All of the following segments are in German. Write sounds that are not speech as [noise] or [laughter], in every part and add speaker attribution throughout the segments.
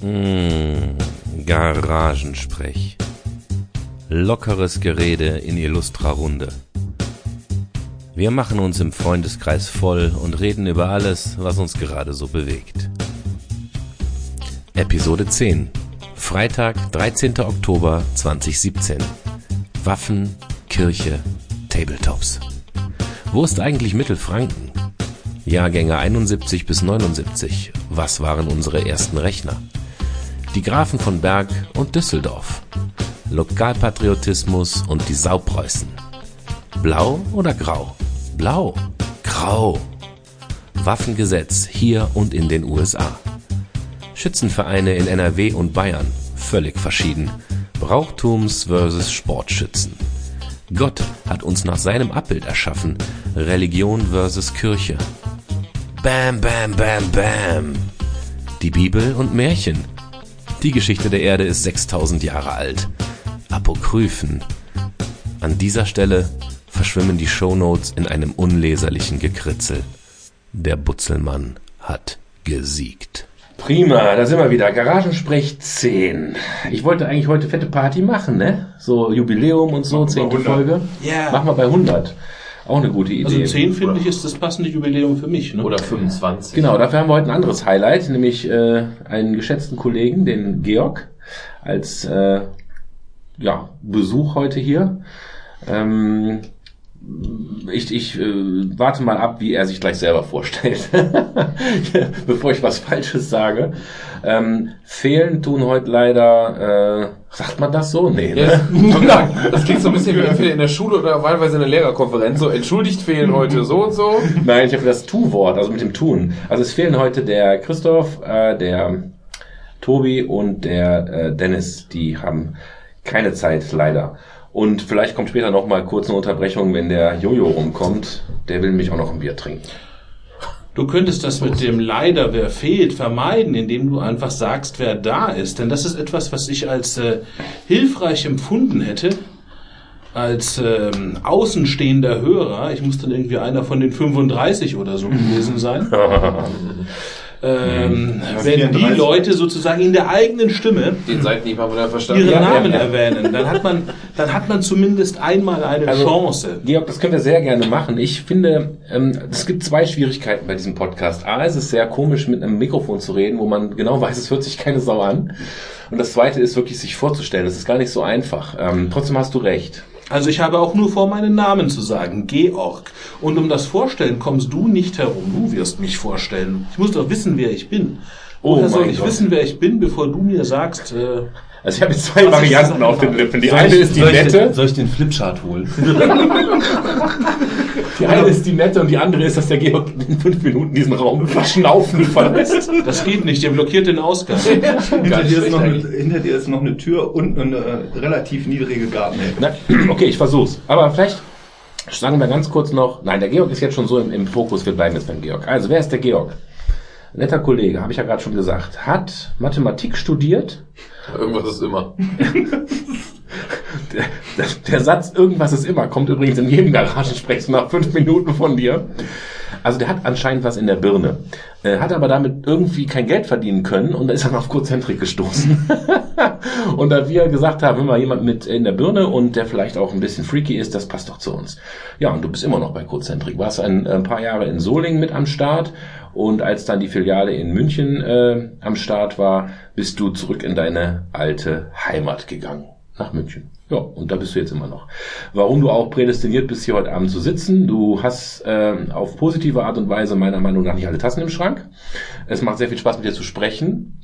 Speaker 1: Mmh, Garagensprech. Lockeres Gerede in illustrer Runde. Wir machen uns im Freundeskreis voll und reden über alles, was uns gerade so bewegt. Episode 10. Freitag, 13. Oktober 2017. Waffen, Kirche, Tabletops. Wo ist eigentlich Mittelfranken? Jahrgänge 71 bis 79. Was waren unsere ersten Rechner? Die Grafen von Berg und Düsseldorf. Lokalpatriotismus und die Saupreußen. Blau oder grau? Blau. Grau. Waffengesetz hier und in den USA. Schützenvereine in NRW und Bayern. Völlig verschieden. Brauchtums versus Sportschützen. Gott hat uns nach seinem Abbild erschaffen. Religion versus Kirche. Bam, bam, bam, bam. Die Bibel und Märchen. Die Geschichte der Erde ist 6000 Jahre alt. Apokryphen. An dieser Stelle verschwimmen die Shownotes in einem unleserlichen Gekritzel. Der Butzelmann hat gesiegt.
Speaker 2: Prima, da sind wir wieder. Garagensprech 10. Ich wollte eigentlich heute fette Party machen, ne? So Jubiläum und so, zehnte Folge.
Speaker 3: Ja.
Speaker 2: Mach mal bei 100. Auch eine gute Idee.
Speaker 3: Also 10 finde ich ist das passende Jubiläum für mich. Ne?
Speaker 4: Oder 25.
Speaker 2: Genau, dafür haben wir heute ein anderes Highlight, nämlich äh, einen geschätzten Kollegen, den Georg, als äh, ja, Besuch heute hier. Ähm, ich ich äh, warte mal ab, wie er sich gleich selber vorstellt, [laughs] bevor ich was Falsches sage. Ähm, fehlen tun heute leider, äh, sagt man das so? Nee,
Speaker 4: Ja,
Speaker 2: ne?
Speaker 4: das, [laughs] [laughs] das klingt so ein bisschen wie entweder in der Schule oder wahlweise in der Lehrerkonferenz. So, entschuldigt fehlen heute so und so.
Speaker 2: Nein, ich habe das Tu-Wort, also mit dem Tun. Also es fehlen heute der Christoph, äh, der Tobi und der äh, Dennis. Die haben keine Zeit, leider. Und vielleicht kommt später noch mal kurz eine Unterbrechung, wenn der Jojo rumkommt. Der will mich auch noch ein Bier trinken.
Speaker 3: Du könntest das mit dem leider wer fehlt vermeiden, indem du einfach sagst, wer da ist. Denn das ist etwas, was ich als äh, hilfreich empfunden hätte. Als ähm, außenstehender Hörer, ich muss dann irgendwie einer von den 35 oder so gewesen sein, [laughs] ähm, wenn die
Speaker 5: 34.
Speaker 3: Leute sozusagen in der eigenen Stimme
Speaker 4: Den Seitenhieb haben wir da verstanden.
Speaker 3: ihre
Speaker 2: Ja,
Speaker 3: Namen
Speaker 2: ja, ja.
Speaker 3: erwähnen, dann hat man, dann hat man zumindest einmal eine
Speaker 2: Also-
Speaker 3: Chance.
Speaker 2: Georg, das können wir sehr gerne machen. Ich finde, ähm, es gibt zwei Schwierigkeiten bei diesem Podcast. A, es ist sehr komisch, mit einem Mikrofon zu reden, wo man genau weiß, es hört sich keine Sau an. Und das zweite ist wirklich, sich vorzustellen. Das ist gar nicht so einfach. Ähm, trotzdem hast du recht.
Speaker 3: Also ich habe auch nur vor, meinen Namen zu sagen, Georg. Und um das Vorstellen kommst du nicht herum. Du wirst mich vorstellen. Ich muss doch wissen, wer ich bin.
Speaker 2: Oh
Speaker 3: Woher soll
Speaker 2: mein
Speaker 3: ich
Speaker 2: Gott.
Speaker 3: wissen, wer ich bin, bevor du mir sagst, äh,
Speaker 2: Also ich habe jetzt zwei Varianten auf den Lippen. Die
Speaker 5: Soll
Speaker 2: eine
Speaker 5: ich-
Speaker 2: ist die
Speaker 5: soll ich
Speaker 2: nette,
Speaker 5: Den, soll ich den Flipchart holen? [laughs]
Speaker 2: die eine ist die nette und die andere ist, dass der Georg in fünf Minuten diesen Raum schnaufend verlässt.
Speaker 3: das geht nicht, der blockiert den Ausgang. [laughs]
Speaker 5: hinter, dir ist noch eine, hinter dir ist noch eine Tür und eine äh, relativ niedrige Gartenhecke.
Speaker 2: Na, okay, ich versuch's. Aber vielleicht sagen wir ganz kurz noch, nein, der Georg ist jetzt schon so im, im Fokus, wir bleiben jetzt beim Georg. Also, wer ist der Georg? Netter Kollege, habe ich ja gerade schon gesagt, hat Mathematik studiert.
Speaker 4: Irgendwas ist immer. [laughs]
Speaker 2: Der, der, der Satz, irgendwas ist immer, kommt übrigens in jedem Garagensprech nach fünf Minuten von dir. Also der hat anscheinend was in der Birne, äh, hat aber damit irgendwie kein Geld verdienen können und da ist dann auf Kurzentrik gestoßen. [laughs] und da wir gesagt haben, wenn mal jemand mit in der Birne und der vielleicht auch ein bisschen freaky ist, das passt doch zu uns. Ja, und du bist immer noch bei Kurzentrik. Warst ein, ein paar Jahre in Solingen mit am Start und als dann die Filiale in München äh, am Start war, bist du zurück in deine alte Heimat gegangen. Nach München. Ja, und da bist du jetzt immer noch. Warum du auch prädestiniert bist, hier heute Abend zu sitzen. Du hast ähm, auf positive Art und Weise meiner Meinung nach nicht alle Tassen im Schrank. Es macht sehr viel Spaß, mit dir zu sprechen.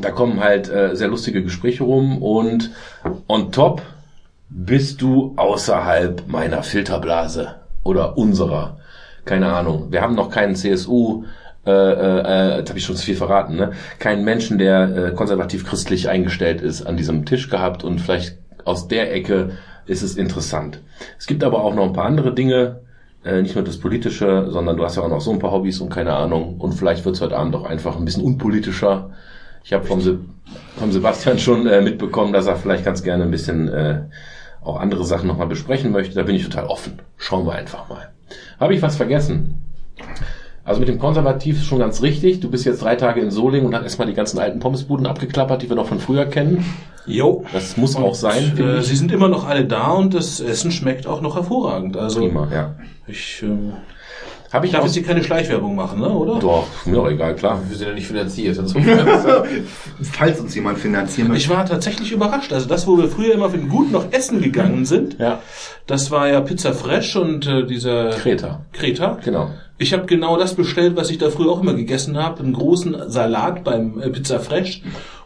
Speaker 2: Da kommen halt äh, sehr lustige Gespräche rum und on top bist du außerhalb meiner Filterblase oder unserer. Keine Ahnung. Wir haben noch keinen CSU äh, äh, jetzt habe ich schon zu viel verraten, ne? Keinen Menschen, der äh, konservativ-christlich eingestellt ist, an diesem Tisch gehabt und vielleicht aus der Ecke ist es interessant. Es gibt aber auch noch ein paar andere Dinge, äh, nicht nur das Politische, sondern du hast ja auch noch so ein paar Hobbys und keine Ahnung. Und vielleicht wird es heute Abend auch einfach ein bisschen unpolitischer. Ich habe vom, Se vom Sebastian schon äh, mitbekommen, dass er vielleicht ganz gerne ein bisschen äh, auch andere Sachen nochmal besprechen möchte. Da bin ich total offen. Schauen wir einfach mal. Habe ich was vergessen? Also mit dem Konservativ ist schon ganz richtig. Du bist jetzt drei Tage in Solingen und hast erstmal die ganzen alten Pommesbuden abgeklappert, die wir noch von früher kennen.
Speaker 3: Jo.
Speaker 2: Das muss auch sein,
Speaker 3: Äh,
Speaker 2: ich.
Speaker 3: sie sind immer noch alle da und das Essen schmeckt auch noch hervorragend. Also
Speaker 2: Prima, ja.
Speaker 3: ich ähm,
Speaker 2: Habe ich
Speaker 3: darf jetzt hier keine Schleichwerbung machen, ne? Oder?
Speaker 2: Doch, mir auch egal, klar.
Speaker 4: Wir sind ja nicht finanziert. [laughs]
Speaker 5: Falls uns jemand finanzieren
Speaker 3: Ich
Speaker 5: möchte.
Speaker 3: war tatsächlich überrascht. Also das, wo wir früher immer für gut noch essen gegangen sind,
Speaker 2: Ja,
Speaker 3: das war ja Pizza Fresh und äh, dieser
Speaker 2: Kreta.
Speaker 3: Kreta.
Speaker 2: Genau.
Speaker 3: Ich habe genau das bestellt, was ich da früher auch immer gegessen habe. Einen großen Salat beim äh, Pizza Fresh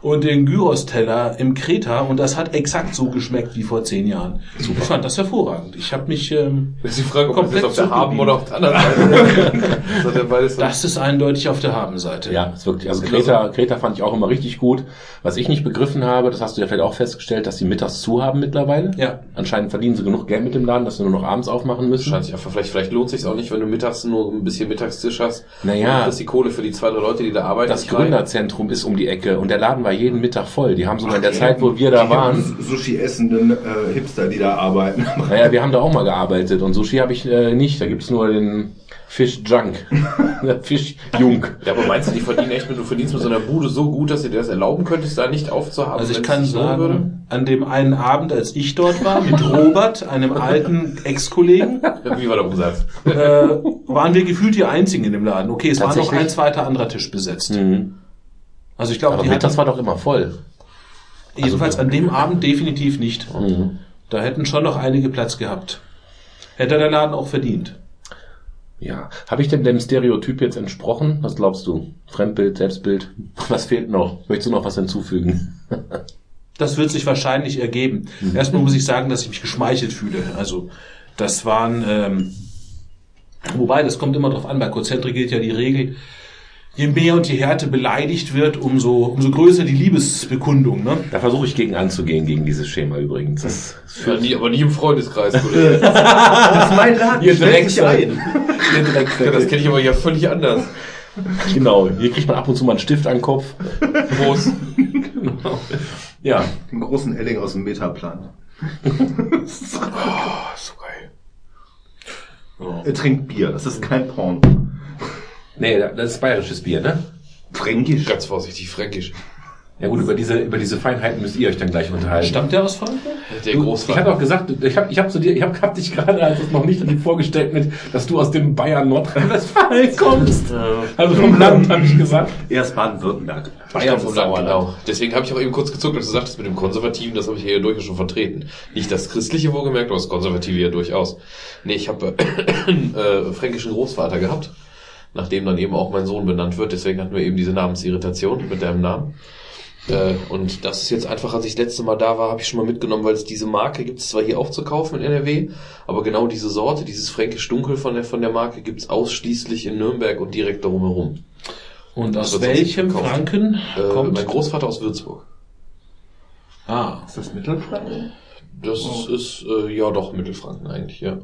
Speaker 3: und den Gyros-Teller im Kreta. Und das hat exakt so geschmeckt wie vor zehn Jahren. Ich fand das hervorragend. Ich habe mich... Ähm,
Speaker 4: ist die Frage, ob man das
Speaker 3: Komplett
Speaker 4: auf der Haben oder auf der anderen Seite. [laughs] das
Speaker 3: das ist eindeutig auf der Habenseite.
Speaker 2: Ja, ist wirklich. Also Kreta, Kreta fand ich auch immer richtig gut. Was ich nicht begriffen habe, das hast du ja vielleicht auch festgestellt, dass die mittags zu haben mittlerweile.
Speaker 3: Ja.
Speaker 2: Anscheinend verdienen sie genug Geld mit dem Laden, dass sie nur noch abends aufmachen müssen.
Speaker 4: Scheint sich einfach, vielleicht, vielleicht lohnt sich auch nicht, wenn du mittags nur ein bisschen Mittagstisch hast.
Speaker 2: Naja.
Speaker 4: Und kriegst die Kohle für die zwei, drei Leute, die da arbeiten.
Speaker 2: Das
Speaker 4: nicht rein.
Speaker 2: Gründerzentrum ist um die Ecke und der Laden war jeden Mittag voll. Die haben sogar in der Zeit, wo wir da
Speaker 5: Die
Speaker 2: waren,
Speaker 5: Sushi essenden äh, Hipster, die da arbeiten.
Speaker 2: naja, wir haben da auch mal gearbeitet und Sushi habe ich äh, nicht. Da gibt's nur den Fish Junk. [laughs] Fish Junk.
Speaker 4: Ja, aber meinst du, die verdienen echt, wenn du verdienst mit so einer Bude so gut, dass du dir das erlauben könntest, da nicht aufzuhaben?
Speaker 3: Also ich
Speaker 4: es
Speaker 3: kann sagen, an dem einen Abend, als ich dort war, mit Robert, einem alten Ex-Kollegen, [laughs]
Speaker 4: würde? Wie war der Umsatz?
Speaker 3: äh, waren wir gefühlt die Einzigen in dem Laden. Okay, es war noch ein zweiter anderer Tisch besetzt.
Speaker 2: Mhm.
Speaker 3: Also ich glaube, die hatten
Speaker 2: war doch immer voll.
Speaker 3: jedenfalls an dem Abend definitiv nicht.
Speaker 2: Mhm.
Speaker 3: Da hätten schon noch einige Platz gehabt. Hätte der Laden auch verdient.
Speaker 2: Ja. Habe ich denn dem Stereotyp jetzt entsprochen? Was glaubst du? Fremdbild, Selbstbild? Was fehlt noch? Möchtest du noch was hinzufügen? [laughs]
Speaker 3: Das wird sich wahrscheinlich ergeben. Erstmal muss ich sagen, dass ich mich geschmeichelt fühle. Also das waren, ähm, wobei das kommt immer drauf an. Bei Konzentrik gilt ja die Regel: Je mehr und je härter beleidigt wird, umso umso größer die Liebesbekundung. Ne?
Speaker 2: Da versuche ich gegen anzugehen, gegen dieses Schema übrigens. Das, das [laughs]
Speaker 4: Ja, nie, aber nie im Freundeskreis, Kollege. [laughs]
Speaker 5: Das ist mein Laden,
Speaker 2: Ihr
Speaker 5: stellt sich
Speaker 2: Drecksack.
Speaker 5: ein.
Speaker 2: Ihr Drecksäcke.
Speaker 4: das kenne ich aber ja völlig anders.
Speaker 2: Genau, hier kriegt man ab und zu mal einen Stift an den Kopf.
Speaker 4: Groß.
Speaker 2: Ja.
Speaker 5: Den großen Elling aus dem Metaplan. [laughs]
Speaker 4: so geil.
Speaker 5: Er trinkt Bier, das ist kein Porn.
Speaker 2: Nee, das ist bayerisches Bier, ne?
Speaker 5: Fränkisch.
Speaker 4: Ganz vorsichtig, fränkisch.
Speaker 2: Ja gut, über diese, über diese Feinheiten müsst ihr euch dann gleich unterhalten.
Speaker 3: Stammt der aus Frankfurt?
Speaker 4: Der
Speaker 2: Du, ich
Speaker 4: Großvater.
Speaker 2: habe auch gesagt, ich habe ich hab zu dir, ich habe hab dich gerade, als es noch nicht vorgestellt mit, dass du aus dem Bayern Nordrhein-Westfalen [laughs] kommst. Also vom Land habe ich gesagt.
Speaker 5: Erst Baden-Württemberg.
Speaker 2: Bayern
Speaker 4: vom
Speaker 2: ist
Speaker 4: Land, genau. Deswegen habe ich auch eben kurz gezuckt, als du sagtest, mit dem Konservativen, das habe ich hier durchaus schon vertreten. Nicht das Christliche wohlgemerkt, aber das Konservative ja durchaus. Nee, ich habe äh, einen [coughs] äh, fränkischen Großvater gehabt, nachdem dann eben auch mein Sohn benannt wird. Deswegen hatten wir eben diese Namensirritation mit deinem Namen. Äh, und das ist jetzt einfach, als ich das letzte Mal da war, habe ich schon mal mitgenommen, weil es diese Marke gibt es zwar hier auch zu kaufen in NRW, aber genau diese Sorte, dieses fränkisch Dunkel von der, von der Marke gibt es ausschließlich in Nürnberg und direkt darum herum.
Speaker 3: Und aus welchem. Franken
Speaker 4: Äh,
Speaker 3: kommt?
Speaker 4: mein Großvater aus Würzburg.
Speaker 3: ah,
Speaker 5: Ist das Mittelfranken?
Speaker 4: Das ist, äh, ja doch, Mittelfranken eigentlich, ja.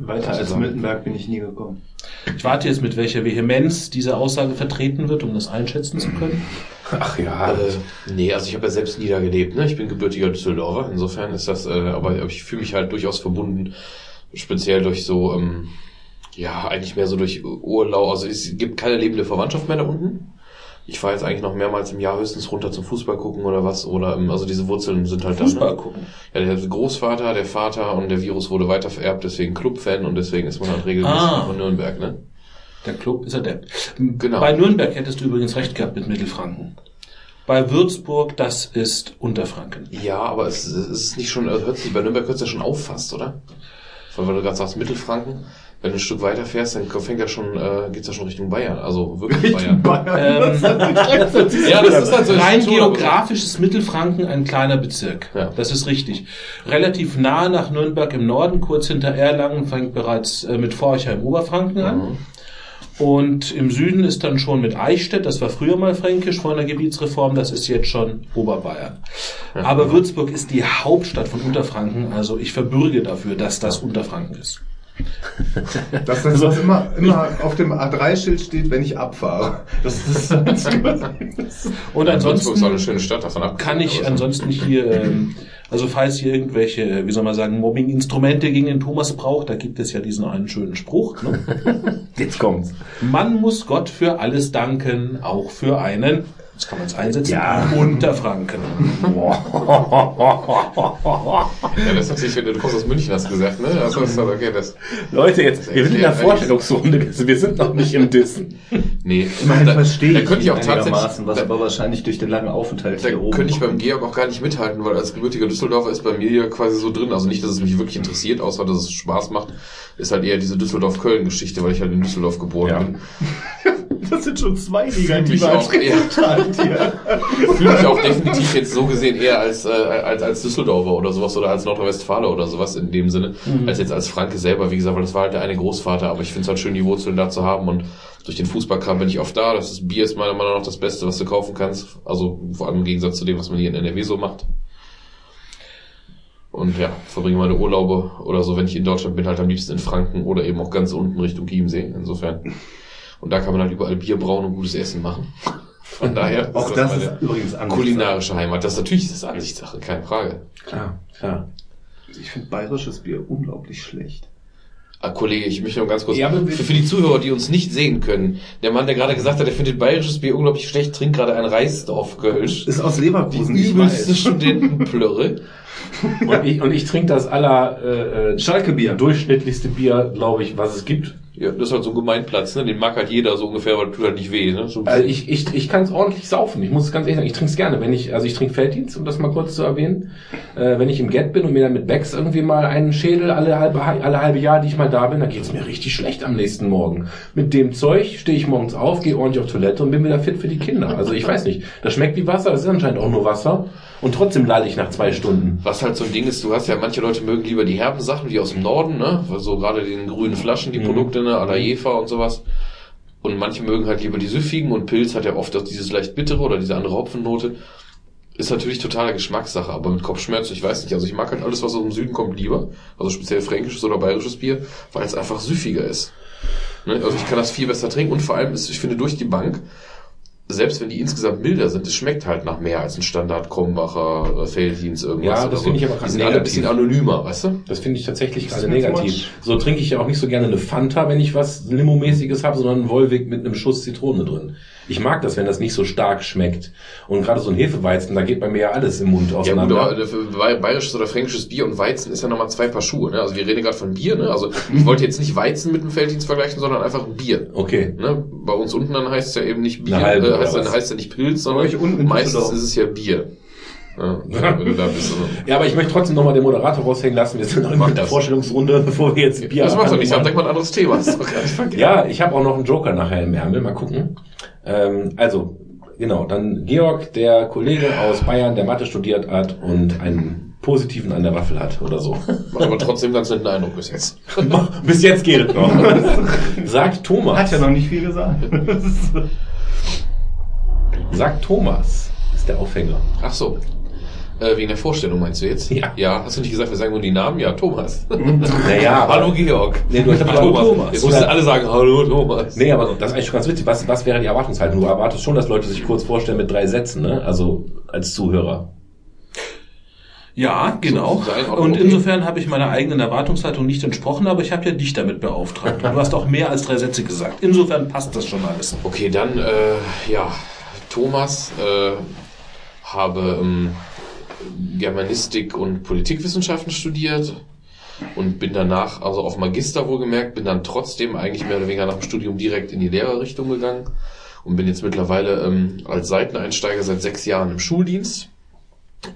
Speaker 5: Weiter als Miltenberg bin ich nie gekommen.
Speaker 3: ich warte jetzt, mit welcher Vehemenz diese Aussage vertreten wird, um das einschätzen zu können.
Speaker 2: Ach ja.
Speaker 4: Äh, nee, also ich habe ja selbst nie da gelebt, ne? Ich bin gebürtiger Düsseldorfer, insofern ist das, äh, aber ich fühle mich halt durchaus verbunden, speziell durch so, ähm, ja, eigentlich mehr so durch Urlaub, also es gibt keine lebende Verwandtschaft mehr da unten. Ich fahre jetzt eigentlich noch mehrmals im Jahr höchstens runter zum Fußball gucken oder was, oder, ähm, also diese Wurzeln sind halt
Speaker 3: Fußball
Speaker 4: da. Ne?
Speaker 3: gucken.
Speaker 4: Ja, der Großvater, der Vater und der Virus wurde weiter vererbt, deswegen Clubfan und deswegen ist man halt regelmäßig
Speaker 3: Ah.
Speaker 4: von Nürnberg, ne?
Speaker 3: Der Club ist adept.
Speaker 4: Genau.
Speaker 3: Bei Nürnberg hättest du übrigens recht gehabt mit Mittelfranken. Bei Würzburg, das ist Unterfranken.
Speaker 4: Ja, aber es, es ist nicht schon, also hört sich, bei Nürnberg hört es ja schon auf fast, oder? Weil du gerade sagst Mittelfranken, wenn du ein Stück weiter fährst, dann fängt ja schon, äh, geht's ja schon Richtung Bayern, also wirklich Bayern.
Speaker 3: Ähm, [laughs]
Speaker 4: Ja, das ist halt so.
Speaker 3: Rein geografisch ist Mittelfranken ein kleiner Bezirk.
Speaker 4: Ja.
Speaker 3: Das ist richtig. Relativ nahe nach Nürnberg im Norden, kurz hinter Erlangen, fängt bereits äh, mit Forchheim Oberfranken an.
Speaker 4: Mhm.
Speaker 3: Und im Süden ist dann schon mit Eichstätt, das war früher mal fränkisch vor einer Gebietsreform, das ist jetzt schon Oberbayern. Aber Würzburg ist die Hauptstadt von Unterfranken, also ich verbürge dafür, dass das Unterfranken ist. [laughs]
Speaker 5: Das ist, was immer, immer auf dem A3-Schild steht, wenn ich abfahre. Das ist das
Speaker 3: Und
Speaker 4: Würzburg ist auch eine
Speaker 3: ansonsten
Speaker 4: schöne Stadt, davon ab.
Speaker 3: kann ich ansonsten hier ähm,
Speaker 6: Also falls ihr irgendwelche, wie soll man sagen, Mobbing-Instrumente gegen den Thomas braucht, da gibt es ja diesen einen schönen Spruch. Ne? [laughs]
Speaker 2: Jetzt kommt's.
Speaker 6: Man muss Gott für alles danken, auch für einen, jetzt kann man es einsetzen,
Speaker 2: Ja.
Speaker 6: Unterfranken.
Speaker 4: Ja, das ist natürlich, wenn du kommst aus München, hast du gesagt, ne? Das ist okay, das.
Speaker 2: Leute, jetzt, wir sind in der
Speaker 4: Ja,
Speaker 2: Vorstellungsrunde, wir sind noch nicht im Dissen.
Speaker 4: Nee,
Speaker 5: Immerhin
Speaker 4: da,
Speaker 5: verstehe
Speaker 4: da
Speaker 5: ich
Speaker 4: könnte ich auch tatsächlich,
Speaker 5: einigermaßen, was
Speaker 4: da,
Speaker 5: aber wahrscheinlich durch den langen Aufenthalt
Speaker 4: da
Speaker 5: hier oben
Speaker 4: könnte ich beim. Georg auch gar nicht mithalten, weil als gebürtiger Düsseldorfer ist bei mir ja quasi so drin, also nicht, dass es mich wirklich interessiert, außer dass es Spaß macht, ist halt eher diese Düsseldorf-Köln-Geschichte, weil ich halt in Düsseldorf geboren
Speaker 2: Ja.
Speaker 4: bin. [laughs]
Speaker 5: Das sind schon zwei
Speaker 4: mich
Speaker 5: negative
Speaker 4: auch eher-
Speaker 5: Hier.
Speaker 4: Ich fühle mich auch definitiv jetzt so gesehen eher als, äh, als, als Düsseldorfer oder sowas oder als Nordrhein-Westfaler oder sowas in dem Sinne, als jetzt als Franke selber, wie gesagt, weil das war halt der eine Großvater, aber ich finde es halt schön, die Wurzeln da zu haben und durch den Fußballkram bin ich oft da. Das ist, Bier ist meiner Meinung nach das Beste, was du kaufen kannst. Also vor allem im Gegensatz zu dem, was man hier in NRW so macht. Und ja, verbringe meine Urlaube oder so, wenn ich in Deutschland bin, halt am liebsten in Franken oder eben auch ganz unten Richtung Chiemsee. Insofern. Und da kann man halt überall Bier brauen und gutes Essen machen. Von daher
Speaker 5: Auch
Speaker 4: ist
Speaker 5: das
Speaker 4: meine
Speaker 5: ist übrigens
Speaker 4: kulinarische Heimat. Das natürlich ist das Ansichtssache, keine Frage.
Speaker 2: Klar, klar.
Speaker 5: Ich finde bayerisches Bier unglaublich schlecht.
Speaker 4: Ah, Kollege, ich möchte noch ganz kurz,
Speaker 2: Ja,
Speaker 4: für, für die Zuhörer, die uns nicht sehen können, der Mann, der gerade gesagt hat, er findet bayerisches Bier unglaublich schlecht, trinkt gerade ein Reisdorf-Kölsch.
Speaker 5: Ist aus
Speaker 4: Die
Speaker 5: Leverkusen, ich
Speaker 4: übelste. Studentenplörre. [laughs]
Speaker 2: Und ich, und ich trinke das aller äh, äh,
Speaker 5: Schalke-Bier.
Speaker 2: durchschnittlichste Bier, glaube ich, was es gibt.
Speaker 4: Ja, das ist halt so ein Gemeinplatz, ne? Den mag halt jeder so ungefähr, weil tut halt nicht weh, ne? So
Speaker 2: Also ich, ich, ich kann es ordentlich saufen. Ich muss es ganz ehrlich sagen, ich trinke es gerne. Wenn ich, also ich trinke Felddienst, um das mal kurz zu erwähnen. Äh, wenn ich im Get bin und mir dann mit Becks irgendwie mal einen Schädel alle halbe, alle halbe Jahr, die ich mal da bin, dann geht's mir richtig schlecht am nächsten Morgen. Mit dem Zeug stehe ich morgens auf, gehe ordentlich auf Toilette und bin wieder fit für die Kinder. Also ich weiß nicht, das schmeckt wie Wasser, das ist anscheinend auch nur Wasser. Und trotzdem lalle ich nach zwei Stunden.
Speaker 4: Was halt so ein Ding ist, du hast ja, manche Leute mögen lieber die herben Sachen, wie aus dem Norden, ne? So gerade den grünen Flaschen, die Produkte, ne? A la Jefa und sowas. Und manche mögen halt lieber die süffigen und Pilz hat ja oft auch dieses leicht bittere oder diese andere Hopfennote. Ist natürlich totale Geschmackssache, aber mit Kopfschmerzen, ich weiß nicht, also ich mag halt alles, was aus dem Süden kommt, lieber. Also speziell fränkisches oder bayerisches Bier, weil es einfach süffiger ist. Ne? Also ich kann das viel besser trinken und vor allem ist, ich finde, durch die Bank, selbst wenn die insgesamt milder sind, es schmeckt halt nach mehr als ein Standard Krombacher, äh, Felddienst, irgendwas.
Speaker 2: Ja, das finde ich aber gerade
Speaker 4: sind alle ein
Speaker 2: negativ.
Speaker 4: bisschen anonymer, weißt du?
Speaker 2: Das finde ich tatsächlich gerade negativ. So trinke ich ja auch nicht so gerne eine Fanta, wenn ich was Limo-mäßiges habe, sondern einen Wolwig mit einem Schuss Zitrone drin. Ich mag das, wenn das nicht so stark schmeckt. Und gerade so ein Hefeweizen, da geht bei mir ja alles im Mund
Speaker 4: Ja gut,
Speaker 2: auseinander.
Speaker 4: aber äh, bayerisches oder fränkisches Bier und Weizen ist ja nochmal zwei Paar Schuhe. Ne? Also wir reden gerade von Bier. Ne? Also ich wollte jetzt nicht Weizen mit dem Felddienst vergleichen, sondern einfach ein Bier.
Speaker 2: okay.
Speaker 4: Ne? Bei uns unten dann heißt es ja eben nicht Bier,
Speaker 2: halbe
Speaker 4: äh, heißt, dann heißt ja nicht Pilz, sondern
Speaker 5: euch unten in
Speaker 4: meistens ist es ja Bier. Ja, [laughs] bist.
Speaker 2: Ja, aber ich möchte trotzdem nochmal den Moderator raushängen lassen. Wir sind noch immer in der
Speaker 4: das.
Speaker 2: Vorstellungsrunde, [laughs] bevor wir jetzt Bier
Speaker 4: Das macht doch nichts,
Speaker 2: machen.
Speaker 4: denk mal ein anderes Thema. Das ist doch gar nicht verkehrt.
Speaker 2: Ja, ich habe auch noch einen Joker nachher im Ärmel. Mal gucken. Ähm, also, genau, dann Georg, der Kollege aus Bayern, der Mathe studiert hat und einen positiven an der Waffel hat oder so. [laughs]
Speaker 4: Macht aber trotzdem ganz netten Eindruck bis jetzt.
Speaker 2: Bis jetzt geht es noch. [laughs] Sagt Thomas.
Speaker 5: Hat ja noch nicht viel gesagt.
Speaker 2: Sagt Thomas. Ist der Aufhänger.
Speaker 4: Ach so. Äh, wegen der Vorstellung meinst du jetzt?
Speaker 2: Ja.
Speaker 4: Ja, hast du nicht gesagt, wir sagen nur die Namen? Ja, Thomas. [laughs]
Speaker 2: Naja,
Speaker 4: Hallo Georg.
Speaker 2: Nee, du hast aber
Speaker 4: Thomas.
Speaker 2: Thomas.
Speaker 4: Jetzt mussten alle sagen, hallo Thomas.
Speaker 2: Nee, aber das ist eigentlich schon ganz witzig. Was, was wäre die Erwartungshaltung? Du erwartest schon, dass Leute sich kurz vorstellen mit drei Sätzen, ne? Also als Zuhörer.
Speaker 6: Ja, genau.
Speaker 4: So sein, aber
Speaker 6: Und
Speaker 4: okay.
Speaker 6: insofern habe ich meiner eigenen Erwartungshaltung nicht entsprochen, aber ich habe ja dich damit beauftragt. Und du hast auch mehr als drei Sätze gesagt. Insofern passt das schon alles.
Speaker 4: Okay, dann, äh, ja, Thomas, äh, habe ähm, Germanistik und Politikwissenschaften studiert und bin danach, also auf Magister wohlgemerkt, bin dann trotzdem eigentlich mehr oder weniger nach dem Studium direkt in die Lehrerrichtung gegangen und bin jetzt mittlerweile ähm, als Seiteneinsteiger seit sechs Jahren im Schuldienst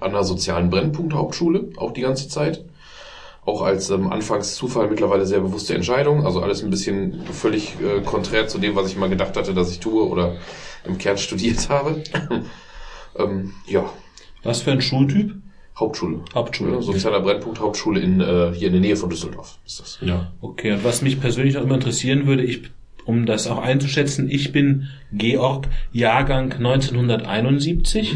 Speaker 4: an der sozialen Brennpunkt Hauptschule, auch die ganze Zeit. Auch als ähm, Anfangszufall mittlerweile sehr bewusste Entscheidung, also alles ein bisschen völlig äh, konträr zu dem, was ich mal gedacht hatte, dass ich tue oder im Kern studiert habe. [laughs] ähm, ja,
Speaker 6: Was für ein Schultyp?
Speaker 4: Hauptschule.
Speaker 6: Hauptschule.
Speaker 4: Ja, Sozialer Brennpunkt Hauptschule in, äh, hier in der Nähe von Düsseldorf ist das.
Speaker 2: Ja.
Speaker 6: Okay, und was mich persönlich auch immer interessieren würde, ich, um das auch einzuschätzen, ich bin Georg, Jahrgang 1971.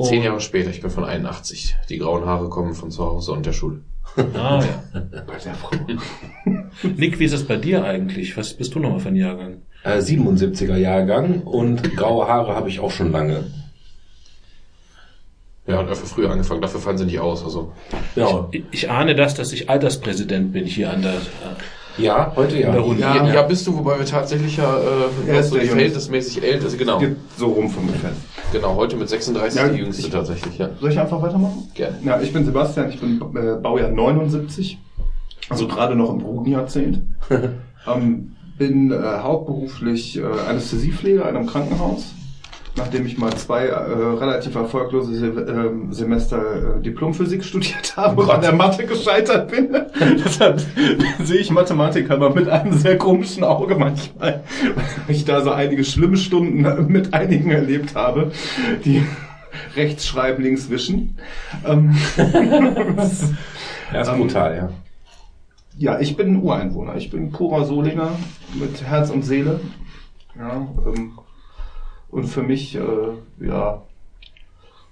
Speaker 4: Zehn
Speaker 6: Und-
Speaker 4: Jahre später, ich bin von 81. Die grauen Haare kommen von zu Hause und der Schule.
Speaker 6: Ah, ja. [laughs] [laughs] Nick, wie ist das bei dir eigentlich? Was bist du nochmal für ein Jahrgang?
Speaker 2: Äh, 77er Jahrgang und graue Haare habe ich auch schon lange.
Speaker 4: Ja, und einfach früher angefangen, dafür fallen sie nicht aus. Also
Speaker 2: Genau.
Speaker 3: Ich, ich ahne das, dass ich Alterspräsident bin hier an der.
Speaker 2: Ja, heute ja.
Speaker 3: Der Hund.
Speaker 4: ja, ja, bist du, wobei wir tatsächlich ja äh,
Speaker 5: ist
Speaker 4: so
Speaker 5: der
Speaker 4: die verhältnismäßig älter, also genau,
Speaker 5: so rum vom Gefälle.
Speaker 4: genau, heute mit 36
Speaker 5: Ja,
Speaker 4: die jüngste
Speaker 5: ich-
Speaker 4: tatsächlich, ja.
Speaker 5: Soll ich einfach weitermachen?
Speaker 4: Gerne.
Speaker 5: Ja, ich bin Sebastian, ich bin äh, Baujahr 79, also gerade noch im guten Jahrzehnt. [laughs] ähm, bin äh, hauptberuflich äh, Anästhesiepfleger in einem Krankenhaus. Nachdem ich mal zwei äh, relativ erfolglose Se ähm, Semester äh, Diplomphysik studiert habe und an der Mathe gescheitert bin. [laughs] Deshalb sehe ich Mathematik aber mit einem sehr komischen Auge manchmal, weil ich da so einige schlimme Stunden mit einigen erlebt habe, die [laughs] rechts schreiben, links wischen. Ähm, [laughs]
Speaker 2: Er ist brutal, ja.
Speaker 5: ja, ich bin Ureinwohner. Ich bin purer Solinger mit Herz und Seele. Ja, ähm, und für mich, äh, ja,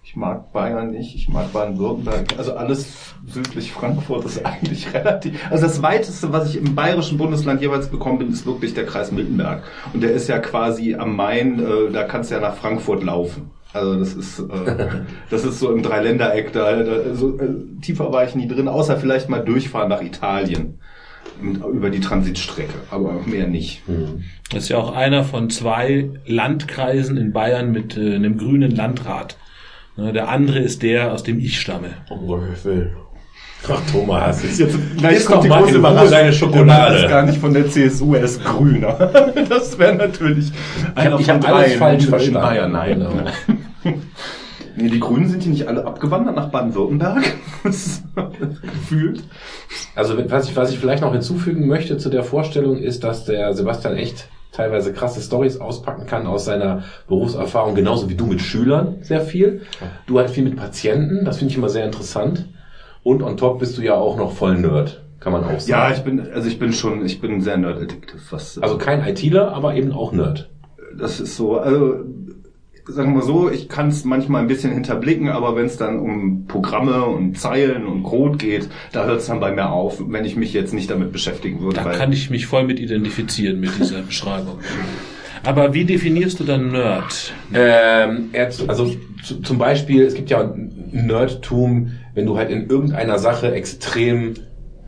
Speaker 5: ich mag Bayern nicht, ich mag Baden-Württemberg. Also alles südlich Frankfurt ist [laughs] eigentlich relativ. Also das weiteste, was ich im bayerischen Bundesland jeweils bekommen bin, ist wirklich der Kreis Miltenberg. Und der ist ja quasi am Main, äh, da kannst du ja nach Frankfurt laufen. Also das ist, äh, [laughs] das ist so im Dreiländereck, da, da so, äh, tiefer war ich nie drin, außer vielleicht mal durchfahren nach Italien. Über die Transitstrecke, aber mehr nicht.
Speaker 3: Das ist ja auch einer von zwei Landkreisen in Bayern mit äh, einem grünen Landrat. Ne, Der andere ist der, aus dem ich stamme.
Speaker 4: Um Gottes Willen.
Speaker 2: Ach, Thomas. Jetzt,
Speaker 5: Jetzt, gleich
Speaker 2: Iss doch mal in Ruhe deine Schokolade.
Speaker 5: Ist gar nicht von der CSU, er ist Grüner. [laughs] Das wäre natürlich einer
Speaker 2: ich
Speaker 5: von
Speaker 2: habe alles falsch
Speaker 5: in
Speaker 2: verstanden.
Speaker 5: Bayern. Nein.
Speaker 2: Genau. [laughs]
Speaker 5: Nee, die Grünen sind die nicht alle abgewandert nach Baden-Württemberg? [laughs] Gefühlt.
Speaker 2: Also was ich, was ich vielleicht noch hinzufügen möchte zu der Vorstellung ist, dass der Sebastian echt teilweise krasse Stories auspacken kann aus seiner Berufserfahrung, genauso wie du mit Schülern sehr viel. Du halt viel mit Patienten, das finde ich immer sehr interessant. Und on top bist du ja auch noch voll Nerd, kann man auch
Speaker 5: Ja,
Speaker 2: sagen.
Speaker 5: ich bin, also ich bin schon, ich bin sehr nerd-addictive, was,
Speaker 2: also kein ITler, aber eben auch Nerd.
Speaker 5: das ist so, also sagen wir mal so, ich kann es manchmal ein bisschen hinterblicken, aber wenn es dann um Programme und Zeilen und Code geht, da hört es dann bei mir auf, wenn ich mich jetzt nicht damit beschäftigen würde.
Speaker 3: Da
Speaker 5: weil-
Speaker 3: kann ich mich voll mit identifizieren mit dieser Beschreibung. Aber wie definierst du dann Nerd?
Speaker 2: Ähm, er, also zu, zum Beispiel, es gibt ja Nerdtum, wenn du halt in irgendeiner Sache extrem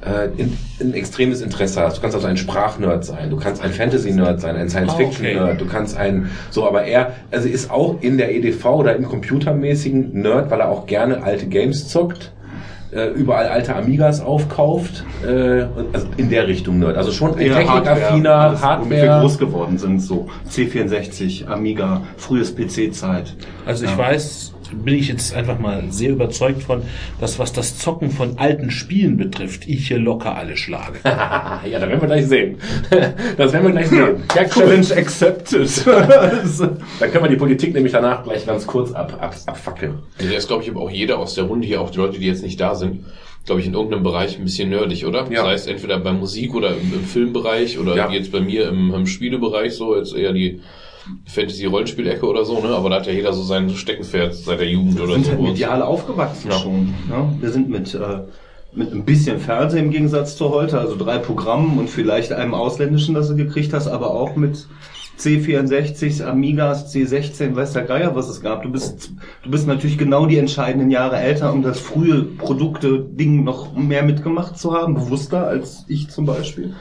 Speaker 2: äh, in, ein extremes Interesse hast. Du kannst also ein Sprachnerd sein, du kannst ein Fantasy-Nerd sein, ein Science-Fiction-Nerd, du kannst ein so, aber er also ist auch in der EDV oder im computermäßigen Nerd, weil er auch gerne alte Games zockt. äh, Überall alte Amigas aufkauft, äh, also in der Richtung Nerd. Also schon ein technikaffiner
Speaker 5: alles, Womit wir
Speaker 2: Hardware.
Speaker 5: groß geworden sind, so C64, Amiga, frühes PC-Zeit.
Speaker 3: Also ich weiß, bin ich jetzt einfach mal sehr überzeugt von, dass was das Zocken von alten Spielen betrifft, ich hier locker alle schlage. [laughs]
Speaker 2: ja, da werden wir gleich sehen. Das werden wir gleich sehen. [laughs] Ja, cool.
Speaker 5: Challenge accepted. [laughs]
Speaker 2: Dann können wir die Politik nämlich danach gleich ganz kurz ab, ab, abfackeln.
Speaker 4: Also ist, glaube ich, aber auch jeder aus der Runde hier, auch die Leute, die jetzt nicht da sind, glaube ich, in irgendeinem Bereich ein bisschen nerdig, oder?
Speaker 2: Ja.
Speaker 4: Das heißt, entweder bei Musik oder im, im Filmbereich oder
Speaker 2: Ja.
Speaker 4: jetzt bei mir im, im Spielebereich so, jetzt eher die Fantasy-Rollenspielecke oder so, ne? Aber da hat ja jeder so sein Steckenpferd seit der Jugend oder
Speaker 5: sind
Speaker 4: so.
Speaker 5: halt medial aufgewachsen
Speaker 4: Ja.
Speaker 5: schon. Ne? Wir sind mit, äh, mit ein bisschen Fernsehen im Gegensatz zu heute, also drei Programmen und vielleicht einem ausländischen, das du gekriegt hast, aber auch mit C64, Amigas, C16, weiß der Geier, was es gab. Du bist, du bist natürlich genau die entscheidenden Jahre älter, um das frühe Produkte-Ding noch mehr mitgemacht zu haben, bewusster als ich zum Beispiel.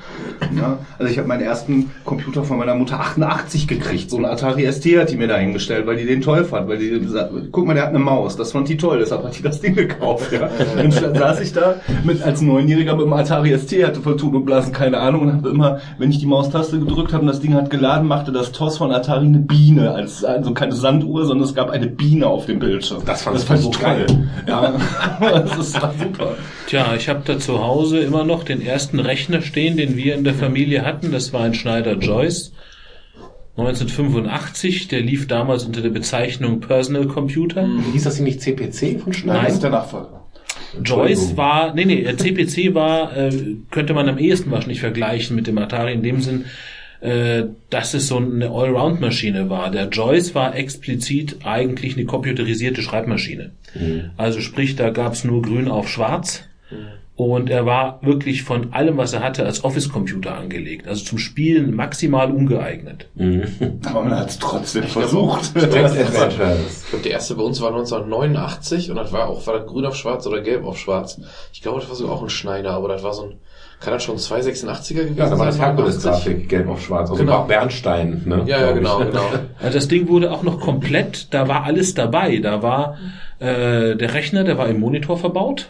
Speaker 5: Ja, also ich habe meinen ersten Computer von meiner Mutter 88 gekriegt, so ein Atari ST hat die mir da hingestellt, weil die den toll fand, weil die gesagt, guck mal, der hat eine Maus, das fand die toll, deshalb hat die das Ding gekauft. Ja. Dann saß ich da mit als Neunjähriger mit dem Atari ST, hatte voll Tun und Blasen keine Ahnung und habe immer, wenn ich die Maustaste gedrückt habe und das Ding hat geladen, machte das TOS von Atari eine Biene, als also keine Sanduhr, sondern es gab eine Biene auf dem Bildschirm.
Speaker 2: Das fand ich
Speaker 5: fand
Speaker 2: so
Speaker 5: ich
Speaker 2: geil.
Speaker 5: toll. Ja, [laughs] das ist war super.
Speaker 3: Tja, ich habe da zu Hause immer noch den ersten Rechner stehen, den wir in der Familie hatten. Das war ein Schneider Joyce. 1985, der lief damals unter der Bezeichnung Personal Computer.
Speaker 2: Hieß das hier nicht CPC von Schneider?
Speaker 3: Nein.
Speaker 5: Das ist der Nachfolger.
Speaker 3: Joyce war, nee, nee, CPC war, äh, könnte man am ehesten wahrscheinlich vergleichen mit dem Atari in dem Sinn, äh, dass es so eine Allround-Maschine war. Der Joyce war explizit eigentlich eine computerisierte Schreibmaschine. Also sprich, da gab's nur grün auf schwarz
Speaker 6: Und er war wirklich von allem, was er hatte, als Office-Computer angelegt. Also zum Spielen maximal ungeeignet.
Speaker 5: Aber man hat es trotzdem
Speaker 4: glaub,
Speaker 5: versucht.
Speaker 2: Adventures.
Speaker 4: Ich glaube, der erste bei uns war 1989 und das war auch, war das grün auf schwarz oder gelb auf schwarz. Ich glaube, das war sogar auch ein Schneider, aber das war so ein, kann das schon 286er gewesen
Speaker 2: Ja, da war das
Speaker 4: sein?
Speaker 2: Herkules-Grafik, gelb auf schwarz. Also
Speaker 4: Genau.
Speaker 2: auch Bernstein, ne?
Speaker 4: Ja, ja,
Speaker 2: glaub ich.
Speaker 4: genau, [laughs] genau.
Speaker 6: Also das Ding wurde auch noch komplett, da war alles dabei. Da war äh, der Rechner, der war im Monitor verbaut.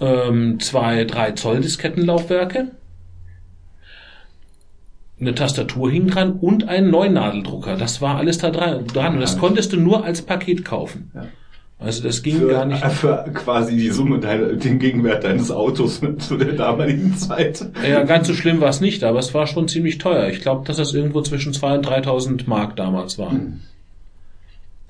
Speaker 6: Ähm, zwei, drei Zoll Diskettenlaufwerke. Eine Tastatur hing dran und ein Neunadeldrucker. Das war alles da dran. dran. Und das konntest du nur als Paket kaufen. Also das ging
Speaker 5: Für,
Speaker 6: gar nicht.
Speaker 5: für quasi die Summe, deiner, den Gegenwert deines Autos [laughs] zu der damaligen Zeit.
Speaker 6: Ja, ganz so schlimm war es nicht, aber es war schon ziemlich teuer. Ich glaube, dass das irgendwo zwischen 2.000 und 3.000 Mark damals war.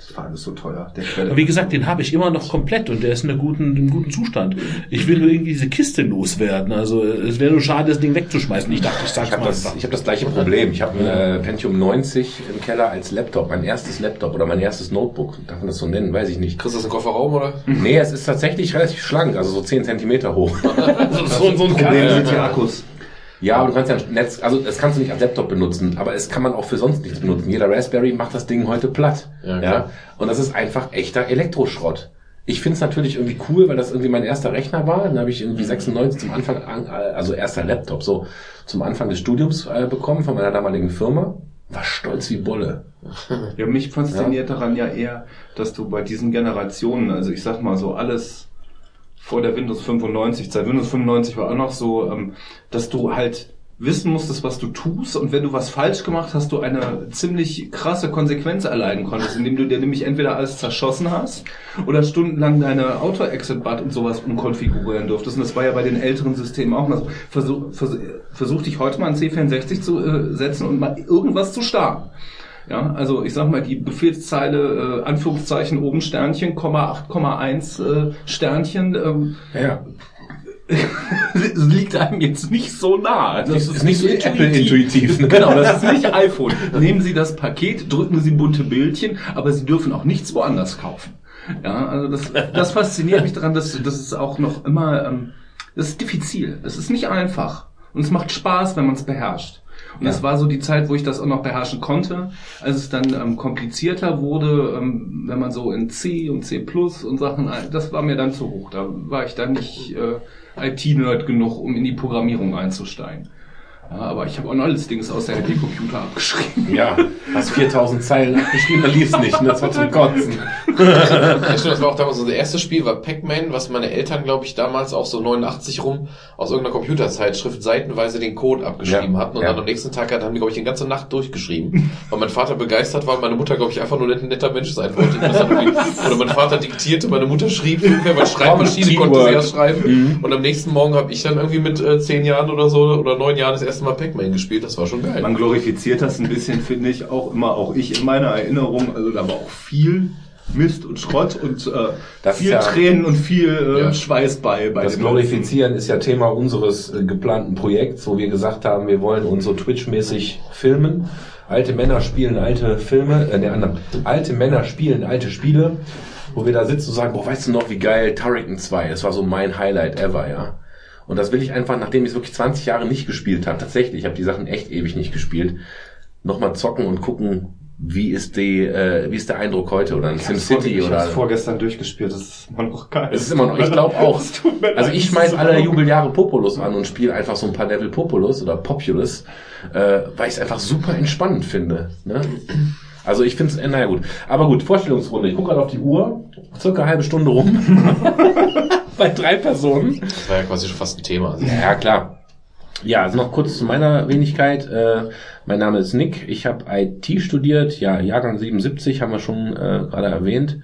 Speaker 5: Das war alles so teuer. Der Quelle.
Speaker 6: Aber wie gesagt, den habe ich immer noch komplett und der ist in einem guten, in einem guten Zustand. Ich will nur irgendwie diese Kiste loswerden. Also es wäre nur schade, das Ding wegzuschmeißen. Ich dachte, ich sag's
Speaker 2: Ich habe
Speaker 6: mal
Speaker 2: das, ich hab das gleiche Problem. Ich habe ein äh, Pentium 90 im Keller als Laptop, mein erstes Laptop oder mein erstes Notebook. Darf man das so nennen? Weiß ich nicht.
Speaker 4: Kriegst du das im Kofferraum, oder?
Speaker 2: Nee, es ist tatsächlich relativ schlank, also so 10 Zentimeter hoch. [laughs] so, so ein
Speaker 5: Problem sind die Akkus.
Speaker 2: Ja, aber du kannst ja ein Netz, also das kannst du nicht als Laptop benutzen, aber es kann man auch für sonst nichts benutzen. Jeder Raspberry macht das Ding heute platt.
Speaker 4: Ja, klar.
Speaker 2: Und das ist einfach echter Elektroschrott. Ich finde es natürlich irgendwie cool, weil das irgendwie mein erster Rechner war. Dann habe ich irgendwie 96 zum Anfang, an, also erster Laptop, so zum Anfang des Studiums äh, bekommen von meiner damaligen Firma. War stolz wie Bolle.
Speaker 5: Ja, mich fasziniert daran ja eher, dass du bei diesen Generationen, also ich sag mal so alles vor der Windows 95 Zeit, Windows 95 war auch noch so, ähm, dass du halt wissen musstest, was du tust und wenn du was falsch gemacht hast, du eine ziemlich krasse Konsequenz erleiden konntest, indem du dir nämlich entweder alles zerschossen hast oder stundenlang deine Auto-Exit-Bud und sowas umkonfigurieren durftest. Und das war ja bei den älteren Systemen auch so. Versuch, versuch, versuch dich heute mal in C64 zu äh, setzen und mal irgendwas zu starten. Ja, also ich sag mal, die Befehlszeile, äh, Anführungszeichen oben Sternchen, Komma 8,1 äh, Sternchen, ähm,
Speaker 2: Ja. [laughs]
Speaker 5: liegt einem jetzt nicht so nah. Das
Speaker 2: ist nicht so Apple-intuitiv, ne? [laughs]
Speaker 5: Genau, das ist nicht iPhone. Nehmen Sie das Paket, drücken Sie bunte Bildchen, aber Sie dürfen auch nichts woanders kaufen. Ja, also das, das fasziniert mich daran, dass, dass es auch noch immer, ähm, das ist diffizil. Es ist nicht einfach. Und es macht Spaß, wenn man es beherrscht. Und das war so die Zeit, wo ich das auch noch beherrschen konnte, als es dann ähm, komplizierter wurde, ähm, wenn man so in C und C Plus und Sachen, ein- das war mir dann zu hoch. Da war ich dann nicht äh, IT-Nerd genug, um in die Programmierung einzusteigen. Ja, aber ich habe auch noch alles Dings aus der LP-Computer abgeschrieben.
Speaker 2: Ja, hast 4000 Zeilen abgeschrieben, dann liest nicht, ne? das war zum Kotzen.
Speaker 4: Ja, stimmt, das war auch damals unser erstes Spiel, war Pac-Man, was meine Eltern, glaube ich, damals auch so 89 rum aus irgendeiner Computerzeitschrift seitenweise den Code abgeschrieben
Speaker 2: Ja,
Speaker 4: hatten und
Speaker 2: ja.
Speaker 4: dann am nächsten Tag hat, haben die, glaube ich, die ganze Nacht durchgeschrieben. Weil mein Vater begeistert war und meine Mutter, glaube ich, einfach nur ein netter Mensch sein wollte. Oder mein Vater diktierte, meine Mutter schrieb, bei Schreibmaschine konnte sie erst schreiben. Und am nächsten Morgen habe ich dann irgendwie mit äh, zehn Jahren oder so oder neun Jahren das erste Mal Pac-Man gespielt. Das war schon geil.
Speaker 5: Man glorifiziert das ein bisschen, finde ich, auch immer, auch ich in meiner Erinnerung. Also da war auch viel Mist und Schrott und äh, viel
Speaker 2: ja-
Speaker 5: Tränen und viel äh,
Speaker 4: Ja.
Speaker 5: Schweiß bei. bei
Speaker 2: Das Glorifizieren ist ja Thema unseres äh, geplanten Projekts, wo wir gesagt haben, wir wollen uns so Twitch-mäßig filmen. Alte Männer spielen alte Filme, äh, der andere. Alte Männer spielen alte Spiele, wo wir da sitzen und sagen, boah, weißt du noch, wie geil Turrican 2, das war so mein Highlight ever, ja. Und das will ich einfach, nachdem ich es wirklich 20 Jahre nicht gespielt habe, tatsächlich, ich habe die Sachen echt ewig nicht gespielt, nochmal zocken und gucken, wie ist die, äh, wie ist der Eindruck heute oder in SimCity
Speaker 5: vor, ich
Speaker 2: oder.
Speaker 5: hab's vorgestern durchgespielt, das ist immer noch geil.
Speaker 2: Es ist immer noch, ich glaube auch. [laughs] Also ich schmeiß alle Jubeljahre Populus an und spiele einfach so ein paar Level Populus oder Populus, äh, weil ich es einfach super entspannend finde. Ne? Also ich finde es, äh, naja gut. Aber gut, Vorstellungsrunde. Ich gucke gerade auf die Uhr, circa eine halbe Stunde rum. [laughs] [laughs] Bei drei Personen.
Speaker 4: Das war ja quasi schon fast ein Thema.
Speaker 2: Ja, klar. Ja, also noch kurz zu meiner Wenigkeit. Äh, mein Name ist Nick. Ich habe IT studiert. Ja, Jahrgang 77 haben wir schon äh, gerade erwähnt.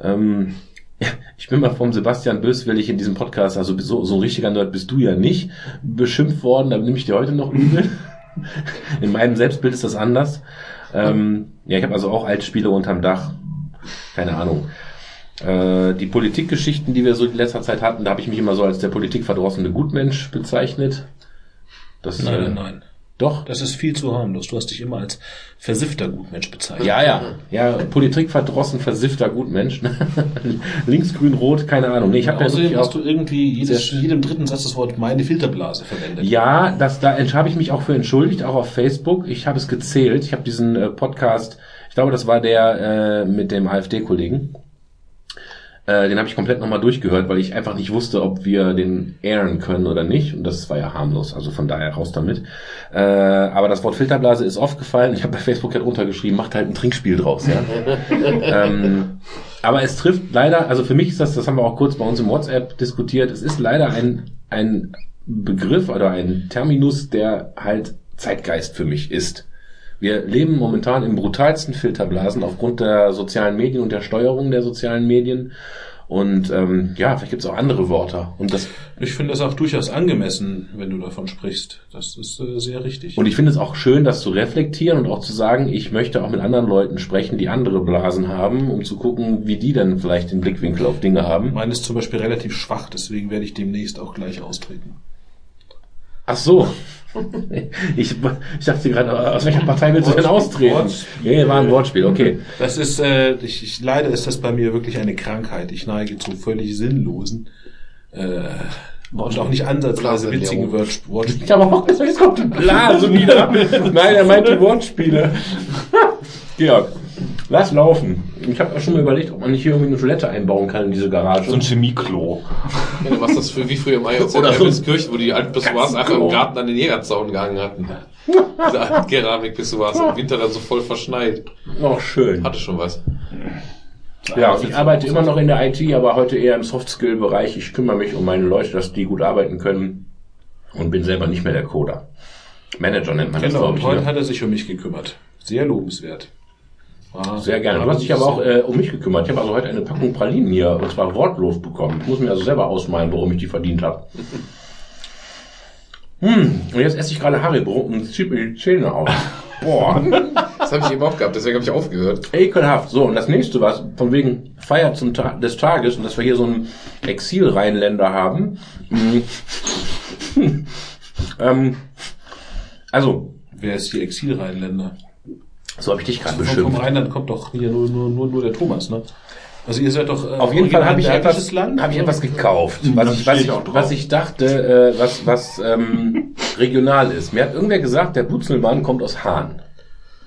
Speaker 2: Ähm, [laughs] ich bin mal vom Sebastian Böswillig in diesem Podcast, also so, so ein richtiger Nerd bist du ja nicht, beschimpft worden. Da nehme ich dir heute noch übel. [laughs] In meinem Selbstbild ist das anders. Ähm, ja, ich habe also auch Altspiele unterm Dach. Keine Ahnung. Äh, die Politikgeschichten, die wir so in letzter Zeit hatten, da habe ich mich immer so als der politikverdrossene Gutmensch bezeichnet. Das,
Speaker 6: Nein,
Speaker 2: äh,
Speaker 6: nein, nein.
Speaker 2: Doch.
Speaker 6: Das ist viel zu harmlos. Du hast dich immer als versiffter Gutmensch bezeichnet.
Speaker 2: Ja, ja. Ja, Politik verdrossen, versiffter Gutmensch. [laughs] Links, grün, rot, keine Ahnung. Nee, ich habe ja
Speaker 6: Außerdem hast du irgendwie jedes, jedem dritten Satz das Wort meine Filterblase verwendet.
Speaker 2: Ja, das, da habe ich mich auch für entschuldigt, auch auf Facebook. Ich habe es gezählt. Ich habe diesen äh, Podcast, ich glaube, das war der äh, mit dem AfD-Kollegen. Äh, den habe ich komplett nochmal durchgehört, weil ich einfach nicht wusste, ob wir den airen können oder nicht. Und das war ja harmlos, also von daher raus damit. Äh, aber das Wort Filterblase ist oft gefallen. Ich habe bei Facebook ja drunter geschrieben, macht halt ein Trinkspiel draus, ja. [laughs] ähm, aber es trifft leider, also für mich ist das, das haben wir auch kurz bei uns im WhatsApp diskutiert, es ist leider ein, ein Begriff oder ein Terminus, der halt Zeitgeist für mich ist. Wir leben momentan im brutalsten Filterblasen aufgrund der sozialen Medien und der Steuerung der sozialen Medien. Und ähm, ja, vielleicht gibt es auch andere Worte. Und das
Speaker 6: Ich finde das auch durchaus angemessen, wenn du davon sprichst. Das ist äh, sehr richtig.
Speaker 2: und ich finde es auch schön, das zu reflektieren und auch zu sagen, ich möchte auch mit anderen Leuten sprechen, die andere Blasen haben, um zu gucken, wie die dann vielleicht den Blickwinkel auf Dinge haben.
Speaker 6: Meine ist zum Beispiel relativ schwach, deswegen werde ich demnächst auch gleich austreten.
Speaker 2: Ach so. [laughs] Ich, ich dachte gerade, aus welcher Partei willst du denn austreten?
Speaker 6: Wortspiel.
Speaker 2: Ja, war ein Wortspiel, okay.
Speaker 6: Das ist, äh, ich, ich, leider ist das bei mir wirklich eine Krankheit. Ich neige zu völlig sinnlosen äh, und auch nicht ansatzweise witzigen Wortspielen.
Speaker 2: Ich habe auch gesagt, jetzt kommt Blase wieder. [laughs] Nein, er meint die Wortspiele. [laughs] Georg, lass laufen. Ich habe auch schon mal überlegt, ob man nicht hier irgendwie eine Toilette einbauen kann in diese Garage.
Speaker 5: So ein Chemieklo.
Speaker 4: Ja, du machst das für, wie früher im IOZ
Speaker 2: Oder so ein
Speaker 4: Kirchen, wo die alten Pissoirs einfach im Garten an den Jägerzaun gehangen hatten. [laughs] Diese alten Keramik-Pissoirs im Winter dann so voll verschneit.
Speaker 2: Noch schön.
Speaker 4: Hatte schon was.
Speaker 2: Ja, ich arbeite immer noch in der IT, aber heute eher im Soft-Skill-Bereich. Ich kümmere mich um meine Leute, dass die gut arbeiten können und bin selber nicht mehr der Coder. Manager nennt man das,
Speaker 6: Genau,
Speaker 2: glaube
Speaker 6: und
Speaker 2: ich.
Speaker 6: heute
Speaker 2: Ne?
Speaker 6: hat er sich um mich gekümmert. Sehr lobenswert. Ah,
Speaker 2: Sehr gerne. Du hast dich aber auch äh, um mich gekümmert. Ich habe also heute eine Packung Pralinen hier, und zwar wortlos bekommen. Ich muss mir also selber ausmalen, warum ich die verdient habe. [laughs] Hm, und jetzt esse ich gerade Haribo und zieht mir die Zähne aus. [laughs] Boah,
Speaker 4: Das habe ich eben auch gehabt, deswegen habe ich aufgehört.
Speaker 2: ekelhaft. So, und das nächste was, von wegen Feier zum Ta des Tages und dass wir hier so einen Exil-Rheinländer haben. Hm. [laughs] ähm, also,
Speaker 6: Wer ist hier Exil-Rheinländer?
Speaker 2: So habe ich dich gerade
Speaker 6: Vom, vom
Speaker 2: beschimpft.
Speaker 6: Rheinland kommt doch hier nur, nur, nur, nur der Thomas, ne? Also ihr seid doch äh,
Speaker 2: Auf jeden Fall habe ich etwas, habe ich etwas gekauft,
Speaker 5: Das
Speaker 2: was ich, was ich, was ich dachte, äh, was, was ähm, [laughs] regional ist. Mir hat irgendwer gesagt, der Butzelmann kommt aus Hahn.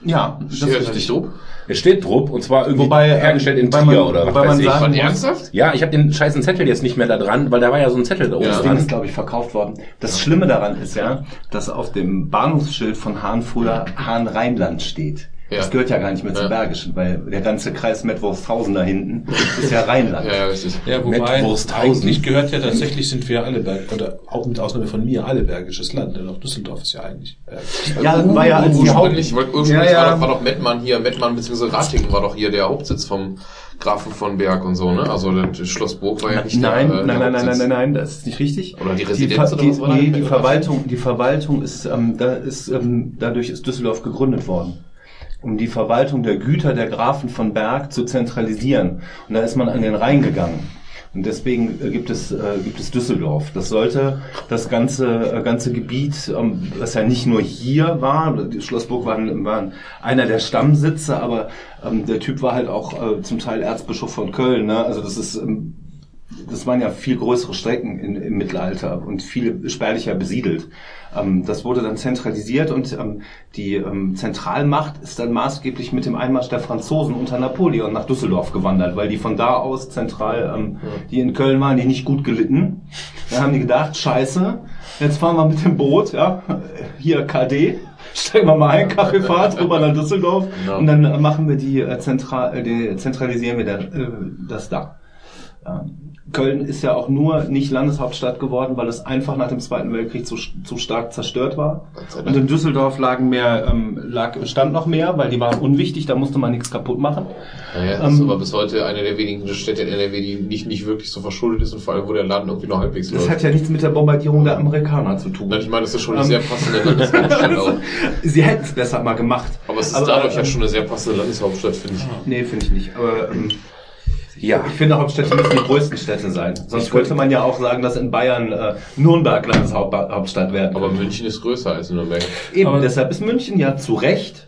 Speaker 5: Ja, das
Speaker 4: Steht
Speaker 5: ist
Speaker 4: richtig
Speaker 5: richtig.
Speaker 4: drauf.
Speaker 2: Es steht drupp und zwar irgendwie
Speaker 5: Wobei, ähm,
Speaker 2: hergestellt in Trier
Speaker 5: man-
Speaker 2: oder was
Speaker 5: wobei
Speaker 2: weiß
Speaker 5: man
Speaker 2: ich.
Speaker 5: sagen
Speaker 4: ernsthaft?
Speaker 2: Ja, ich habe den scheißen Zettel jetzt nicht mehr da dran, weil da war ja so ein Zettel da oben
Speaker 4: Ja.
Speaker 5: Das Ding
Speaker 2: dran.
Speaker 5: ist, glaube ich, verkauft worden. Das Schlimme daran ist ja, dass auf dem Bahnhofsschild von Hahn früher Hahn-Rheinland steht.
Speaker 4: Ja.
Speaker 5: Das gehört ja gar nicht mehr zum
Speaker 4: Ja.
Speaker 5: Bergischen, weil der ganze Kreis Mettwursthausen da hinten ist ja Rheinland.
Speaker 4: Ja, ja, richtig.
Speaker 6: Ja, wobei
Speaker 2: Mettwursthausen.
Speaker 6: eigentlich gehört ja tatsächlich sind wir alle Berg oder auch mit Ausnahme von mir alle bergisches Land, denn auch Düsseldorf ist ja eigentlich bergisch.
Speaker 5: Ja, war ja als die Haupt...
Speaker 4: Ursprünglich, weil ursprünglich
Speaker 5: Ja, ja.
Speaker 4: War, doch, war doch Mettmann hier, Mettmann bzw. Ratingen war doch hier der Hauptsitz vom Grafen von Berg und so, ne? Also das Schlossburg war ja nicht
Speaker 5: Nein,
Speaker 4: der, äh,
Speaker 5: nein,
Speaker 4: der
Speaker 5: nein, nein, nein, nein, nein, das ist nicht richtig.
Speaker 4: Oder die
Speaker 5: die,
Speaker 4: Residenz
Speaker 5: Ver-
Speaker 4: oder
Speaker 5: die,
Speaker 4: was war
Speaker 5: nee, die Verwaltung, die Verwaltung ist, ähm, da ist, ähm, dadurch ist Düsseldorf gegründet worden. Um die Verwaltung der Güter der Grafen von Berg zu zentralisieren. Und da ist man an den Rhein gegangen. Und deswegen äh, gibt es, äh, gibt es Düsseldorf. Das sollte das ganze, äh, ganze Gebiet, ähm, was ja nicht nur hier war, Schlossburg war, war einer der Stammsitze, aber ähm, der Typ war halt auch äh, zum Teil Erzbischof von Köln. Ne? Also das ist, ähm, das waren ja viel größere Strecken in, im Mittelalter und viel spärlicher besiedelt. Ähm, das wurde dann zentralisiert und ähm, die ähm, Zentralmacht ist dann maßgeblich mit dem Einmarsch der Franzosen unter Napoleon nach Düsseldorf gewandert, weil die von da aus zentral, ähm, die in Köln waren, die nicht gut gelitten. Dann haben die gedacht, scheiße, jetzt fahren wir mit dem Boot, ja, hier KD, steigen wir mal ein, Kaffeefahrt rüber nach Düsseldorf
Speaker 4: Ja.
Speaker 5: und dann äh, machen wir die, äh, zentral, äh, die zentralisieren wir da, äh, das da. Ja. Köln ist ja auch nur nicht Landeshauptstadt geworden, weil es einfach nach dem Zweiten Weltkrieg zu, zu stark zerstört war. Und in Düsseldorf lagen mehr, ähm, lag, stand noch mehr, weil die waren unwichtig, da musste man nichts kaputt machen.
Speaker 4: Naja, das ist
Speaker 5: Ähm,
Speaker 4: aber bis heute eine der wenigen Städte in NRW, die nicht, nicht wirklich so verschuldet ist und vor allem, wo der Laden irgendwie noch halbwegs
Speaker 5: Das
Speaker 4: läuft.
Speaker 5: hat ja nichts mit der Bombardierung der Amerikaner zu tun.
Speaker 4: Nein, ich meine, das ist schon eine
Speaker 5: Ähm,
Speaker 4: sehr passende Landeshauptstadt [laughs] auch.
Speaker 5: Sie hätten es besser mal gemacht.
Speaker 4: Aber es ist dadurch ja
Speaker 5: ähm,
Speaker 4: schon eine sehr passende Landeshauptstadt, finde ich.
Speaker 5: Nee, finde ich nicht. Aber ähm,
Speaker 2: Ja.
Speaker 5: Ich finde, Hauptstädte müssen die größten Städte sein. Sonst könnte man ja auch sagen, dass in Bayern äh, Nürnberg Landeshauptstadt werden
Speaker 4: Aber. München ist größer als Nürnberg.
Speaker 5: Eben,
Speaker 3: Aber-
Speaker 5: deshalb ist München ja zu Recht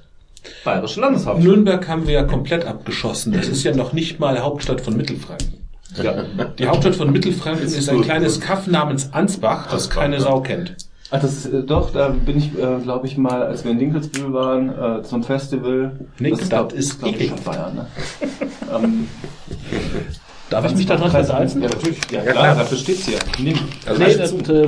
Speaker 5: bayerische Landeshauptstadt.
Speaker 3: Nürnberg haben wir ja komplett abgeschossen. Das ist ja noch nicht mal Hauptstadt von Mittelfranken.
Speaker 5: Ja.
Speaker 3: Die Hauptstadt von Mittelfranken ist ein
Speaker 5: gut.
Speaker 3: kleines Kaff namens Ansbach, das keine. Sau kennt.
Speaker 5: Ach, das, äh, doch, da bin ich, äh, glaube ich, mal, als wir in Dinkelsbühl waren, äh, zum Festival.
Speaker 3: Nick,
Speaker 5: das
Speaker 3: das ist
Speaker 5: glaub ich, schon Bayern, ne? [laughs] ähm,
Speaker 3: Darf ich mich daran versalzen?
Speaker 5: Ja, natürlich. Ja,
Speaker 2: klar.
Speaker 5: klar, dafür steht's hier. Nimm.
Speaker 2: Also
Speaker 3: Nee,
Speaker 2: das-
Speaker 3: äh,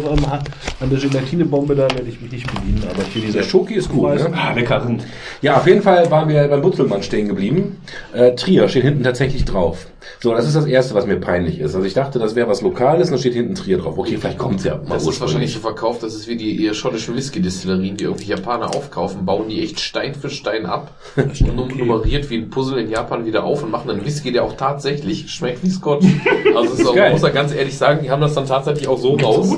Speaker 3: an der Gelatinebombe, da werde ich mich nicht bedienen, aber hier dieser
Speaker 2: der Schoki ist gut. Ne?
Speaker 5: Ah, lecker Rind.
Speaker 2: Ja, auf jeden Fall waren wir beim Butzelmann stehen geblieben. Äh, Trier steht hinten tatsächlich drauf. So, das ist das Erste, was mir peinlich ist. Also ich dachte, das wäre was Lokales, und da steht hinten Trier drauf. Okay, vielleicht kommt's ja mal
Speaker 4: Das ist wahrscheinlich so verkauft, das ist wie die eher schottischen Whisky-Destillerien, die irgendwie Japaner aufkaufen, bauen die echt Stein für Stein ab [laughs] und num- nummeriert wie ein Puzzle in Japan wieder auf und machen einen Whisky, der auch tatsächlich schmeckt wie Scotch. [laughs] Also es ist auch, man muss ja ganz ehrlich sagen, die haben das dann tatsächlich auch so raus.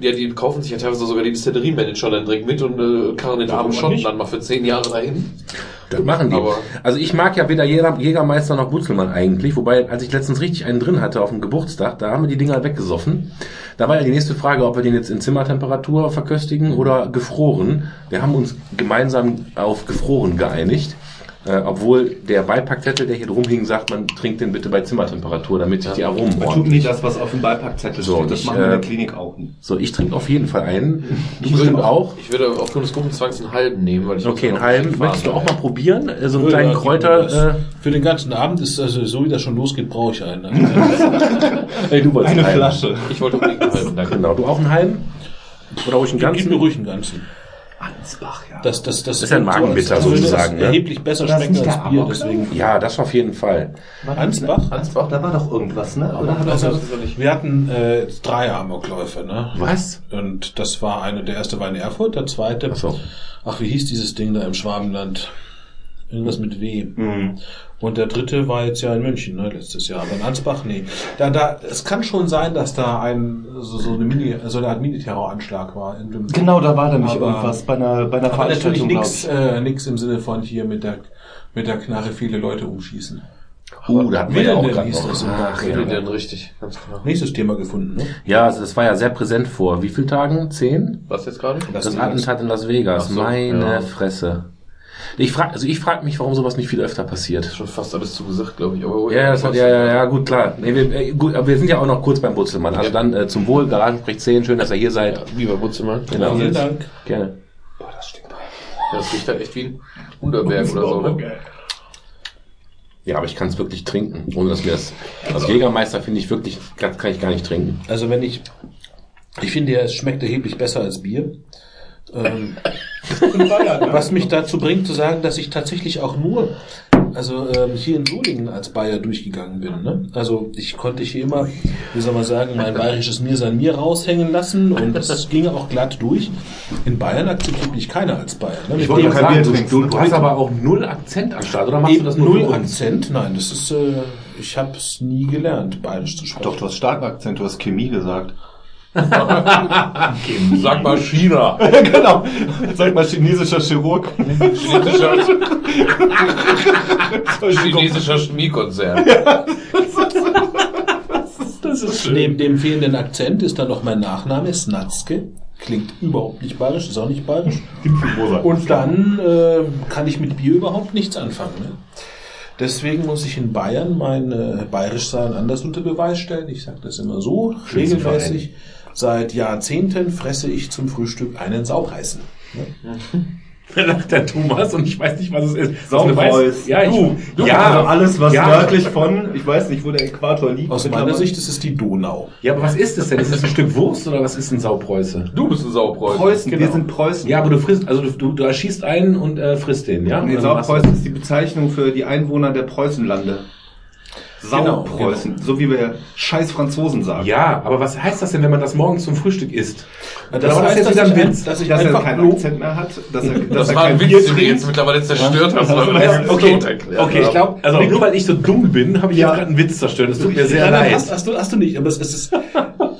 Speaker 4: Ja, die kaufen sich ja teilweise sogar die Distillerie-Manager dann direkt mit und äh, karren den armen Schotten dann mal für zehn Jahre dahin.
Speaker 2: Das machen die.
Speaker 4: Aber-
Speaker 2: also ich mag ja weder Jäger, Jägermeister noch Butzelmann eigentlich, wobei, als ich letztens richtig einen drin hatte auf dem Geburtstag, da haben wir die Dinger weggesoffen. Da war ja die nächste Frage, ob wir den jetzt in Zimmertemperatur verköstigen oder gefroren. Wir haben uns gemeinsam auf gefroren geeinigt. Äh, obwohl der Beipackzettel, der hier drum hing, sagt, man trinkt den bitte bei Zimmertemperatur, damit sich die Aromen
Speaker 5: Man tut nicht das, was auf dem Beipackzettel
Speaker 2: So,
Speaker 5: steht. Das
Speaker 2: ich,
Speaker 5: machen wir in der
Speaker 2: äh,
Speaker 5: Klinik auch nie.
Speaker 2: So, ich trinke auf jeden Fall einen. [laughs] Du
Speaker 4: Ich
Speaker 2: bestimmt
Speaker 4: würde
Speaker 2: auch.
Speaker 4: Ich würde aufgrund des Gruppenzwangs einen halben nehmen, weil ich
Speaker 2: Okay, einen
Speaker 4: ja
Speaker 2: halben. Möchtest du auch mal probieren? Äh, So einen
Speaker 3: Ja,
Speaker 2: kleinen Kräuter. Äh,
Speaker 3: Für den ganzen Abend ist, also so wie das schon losgeht, brauche ich einen. Also, [laughs]
Speaker 2: Ey, du wolltest
Speaker 5: Eine
Speaker 2: einen.
Speaker 5: Flasche.
Speaker 4: Ich wollte unbedingt einen halben, danke.
Speaker 2: Genau, du auch einen halben? Oder ruhig einen
Speaker 3: gib mir
Speaker 2: ganzen?
Speaker 3: ruhig einen ganzen.
Speaker 5: Ansbach, ja.
Speaker 3: Das, das, das,
Speaker 2: ist ja ein Magenbitter
Speaker 3: also,
Speaker 2: sozusagen,
Speaker 3: Das
Speaker 2: ne?
Speaker 3: erheblich besser
Speaker 5: das nicht
Speaker 3: als Bier,
Speaker 5: Amok
Speaker 3: deswegen.
Speaker 2: Ja, das auf jeden Fall.
Speaker 3: Ansbach?
Speaker 4: Ansbach?
Speaker 5: Da war doch irgendwas, ne? Oder hat er
Speaker 3: Also,
Speaker 5: das?
Speaker 3: wir hatten äh, drei Amokläufe, ne?
Speaker 2: Was?
Speaker 3: Und das war eine, der erste war in Erfurt, der zweite,
Speaker 2: Ach so.
Speaker 3: ach, wie hieß dieses Ding da im Schwabenland? Irgendwas mit W.
Speaker 5: Mhm.
Speaker 3: Und der dritte war jetzt ja in München, ne, letztes Jahr. Aber in Ansbach, nee. Da, da, es kann schon sein, dass da ein, so, so eine Mini, so eine Art Mini-Terroranschlag war. In dem,
Speaker 5: Genau, da war nämlich
Speaker 3: Aber-
Speaker 5: irgendwas bei einer, bei einer
Speaker 3: aber natürlich
Speaker 5: Veranstaltung,
Speaker 3: nix,
Speaker 5: glaub
Speaker 3: äh, nix im Sinne von hier mit der, mit der Knarre viele Leute umschießen.
Speaker 2: Uh, da hatten wir ja
Speaker 3: denn
Speaker 2: auch
Speaker 3: denn
Speaker 2: gerade noch.
Speaker 3: das im
Speaker 2: Ach, ja.
Speaker 4: Dann richtig, ganz genau.
Speaker 3: Nächstes Thema gefunden, ne?
Speaker 2: ja, also das war ja sehr präsent vor. Wie viel Tagen? Zehn?
Speaker 4: Was jetzt gerade?
Speaker 2: Das,
Speaker 3: Las
Speaker 2: Attentat in Las Vegas.
Speaker 4: So,
Speaker 2: Meine
Speaker 4: ja.
Speaker 2: Fresse. Ich frag, also ich frage mich, warum sowas nicht viel öfter passiert.
Speaker 4: Schon fast alles zugesagt, glaube ich. Aber
Speaker 2: Ja, das hat, ja, ja, ja, gut, klar. Nee, wir, äh, gut, aber wir sind ja auch noch kurz beim Butzelmann. Also
Speaker 4: Ja.
Speaker 2: dann äh, zum Wohl, Garagensprech 10, schön, dass ihr hier seid.
Speaker 4: Ja, lieber Butzemann.
Speaker 2: Genau.
Speaker 3: Vielen Dank.
Speaker 2: Gerne.
Speaker 5: Boah, das stinkt.
Speaker 4: Ja, das riecht halt echt wie ein Unterberg oder so, ne?
Speaker 2: Ja, aber ich kann es wirklich trinken, ohne dass mir das. Als Jägermeister finde ich wirklich, kann, kann ich gar nicht trinken.
Speaker 3: Also wenn ich, ich finde ja, es schmeckt erheblich besser als Bier. Ähm, was mich dazu bringt zu sagen, dass ich tatsächlich auch nur, also ähm, hier in Solingen als Bayer durchgegangen bin. Ne? Also ich konnte hier immer, wie soll man sagen, mein bayerisches Mir sein Mir raushängen lassen und das [laughs] ging auch glatt durch. In Bayern akzeptiert mich keiner als Bayer. Ne? Mit
Speaker 5: wollte kein Bier
Speaker 2: du,
Speaker 5: trinken.
Speaker 2: du, du hast aber auch null Akzent am Start, oder machst du das nur
Speaker 3: null? Akzent? Nein, das ist, äh, ich habe es nie gelernt, bayerisch zu sprechen.
Speaker 5: Doch, du hast starken Akzent, du hast Chemie gesagt.
Speaker 2: Sag mal China. [laughs]
Speaker 5: genau. Sag mal chinesischer Chirurg.
Speaker 4: Chinesischer, chinesischer Chemiekonzern.
Speaker 3: Das ist Neben dem fehlenden Akzent ist dann noch mein Nachname, Snatzke. Klingt überhaupt nicht bayerisch, ist auch nicht bayerisch. Und dann äh, kann ich mit Bier überhaupt nichts anfangen. Ne? Deswegen muss ich in Bayern mein äh, Bayerischsein anders unter Beweis stellen. Ich sage das immer so, regelmäßig. Seit Jahrzehnten fresse ich zum Frühstück einen Saupreisen. Ne? [laughs]
Speaker 2: Da lacht der Thomas und ich weiß nicht, was es ist.
Speaker 5: Saupreis.
Speaker 2: Ja, ich,
Speaker 5: Du, du,
Speaker 2: ja,
Speaker 5: also alles, was
Speaker 2: ja.
Speaker 5: nördlich von, ich weiß nicht, wo der Äquator liegt.
Speaker 3: Aus meiner Sicht ist es die Donau.
Speaker 2: Ja, aber was ist es denn? Ist es ein Stück Wurst oder was ist ein Saupreuße?
Speaker 4: Du bist ein Saupreuß.
Speaker 5: Preußen, wir
Speaker 2: Genau.
Speaker 5: sind Preußen.
Speaker 2: Ja, aber du frisst, also du, du, du erschießt einen und äh, frisst den, ja?
Speaker 5: Nee,
Speaker 2: du-
Speaker 5: Saupreußen ist die Bezeichnung für die Einwohner der Preußenlande.
Speaker 3: Genau,
Speaker 5: Saupreußen, so wie wir scheiß Franzosen sagen.
Speaker 2: Ja, aber was heißt das denn, wenn man das morgens zum Frühstück isst?
Speaker 3: Das
Speaker 2: Aber
Speaker 3: heißt,
Speaker 2: jetzt
Speaker 3: dass
Speaker 2: wieder
Speaker 3: ich
Speaker 2: ein
Speaker 3: dass ich
Speaker 5: dass er
Speaker 3: einfach
Speaker 5: keinen Akzent mehr hat, dass er, [laughs] dass
Speaker 4: Das
Speaker 5: er
Speaker 4: war
Speaker 5: kein
Speaker 4: ein Witz, den du jetzt mittlerweile zerstört hast. weil das [laughs]
Speaker 2: okay, okay, ich
Speaker 4: haben.
Speaker 2: glaube, also nur weil ich so dumm bin, habe ich
Speaker 5: Ja.
Speaker 2: jetzt gerade einen Witz zerstört. Es tut mir sehr
Speaker 3: Nein, nein,
Speaker 2: leid.
Speaker 3: hast, hast, du, hast du nicht, aber es ist,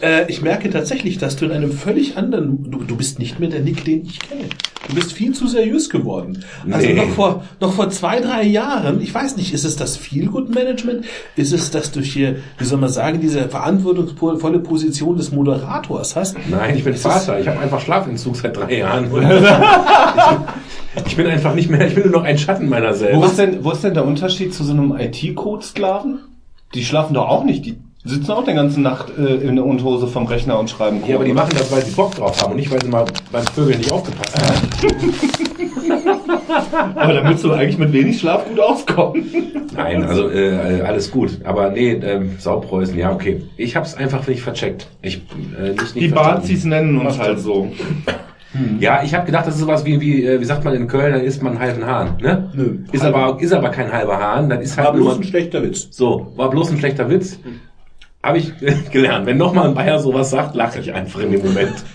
Speaker 3: äh, ich merke tatsächlich, dass du in einem völlig anderen, du, du bist nicht mehr der Nick, den ich kenne. Du bist viel zu seriös geworden. Also
Speaker 2: Nee.
Speaker 3: noch vor, noch vor zwei, drei Jahren, ich weiß nicht, ist es das Feelgood-Management? Ist es, dass du hier, wie soll man sagen, diese verantwortungsvolle Position des Moderators hast?
Speaker 2: Nein, ich bin Vater. Ich habe einfach Schlafentzug seit drei Jahren. [laughs] [laughs] ich bin einfach nicht mehr, ich bin nur noch ein Schatten meiner
Speaker 5: Wo
Speaker 2: selbst.
Speaker 5: ist denn, wo ist denn der Unterschied zu so einem IT-Code-Sklaven? Die schlafen doch auch nicht. Die sitzen auch die ganze Nacht äh, in der Unterhose vom Rechner und schreiben.
Speaker 2: Ja, aber die machen das, weil sie Bock drauf haben und nicht, weil sie mal beim Vögeln nicht aufgepasst haben. [laughs]
Speaker 5: aber da willst du eigentlich mit wenig Schlaf gut auskommen.
Speaker 2: Nein, also äh, alles gut. Aber nee, ähm, Saupreußen, ja, okay. Ich hab's einfach nicht vercheckt. Ich, äh, nicht, nicht
Speaker 5: Die. Bazis nennen uns halt so.
Speaker 2: Ja, ich habe gedacht, das ist sowas wie, wie, äh, wie sagt man in Köln, dann isst man einen halben Hahn. Ne?
Speaker 3: Nö.
Speaker 2: Ist aber, ist aber kein halber Hahn, das ist halt
Speaker 3: War bloß
Speaker 2: nur,
Speaker 3: ein schlechter Witz.
Speaker 2: so, war bloß ein schlechter Witz. Habe ich äh, gelernt. Wenn nochmal ein Bayer sowas sagt, lache ich einfach in dem Moment. [laughs]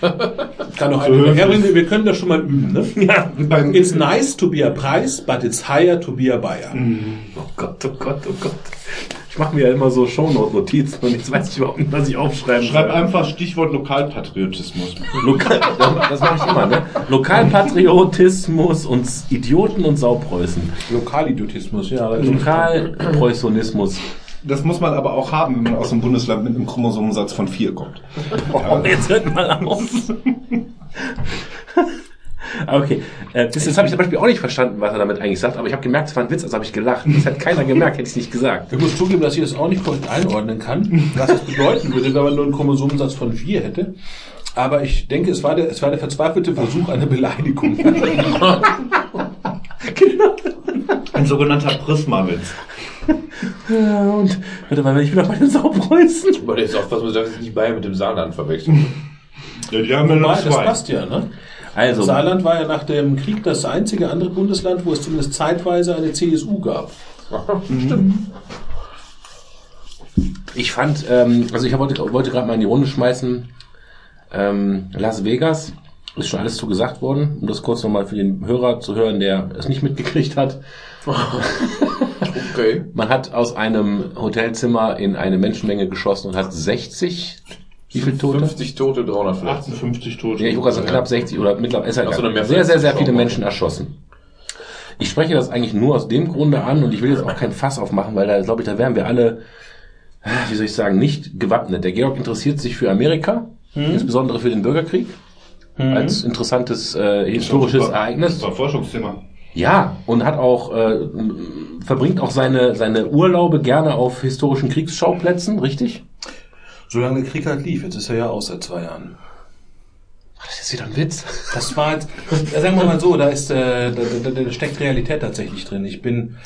Speaker 3: Kann doch eine, Herrin, wir können das schon mal üben, ne?
Speaker 2: ja.
Speaker 3: It's nice to be a Preis, but it's higher to be a buyer.
Speaker 2: Oh Gott, oh Gott, oh Gott. Ich mache mir ja immer so Shownote-Notizen und jetzt weiß ich überhaupt nicht, was ich aufschreiben
Speaker 5: Schreib
Speaker 2: soll.
Speaker 5: einfach Stichwort Lokalpatriotismus.
Speaker 2: Lokal, [laughs] das mache ich immer, ne? Lokalpatriotismus und Idioten und Saupreußen.
Speaker 3: Lokalidiotismus, ja.
Speaker 2: Lokalpreußonismus.
Speaker 5: Das muss man aber auch haben, wenn man aus einem Bundesland mit einem Chromosomensatz von vier kommt.
Speaker 2: Oh, jetzt hört mal auf. [laughs] Okay, äh, das, das habe ich zum Beispiel auch nicht verstanden, was er damit eigentlich sagt, aber ich habe gemerkt, es war ein Witz, also habe ich gelacht. Das hat keiner gemerkt, hätte ich nicht gesagt.
Speaker 3: Ich muss zugeben, dass ich das auch nicht korrekt einordnen kann, was das bedeuten würde, wenn man nur einen Chromosomensatz von vier hätte. Aber ich denke, es war der, es war der verzweifelte Versuch einer Beleidigung. [laughs]
Speaker 5: Ein sogenannter Prisma-Witz.
Speaker 2: Ja, und warte mal, ich bin doch bei den Saupreußen.
Speaker 4: Aber jetzt aufpassen, man darf jetzt nicht Bayern mit dem Saarland verwechseln.
Speaker 5: Ja, die haben ja noch
Speaker 3: das
Speaker 5: zwei.
Speaker 3: passt ja, ne?
Speaker 2: Also,
Speaker 3: Saarland war ja nach dem Krieg das einzige andere Bundesland, wo es zumindest zeitweise eine CSU gab.
Speaker 2: ich fand, ähm, also ich wollte, wollte gerade mal in die Runde schmeißen, ähm, Las Vegas, ist schon alles zugesagt worden, um das kurz nochmal für den Hörer zu hören, der es nicht mitgekriegt hat. [laughs]
Speaker 4: Okay.
Speaker 2: Man hat aus einem Hotelzimmer in eine Menschenmenge geschossen und hat 60, wie viele Tote?
Speaker 4: 50 Tote, 300 Verletzte.
Speaker 5: 58 Tote.
Speaker 2: Ja, ich wollte sagen, knapp 60 oder mittlerweile ist
Speaker 4: Ach so,
Speaker 2: sehr, sehr, sehr
Speaker 4: Verletzte.
Speaker 2: viele Menschen erschossen. Ich spreche das eigentlich nur aus dem Grunde an und ich will jetzt auch kein Fass aufmachen, weil da, glaube ich, da wären wir alle, äh, wie soll ich sagen, nicht gewappnet. Der Georg interessiert sich für Amerika, insbesondere für den Bürgerkrieg, als interessantes äh, historisches Ereignis.
Speaker 5: Das war Forschungsthema.
Speaker 2: Ja, und hat auch, äh, verbringt auch seine, seine Urlaube gerne auf historischen Kriegsschauplätzen, richtig?
Speaker 3: Solange der Krieg halt lief, jetzt ist er ja aus seit zwei Jahren.
Speaker 2: Ach, Das ist wieder ein Witz.
Speaker 3: Das war jetzt, sagen wir mal so, da ist, äh, da, da, da steckt Realität tatsächlich drin. Ich bin,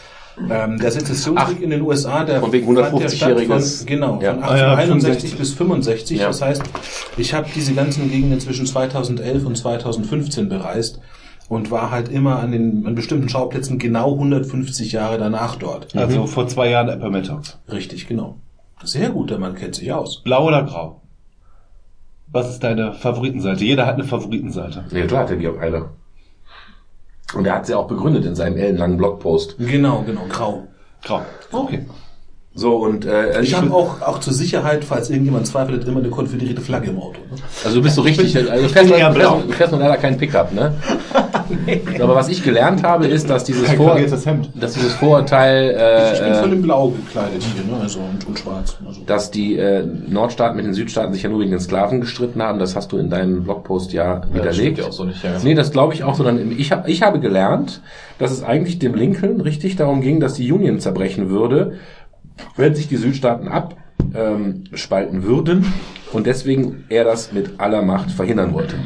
Speaker 3: ähm, der Sezessionskrieg in den USA, der
Speaker 2: von wegen
Speaker 3: fand ja statt
Speaker 2: 150-jähriges
Speaker 3: von, genau,
Speaker 2: Ja.
Speaker 3: von
Speaker 5: Ah ja,
Speaker 3: 1861
Speaker 5: 65.
Speaker 3: bis 65.
Speaker 2: Ja.
Speaker 3: Das heißt, ich habe diese ganzen Gegenden zwischen 2011 und 2015 bereist und war halt immer an den an bestimmten Schauplätzen genau 150 Jahre danach dort.
Speaker 5: Also vor zwei Jahren Appomattox.
Speaker 3: Richtig, genau. Sehr gut, der Mann kennt sich aus.
Speaker 5: Blau oder grau? Was ist deine Favoritenseite? Jeder hat eine Favoritenseite.
Speaker 2: Ja klar, hat der Georg eine. Und er hat sie auch begründet in seinem ellenlangen Blogpost.
Speaker 3: Genau, genau, grau.
Speaker 5: Grau. Okay.
Speaker 2: So, und äh,
Speaker 3: Ich habe auch, auch zur Sicherheit, falls irgendjemand zweifelt, immer eine konföderierte Flagge im Auto. Ne?
Speaker 2: Also du bist so richtig, also du fährst, du
Speaker 5: blau.
Speaker 2: fährst, du fährst noch leider keinen Pickup, ne? [laughs] Aber was ich gelernt habe, ist, dass dieses, [laughs] Vor,
Speaker 5: Hemd.
Speaker 2: dass dieses Vorurteil,
Speaker 3: Ich bin
Speaker 2: äh,
Speaker 3: voll
Speaker 2: äh,
Speaker 3: in Blau gekleidet hier, ne? Also und, und schwarz. Also.
Speaker 2: dass die äh, Nordstaaten mit den Südstaaten sich ja nur wegen den Sklaven gestritten haben, das hast du in deinem Blogpost ja
Speaker 4: Ja, das
Speaker 2: widerlegt.
Speaker 4: ja auch so nicht. Ja.
Speaker 2: Nee, das glaube ich auch, sondern ich, hab, ich habe gelernt, dass es eigentlich dem Lincoln richtig darum ging, dass die Union zerbrechen würde, wenn sich die Südstaaten abspalten ähm, spalten würden und deswegen er das mit aller Macht verhindern wollte.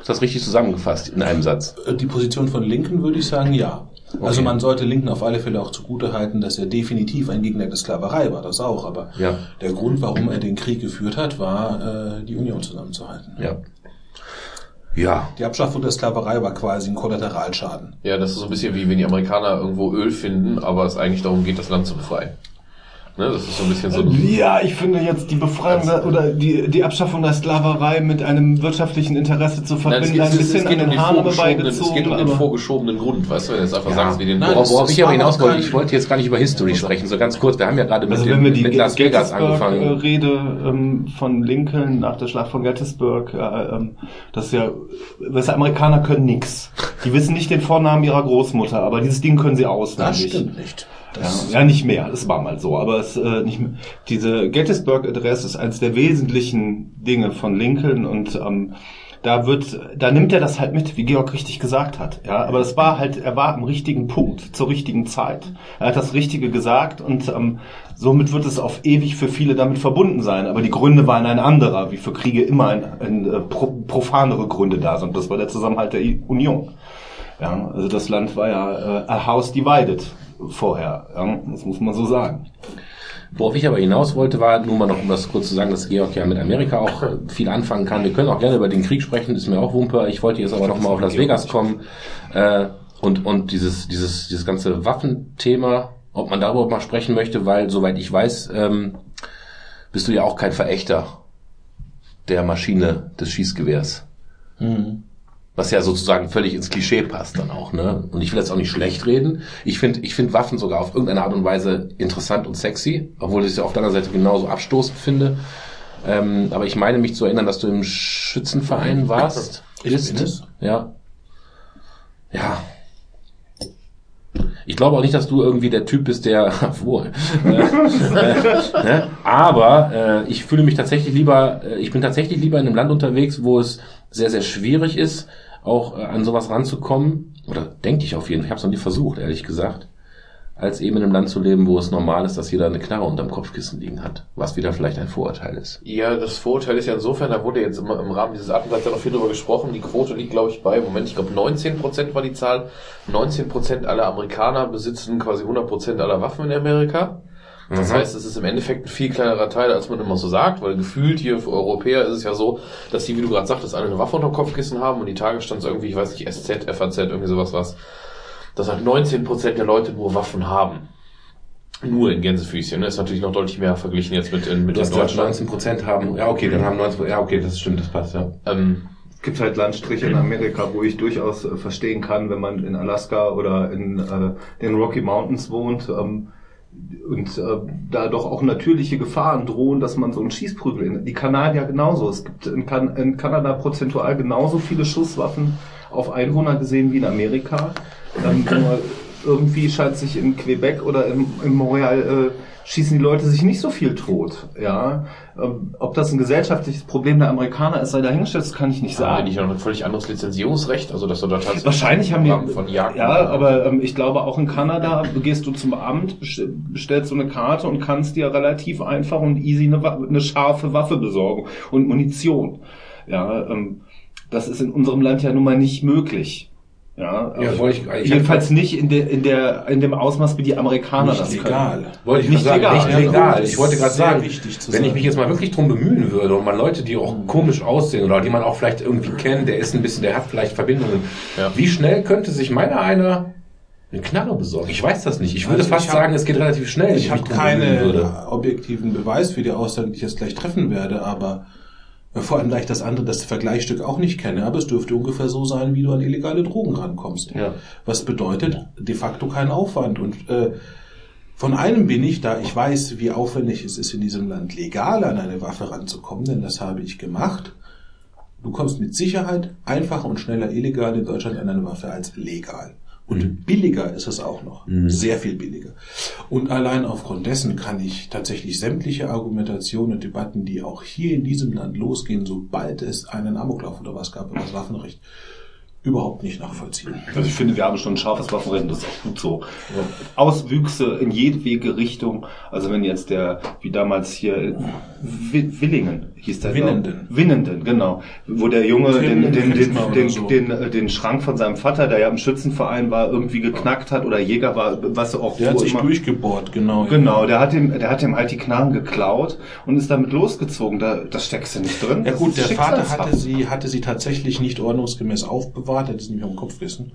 Speaker 2: Ist das richtig zusammengefasst in einem Satz?
Speaker 3: Äh, Die Position von Lincoln würde ich sagen, ja. Also man sollte Lincoln auf alle Fälle auch zugute halten, dass er definitiv ein Gegner der Sklaverei war, das auch. Aber
Speaker 2: Ja.
Speaker 3: der Grund, warum er den Krieg geführt hat, war, äh, die Union zusammenzuhalten.
Speaker 2: Ja. Ja.
Speaker 3: Die Abschaffung der Sklaverei war quasi ein Kollateralschaden.
Speaker 4: ja, das ist so ein bisschen wie wenn die Amerikaner irgendwo Öl finden, aber es eigentlich darum geht, das Land zu befreien. Ne, das ist so ein bisschen so.
Speaker 5: Ja, ich finde jetzt die Befreiung der, oder die, die Abschaffung der Sklaverei mit einem wirtschaftlichen Interesse zu
Speaker 4: Nein,
Speaker 5: verbinden, ein bisschen an den Haaren
Speaker 4: vorgeschobenen, es geht um den vorgeschobenen Grund, weißt du, wenn du jetzt einfach sagst, wie den
Speaker 3: Nein,
Speaker 2: Worauf,
Speaker 3: das- das
Speaker 2: ich aber hinaus wollte, ich wollte jetzt gar nicht über History sprechen, so ganz kurz. Wir haben ja gerade mit,
Speaker 5: Also
Speaker 2: dem,
Speaker 5: wenn wir die
Speaker 2: mit Las Vegas angefangen.
Speaker 5: Gettysburg-Rede ähm, von Lincoln nach der Schlacht von Gettysburg, äh, ähm, das ist ja, weißt du, Amerikaner können nix. Die wissen nicht den Vornamen ihrer Großmutter, aber dieses Ding können sie
Speaker 3: Das
Speaker 5: auswendig.
Speaker 3: stimmt nicht. Das
Speaker 5: Ja, nicht mehr. Das war mal so, aber es äh, nicht mehr. Diese Gettysburg-Adresse ist eines der wesentlichen Dinge von Lincoln und ähm, da wird, da nimmt er das halt mit, wie Georg richtig gesagt hat. Ja, aber das war halt, er war am richtigen Punkt zur richtigen Zeit. Er hat das Richtige gesagt und ähm, somit wird es auf ewig für viele damit verbunden sein. Aber die Gründe waren ein anderer, wie für Kriege immer ein, ein, äh, pro, profanere Gründe da sind. Das war der Zusammenhalt der Union. Ja, also das Land war ja äh, a house divided vorher. Ja, das muss man so sagen.
Speaker 2: Worauf ich aber hinaus wollte, war nur mal noch, um das kurz zu sagen, dass Georg ja mit Amerika auch äh, viel anfangen kann. Wir können auch gerne über den Krieg sprechen, ist mir auch Wumpe. Ich wollte jetzt aber noch mal auf Las Vegas kommen äh, und und dieses dieses dieses ganze Waffenthema, ob man darüber mal sprechen möchte, weil soweit ich weiß, ähm, bist du ja auch kein Verächter der Maschine des Schießgewehrs. Was ja sozusagen völlig ins Klischee passt dann auch, ne? Und ich will jetzt auch nicht schlecht reden. Ich finde, ich finde Waffen sogar auf irgendeine Art und Weise interessant und sexy, obwohl ich es ja auf der anderen Seite genauso abstoßend finde. Ähm, aber ich meine mich zu erinnern, dass du im Schützenverein warst.
Speaker 3: Ich
Speaker 2: Bist.
Speaker 3: bin es.
Speaker 2: Ja. Ja. Ich glaube auch nicht, dass du irgendwie der Typ bist, der [laughs] wohl. äh, äh, ne? Aber äh, ich fühle mich tatsächlich lieber, äh, ich bin tatsächlich lieber in einem Land unterwegs, wo es sehr, sehr schwierig ist, auch äh, an sowas ranzukommen. Oder denke ich auf jeden Fall. Ich habe es noch nie versucht, ehrlich gesagt. Als eben in einem Land zu leben, wo es normal ist, dass jeder eine Knarre unterm Kopfkissen liegen hat. Was wieder vielleicht ein Vorurteil ist.
Speaker 4: Ja, das Vorurteil ist ja insofern, da wurde jetzt immer im Rahmen dieses Attentats ja noch viel drüber gesprochen. Die Quote liegt, glaube ich, bei, Moment, ich glaube 19% war die Zahl. 19% aller Amerikaner besitzen quasi 100% aller Waffen in Amerika. Das
Speaker 2: Mhm.
Speaker 4: heißt, es ist im Endeffekt ein viel kleinerer Teil, als man immer so sagt, weil gefühlt hier für Europäer ist es ja so, dass die, wie du gerade sagtest, alle eine Waffe unterm Kopfkissen haben und die Tage stand irgendwie, ich weiß nicht, SZ, FAZ, irgendwie sowas was, dass halt 19% der Leute nur Waffen haben. Nur in Gänsefüßchen, ne? Ist natürlich noch deutlich mehr verglichen jetzt mit, in, mit
Speaker 2: Du
Speaker 4: in Deutschland.
Speaker 2: 19 Prozent haben. Ja, okay, dann haben 19 Ja, okay, das stimmt, das passt, ja.
Speaker 4: Ähm,
Speaker 5: Es gibt halt Landstriche in Amerika, wo ich durchaus äh, verstehen kann, wenn man in Alaska oder in äh, den Rocky Mountains wohnt ähm, und äh, da doch auch natürliche Gefahren drohen, dass man so einen Schießprügel in die Kanadier genauso. Es gibt in, kan in Kanada prozentual genauso viele Schusswaffen auf Einwohner gesehen wie in Amerika. Ähm, irgendwie scheint sich in Quebec oder in, in Montreal äh, schießen die Leute sich nicht so viel tot. Ja, ähm, ob das ein gesellschaftliches Problem der Amerikaner ist, sei dahingestellt, das kann ich nicht
Speaker 4: haben
Speaker 5: sagen.
Speaker 4: die nicht noch ein völlig anderes Lizenzierungsrecht, also dass du da tatsächlich
Speaker 5: Wahrscheinlich haben die,
Speaker 4: von Jagd
Speaker 5: ja, aber ähm, ich glaube auch in Kanada gehst du zum Amt, best- bestellst so eine Karte und kannst dir relativ einfach und easy eine, eine scharfe Waffe besorgen und Munition. Ja, ähm, das ist in unserem Land ja nun mal nicht möglich. Ja,
Speaker 2: Ja,
Speaker 5: aber
Speaker 2: wollte ich- ich
Speaker 5: jedenfalls nicht in der, in der, in dem Ausmaß, wie die Amerikaner
Speaker 3: Nicht
Speaker 5: das
Speaker 3: legal.
Speaker 5: können.
Speaker 2: Wollte ich
Speaker 5: Nicht
Speaker 2: sagen,
Speaker 5: legal.
Speaker 2: nicht legal. Ich wollte gerade sagen,
Speaker 3: wichtig zu
Speaker 2: wenn ich mich jetzt mal wirklich drum bemühen würde und mal Leute, die auch komisch aussehen oder die man auch vielleicht irgendwie kennt, der ist ein bisschen, der hat vielleicht Verbindungen.
Speaker 4: Ja.
Speaker 2: Wie schnell könnte sich meiner einer eine Knarre besorgen? Ich weiß das nicht. Ich würde
Speaker 3: Also
Speaker 2: fast
Speaker 3: ich hab-
Speaker 2: sagen, es geht relativ schnell.
Speaker 3: Ich habe
Speaker 2: würde.
Speaker 3: objektiven Beweis für die Aussage, die ich jetzt gleich treffen werde, aber äh, vor allem, da ich das andere, das Vergleichsstück auch nicht kenne, aber es dürfte ungefähr so sein, wie du an illegale Drogen rankommst.
Speaker 2: Ja.
Speaker 3: Was bedeutet de facto kein Aufwand. Und äh, von einem bin ich, da ich weiß, wie aufwendig es ist, in diesem Land legal an eine Waffe ranzukommen, denn das habe ich gemacht. Du kommst mit Sicherheit einfacher und schneller illegal in Deutschland an eine Waffe als legal. Und billiger ist es auch noch. Sehr viel billiger. Und allein aufgrund dessen kann ich tatsächlich sämtliche Argumentationen und Debatten, die auch hier in diesem Land losgehen, sobald es einen Amoklauf oder was gab über das Waffenrecht, überhaupt nicht nachvollziehen.
Speaker 5: Also ich finde, wir haben schon ein scharfes Waffenrecht, das ist auch gut so. Auswüchse in jedwege Richtung. Also wenn jetzt der, wie damals hier, Wi- Willingen hieß der.
Speaker 3: Winnenden.
Speaker 5: glaub- Winnenden, genau. Wo der Junge den, den, den, den,
Speaker 3: so.
Speaker 5: den, äh, den Schrank von seinem Vater, der ja im Schützenverein war, irgendwie geknackt hat oder Jäger war, was auch
Speaker 3: Der hat sich
Speaker 5: immer-
Speaker 3: durchgebohrt, genau.
Speaker 5: Genau, der hat ihm, der hat ihm halt die Knarren geklaut und ist damit losgezogen. Da, das steckst du nicht drin.
Speaker 3: Ja gut, der Vater hatte sie, hatte sie tatsächlich nicht ordnungsgemäß aufbewahrt, er hat es nämlich am Kopfkissen.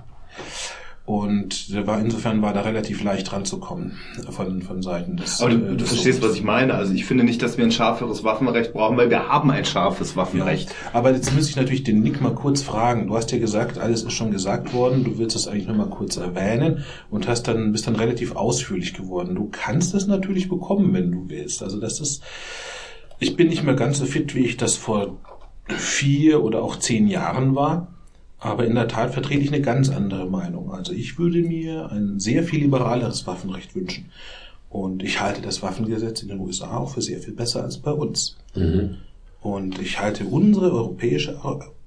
Speaker 3: Und der war, insofern war da relativ leicht ranzukommen von, von Seiten des.
Speaker 5: Aber du,
Speaker 3: äh, des
Speaker 5: verstehst, was ich meine. Also ich finde nicht, dass wir ein schärferes Waffenrecht brauchen, weil wir haben ein scharfes Waffenrecht.
Speaker 3: Aber jetzt muss ich natürlich den Nick mal kurz fragen. Du hast ja gesagt, alles ist schon gesagt worden. Du willst es eigentlich nur mal kurz erwähnen und hast dann, bist dann relativ ausführlich geworden. Du kannst es natürlich bekommen, wenn du willst. Also das ist, ich bin nicht mehr ganz so fit, wie ich das vor vier oder auch zehn Jahren war. Aber in der Tat vertrete ich eine ganz andere Meinung. Also ich würde mir ein sehr viel liberaleres Waffenrecht wünschen. Und ich halte das Waffengesetz in den USA auch für sehr viel besser als bei uns. Und ich halte unsere europäische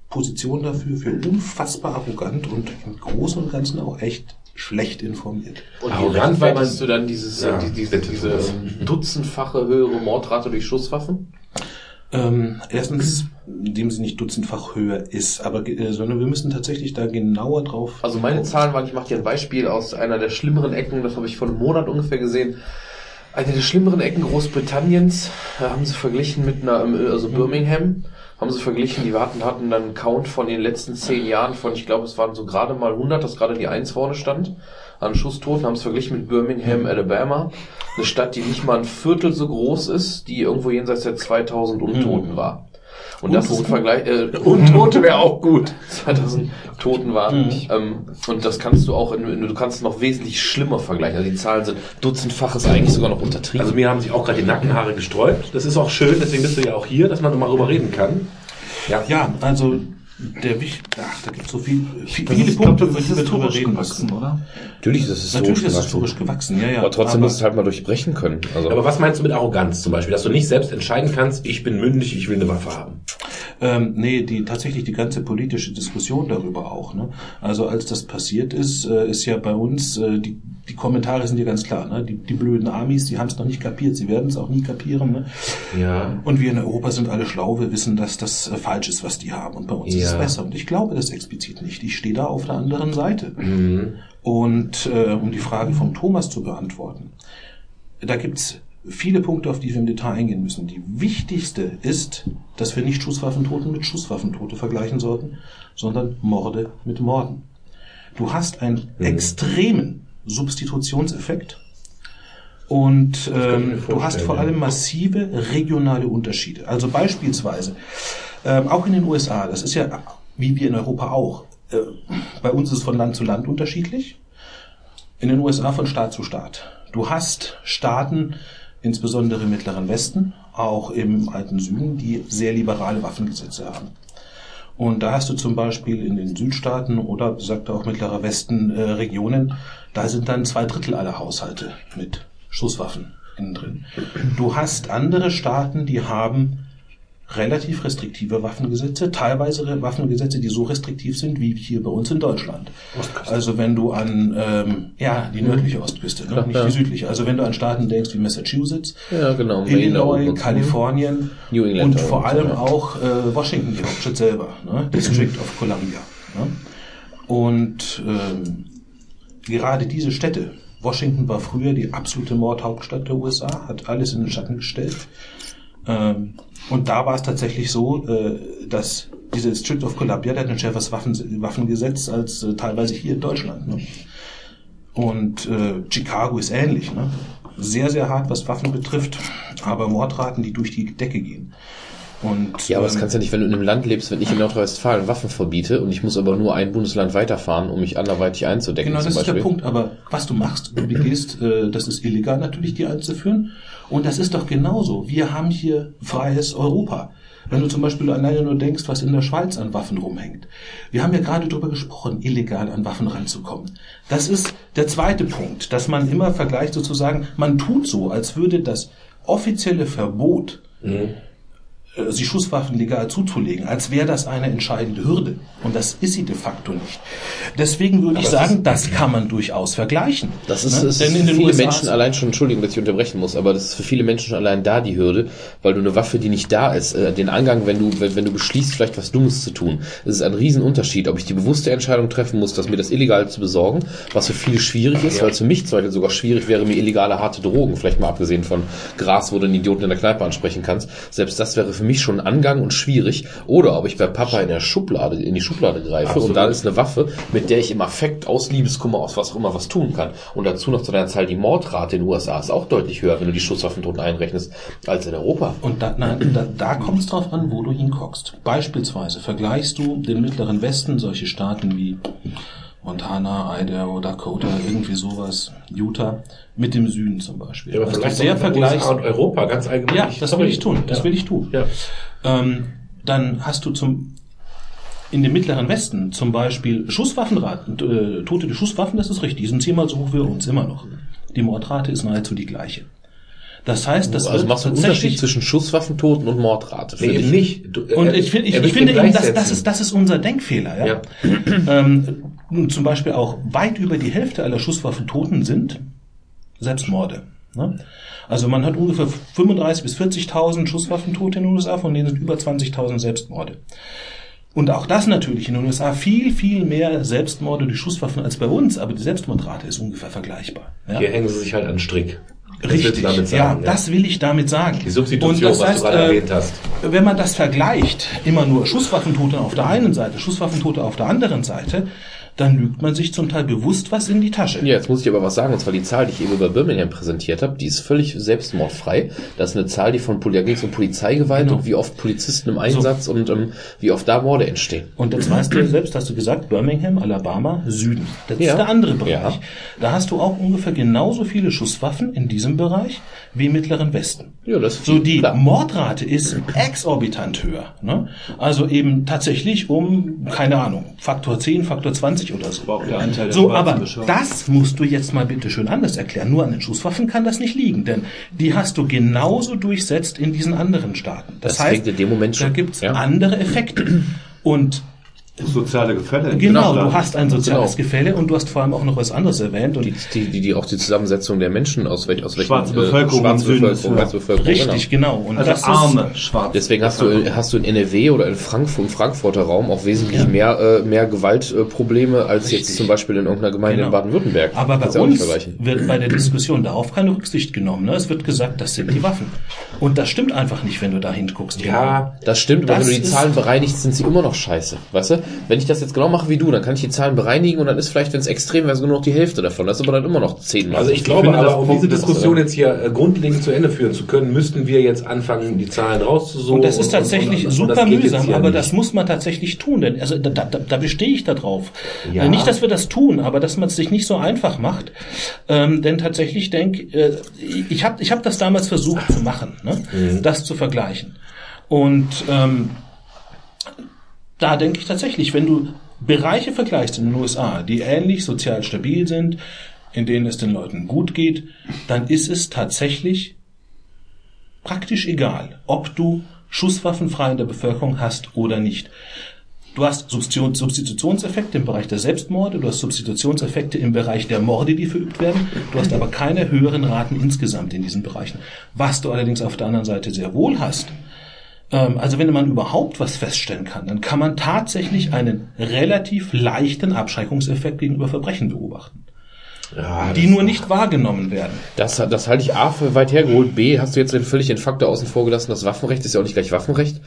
Speaker 3: Position dafür für unfassbar arrogant und im Großen und Ganzen auch echt schlecht informiert.
Speaker 4: Und
Speaker 2: Arrogant,
Speaker 4: wie
Speaker 2: weil man-
Speaker 4: du dann dieses,
Speaker 2: Ja,
Speaker 4: die, diese, diese ähm, dutzendfache höhere Mordrate durch Schusswaffen?
Speaker 3: Ähm, erstens, indem sie nicht dutzendfach höher ist, aber äh, sondern wir müssen tatsächlich da genauer drauf.
Speaker 4: Also meine Zahlen waren, ich mache dir ein Beispiel aus einer der schlimmeren Ecken, das habe ich vor einem Monat ungefähr gesehen. Eine der schlimmeren Ecken Großbritanniens da haben sie verglichen mit einer, ähm, also Birmingham, haben sie verglichen, die hatten, hatten dann einen Count von den letzten zehn Jahren von, ich glaube, es waren so gerade mal 100, dass gerade die Eins vorne stand, an Schusstoten, haben es verglichen mit Birmingham, Alabama, eine Stadt, die nicht mal ein Viertel so groß ist, die irgendwo jenseits der 2000 Untoten war. Und das ist ein Vergleich, äh,
Speaker 2: Untote wäre auch gut. [laughs]
Speaker 4: 2000 Toten waren. Ähm, und das kannst du auch, in, in, du kannst es noch wesentlich schlimmer vergleichen. Also die Zahlen sind dutzendfaches eigentlich sogar noch untertrieben.
Speaker 2: Also mir haben sich auch gerade die Nackenhaare gesträubt. Das ist auch schön, deswegen bist du ja auch hier, dass man mal drüber reden kann. Ja.
Speaker 3: Ja, also der Wicht, ach, da gibt es so viel, viel, viele
Speaker 5: ist,
Speaker 3: Punkte, über die wir drüber
Speaker 5: historisch
Speaker 3: reden
Speaker 5: gewachsen,
Speaker 3: müssen.
Speaker 5: oder?
Speaker 7: Natürlich ist es
Speaker 3: Natürlich ist es historisch gewachsen, ja, ja.
Speaker 7: Aber trotzdem muss es halt mal durchbrechen können. Also,
Speaker 2: Aber was meinst du mit Arroganz zum Beispiel? Dass du nicht selbst entscheiden kannst, ich bin mündig, ich will eine Waffe haben.
Speaker 3: Ähm, nee, die tatsächlich die ganze politische Diskussion darüber auch. Ne? Also als das passiert ist, äh, ist ja bei uns, äh, die, die Kommentare sind ja ganz klar. Ne? Die, die blöden Amis, die haben es noch nicht kapiert, sie werden es auch nie kapieren. Ne?
Speaker 2: Ja.
Speaker 3: Und wir in Europa sind alle schlau, wir wissen, dass das äh, falsch ist, was die haben. Und bei uns ist es
Speaker 2: Ja.
Speaker 3: besser. Und ich glaube das explizit nicht. Ich stehe da auf der anderen Seite.
Speaker 2: Mhm.
Speaker 3: Und äh, um die Frage von Thomas zu beantworten, da gibt's viele Punkte, auf die wir im Detail eingehen müssen. Die wichtigste ist, dass wir nicht Schusswaffentoten mit Schusswaffentote vergleichen sollten, sondern Morde mit Morden. Du hast einen extremen Substitutionseffekt und ähm, du hast vor allem massive regionale Unterschiede. Also beispielsweise, ähm, auch in den USA, das ist ja wie wir in Europa auch, äh, bei uns ist es von Land zu Land unterschiedlich, in den USA von Staat zu Staat. Du hast Staaten, insbesondere im Mittleren Westen, auch im alten Süden, die sehr liberale Waffengesetze haben. Und da hast du zum Beispiel in den Südstaaten oder besagte auch Mittlerer Westen äh, Regionen, da sind dann zwei Drittel aller Haushalte mit Schusswaffen innen drin. Du hast andere Staaten, die haben relativ restriktive Waffengesetze, teilweise Waffengesetze, die so restriktiv sind wie hier bei uns in Deutschland. Also wenn du an ähm, ja die nördliche Ostküste, ne? nicht die südliche. Also wenn du an Staaten denkst wie Massachusetts,
Speaker 7: ja, genau.
Speaker 3: Illinois,
Speaker 7: so.
Speaker 3: Kalifornien
Speaker 7: New England
Speaker 3: und vor allem
Speaker 7: ja.
Speaker 3: auch äh, Washington, die Hauptstadt selber, ne? [laughs] District of Columbia. Ne? Und ähm, gerade diese Städte, Washington war früher die absolute Mordhauptstadt der USA, hat alles in den Schatten gestellt. Ähm, und da war es tatsächlich so, äh, dass diese District of Columbia, der hat ein schärferes Waffen, Waffengesetz als äh, teilweise hier in Deutschland. Ne? Und äh, Chicago ist ähnlich. Ne? Sehr, sehr hart, was Waffen betrifft, aber Mordraten, die durch die Decke gehen. Und,
Speaker 7: Ja, aber das
Speaker 3: ähm,
Speaker 7: kannst du ja nicht, wenn du in einem Land lebst, wenn ich in Nordrhein-Westfalen Waffen verbiete und ich muss aber nur ein Bundesland weiterfahren, um mich anderweitig einzudecken
Speaker 3: Genau,
Speaker 7: zum
Speaker 3: das ist
Speaker 7: Beispiel.
Speaker 3: der Punkt. Aber was du machst, du begehst, äh, das ist illegal natürlich, die einzuführen. Und das ist doch genauso. Wir haben hier freies Europa. Wenn du zum Beispiel alleine nur denkst, was in der Schweiz an Waffen rumhängt. Wir haben ja gerade darüber gesprochen, illegal an Waffen ranzukommen. Das ist der zweite Punkt, dass man immer vergleicht sozusagen, man tut so, als würde das offizielle Verbot äh, sich Schusswaffen legal zuzulegen, als wäre das eine entscheidende Hürde. Und das ist sie de facto nicht. Deswegen würde ich
Speaker 7: das
Speaker 3: sagen, das kann man durchaus vergleichen.
Speaker 7: Das ist,
Speaker 3: Ne?
Speaker 7: das
Speaker 3: Denn
Speaker 7: ist
Speaker 3: in
Speaker 7: für
Speaker 3: den
Speaker 7: viele
Speaker 3: USA
Speaker 7: Menschen allein schon, Entschuldigung, dass ich unterbrechen muss, aber das ist für viele Menschen schon allein da die Hürde, weil du eine Waffe, die nicht da ist, äh, den Angang, wenn du, wenn, wenn du beschließt, vielleicht was Dummes zu tun, das ist ein Riesenunterschied, ob ich die bewusste Entscheidung treffen muss, dass mir das illegal zu besorgen, was für viele schwierig ist, weil es für mich zum Beispiel sogar schwierig wäre, mir illegale harte Drogen, vielleicht mal abgesehen von Gras, wo du einen Idioten in der Kneipe ansprechen kannst, selbst das wäre für mich
Speaker 4: mich schon Angang und schwierig. Oder ob ich bei Papa in der Schublade, in die Schublade greife
Speaker 2: Absolut.
Speaker 4: und da ist eine Waffe, mit der ich im Affekt aus Liebeskummer, aus was auch immer was tun kann. Und dazu noch zu deiner Zahl, die Mordrate in den USA ist auch deutlich höher, wenn du die Schusswaffentoten einrechnest, als in Europa.
Speaker 3: Und da, nein, da, da kommt es drauf an, wo du hinguckst. Beispielsweise vergleichst du den Mittleren Westen, solche Staaten wie Montana, Idaho, Dakota, irgendwie sowas, Utah, mit dem Süden zum Beispiel.
Speaker 2: Ja, aber
Speaker 3: du
Speaker 2: vielleicht
Speaker 3: sehr
Speaker 2: und Europa ganz allgemein.
Speaker 3: Ja, das will ich tun. Das
Speaker 2: Ja.
Speaker 3: will ich tun.
Speaker 2: Ja.
Speaker 3: Ähm, dann hast du zum in dem Mittleren Westen zum Beispiel Schusswaffenraten, äh, Tote durch Schusswaffen, das ist richtig, die sind zehnmal so hoch wie uns immer noch. Die Mordrate ist nahezu die gleiche. Das heißt, das
Speaker 4: also machst du einen
Speaker 3: tatsächlich-
Speaker 4: Unterschied zwischen Schusswaffentoten und Mordrate.
Speaker 2: Nee, eben
Speaker 4: ich.
Speaker 2: nicht. Du,
Speaker 3: Und
Speaker 2: äh,
Speaker 3: ich, finde, ich, ich finde eben, das, das, ist, das ist unser Denkfehler. Ja?
Speaker 2: Ja. [clears throat]
Speaker 3: Ähm, nun zum Beispiel auch weit über die Hälfte aller Schusswaffentoten sind Selbstmorde. Ne? Also man hat ungefähr 35.000 bis 40.000 Schusswaffentote in den USA, von denen sind über 20.000 Selbstmorde. Und auch das natürlich in den USA viel, viel mehr Selbstmorde durch Schusswaffen als bei uns, aber die Selbstmordrate ist ungefähr vergleichbar. Ja?
Speaker 2: Hier hängen sie sich halt an den Strick. Das
Speaker 3: Richtig,
Speaker 2: damit
Speaker 3: ja,
Speaker 2: sagen,
Speaker 3: das will ich damit sagen.
Speaker 2: Die Substitution,
Speaker 3: Und das
Speaker 2: was
Speaker 3: heißt,
Speaker 2: du gerade
Speaker 3: äh,
Speaker 2: erwähnt hast.
Speaker 3: Wenn man das vergleicht, immer nur Schusswaffentote auf der einen Seite, Schusswaffentote auf der anderen Seite, dann lügt man sich zum Teil bewusst was in die Tasche.
Speaker 4: Ja, jetzt muss ich aber was sagen, und zwar die Zahl, die ich eben über Birmingham präsentiert habe, die ist völlig selbstmordfrei. Das ist eine Zahl, die von da ging es um Polizeigewalt
Speaker 3: Genau.
Speaker 4: und wie oft Polizisten im Einsatz und ähm, wie oft da Morde entstehen.
Speaker 3: Und jetzt weißt du selbst, hast du gesagt, Birmingham, Alabama, Süden. Das
Speaker 4: Ja.
Speaker 3: ist der andere Bereich.
Speaker 4: Ja.
Speaker 3: Da hast du auch ungefähr genauso viele Schusswaffen in diesem Bereich wie im Mittleren Westen.
Speaker 4: Ja, das ist
Speaker 3: So die
Speaker 4: klar.
Speaker 3: Mordrate ist exorbitant höher. Ne? Also eben tatsächlich um, keine Ahnung, Faktor 10, Faktor 20 oder so.
Speaker 5: auch der Anteil der
Speaker 3: So, aber das musst du jetzt mal bitte schön anders erklären. Nur an den Schusswaffen kann das nicht liegen, denn die hast du genauso durchsetzt in diesen anderen Staaten. Das,
Speaker 4: Das
Speaker 3: heißt,
Speaker 4: in dem Moment
Speaker 3: da
Speaker 4: schon-
Speaker 3: gibt's
Speaker 4: ja.
Speaker 3: andere Effekte. Und
Speaker 5: Soziale Gefälle.
Speaker 3: genau, du hast ein soziales
Speaker 4: Genau.
Speaker 3: Gefälle und du hast vor allem auch noch was anderes erwähnt. Und
Speaker 4: die, die, die, auch die Zusammensetzung der Menschen aus, welch, aus welchen
Speaker 5: Schwarze Bevölkerung
Speaker 4: schwarze
Speaker 5: ist
Speaker 4: Bevölkerung, weiße Bevölkerung,
Speaker 3: richtig, genau. Und
Speaker 5: Also
Speaker 3: das
Speaker 5: arme, schwarze.
Speaker 4: Deswegen hast du, hast du in NRW oder in Frankfurt, im Frankfurter Raum auch wesentlich mehr, äh, mehr Gewaltprobleme als
Speaker 3: Richtig.
Speaker 4: jetzt zum Beispiel in irgendeiner Gemeinde
Speaker 3: Genau.
Speaker 4: in Baden-Württemberg.
Speaker 3: Aber bei uns wird bei der Diskussion darauf keine Rücksicht genommen. Ne? Es wird gesagt, das sind die Waffen. Und das stimmt einfach nicht, wenn du da hinguckst.
Speaker 2: Ja,
Speaker 4: Das stimmt, aber wenn du die
Speaker 3: ist-
Speaker 4: Zahlen bereinigst, sind sie immer noch scheiße. Weißt du? Wenn ich das jetzt genau mache wie du, dann kann ich die Zahlen bereinigen und dann ist vielleicht, wenn es extrem wäre, sogar nur noch die Hälfte davon. Das ist aber dann immer noch zehnmal.
Speaker 2: Also ich glaube
Speaker 5: finde,
Speaker 2: aber, um diese Diskussion
Speaker 4: das-
Speaker 2: jetzt hier äh, grundlegend zu Ende führen zu können, müssten wir jetzt anfangen, die Zahlen rauszusuchen.
Speaker 3: Und das ist tatsächlich
Speaker 2: und- und- und
Speaker 3: super mühsam, aber
Speaker 2: nicht.
Speaker 3: das muss man tatsächlich tun, denn also da, da, da bestehe ich darauf.
Speaker 2: Ja.
Speaker 3: Äh, Nicht, dass wir das tun, aber dass man es sich nicht so einfach macht, ähm, denn tatsächlich denke äh, ich habe ich hab das damals versucht zu machen, ne?
Speaker 2: Mhm.
Speaker 3: das zu vergleichen. Und ähm, da denke ich tatsächlich, wenn du Bereiche vergleichst in den USA, die ähnlich sozial stabil sind, in denen es den Leuten gut geht, dann ist es tatsächlich praktisch egal, ob du Schusswaffenfrei in der Bevölkerung hast oder nicht. Du hast Substitution- Substitutionseffekte im Bereich der Selbstmorde, du hast Substitutionseffekte im Bereich der Morde, die verübt werden, du hast aber keine höheren Raten insgesamt in diesen Bereichen. Was du allerdings auf der anderen Seite sehr wohl hast, also wenn man überhaupt was feststellen kann, dann kann man tatsächlich einen relativ leichten Abschreckungseffekt gegenüber Verbrechen beobachten,
Speaker 2: ja,
Speaker 3: die nur nicht wahrgenommen werden.
Speaker 4: Das, das halte ich A für weit hergeholt. B, hast du jetzt den völlig den Faktor außen vor gelassen, das Waffenrecht ist ja auch nicht gleich Waffenrecht.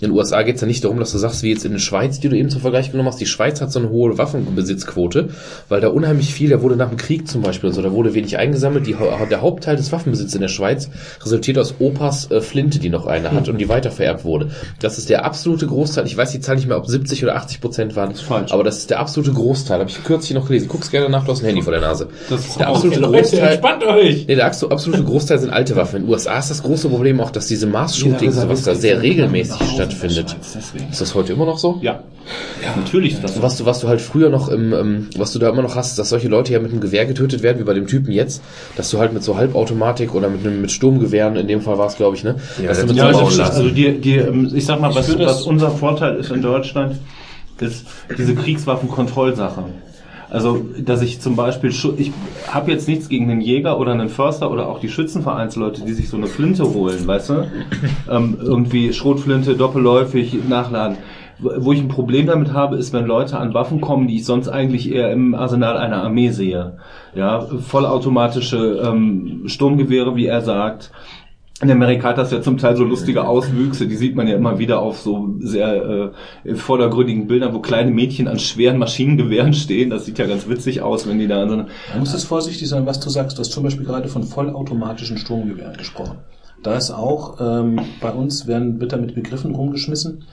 Speaker 4: In den USA geht es ja nicht darum, dass du sagst, wie jetzt in der Schweiz, die du eben zum Vergleich genommen hast, die Schweiz hat so eine hohe Waffenbesitzquote, weil da unheimlich viel, da wurde nach dem Krieg zum Beispiel, also da wurde wenig eingesammelt. Die, der Hauptteil des Waffenbesitzes in der Schweiz resultiert aus Opas äh, Flinte, die noch eine hat und die weitervererbt wurde. Das ist der absolute Großteil. Ich weiß die Zahl nicht mehr, ob 70 oder 80 Prozent waren. Das
Speaker 5: ist falsch.
Speaker 4: Aber das ist der absolute Großteil. Habe ich kürzlich noch gelesen. Guck's gerne nach, du hast ein Handy vor der Nase.
Speaker 5: Das ist
Speaker 4: der absolute Großteil.
Speaker 2: entspannt euch!
Speaker 4: Nee, der abso- absolute Großteil sind alte Waffen. In den USA ist das große Problem auch, dass diese Mass-Shootings, was da sehr regelmäßig stattfindet. Ist das heute immer noch so?
Speaker 5: Ja. Natürlich ist das so.
Speaker 4: Was du, was du halt früher noch im, ähm, was du da immer noch hast, dass solche Leute ja mit einem Gewehr getötet werden, wie bei dem Typen jetzt, dass du halt mit so Halbautomatik oder mit einem mit Sturmgewehren, in dem Fall war es, glaube ich, ne?
Speaker 2: Ja,
Speaker 4: dass du
Speaker 2: das
Speaker 4: mit
Speaker 5: Ja,
Speaker 4: so
Speaker 2: lassen.
Speaker 5: also die, die, ähm, ich sag mal, was, was unser Vorteil ist in Deutschland, ist diese Kriegswaffenkontrollsache. Also, dass ich zum Beispiel, ich habe jetzt nichts gegen einen Jäger oder einen Förster oder auch die Schützenvereinsleute, die sich so eine Flinte holen, weißt du? Ähm, irgendwie Schrotflinte, doppelläufig, nachladen. Wo wo ich ein Problem damit habe, ist, wenn Leute an Waffen kommen, die ich sonst eigentlich eher im Arsenal einer Armee sehe. Ja, vollautomatische ähm, Sturmgewehre, wie er sagt, in Amerika hat das ja zum Teil so lustige Auswüchse, die sieht man ja immer wieder auf so sehr äh, vordergründigen Bildern, wo kleine Mädchen an schweren Maschinengewehren [laughs] stehen. Das sieht ja ganz witzig aus, wenn die da so eine
Speaker 3: Man muss jetzt vorsichtig sein, was du sagst. Du hast zum Beispiel gerade von vollautomatischen Sturmgewehren gesprochen. Da ist auch, ähm, bei uns werden, wird da mit Begriffen rumgeschmissen.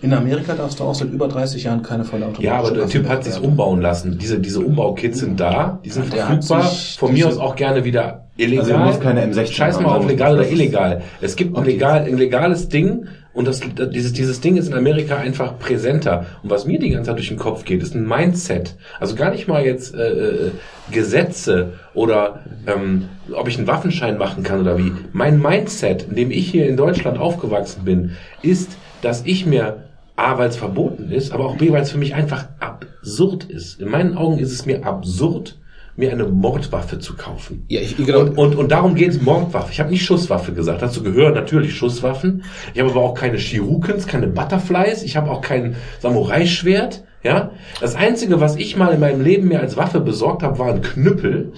Speaker 3: In Amerika darfst du auch seit über 30 Jahren keine vollautomatischen
Speaker 2: Ja, aber der Typ hat sich's
Speaker 3: erwerben.
Speaker 2: umbauen lassen. Diese, diese Umbau-Kits sind da, die sind
Speaker 3: hat
Speaker 2: verfügbar.
Speaker 3: sich
Speaker 2: Von mir aus auch gerne wieder illegal.
Speaker 5: Also du musst keine M16
Speaker 2: Scheiß mal auf legal
Speaker 5: muss-
Speaker 2: oder illegal. Es gibt ein, legal, ein legales Ding und das, dieses, dieses Ding ist in Amerika einfach präsenter. Und was mir die ganze Zeit durch den Kopf geht, ist ein Mindset. Also gar nicht mal jetzt äh, äh, Gesetze oder ähm, ob ich einen Waffenschein machen kann oder wie. Mein Mindset, in dem ich hier in Deutschland aufgewachsen bin, ist, dass ich mir A, weil es verboten ist, aber auch B, weil es für mich einfach absurd ist. In meinen Augen ist es mir absurd, mir eine Mordwaffe zu kaufen.
Speaker 1: Ja, ich, genau.
Speaker 2: Und, und, und darum geht es Mordwaffe. Ich habe nicht Schusswaffe gesagt. Dazu gehören natürlich Schusswaffen. Ich habe aber auch keine Shurikens, keine Butterflies. Ich habe auch kein Samurai-Schwert. Ja, das einzige, was ich mal in meinem Leben mir als Waffe besorgt habe, war ein Knüppel.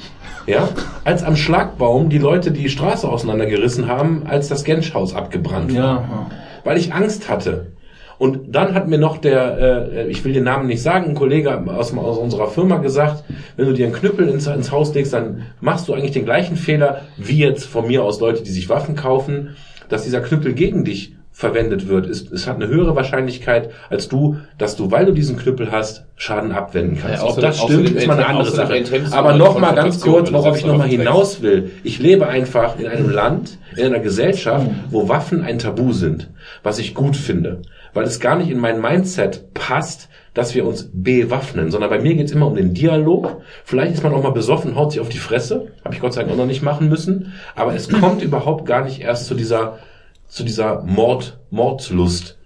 Speaker 2: Ja, als am Schlagbaum die Leute die Straße auseinandergerissen haben, als das Genschhaus abgebrannt war
Speaker 3: Ja,
Speaker 2: weil ich Angst hatte. Und dann hat mir noch der, äh, ich will den Namen nicht sagen, ein Kollege aus, aus unserer Firma gesagt, wenn du dir einen Knüppel ins, ins Haus legst, dann machst du eigentlich den gleichen Fehler wie jetzt von mir aus Leute, die sich Waffen kaufen, dass dieser Knüppel gegen dich verwendet wird. Es, es hat eine höhere Wahrscheinlichkeit als du, dass du, weil du diesen Knüppel hast, Schaden abwenden kannst.
Speaker 4: Ja,
Speaker 2: Ob das stimmt, ist mal eine andere Sache. Aber
Speaker 4: oder
Speaker 2: noch mal ganz kurz, worauf ich
Speaker 4: selbst
Speaker 2: noch mal
Speaker 4: darauf
Speaker 2: hinaus will. Ich lebe einfach in einem Land, in einer Gesellschaft, wo Waffen ein Tabu sind, was ich gut finde, weil es gar nicht in mein Mindset passt, dass wir uns bewaffnen, sondern bei mir geht's immer um den Dialog. Vielleicht ist man auch mal besoffen, haut sich auf die Fresse, habe ich Gott sei Dank auch noch nicht machen müssen, aber es [laughs] kommt überhaupt gar nicht erst zu dieser zu dieser Mord Mordslust.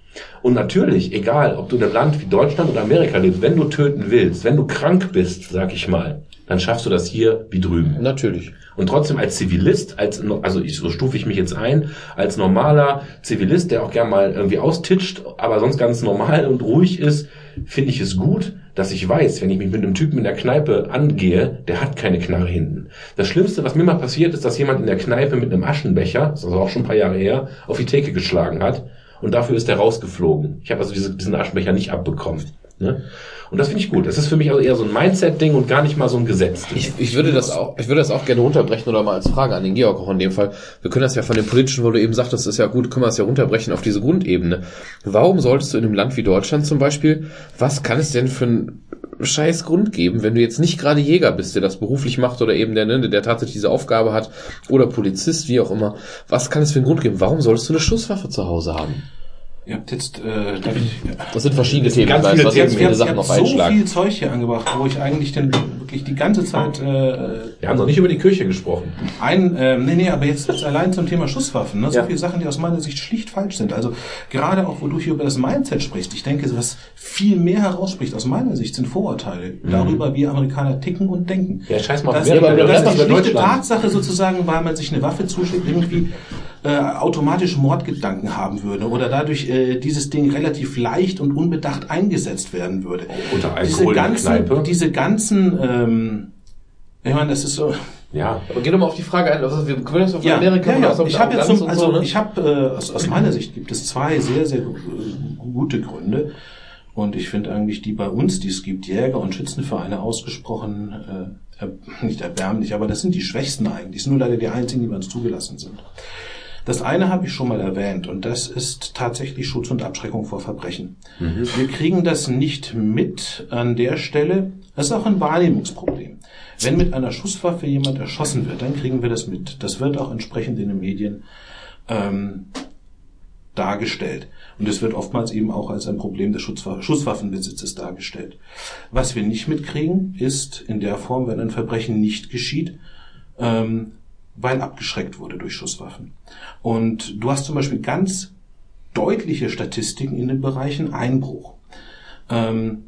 Speaker 2: Und natürlich, egal, ob du in einem Land wie Deutschland oder Amerika lebst, wenn du töten willst, wenn du krank bist, sag ich mal, dann schaffst du das hier wie drüben.
Speaker 1: Natürlich.
Speaker 2: Und trotzdem als Zivilist, als also ich, so stufe ich mich jetzt ein, als normaler Zivilist, der auch gern mal irgendwie austitscht, aber sonst ganz normal und ruhig ist, finde ich es gut, dass ich weiß, wenn ich mich mit einem Typen in der Kneipe angehe, der hat keine Knarre hinten. Das Schlimmste, was mir mal passiert, ist, dass jemand in der Kneipe mit einem Aschenbecher, das ist also auch schon ein paar Jahre her, auf die Theke geschlagen hat und dafür ist er rausgeflogen. Ich habe also diese, diesen Aschenbecher nicht abbekommen. Ne? Und das finde ich gut. Das ist für mich also eher so ein Mindset-Ding und gar nicht mal so ein Gesetz.
Speaker 1: Ich, ich würde das auch, ich würde das auch gerne runterbrechen oder mal als Frage an den Georg auch in dem Fall. Wir können das ja von dem politischen, wo du eben sagtest, das ist ja gut, können wir das ja runterbrechen auf diese Grundebene. Warum solltest du in einem Land wie Deutschland zum Beispiel, was kann es denn für einen scheiß Grund geben, wenn du jetzt nicht gerade Jäger bist, der das beruflich macht oder eben der, ne, der tatsächlich diese Aufgabe hat oder Polizist, wie auch immer. Was kann es für einen Grund geben? Warum solltest du eine Schusswaffe zu Hause haben?
Speaker 3: Ihr habt jetzt, äh, darf ich,
Speaker 1: Das sind verschiedene Themen,
Speaker 2: ganz
Speaker 1: weiß,
Speaker 2: viele
Speaker 1: was
Speaker 2: Themen,
Speaker 1: viele Sachen auf
Speaker 3: so viel Zeug hier angebracht, wo ich eigentlich denn wirklich die ganze Zeit äh,
Speaker 2: Wir haben noch nicht über die Kirche gesprochen.
Speaker 3: Ein, ähm, nee, nee, aber jetzt, jetzt allein zum Thema Schusswaffen, ne? so
Speaker 2: Ja.
Speaker 3: viele Sachen, die aus meiner Sicht schlicht falsch sind. Also gerade auch, wo du hier über das Mindset sprichst, ich denke, was viel mehr herausspricht aus meiner Sicht sind Vorurteile darüber, wie Amerikaner ticken und denken.
Speaker 2: Ja, scheiß mal
Speaker 3: Das, das, das ist die schlichte. Tatsache sozusagen, weil man sich eine Waffe zuschlägt, irgendwie äh, automatisch Mordgedanken haben würde oder dadurch äh, dieses Ding relativ leicht und unbedacht eingesetzt werden würde.
Speaker 2: Unter Alkohol
Speaker 3: diese
Speaker 2: in der
Speaker 3: ganzen,
Speaker 2: Kneipe.
Speaker 3: diese ganzen, ähm, ich meine, das ist so,
Speaker 2: Ja.
Speaker 1: Aber geh doch mal auf die Frage ein, also wir können das auf
Speaker 3: ja,
Speaker 1: Amerika
Speaker 3: ja, ja.
Speaker 1: aus der
Speaker 3: Ich habe jetzt zum, also
Speaker 1: so, ne?
Speaker 3: ich habe äh, aus, aus meiner Sicht gibt es zwei sehr sehr äh, gute Gründe und ich finde eigentlich die bei uns, die es gibt, Jäger und Schützenvereine ausgesprochen äh, nicht erbärmlich, aber das sind die Schwächsten eigentlich. Das sind nur leider die einzigen, die bei uns zugelassen sind. Das eine habe ich schon mal erwähnt und das ist tatsächlich Schutz und Abschreckung vor Verbrechen. Wir kriegen das nicht mit an der Stelle. Das ist auch ein Wahrnehmungsproblem. Wenn mit einer Schusswaffe jemand erschossen wird, dann kriegen wir das mit. Das wird auch entsprechend in den Medien ähm, dargestellt. Und es wird oftmals eben auch als ein Problem des Schusswaffenbesitzes dargestellt. Was wir nicht mitkriegen, ist in der Form, wenn ein Verbrechen nicht geschieht, ähm, weil abgeschreckt wurde durch Schusswaffen. Und du hast zum Beispiel ganz deutliche Statistiken in den Bereichen Einbruch. Ähm,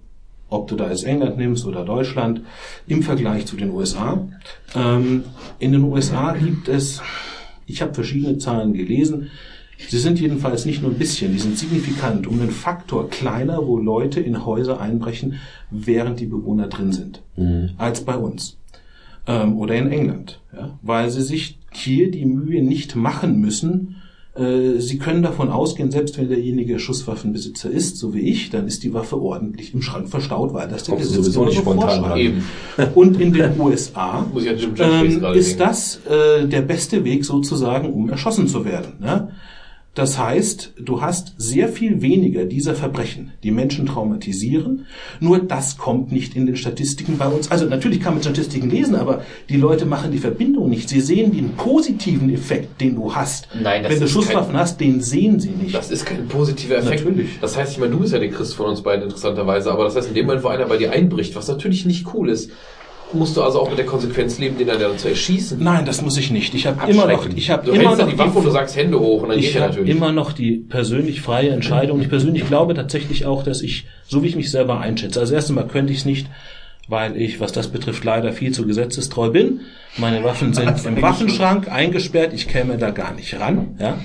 Speaker 3: ob du da jetzt England nimmst oder Deutschland, im Vergleich zu den USA. Ähm, in den USA gibt es, ich habe verschiedene Zahlen gelesen, sie sind jedenfalls nicht nur ein bisschen, die sind signifikant, um einen Faktor kleiner, wo Leute in Häuser einbrechen, während die Bewohner drin sind, als bei uns. Ähm, oder in England, ja, weil sie sich hier die Mühe nicht machen müssen. Äh, Sie können davon ausgehen, selbst wenn derjenige Schusswaffenbesitzer ist, so wie ich, dann ist die Waffe ordentlich im Schrank verstaut, weil das der Gesetzgeber
Speaker 2: nicht
Speaker 3: so
Speaker 2: spontan.
Speaker 4: Eben. [laughs]
Speaker 3: Und in den USA ähm, ist das äh, der beste Weg sozusagen, um erschossen zu werden. Ne? Das heißt, du hast sehr viel weniger dieser Verbrechen, die Menschen traumatisieren. Nur das kommt nicht in den Statistiken bei uns. Also natürlich kann man Statistiken lesen, aber die Leute machen die Verbindung nicht. Sie sehen den positiven Effekt, den du hast.
Speaker 4: Nein, das
Speaker 3: Wenn du
Speaker 4: ist
Speaker 3: Schusswaffen
Speaker 4: kein-
Speaker 3: hast, den sehen sie nicht.
Speaker 4: Das ist kein positiver Effekt.
Speaker 3: Natürlich.
Speaker 4: Das heißt, ich meine, du bist ja der Christ von uns beiden interessanterweise, aber das heißt, in dem Moment, wo einer bei dir einbricht, was natürlich nicht cool ist, musst du also auch mit der Konsequenz leben, den dann zu erschießen.
Speaker 3: Nein, das muss ich nicht. Ich habe immer noch, ich habe immer noch
Speaker 4: die Waffe und du sagst Hände hoch und dann geht
Speaker 3: ich habe
Speaker 4: natürlich.
Speaker 3: immer noch die persönlich freie Entscheidung. Ich persönlich glaube tatsächlich auch, dass ich, so wie ich mich selber einschätze, also erst einmal könnte ich es nicht, weil ich, was das betrifft, leider viel zu gesetzestreu bin. Meine Waffen sind [laughs] im Waffenschrank eingesperrt. Ich käme da gar nicht ran. Ja.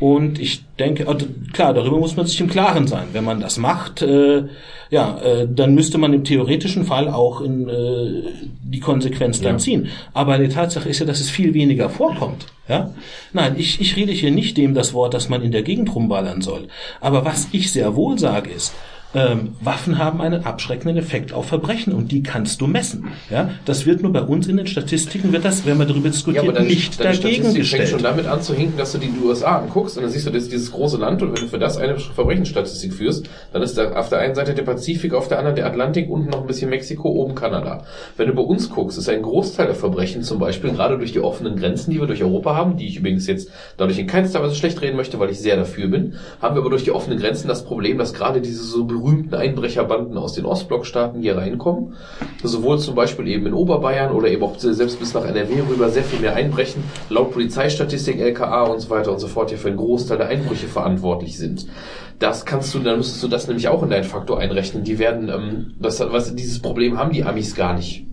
Speaker 3: Und ich denke, also klar, darüber muss man sich im Klaren sein. Wenn man das macht, äh, ja, äh, dann müsste man im theoretischen Fall auch in, äh, die Konsequenz dann ziehen. Aber die Tatsache ist ja, dass es viel weniger vorkommt. Ja? Nein, ich, ich rede hier nicht dem das Wort, dass man in der Gegend rumballern soll. Aber was ich sehr wohl sage ist, ähm, Waffen haben einen abschreckenden Effekt auf Verbrechen und die kannst du messen. Ja, das wird nur bei uns in den Statistiken wird das, wenn wir darüber diskutieren, nicht
Speaker 4: deine
Speaker 3: dagegen
Speaker 4: Statistik fängt schon
Speaker 3: gestellt.
Speaker 4: damit an zu hinken, dass du die USA anguckst und dann siehst du das, dieses große Land und wenn du für das eine Verbrechensstatistik führst, dann ist da auf der einen Seite der Pazifik, auf der anderen der Atlantik, unten noch ein bisschen Mexiko, oben Kanada. Wenn du bei uns guckst, ist ein Großteil der Verbrechen zum Beispiel gerade durch die offenen Grenzen, die wir durch Europa haben, die ich übrigens jetzt dadurch in keinster Weise schlecht reden möchte, weil ich sehr dafür bin, haben wir aber durch die offenen Grenzen das Problem, dass gerade diese so berühmten Einbrecherbanden aus den Ostblockstaaten hier reinkommen, sowohl zum Beispiel eben in Oberbayern oder eben auch selbst bis nach NRW rüber sehr viel mehr einbrechen, laut Polizeistatistik, LKA und so weiter und so fort, hier für einen Großteil der Einbrüche verantwortlich sind. Das kannst du, dann müsstest du das nämlich auch in deinen Faktor einrechnen. Die werden, ähm, das, was, dieses Problem haben die Amis gar nicht.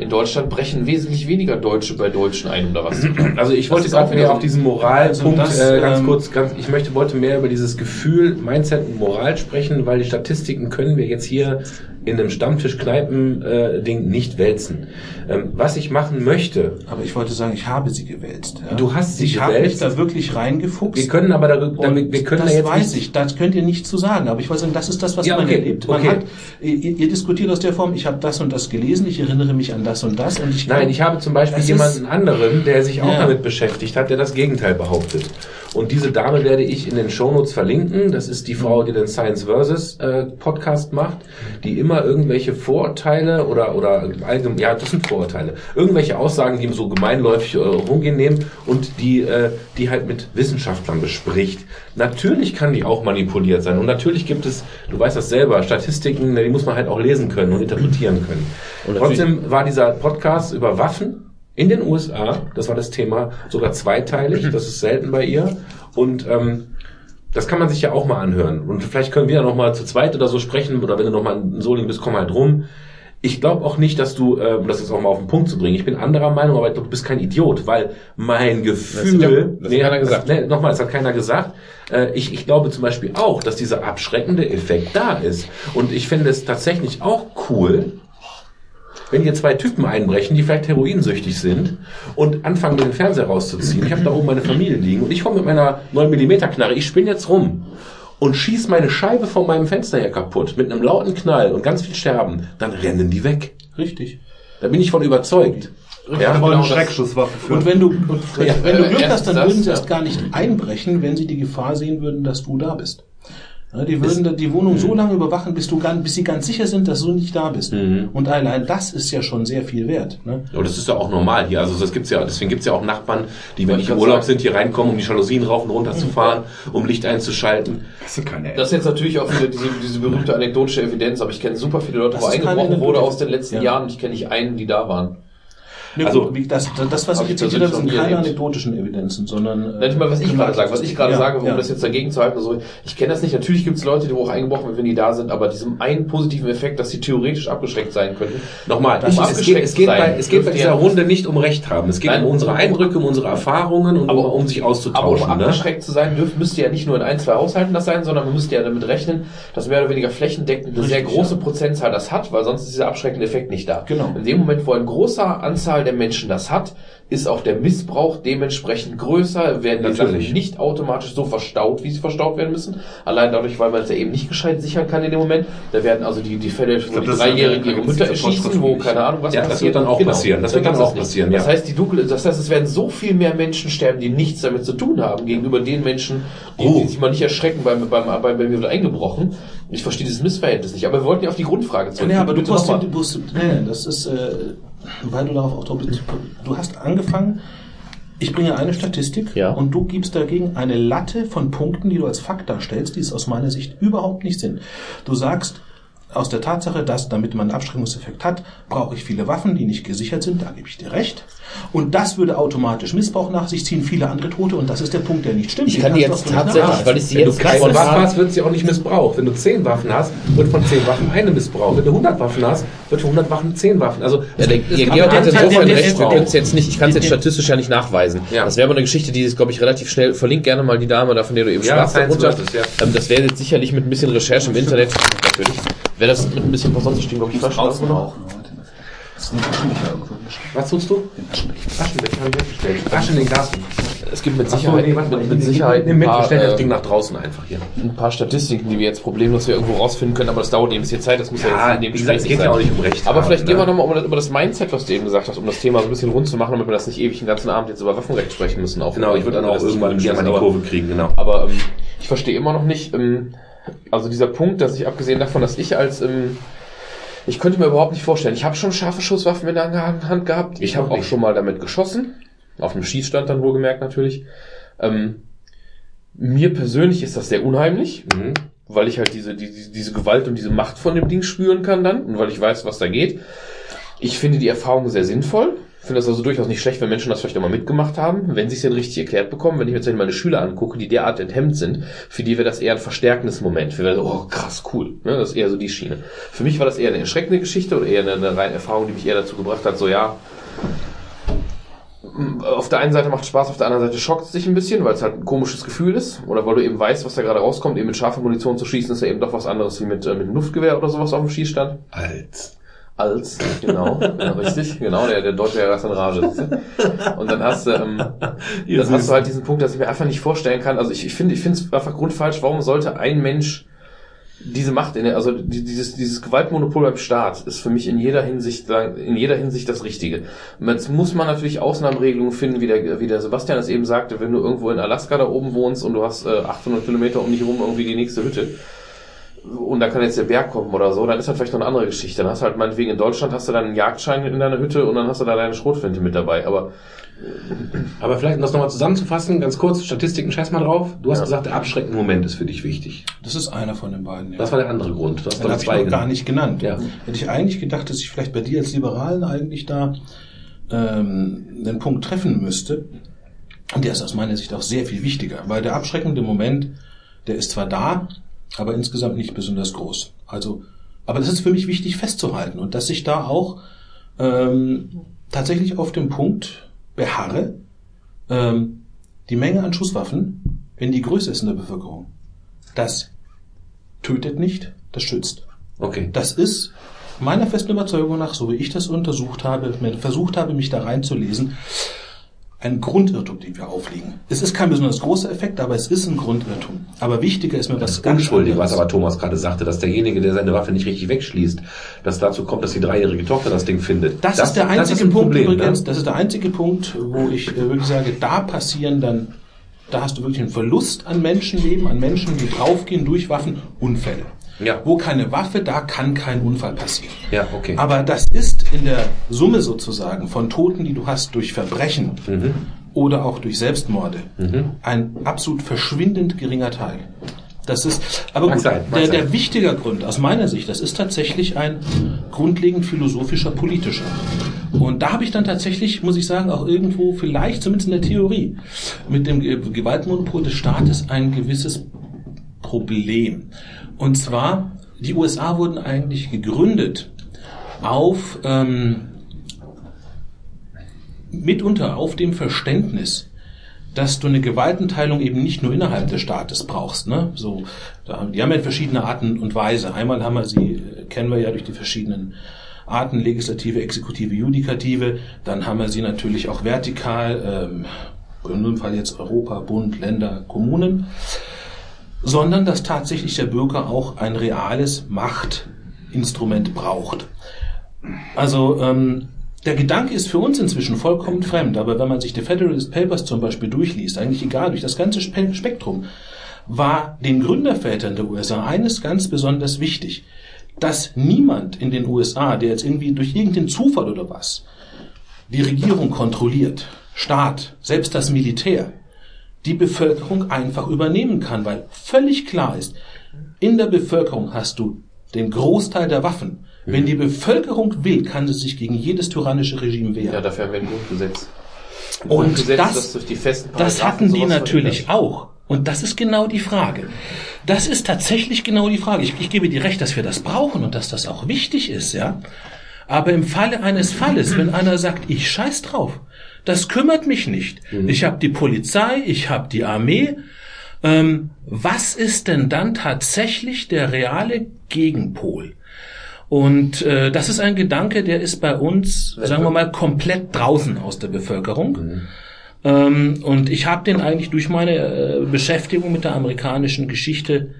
Speaker 4: In Deutschland brechen wesentlich weniger Deutsche bei Deutschen ein, um da was zu tun.
Speaker 2: Also ich wollte
Speaker 4: auch
Speaker 2: gerade
Speaker 4: wieder so
Speaker 2: auf diesen Moralpunkt
Speaker 3: Also das,
Speaker 2: äh, ganz
Speaker 3: ähm,
Speaker 2: kurz, ganz, ich möchte wollte mehr über dieses Gefühl, Mindset und Moral sprechen, weil die Statistiken können wir jetzt hier in einem Stammtisch-Kneipen-Ding nicht wälzen. Ähm, was ich machen möchte,
Speaker 3: Aber ich wollte sagen, ich habe sie gewälzt. Ja.
Speaker 2: Du hast sie
Speaker 3: ich habe mich
Speaker 2: gewälzt.
Speaker 3: da wirklich reingefuchst.
Speaker 2: wir können aber darüber,
Speaker 3: Und
Speaker 2: wir können
Speaker 3: das
Speaker 2: da jetzt
Speaker 3: weiß ich, das könnt ihr nicht zu sagen, aber ich wollte sagen, das ist das, was
Speaker 2: Ja,
Speaker 3: man
Speaker 2: okay,
Speaker 3: erlebt. Man
Speaker 2: okay.
Speaker 3: hat, ihr, ihr diskutiert aus der Form, ich habe das und das gelesen, ich erinnere mich an das und das und ich
Speaker 2: Nein, ich habe zum Beispiel jemanden anderen, der sich auch
Speaker 3: Ja.
Speaker 2: damit beschäftigt hat, der das Gegenteil behauptet. Und diese Dame werde ich in den Shownotes verlinken. Das ist die Frau, die den Science Versus äh, Podcast macht, die immer irgendwelche Vorurteile oder oder allgemein, ja, das sind Vorurteile, irgendwelche Aussagen, die so gemeinläufig äh, rumgehen, nehmen und die äh, die halt mit Wissenschaftlern bespricht. Natürlich kann die auch manipuliert sein und natürlich gibt es, du weißt das selber, Statistiken, die muss man halt auch lesen können und interpretieren können.
Speaker 1: Und
Speaker 2: Trotzdem war dieser Podcast über Waffen in den USA, das war das Thema, sogar zweiteilig, das ist selten bei ihr. Und ähm, das kann man sich ja auch mal anhören. Und vielleicht können wir ja noch mal zu zweit oder so sprechen, oder wenn du noch mal in Solingen bist, komm halt rum. Ich glaube auch nicht, dass du, äh, um das jetzt auch mal auf den Punkt zu bringen, ich bin anderer Meinung, aber ich glaube, du bist kein Idiot, weil mein Gefühl...
Speaker 4: das hat keiner gesagt.
Speaker 2: Das, nee, nochmal, das hat keiner gesagt. Äh, ich, ich glaube zum Beispiel auch, dass dieser abschreckende Effekt da ist. Und ich finde es tatsächlich auch cool, wenn hier zwei Typen einbrechen, die vielleicht heroinsüchtig sind und anfangen, den Fernseher rauszuziehen. Ich habe da oben meine Familie liegen und ich komme mit meiner 9 mm Knarre, ich spinne jetzt rum und schieß meine Scheibe von meinem Fenster her kaputt mit einem lauten Knall und ganz viel Scherben, dann rennen die weg.
Speaker 3: richtig.
Speaker 2: Da bin ich von überzeugt. Ja,
Speaker 5: Wollen
Speaker 4: genau
Speaker 5: Schreckschusswaffe für.
Speaker 3: Und wenn du, und
Speaker 2: Ja,
Speaker 3: wenn du
Speaker 4: äh,
Speaker 3: Glück hast, dann würden sie
Speaker 4: ja.
Speaker 3: erst gar nicht einbrechen, wenn sie die Gefahr sehen würden, dass du da bist. Ja, die würden da die Wohnung so lange überwachen, bis du bis sie ganz sicher sind, dass du nicht da bist. Und allein das ist ja schon sehr viel wert. Ne?
Speaker 2: Und das ist ja auch normal hier. Also das gibt's ja, deswegen gibt's ja auch Nachbarn, die, wenn ich im Urlaub
Speaker 4: sagen.
Speaker 2: sind, hier reinkommen, um die Jalousien rauf und runter zu fahren, um Licht einzuschalten.
Speaker 5: Das sind keine
Speaker 4: Das ist jetzt natürlich auch wieder diese, diese berühmte anekdotische Evidenz, aber ich kenne super viele Leute,
Speaker 3: Das
Speaker 4: wo
Speaker 3: ist
Speaker 4: eingebrochen wurde aus den letzten
Speaker 3: Ja.
Speaker 4: Jahren und ich kenne nicht einen, die da waren.
Speaker 3: Ne,
Speaker 2: Also-
Speaker 3: wie das, das, was ich
Speaker 4: ich
Speaker 3: jetzt zitiert habe, sind keine anekdotischen Evidenzen, sondern...
Speaker 4: Ich mal, was ich gerade sage, was ich gerade
Speaker 3: Ja,
Speaker 4: sage, um
Speaker 3: ja.
Speaker 4: das jetzt dagegen zu halten. Also ich kenne das nicht. Natürlich gibt es Leute, die wo auch eingebrochen werden, wenn die da sind, aber diesem einen positiven Effekt, dass sie theoretisch abgeschreckt sein könnten.
Speaker 2: Nochmal,
Speaker 4: Um
Speaker 2: es, geht, es, geht
Speaker 4: sein,
Speaker 2: bei, es geht bei dieser Runde nicht um Recht haben. Es geht
Speaker 4: Nein,
Speaker 2: um unsere Eindrücke, um unsere Erfahrungen und
Speaker 4: Aber-
Speaker 2: um, um sich
Speaker 4: Aber um
Speaker 2: auszutauschen. ne?
Speaker 4: abgeschreckt zu sein, dürft, müsst ihr ja nicht nur in ein, zwei Haushalten das sein, sondern man müsste ja damit rechnen, dass mehr oder weniger flächendeckend eine sehr große. Prozentzahl das hat, weil sonst ist dieser abschreckende Effekt nicht da.
Speaker 3: Genau.
Speaker 4: In dem Moment, wo ein großer Anzahl der Menschen das hat, ist auch der Missbrauch dementsprechend größer, werden die
Speaker 2: Natürlich.
Speaker 4: Sachen nicht automatisch so verstaut, wie sie verstaut werden müssen. Allein dadurch, weil man es ja eben nicht gescheit sichern kann in dem Moment. Da werden also die, die Fälle, wo
Speaker 5: glaub,
Speaker 4: die
Speaker 5: das
Speaker 4: Dreijährigen
Speaker 5: ja-
Speaker 4: ihre Mütter erschießen, wo keine Ahnung was
Speaker 2: Ja, das
Speaker 4: passiert. Genau.
Speaker 2: wird dann auch passieren. Das wird dann auch passieren,
Speaker 4: Das
Speaker 2: ja.
Speaker 4: heißt, die dunkle, das heißt, es werden so viel mehr Menschen sterben, die nichts damit zu tun haben, gegenüber den Menschen, die,
Speaker 2: Oh.
Speaker 4: die sich mal nicht erschrecken beim, beim, beim, bei mir wird eingebrochen. Ich verstehe dieses Missverhältnis nicht. Aber wir wollten ja auf die Grundfrage zurück.
Speaker 3: Nee, aber du du musst, nee, das ist, äh, weil du darauf auch drauf bist. Du hast angefangen, ich bringe eine Statistik
Speaker 4: Ja.
Speaker 3: und du gibst dagegen eine Latte von Punkten, die du als Fakt darstellst, die es aus meiner Sicht überhaupt nicht sind. Du sagst, aus der Tatsache, dass, damit man einen Abschreckungseffekt hat, brauche ich viele Waffen, die nicht gesichert sind, da gebe ich dir recht. Und das würde automatisch Missbrauch nach sich ziehen, viele andere Tote, und das ist der Punkt, der nicht stimmt.
Speaker 4: Ich
Speaker 3: Den
Speaker 4: kann dir jetzt tatsächlich, weil ich sie
Speaker 2: Wenn du
Speaker 4: jetzt
Speaker 2: keine
Speaker 4: spontan-
Speaker 2: Waffe hast, wird sie auch nicht missbraucht. Wenn du zehn Waffen hast, wird von zehn Waffen eine missbraucht. Wenn du 100 Waffen hast, wird von 100 Waffen zehn Waffen. Also
Speaker 4: Ja, der,
Speaker 2: gibt
Speaker 4: Georg hat insofern recht, wir können es jetzt nicht, ich kann es jetzt statistisch ja nicht nachweisen.
Speaker 2: Ja.
Speaker 4: Das wäre aber eine Geschichte, die ist, glaube ich, relativ schnell, verlinkt gerne mal die Dame da, von der du eben
Speaker 2: Ja,
Speaker 4: sprachst, darunter.
Speaker 2: Versus, ja.
Speaker 4: Ähm, das wäre jetzt sicherlich mit ein bisschen Recherche im Internet, natürlich, wäre das mit ein bisschen, was sonst stehen, glaube ich, Flaschen
Speaker 5: Draußen
Speaker 4: noch.
Speaker 5: Irgendwo.
Speaker 2: Was tust du? Aschenbecher habe ich weggestellt. Asche in den Glas.
Speaker 4: Es gibt mit Sicherheit,
Speaker 2: nee,
Speaker 4: mit, mit
Speaker 2: ich-
Speaker 4: Sicherheit ein
Speaker 2: mit,
Speaker 4: paar,
Speaker 2: stellen das
Speaker 4: äh,
Speaker 2: Ding nach draußen einfach hier.
Speaker 4: ein paar Statistiken, die wir jetzt problemlos hier irgendwo rausfinden können, aber das dauert eben ein bisschen Zeit, das muss ja,
Speaker 2: Ja,
Speaker 4: jetzt in dem
Speaker 2: gesagt, es geht ja auch nicht um Recht
Speaker 4: Aber
Speaker 2: haben,
Speaker 4: vielleicht gehen wir
Speaker 2: ne?
Speaker 4: nochmal über, das- über das Mindset, was du eben gesagt hast, um das Thema so ein bisschen rund zu machen, damit wir das nicht ewig den ganzen Abend jetzt über Waffenrecht sprechen müssen. Auch
Speaker 2: Genau, ich würde dann auch irgendwann mal die Kurve kriegen, genau.
Speaker 4: Aber ähm, ich verstehe immer noch nicht, ähm, also dieser Punkt, dass ich abgesehen davon, dass ich als, ähm, ich könnte mir überhaupt nicht vorstellen, ich habe schon scharfe Schusswaffen in der Hand gehabt, ich
Speaker 2: Ich
Speaker 4: habe
Speaker 2: auch
Speaker 4: schon mal damit geschossen, auf dem Schießstand dann wohlgemerkt natürlich. Ähm, mir persönlich ist das sehr unheimlich,
Speaker 2: Mhm.
Speaker 4: weil ich halt diese, diese, diese Gewalt und diese Macht von dem Ding spüren kann dann und weil ich weiß, was da geht. Ich finde die Erfahrung sehr sinnvoll. Ich finde das also durchaus nicht schlecht, wenn Menschen das vielleicht auch mal mitgemacht haben, wenn sie es denn richtig erklärt bekommen. Wenn ich mir jetzt meine Schüler angucke, die derart enthemmt sind, für die wäre das eher ein verstärkendes Moment. Für die so, oh krass, cool. Ne? Das ist eher so die Schiene. Für mich war das eher eine erschreckende Geschichte oder eher eine, eine reine Erfahrung, die mich eher dazu gebracht hat, so ja, auf der einen Seite macht Spaß, auf der anderen Seite schockt es dich ein bisschen, weil es halt ein komisches Gefühl ist. Oder weil du eben weißt, was da gerade rauskommt. Eben mit scharfer Munition zu schießen, ist ja eben doch was anderes wie mit, äh, mit einem Luftgewehr oder sowas auf dem Schießstand.
Speaker 2: Als.
Speaker 4: Als, genau, ja, richtig, genau, der, der Deutsche ja in Rage. du? Und dann hast du, ähm, [laughs] dann hast du halt diesen Punkt, dass ich mir einfach nicht vorstellen kann. Also ich, ich finde, ich finde es einfach grundfalsch. Warum sollte ein Mensch diese Macht in der, also die- dieses, dieses Gewaltmonopol beim Staat ist für mich in jeder Hinsicht, in jeder Hinsicht das Richtige. Jetzt muss man natürlich Ausnahmeregelungen finden, wie der, wie der Sebastian es eben sagte, wenn du irgendwo in Alaska da oben wohnst und du hast äh, 800 Kilometer um dich herum irgendwie die nächste Hütte und da kann jetzt der Berg kommen oder so, dann ist das vielleicht noch eine andere Geschichte. Dann hast du halt meinetwegen in Deutschland hast du dann einen Jagdschein in deiner Hütte und dann hast du da deine Schrotflinte mit dabei. Aber
Speaker 2: Aber vielleicht, um das nochmal zusammenzufassen, ganz kurz, Statistiken, scheiß mal drauf. Du hast
Speaker 4: Ja.
Speaker 2: gesagt, der abschreckende Moment ist für dich wichtig.
Speaker 3: Das ist einer von den beiden. Ja.
Speaker 2: Das war der andere Grund. Du hast
Speaker 3: Den
Speaker 2: doch
Speaker 3: habe ich noch gar nicht genannt.
Speaker 2: Ja.
Speaker 3: Hätte ich eigentlich gedacht, dass ich vielleicht bei dir als Liberalen eigentlich da ähm, den Punkt treffen müsste. Und der ist aus meiner Sicht auch sehr viel wichtiger, weil der abschreckende Moment, der ist zwar da, aber insgesamt nicht besonders groß. Also, aber das ist für mich wichtig festzuhalten und dass ich da auch ähm, tatsächlich auf dem Punkt beharre, ähm, die Menge an Schusswaffen, wenn die größer ist in der Bevölkerung, das tötet nicht, das schützt.
Speaker 2: Okay.
Speaker 3: Das ist meiner festen Überzeugung nach, so wie ich das untersucht habe, versucht habe, mich da reinzulesen, ein Grundirrtum, den wir auflegen. Es ist kein besonders großer Effekt, aber es ist ein Grundirrtum. Aber wichtiger ist mir was ganz
Speaker 2: Unschuldig, was
Speaker 3: anderes.
Speaker 2: aber Thomas gerade sagte, dass derjenige, der seine Waffe nicht richtig wegschließt, dass dazu kommt, dass die dreijährige Tochter das Ding findet.
Speaker 3: Das, ist der
Speaker 2: das
Speaker 3: einzige
Speaker 2: ein
Speaker 3: Punkt
Speaker 2: Problem,
Speaker 3: übrigens,
Speaker 2: Ne?
Speaker 3: das ist der einzige Punkt, wo ich äh, wirklich sage, da passieren dann, da hast du wirklich einen Verlust an Menschenleben, an Menschen, die draufgehen durch Waffen, Unfälle.
Speaker 2: Ja.
Speaker 3: Wo keine Waffe, da kann kein Unfall passieren.
Speaker 2: Ja, okay.
Speaker 3: Aber das ist in der Summe sozusagen von Toten, die du hast durch Verbrechen
Speaker 2: Mhm.
Speaker 3: oder auch durch Selbstmorde, ein absolut verschwindend geringer Teil. Das ist, aber
Speaker 2: Mag
Speaker 3: gut,
Speaker 2: sein,
Speaker 3: der,
Speaker 2: sein.
Speaker 3: der wichtiger Grund aus meiner Sicht, das ist tatsächlich ein grundlegend philosophischer, politischer. Und da habe ich dann tatsächlich, muss ich sagen, auch irgendwo vielleicht, zumindest in der Theorie, mit dem Ge- Gewaltmonopol des Staates ein gewisses Problem. Und zwar, die USA wurden eigentlich gegründet auf ähm, mitunter auf dem Verständnis, dass du eine Gewaltenteilung eben nicht nur innerhalb des Staates brauchst. Ne? So, da, die haben ja verschiedene Arten und Weise. Einmal haben wir sie, äh, kennen wir ja durch die verschiedenen Arten, Legislative, Exekutive, Judikative. Dann haben wir sie natürlich auch vertikal, ähm, in unserem Fall jetzt Europa, Bund, Länder, Kommunen. Sondern dass tatsächlich der Bürger auch ein reales Machtinstrument braucht. Also ähm, der Gedanke ist für uns inzwischen vollkommen fremd, aber wenn man sich die Federalist Papers zum Beispiel durchliest, eigentlich egal, durch das ganze Spe- Spektrum, war den Gründervätern der USA eines ganz besonders wichtig, dass niemand in den USA, der jetzt irgendwie durch irgendeinen Zufall oder was die Regierung kontrolliert, Staat, selbst das Militär, die Bevölkerung einfach übernehmen kann, weil völlig klar ist, in der Bevölkerung hast du den Großteil der Waffen. Wenn die Bevölkerung will, kann sie sich gegen jedes tyrannische Regime wehren.
Speaker 4: Ja, dafür haben wir ein Grundgesetz. Ein
Speaker 3: Und
Speaker 4: Grundgesetz,
Speaker 3: das, das
Speaker 4: Paragraphen
Speaker 3: hatten die natürlich auch. Und das ist genau die Frage. Das ist tatsächlich genau die Frage. Ich, ich gebe dir recht, dass wir das brauchen und dass das auch wichtig ist, ja. Aber im Falle eines Falles, wenn einer sagt, ich scheiß drauf, das kümmert mich nicht. Ich habe die Polizei, ich habe die Armee. Ähm, was ist denn dann tatsächlich der reale Gegenpol? Und äh, das ist ein Gedanke, der ist bei uns, sagen wir mal, komplett draußen aus der Bevölkerung. Ähm, und ich habe den eigentlich durch meine äh, Beschäftigung mit der amerikanischen Geschichte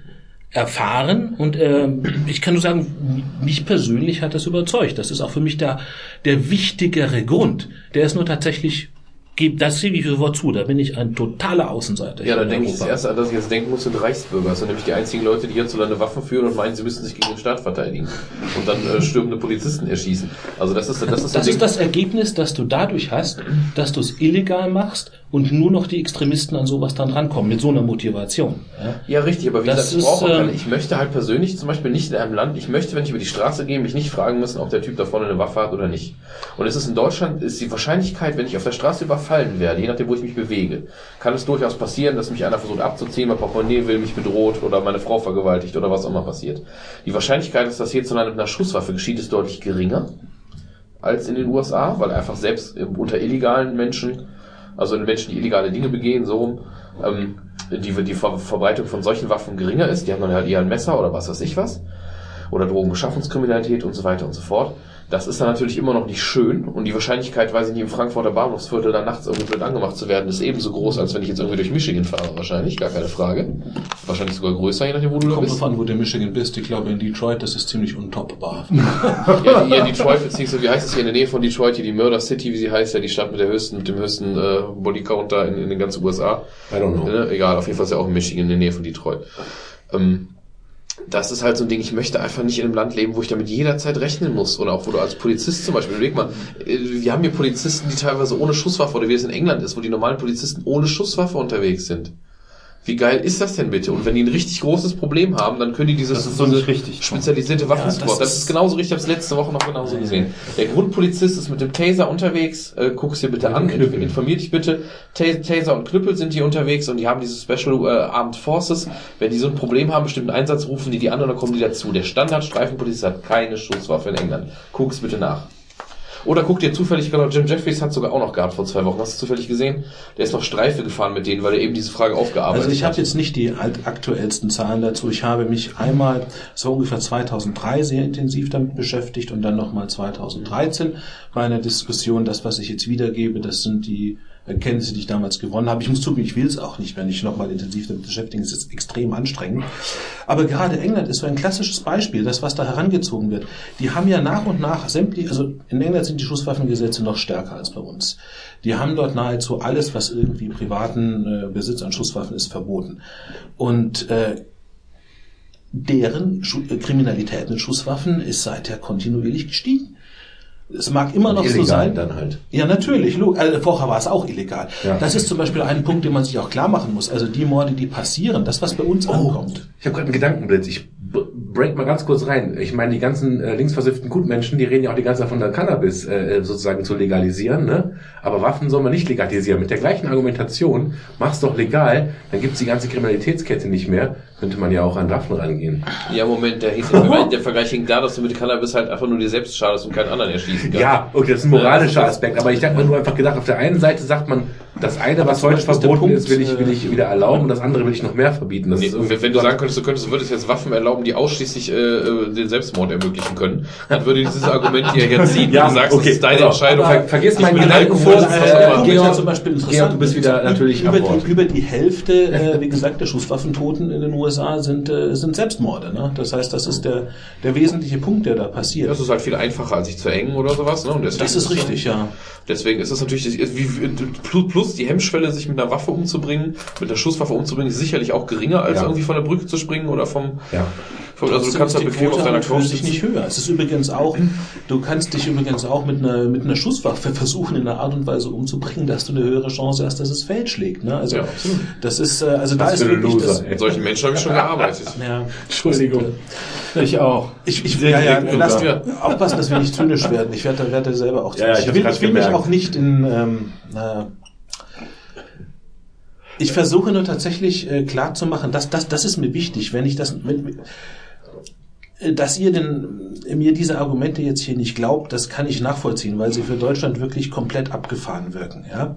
Speaker 3: erfahren. Und ähm, ich kann nur sagen, mich persönlich hat das überzeugt. Das ist auch für mich der, der wichtigere Grund. Der ist nur tatsächlich, geb- das gebe ich sofort zu, da bin ich ein totaler Außenseiter.
Speaker 4: Ja, da denke ich das
Speaker 3: Europa.
Speaker 4: erste, an das ich jetzt denken muss, sind Reichsbürger. Das sind nämlich die einzigen Leute, die hierzulande Waffen führen und meinen, sie müssten sich gegen den Staat verteidigen. Und dann äh, stürmende Polizisten erschießen. Also das ist, das ist,
Speaker 3: Das
Speaker 4: ein
Speaker 3: ist das Ergebnis, das du dadurch hast, dass du es illegal machst und nur noch die Extremisten an sowas dann rankommen, mit so einer Motivation. Ja?
Speaker 4: Ja, richtig, aber wie
Speaker 3: Das
Speaker 4: gesagt, ich brauche
Speaker 3: ähm,
Speaker 4: Ich möchte halt persönlich zum Beispiel nicht in einem Land, ich möchte, wenn ich über die Straße gehe, mich nicht fragen müssen, ob der Typ da vorne eine Waffe hat oder nicht. Und es ist in Deutschland, ist die Wahrscheinlichkeit, wenn ich auf der Straße überfallen werde, je nachdem, wo ich mich bewege, kann es durchaus passieren, dass mich einer versucht abzuziehen, mein Portemonnaie will, mich bedroht oder meine Frau vergewaltigt oder was auch immer passiert. Die Wahrscheinlichkeit, dass das hierzulande mit einer Schusswaffe geschieht, ist deutlich geringer als in den USA, weil einfach selbst unter illegalen Menschen, also in Menschen, die illegale Dinge begehen, so rum, ähm, die, die Ver Verbreitung von solchen Waffen geringer ist. Die haben dann halt eher ein Messer oder was weiß ich was. Oder Drogenbeschaffungskriminalität und so weiter und so fort. Das ist dann natürlich immer noch nicht schön und die Wahrscheinlichkeit, weiß ich nicht, im Frankfurter Bahnhofsviertel dann nachts irgendwie blöd angemacht zu werden, ist ebenso groß, als wenn ich jetzt irgendwie durch Michigan fahre, wahrscheinlich, gar keine Frage. Wahrscheinlich sogar größer, je nachdem, wo du da
Speaker 3: Kommt
Speaker 4: bist.
Speaker 3: drauf an, wo du in Michigan bist. Ich glaube, in Detroit, das ist ziemlich untoppbar. [laughs]
Speaker 4: Ja, hier Detroit, beziehungsweise wie heißt es hier in der Nähe von Detroit, hier die Murder City, wie sie heißt, ja die Stadt mit der höchsten, mit dem höchsten äh, Bodycount da in, in den ganzen USA.
Speaker 2: I don't know.
Speaker 4: Ne? Egal, auf jeden Fall ist ja auch in Michigan in der Nähe von Detroit. Ähm, das ist halt so ein Ding, ich möchte einfach nicht in einem Land leben, wo ich damit jederzeit rechnen muss. Oder auch wo du als Polizist zum Beispiel, überleg mal, äh, wir haben hier Polizisten, die teilweise ohne Schusswaffe, oder wie es in England ist, wo die normalen Polizisten ohne Schusswaffe unterwegs sind. Wie geil ist das denn bitte? Und wenn die ein richtig großes Problem haben, dann können die dieses
Speaker 5: Das ist so richtig.
Speaker 4: spezialisierte Waffensquad.
Speaker 3: das
Speaker 4: das,
Speaker 3: ist-
Speaker 4: genauso richtig, ich habe es letzte Woche noch genauso gesehen. Der Grundpolizist ist mit dem Taser unterwegs, äh, guck es dir bitte an,
Speaker 2: Knüppel.
Speaker 4: informier dich bitte. Ta- Taser und Knüppel sind hier unterwegs und die haben diese Special äh, Armed Forces. Wenn die so ein Problem haben, bestimmten Einsatz rufen die die an und dann kommen die dazu. Der Standard-Streifenpolizist hat keine Schusswaffe in England. Guck es bitte nach. Oder guck dir zufällig, genau, Jim Jeffries hat sogar auch noch gehabt vor zwei Wochen. Hast du zufällig gesehen? Der ist noch Streife gefahren mit denen, weil er eben diese Frage aufgearbeitet
Speaker 3: Also ich
Speaker 4: hat.
Speaker 3: habe jetzt nicht die aktuellsten Zahlen dazu. Ich habe mich einmal, so ungefähr 2003, sehr intensiv damit beschäftigt und dann nochmal 2013 bei einer Diskussion. Das, was ich jetzt wiedergebe, das sind die Erkenntnisse, die ich damals gewonnen habe. Ich muss zugeben, ich will es auch nicht, wenn ich nochmal intensiv damit beschäftige. Es ist extrem anstrengend. Aber gerade England ist so ein klassisches Beispiel, das, was da herangezogen wird. Die haben ja nach und nach sämtlich, also in England sind die Schusswaffengesetze noch stärker als bei uns. Die haben dort nahezu alles, was irgendwie privaten äh, Besitz an Schusswaffen ist, verboten. Und äh, deren Schu äh, Kriminalität mit Schusswaffen ist seither kontinuierlich gestiegen. Es mag immer noch so
Speaker 2: Illegal
Speaker 3: sein.
Speaker 2: dann halt.
Speaker 3: Ja, natürlich. Also vorher war es auch illegal.
Speaker 2: Ja.
Speaker 3: Das ist zum Beispiel ein Punkt, den man sich auch klar machen muss. Also die Morde, die passieren, das, was bei uns
Speaker 2: Oh,
Speaker 3: ankommt.
Speaker 2: ich habe gerade einen Gedankenblitz. Ich break mal ganz kurz rein. Ich meine, die ganzen äh, linksversifften Gutmenschen, die reden ja auch die ganze Zeit von der Cannabis äh, sozusagen zu legalisieren, ne? Aber Waffen soll man nicht legalisieren. Mit der gleichen Argumentation, mach's doch legal, dann gibt's die ganze Kriminalitätskette nicht mehr. Könnte man ja auch an Waffen rangehen.
Speaker 4: Ja, Moment, der, hieß, der, Vergleich, der Vergleich hing da, dass du mit Cannabis halt einfach nur dir selbst schadest und keinen anderen erschießen kannst.
Speaker 2: Ja, okay, das ist ein moralischer Aspekt. Aber ich habe mir nur einfach gedacht, auf der einen Seite sagt man, das eine, was heute verboten
Speaker 3: Punkt,
Speaker 2: ist, will ich, will ich wieder erlauben und das andere will ich noch mehr verbieten. Das
Speaker 4: Nee, wenn, wenn du sagen könntest, du könntest, du würdest jetzt Waffen erlauben, die ausschließlich äh, äh, den Selbstmord ermöglichen können, dann würde dieses Argument hier [laughs] jetzt ziehen.
Speaker 2: Ja,
Speaker 4: wenn du sagst,
Speaker 2: okay,
Speaker 4: das ist deine
Speaker 2: auf,
Speaker 4: Entscheidung.
Speaker 2: aber vergiss meinen Gedanken
Speaker 4: Alkohol,
Speaker 2: vor,
Speaker 4: das
Speaker 2: äh, Georg-
Speaker 3: zum Beispiel interessant.
Speaker 2: du bist wieder natürlich
Speaker 3: über, die, über die Hälfte, [laughs] äh, wie gesagt, der Schusswaffentoten in den USA sind, äh, sind Selbstmorde. Ne? Das heißt, das ist der, der wesentliche Punkt, der da passiert.
Speaker 4: Das ist halt viel einfacher, als sich zu engen oder sowas. Ne? Und
Speaker 3: Das ist richtig, ja.
Speaker 4: Deswegen ist es natürlich, wie, wie, plus, plus die Hemmschwelle, sich mit einer Waffe umzubringen, mit einer Schusswaffe umzubringen, ist sicherlich auch geringer, als
Speaker 2: Ja.
Speaker 4: irgendwie von der Brücke zu springen oder vom,
Speaker 2: Ja.
Speaker 4: vom also du kannst da bequem auf deiner Couch
Speaker 3: sich
Speaker 4: sitzen.
Speaker 3: nicht höher. Es ist übrigens auch, du kannst dich übrigens auch mit einer, mit einer Schusswaffe versuchen, in einer Art und Weise umzubringen, dass du eine höhere Chance hast, dass es fehlschlägt. Ne? Also,
Speaker 4: Ja,
Speaker 3: das ist, äh, also da
Speaker 2: Was
Speaker 3: ist wirklich
Speaker 2: Loser,
Speaker 3: das.
Speaker 4: Mit solchen Menschen habe ich schon gearbeitet. [laughs]
Speaker 3: ja,
Speaker 2: Entschuldigung.
Speaker 5: Ich auch.
Speaker 3: Ich, ich
Speaker 5: Sehr
Speaker 3: ja, ja, lasst
Speaker 4: sogar.
Speaker 3: aufpassen, dass wir nicht zynisch werden. Ich werde, werde selber auch
Speaker 2: Ja, ich
Speaker 3: ich will, ich will mich auch nicht in. Ähm, na, ich versuche nur tatsächlich äh, klar zu machen, dass das, das ist mir wichtig, wenn ich das, wenn, äh, dass ihr denn, mir diese Argumente jetzt hier nicht glaubt, das kann ich nachvollziehen, weil sie für Deutschland wirklich komplett abgefahren wirken, ja.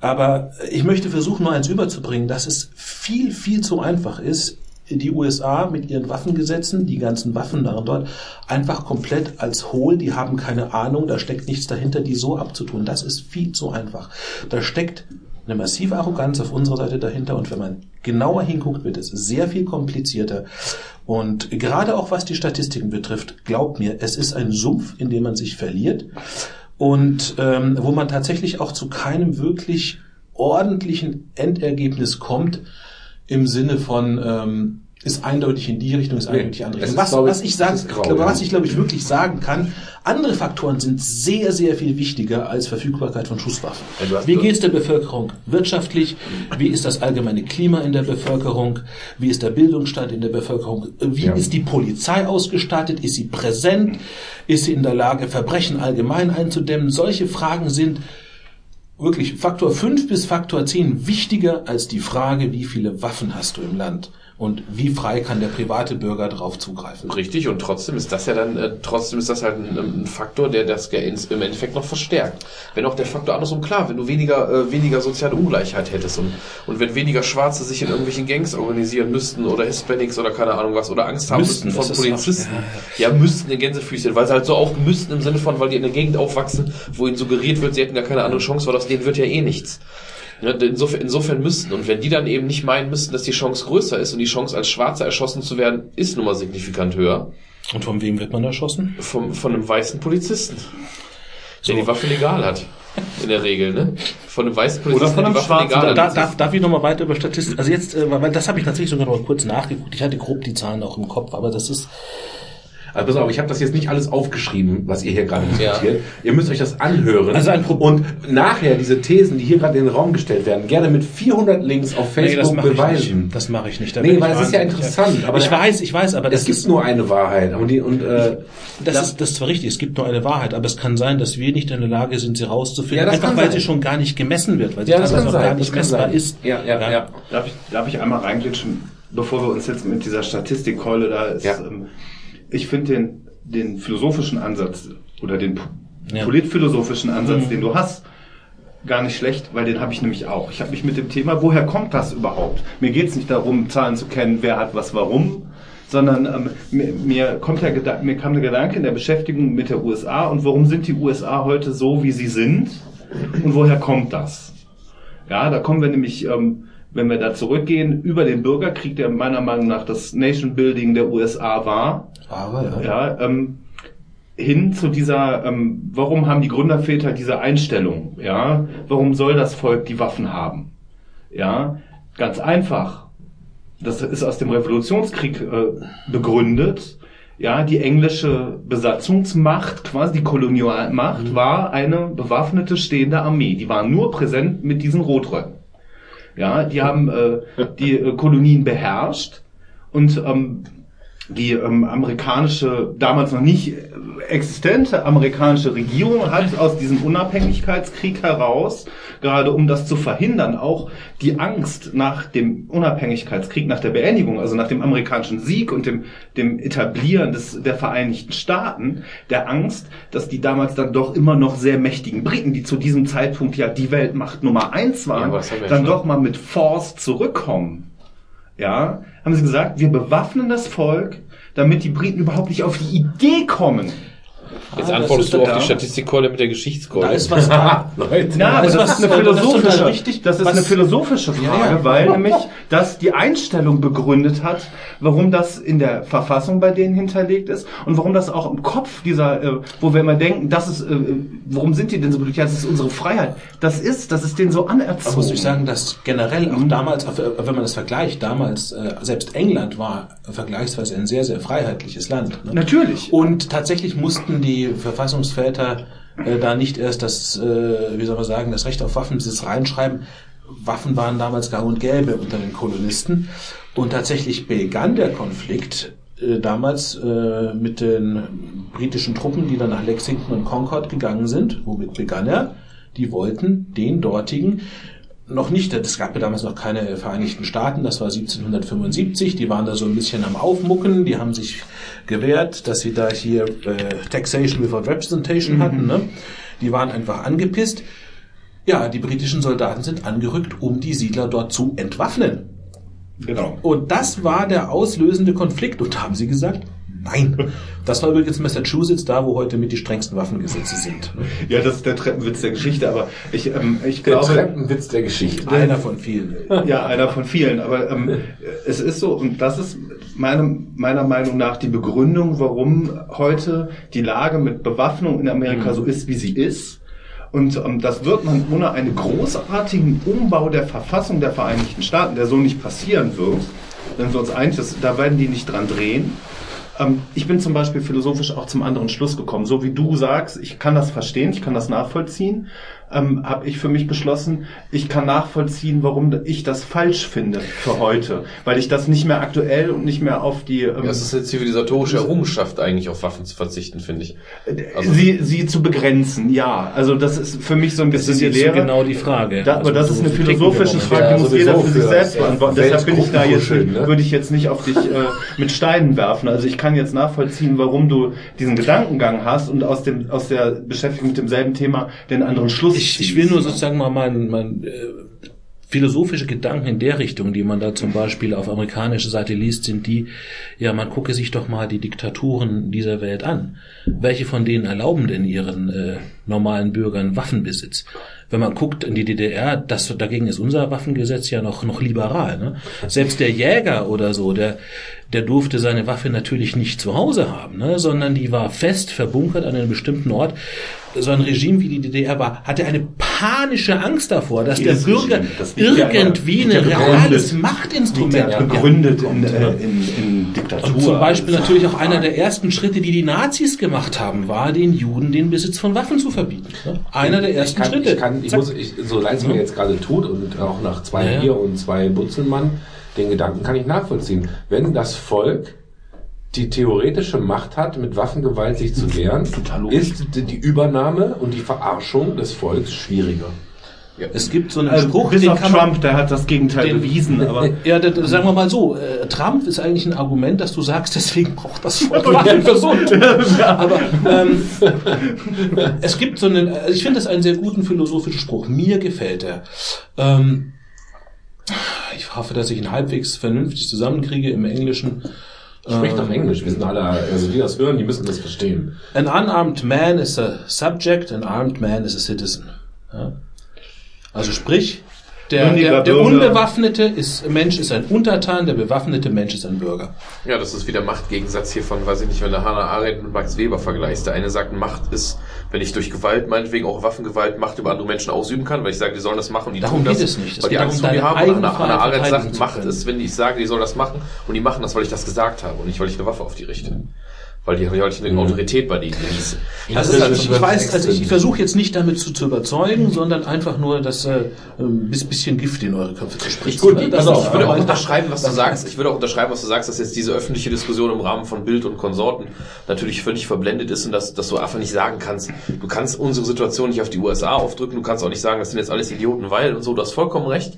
Speaker 3: Aber ich möchte versuchen, nur eins überzubringen, dass es viel, viel zu einfach ist, die USA mit ihren Waffengesetzen, die ganzen Waffen darin dort, einfach komplett als hohl, die haben keine Ahnung, da steckt nichts dahinter, die so abzutun. Das ist viel zu einfach. Da steckt eine massive Arroganz auf unserer Seite dahinter und wenn man genauer hinguckt, wird es sehr viel komplizierter. Und gerade auch was die Statistiken betrifft, glaubt mir, es ist ein Sumpf, in dem man sich verliert und ähm, wo man tatsächlich auch zu keinem wirklich ordentlichen Endergebnis kommt im Sinne von ähm, ist eindeutig in die Richtung, ist eindeutig in die andere Richtung. Was, was ich sagen,
Speaker 2: grau,
Speaker 3: glaube,
Speaker 2: ja.
Speaker 3: was ich glaube ich wirklich sagen kann, andere Faktoren sind sehr, sehr viel wichtiger als Verfügbarkeit von Schusswaffen. Wie geht es der Bevölkerung wirtschaftlich? Wie ist das allgemeine Klima in der Bevölkerung? Wie ist der Bildungsstand in der Bevölkerung? Wie
Speaker 2: Ja.
Speaker 3: ist die Polizei ausgestattet? Ist sie präsent? Ist sie in der Lage, Verbrechen allgemein einzudämmen? Solche Fragen sind wirklich Faktor 5 bis Faktor 10 wichtiger als die Frage, wie viele Waffen hast du im Land und wie frei kann der private Bürger darauf zugreifen.
Speaker 4: Richtig, und trotzdem ist das ja dann, äh, trotzdem ist das halt ein, ein Faktor, der das ja im Endeffekt noch verstärkt. Wenn auch der Faktor andersrum klar, wenn du weniger, äh, weniger soziale Ungleichheit hättest und, und wenn weniger Schwarze sich in irgendwelchen Gangs organisieren müssten oder Hispanics oder keine Ahnung was oder Angst haben
Speaker 3: Müssten,
Speaker 4: müssten von Polizisten.
Speaker 3: auch-
Speaker 4: ja, müssten in Gänsefüßchen, weil sie halt so auch müssten im Sinne von, weil die in der Gegend aufwachsen, wo ihnen suggeriert wird, sie hätten gar keine andere Chance, weil aus denen wird ja eh nichts. Ja, insofern, insofern müssten. Und wenn die dann eben nicht meinen müssten, dass die Chance größer ist und die Chance als Schwarzer erschossen zu werden, ist nun mal signifikant höher,
Speaker 3: Und von wem wird man erschossen?
Speaker 4: vom, von einem weißen Polizisten, der die Waffe legal hat. In der Regel, ne? Von einem weißen Polizisten,
Speaker 5: von
Speaker 4: der die
Speaker 5: einem
Speaker 4: Waffe
Speaker 5: Schwarzen.
Speaker 3: Da, darf, darf ich nochmal weiter über Statistik? Also jetzt, äh, weil das habe ich tatsächlich sogar noch mal kurz nachgeguckt. Ich hatte grob die Zahlen auch im Kopf, aber das ist
Speaker 2: Also pass auf, ich habe das jetzt nicht alles aufgeschrieben, was ihr hier gerade
Speaker 4: Ja.
Speaker 2: diskutiert. Ihr müsst euch das anhören.
Speaker 3: Also ein Pro-
Speaker 2: und nachher diese Thesen, die hier gerade in den Raum gestellt werden, gerne mit 400 Links auf
Speaker 3: Nee, das
Speaker 2: Facebook
Speaker 3: ich
Speaker 2: beweisen.
Speaker 3: nicht. Das mache ich nicht. Da
Speaker 2: Nee, weil es ist ja interessant, aber
Speaker 3: ich weiß, ich weiß, aber das
Speaker 2: es gibt
Speaker 3: ist
Speaker 2: nur eine Wahrheit. Und, die, und äh,
Speaker 3: das, ist das ist zwar richtig. Es gibt nur eine Wahrheit, aber es kann sein, dass wir nicht in der Lage sind, sie rauszufinden,
Speaker 2: Ja, das
Speaker 3: einfach
Speaker 2: kann
Speaker 3: weil
Speaker 2: sein.
Speaker 3: sie schon gar nicht gemessen wird, weil sie
Speaker 2: ja, das kann
Speaker 3: auch gar
Speaker 2: sein.
Speaker 3: nicht
Speaker 2: Das kann
Speaker 3: messbar
Speaker 2: sein.
Speaker 3: ist.
Speaker 2: Ja, ja, ja.
Speaker 5: Darf ich, darf ich einmal reingritschen, bevor wir uns jetzt mit dieser Statistikkeule da ist?
Speaker 2: Ja.
Speaker 5: Ähm, ich finde den, den philosophischen Ansatz oder den
Speaker 3: Ja.
Speaker 5: politphilosophischen Ansatz,
Speaker 3: Mhm.
Speaker 5: den du hast, gar nicht schlecht, weil den habe ich nämlich auch. Ich habe mich mit dem Thema, woher kommt das überhaupt? Mir geht es nicht darum, Zahlen zu kennen, wer hat was warum, sondern ähm, mir, mir kommt der Gedan- mir kam der Gedanke in der Beschäftigung mit der USA und warum sind die USA heute so, wie sie sind und woher kommt das? Ja, da kommen wir nämlich, ähm, wenn wir da zurückgehen, über den Bürgerkrieg, der meiner Meinung nach das Nation Building der USA war,
Speaker 3: Aber ja.
Speaker 5: ja, ähm, hin zu dieser, ähm, warum haben die Gründerväter diese Einstellung? Ja, warum soll das Volk die Waffen haben? Ja, ganz einfach. Das ist aus dem Revolutionskrieg äh, begründet. Ja, die englische Besatzungsmacht, quasi die Kolonialmacht, war eine bewaffnete stehende Armee. Die waren nur präsent mit diesen Rotröcken. Ja, die haben äh, die äh, Kolonien beherrscht und ähm, die ähm, amerikanische, damals noch nicht existente amerikanische Regierung hat aus diesem Unabhängigkeitskrieg heraus, gerade um das zu verhindern, auch die Angst nach dem Unabhängigkeitskrieg, nach der Beendigung, also nach dem amerikanischen Sieg und dem, dem Etablieren des, der Vereinigten Staaten, der Angst, dass die damals dann doch immer noch sehr mächtigen Briten, die zu diesem Zeitpunkt ja die Weltmacht Nummer eins waren,
Speaker 4: ja
Speaker 5: dann doch mal mit Force zurückkommen ja, haben sie gesagt, wir bewaffnen das Volk, damit die Briten überhaupt nicht auf die Idee kommen.
Speaker 4: Jetzt
Speaker 3: Ah,
Speaker 4: antwortest
Speaker 3: das
Speaker 4: du auf
Speaker 3: da-
Speaker 4: die Statistikkeule mit der Geschichtskeule.
Speaker 3: Da ist was dran. [laughs]
Speaker 2: Leute.
Speaker 5: Na, aber das ist eine
Speaker 3: das ist
Speaker 5: philosophische,
Speaker 3: total richtig.
Speaker 5: das ist
Speaker 3: Was-
Speaker 5: eine philosophische Frage,
Speaker 3: Ja, ja.
Speaker 5: weil [laughs] nämlich das die Einstellung begründet hat, warum das in der Verfassung bei denen hinterlegt ist und warum das auch im Kopf dieser, äh, wo wir immer denken, das ist, äh, warum sind die denn so blöd? Ja, das ist unsere Freiheit. Das ist, das ist denen so anerzogen.
Speaker 3: Man muss ich sagen, dass generell auch damals, äh, wenn man das vergleicht, damals, äh, selbst England war vergleichsweise ein sehr, sehr freiheitliches Land. Ne?
Speaker 5: Natürlich.
Speaker 3: Und tatsächlich mussten die Verfassungsväter äh, da nicht erst das, äh, wie soll man sagen, das Recht auf Waffenbesitz reinschreiben. Waffen waren damals gar und gäbe unter den Kolonisten. Und tatsächlich begann der Konflikt äh, damals äh, mit den britischen Truppen, die dann nach Lexington und Concord gegangen sind. Womit begann er? Die wollten den dortigen noch nicht, es gab ja damals noch keine Vereinigten Staaten, das war 1775, die waren da so ein bisschen am Aufmucken, die haben sich gewehrt, dass sie da hier äh, Taxation without Representation hatten, ne? die waren einfach angepisst. Ja, die britischen Soldaten sind angerückt, um die Siedler dort zu entwaffnen.
Speaker 5: Genau.
Speaker 3: Und das war der auslösende Konflikt. Und da haben sie gesagt, nein. Das war übrigens Massachusetts, da wo heute mit die strengsten Waffengesetze sind.
Speaker 5: Ja, das ist der Treppenwitz der Geschichte, aber ich, ähm, ich
Speaker 2: Der
Speaker 5: glaube,
Speaker 2: Treppenwitz der Geschichte.
Speaker 3: Einer von vielen.
Speaker 5: Ja, einer von vielen. Aber ähm, es ist so, und das ist meine, meiner Meinung nach die Begründung, warum heute die Lage mit Bewaffnung in Amerika so ist, wie sie ist. Und ähm, das wird man ohne einen großartigen Umbau der Verfassung der Vereinigten Staaten, der so nicht passieren wird, wenn wir uns einig sind, da werden die nicht dran drehen. Ähm, ich bin zum Beispiel philosophisch auch zum anderen Schluss gekommen. So wie du sagst, ich kann das verstehen, ich kann das nachvollziehen, ähm, habe ich für mich beschlossen, ich kann nachvollziehen, warum ich das falsch finde für heute. Weil ich das nicht mehr aktuell und nicht mehr auf die... Ähm,
Speaker 4: Ja, es ist eine zivilisatorische Errungenschaft, eigentlich auf Waffen zu verzichten, finde ich. Also-
Speaker 5: sie, sie zu begrenzen, ja. Also das ist für mich so ein bisschen die Lehre.
Speaker 3: genau die Frage.
Speaker 5: Da, aber
Speaker 3: Also
Speaker 5: das ist
Speaker 3: so
Speaker 5: eine philosophische. Frage,
Speaker 2: Ja,
Speaker 5: die muss
Speaker 2: sowieso
Speaker 5: jeder für sich selbst
Speaker 2: das
Speaker 5: beantworten. Deshalb bin ich da jetzt,
Speaker 2: Weltgruppenkuscheln, ne?
Speaker 5: würde ich jetzt nicht auf dich äh, mit Steinen werfen. Also ich kann jetzt nachvollziehen, warum du diesen Gedankengang hast und aus dem aus der Beschäftigung mit demselben Thema den anderen Schluss
Speaker 3: Ich, ich will nur sozusagen mal mein, mein äh, philosophische Gedanken in der Richtung, die man da zum Beispiel auf amerikanischer Seite liest, sind die, ja, man gucke sich doch mal die Diktaturen dieser Welt an. Welche von denen erlauben denn ihren äh, normalen Bürgern Waffenbesitz? Wenn man guckt in die DDR, das, dagegen ist unser Waffengesetz ja noch, noch liberal. Ne? Selbst der Jäger oder so, der, der durfte seine Waffe natürlich nicht zu Hause haben, ne? sondern die war fest verbunkert an einem bestimmten Ort. So ein Regime wie die DDR war, hatte eine panische Angst davor, dass
Speaker 5: Jedes
Speaker 3: der Bürger
Speaker 5: Regime, das ja
Speaker 3: irgendwie ein reales Machtinstrument
Speaker 5: begründet in, äh, in, in Diktatur.
Speaker 3: Und zum Beispiel natürlich auch einer der ersten Schritte, die die Nazis gemacht haben, war, den Juden den Besitz von Waffen zu verbieten. ne? Einer der ersten
Speaker 2: ich kann,
Speaker 3: Schritte.
Speaker 2: Ich, kann, ich
Speaker 3: Zack.
Speaker 2: muss, ich, so leid es mir jetzt gerade tut und auch nach zwei
Speaker 3: Ja.
Speaker 2: Bier und zwei Butzelmann, den Gedanken kann ich nachvollziehen. Wenn das Volk die theoretische Macht hat, mit Waffengewalt sich zu wehren, ist die Übernahme und die Verarschung des Volks schwieriger.
Speaker 3: Es gibt so einen
Speaker 5: also,
Speaker 3: Spruch,
Speaker 5: bis
Speaker 3: den
Speaker 5: auf
Speaker 3: kann man,
Speaker 5: Trump, der hat das Gegenteil
Speaker 3: den-
Speaker 5: bewiesen, aber [laughs]
Speaker 3: ja, das, sagen wir mal so, äh, Trump ist eigentlich ein Argument, dass du sagst, deswegen braucht das Volk Waffen für so ein Aber ähm, es gibt so einen, also ich finde das einen sehr guten philosophischen Spruch. Mir gefällt er. Ähm, ich hoffe, dass ich ihn halbwegs vernünftig zusammenkriege im Englischen.
Speaker 2: Spricht doch Englisch, wir sind alle, also die das hören, die müssen das verstehen.
Speaker 3: An unarmed man is a subject, an armed man is a citizen. Ja? Also sprich, der, der, der unbewaffnete ist, Mensch ist ein Untertan, der bewaffnete Mensch ist ein Bürger.
Speaker 4: Ja, das ist wieder Machtgegensatz hier von, weiß ich nicht, wenn du Hannah Arendt mit Max Weber vergleichst. Der eine sagt, Macht ist, wenn ich durch Gewalt, meinetwegen auch Waffengewalt, Macht über andere Menschen ausüben kann, weil ich sage, die sollen das machen und die
Speaker 3: Darum
Speaker 4: tun das.
Speaker 3: geht es nicht. Es
Speaker 4: weil die Angst
Speaker 3: darum,
Speaker 4: vor mir
Speaker 3: deine
Speaker 4: haben.
Speaker 3: eigene
Speaker 4: Hannah, Hannah Arendt sagt, Macht ist, wenn ich sage, die sollen das machen und die machen das, weil ich das gesagt habe und nicht, weil ich eine Waffe auf die richte. Weil die haben ja eine Autorität bei denen genießen.
Speaker 3: Das
Speaker 8: ist
Speaker 3: ist,
Speaker 8: halt
Speaker 3: ich,
Speaker 8: schon
Speaker 3: ich weiß, also ich versuche jetzt nicht damit zu, zu überzeugen, sondern einfach nur das äh, ein bisschen Gift in eure Köpfe zu spritzen.
Speaker 4: Gut,
Speaker 3: ne? Das ist
Speaker 4: ich würde auch unterschreiben, was du
Speaker 3: das-
Speaker 4: sagst. Ich würde auch unterschreiben, was du sagst, dass jetzt diese öffentliche Diskussion im Rahmen von Bild und Konsorten natürlich völlig verblendet ist und dass, dass du einfach nicht sagen kannst, du kannst unsere Situation nicht auf die USA aufdrücken, du kannst auch nicht sagen, das sind jetzt alles Idioten, weil und so, du hast vollkommen recht.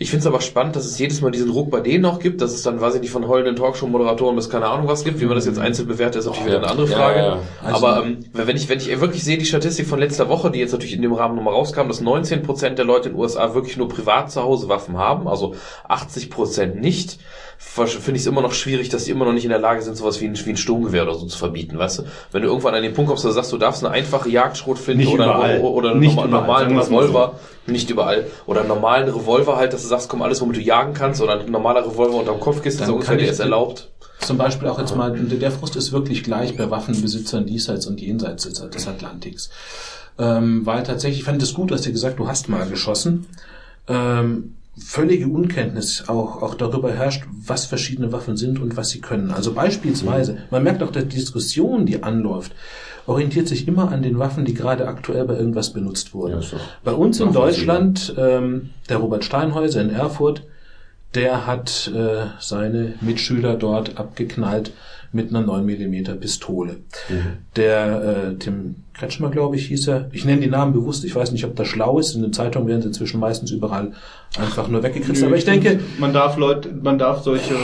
Speaker 4: Ich finde es aber spannend, dass es jedes Mal diesen Druck bei denen noch gibt, dass es dann, weiß ich nicht, von heulenden Talkshow-Moderatoren bis keine Ahnung was gibt. Wie man das jetzt einzeln bewertet, ist natürlich wieder eine andere Frage.
Speaker 2: ja, ja.
Speaker 4: aber ähm, wenn ich wenn ich wirklich sehe die Statistik von letzter Woche, die jetzt natürlich in dem Rahmen nochmal rauskam, dass 19 Prozent der Leute in den USA wirklich nur privat zu Hause Waffen haben, also 80 Prozent nicht, finde ich es immer noch schwierig, dass die immer noch nicht in der Lage sind, sowas wie ein, wie ein Sturmgewehr oder so zu verbieten, weißt du? Wenn du irgendwann an den Punkt kommst, wo du sagst, du darfst eine einfache Jagdschrotflinte
Speaker 5: Nicht
Speaker 4: oder,
Speaker 5: überall.
Speaker 4: oder einen
Speaker 5: Nicht
Speaker 4: norma-
Speaker 5: überall,
Speaker 4: normalen
Speaker 5: mal so.
Speaker 4: Revolver, nicht überall, oder einen normalen Revolver halt, dass du sagst, komm, alles, womit du jagen kannst, oder ein normaler Revolver unterm Kopfkissen,
Speaker 3: Dann
Speaker 4: so ungefähr,
Speaker 3: kann
Speaker 4: der ist erlaubt.
Speaker 3: Zum Beispiel auch jetzt mal, der Frust ist wirklich gleich bei Waffenbesitzern diesseits und jenseits des des Atlantiks. Ähm, weil tatsächlich, ich fand es gut, dass du gesagt, du hast mal geschossen. Ähm, völlige Unkenntnis auch, auch darüber herrscht, was verschiedene Waffen sind und was sie können. Also beispielsweise, man merkt auch, dass die Diskussion, die anläuft, orientiert sich immer an den Waffen, die gerade aktuell bei irgendwas benutzt wurden.
Speaker 2: Ja, doch
Speaker 3: bei uns in. Deutschland, ähm, der Robert Steinhäuser in Erfurt, der hat äh, seine Mitschüler dort abgeknallt mit einer 9 mm Pistole. Der äh, Tim Kretschmer, glaube ich, hieß er. Ich nenne die Namen bewusst. Ich weiß nicht, ob das schlau ist. In den Zeitungen werden sie inzwischen meistens überall einfach nur weggekriegt. Aber ich denke,
Speaker 5: man darf Leute, man darf solche,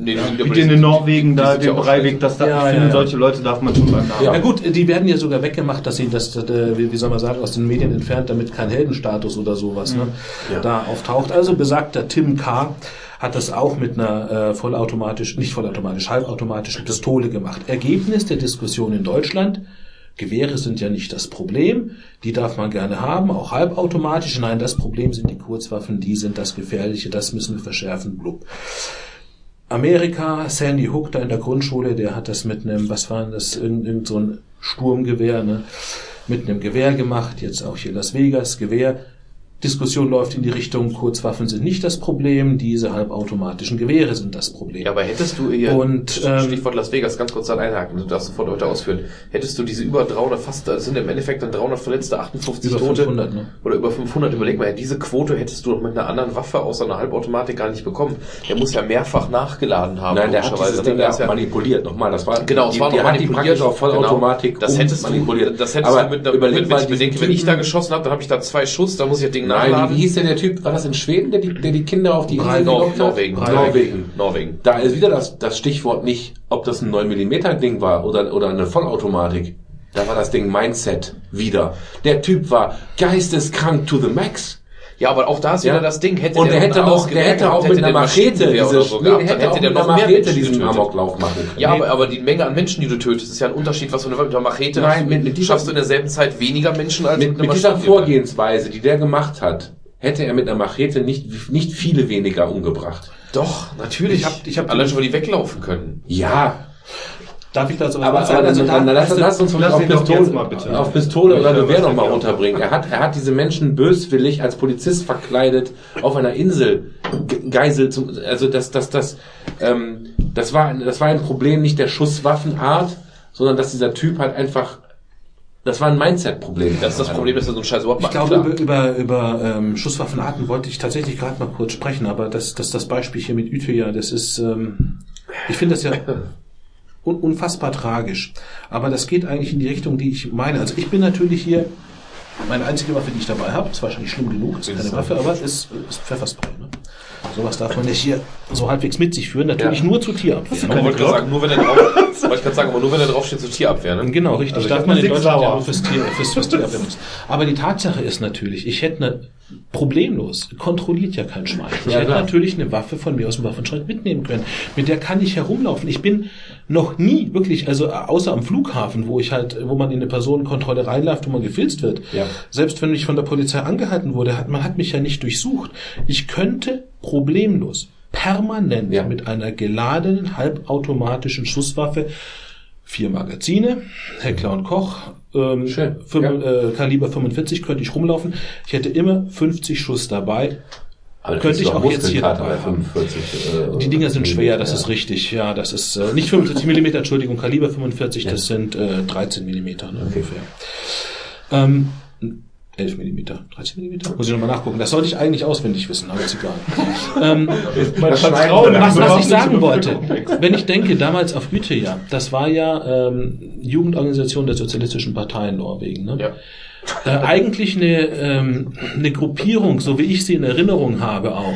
Speaker 4: Nee, die sind
Speaker 5: wie den in Norwegen
Speaker 4: die
Speaker 5: da,
Speaker 4: ja
Speaker 5: den
Speaker 4: auch
Speaker 5: Breivik, das da,
Speaker 3: Ja,
Speaker 5: ich
Speaker 3: ja,
Speaker 5: finde,
Speaker 3: ja.
Speaker 5: solche Leute darf man schon beim Namen.
Speaker 2: Ja.
Speaker 3: Na gut, die werden ja sogar weggemacht, dass sie das, äh, wie wie soll man sagen, aus den Medien entfernt, damit kein Heldenstatus oder sowas ne, da auftaucht. Also besagter Tim K. hat das auch mit einer äh, vollautomatischen, nicht vollautomatisch, halbautomatischen Pistole gemacht. Ergebnis der Diskussion in Deutschland, Gewehre sind ja nicht das Problem, die darf man gerne haben, auch halbautomatisch. Nein, das Problem sind die Kurzwaffen, die sind das Gefährliche, das müssen wir verschärfen, blub. Amerika, Sandy Hook da in der Grundschule, der hat das mit einem, was war das, irgend, irgend so ein Sturmgewehr, ne? Mit einem Gewehr gemacht, jetzt auch hier Las Vegas, Gewehr. Diskussion läuft in die Richtung, Kurzwaffen sind nicht das Problem, diese halbautomatischen Gewehre sind das Problem.
Speaker 4: Ja, aber hättest du ihr,
Speaker 3: Und, ähm,
Speaker 4: Stichwort Las Vegas, ganz kurz dann einhaken, du darfst sofort heute ausführen, hättest du diese über 300, fast, das sind im Endeffekt dann 300 Verletzte, 58
Speaker 3: Über
Speaker 4: Tote,
Speaker 3: 500, ne?
Speaker 4: oder über 500, überleg mal, diese Quote hättest du doch mit einer anderen Waffe außer einer Halbautomatik gar nicht bekommen. Der muss ja mehrfach nachgeladen haben.
Speaker 2: Nein, der hat dieses? Ding ja manipuliert. Nochmal, das war,
Speaker 4: Genau, es
Speaker 2: die,
Speaker 4: war
Speaker 2: die
Speaker 4: noch
Speaker 2: hat die
Speaker 4: manipuliert.
Speaker 2: praktisch auf Vollautomatik
Speaker 4: Genau. Das hättest
Speaker 2: manipuliert.
Speaker 4: du, das hättest
Speaker 2: Aber
Speaker 4: du mit einer,
Speaker 2: überleg
Speaker 4: wenn,
Speaker 2: mal, diesen
Speaker 4: bedenke, wenn ich da geschossen habe, dann habe ich da zwei Schuss, da muss ich das Ding
Speaker 2: Nein,
Speaker 4: nachladen.
Speaker 2: wie hieß denn der Typ? War das in Schweden, der die, der die Kinder auf die Insel
Speaker 4: Nor
Speaker 2: gelockt hat?
Speaker 4: Norwegen.
Speaker 2: Norwegen.
Speaker 4: Norwegen.
Speaker 2: Da ist wieder das, das Stichwort nicht, ob das ein 9 mm Ding war oder, oder eine Vollautomatik. Da war das Ding Mindset wieder. Der Typ war geisteskrank to the max.
Speaker 4: Ja, aber auch da ist
Speaker 2: Ja.
Speaker 4: wieder das Ding. Hätte
Speaker 2: Und
Speaker 4: der
Speaker 2: hätte auch, der hätte auch mit einer Machete diese,
Speaker 4: so
Speaker 2: nee, hätte
Speaker 4: hätte der noch mehr
Speaker 2: Machete diesen. Amoklauf machen können.
Speaker 4: Ja, aber, aber die Menge an Menschen, die du tötest, ist ja ein Unterschied, was du mit einer Machete
Speaker 2: Nein, mit- mit dieser-
Speaker 4: schaffst du in derselben Zeit weniger Menschen als
Speaker 2: mit,
Speaker 4: mit,
Speaker 2: mit dieser. Vorgehensweise, die der gemacht hat, hätte er mit einer Machete nicht, nicht viele weniger umgebracht.
Speaker 4: Doch, natürlich.
Speaker 3: Ich hab- ich hab-
Speaker 4: Allein schon, weil die weglaufen können.
Speaker 2: Ja,
Speaker 3: Darf ich dazu was
Speaker 2: aber,
Speaker 3: sagen?
Speaker 2: aber
Speaker 3: Also
Speaker 2: dann,
Speaker 3: da-
Speaker 2: dann, lass, lass uns
Speaker 5: lass
Speaker 2: auf Pistole,
Speaker 5: mal bitte.
Speaker 2: auf Pistole
Speaker 5: Ich
Speaker 2: oder Gewehr nochmal runterbringen. Er hat, er hat diese Menschen böswillig als Polizist verkleidet auf einer Insel ge- geiselt. Zum, also das, das, das, ähm, das war, ein- das war ein Problem nicht der Schusswaffenart, sondern dass dieser Typ halt einfach, das war ein Mindset-Problem.
Speaker 4: Das ist das Problem, dass er so einen Scheiß überhaupt
Speaker 3: Ich
Speaker 4: macht.
Speaker 3: glaube,
Speaker 4: klar.
Speaker 3: über, über, über ähm, Schusswaffenarten wollte ich tatsächlich gerade mal kurz sprechen, aber das, das, das Beispiel hier mit Utøya, das ist, ähm, ich finde das ja [laughs] un, unfassbar tragisch. Aber das geht eigentlich in die Richtung, die ich meine. Also ich bin natürlich hier, meine einzige Waffe, die ich dabei habe, ist wahrscheinlich schlimm genug, ist keine Waffe, aber ist, ist Pfefferspray. Ne? Sowas darf man nicht hier so halbwegs mit sich führen, natürlich
Speaker 4: Ja.
Speaker 3: nur zu Tierabwehr.
Speaker 4: Ich wollte gerade sagen, nur wenn er drauf, wollte ich gerade sagen, aber nur wenn er draufsteht, so Tierabwehr, ne?
Speaker 3: Genau, richtig.
Speaker 5: Also
Speaker 3: Darf man in Deutschland ja
Speaker 5: Sechsauer.
Speaker 3: nur fürs Tier, fürs, fürs Tierabwehr nutzen. Aber die Tatsache ist natürlich, ich hätte eine, problemlos, kontrolliert ja kein Schwein. Ich
Speaker 2: Ja,
Speaker 3: hätte
Speaker 2: klar.
Speaker 3: natürlich eine Waffe von mir aus dem Waffenschrank mitnehmen können. Mit der kann ich herumlaufen. Ich bin noch nie wirklich, also außer am Flughafen, wo ich halt, wo man in eine Personenkontrolle reinläuft, wo man gefilzt wird.
Speaker 2: Ja.
Speaker 3: Selbst wenn ich von der Polizei angehalten wurde, hat, man hat mich ja nicht durchsucht. Ich könnte problemlos, permanent
Speaker 2: Ja.
Speaker 3: mit einer geladenen, halbautomatischen Schusswaffe vier Magazine, Heckler und Koch, ähm,
Speaker 2: Schön,
Speaker 3: fünf,
Speaker 2: ja.
Speaker 3: äh, Kaliber 45 könnte ich rumlaufen. Ich hätte immer 50 Schuss dabei.
Speaker 2: Aber
Speaker 3: Könnte ich auch jetzt hier dabei
Speaker 2: bei
Speaker 3: haben.
Speaker 2: 45. äh,
Speaker 3: Die Dinger sind schwer, das
Speaker 2: ja.
Speaker 3: ist richtig. Ja, das ist äh, nicht 45 mm, Entschuldigung, Kaliber 45, das sind äh, 13 mm ne, ungefähr. Ähm, 11 mm, 13 mm? Muss ich nochmal nachgucken. Das sollte ich eigentlich auswendig wissen, aber ist egal. [laughs] ähm,
Speaker 2: Vertrauen
Speaker 3: was, was ich sagen wollte, wenn ich denke, damals auf Utøya, das war ja ähm, Jugendorganisation der Sozialistischen Partei in Norwegen. Ne?
Speaker 4: Ja.
Speaker 3: Äh, eigentlich eine, ähm, eine Gruppierung, so wie ich sie in Erinnerung habe auch,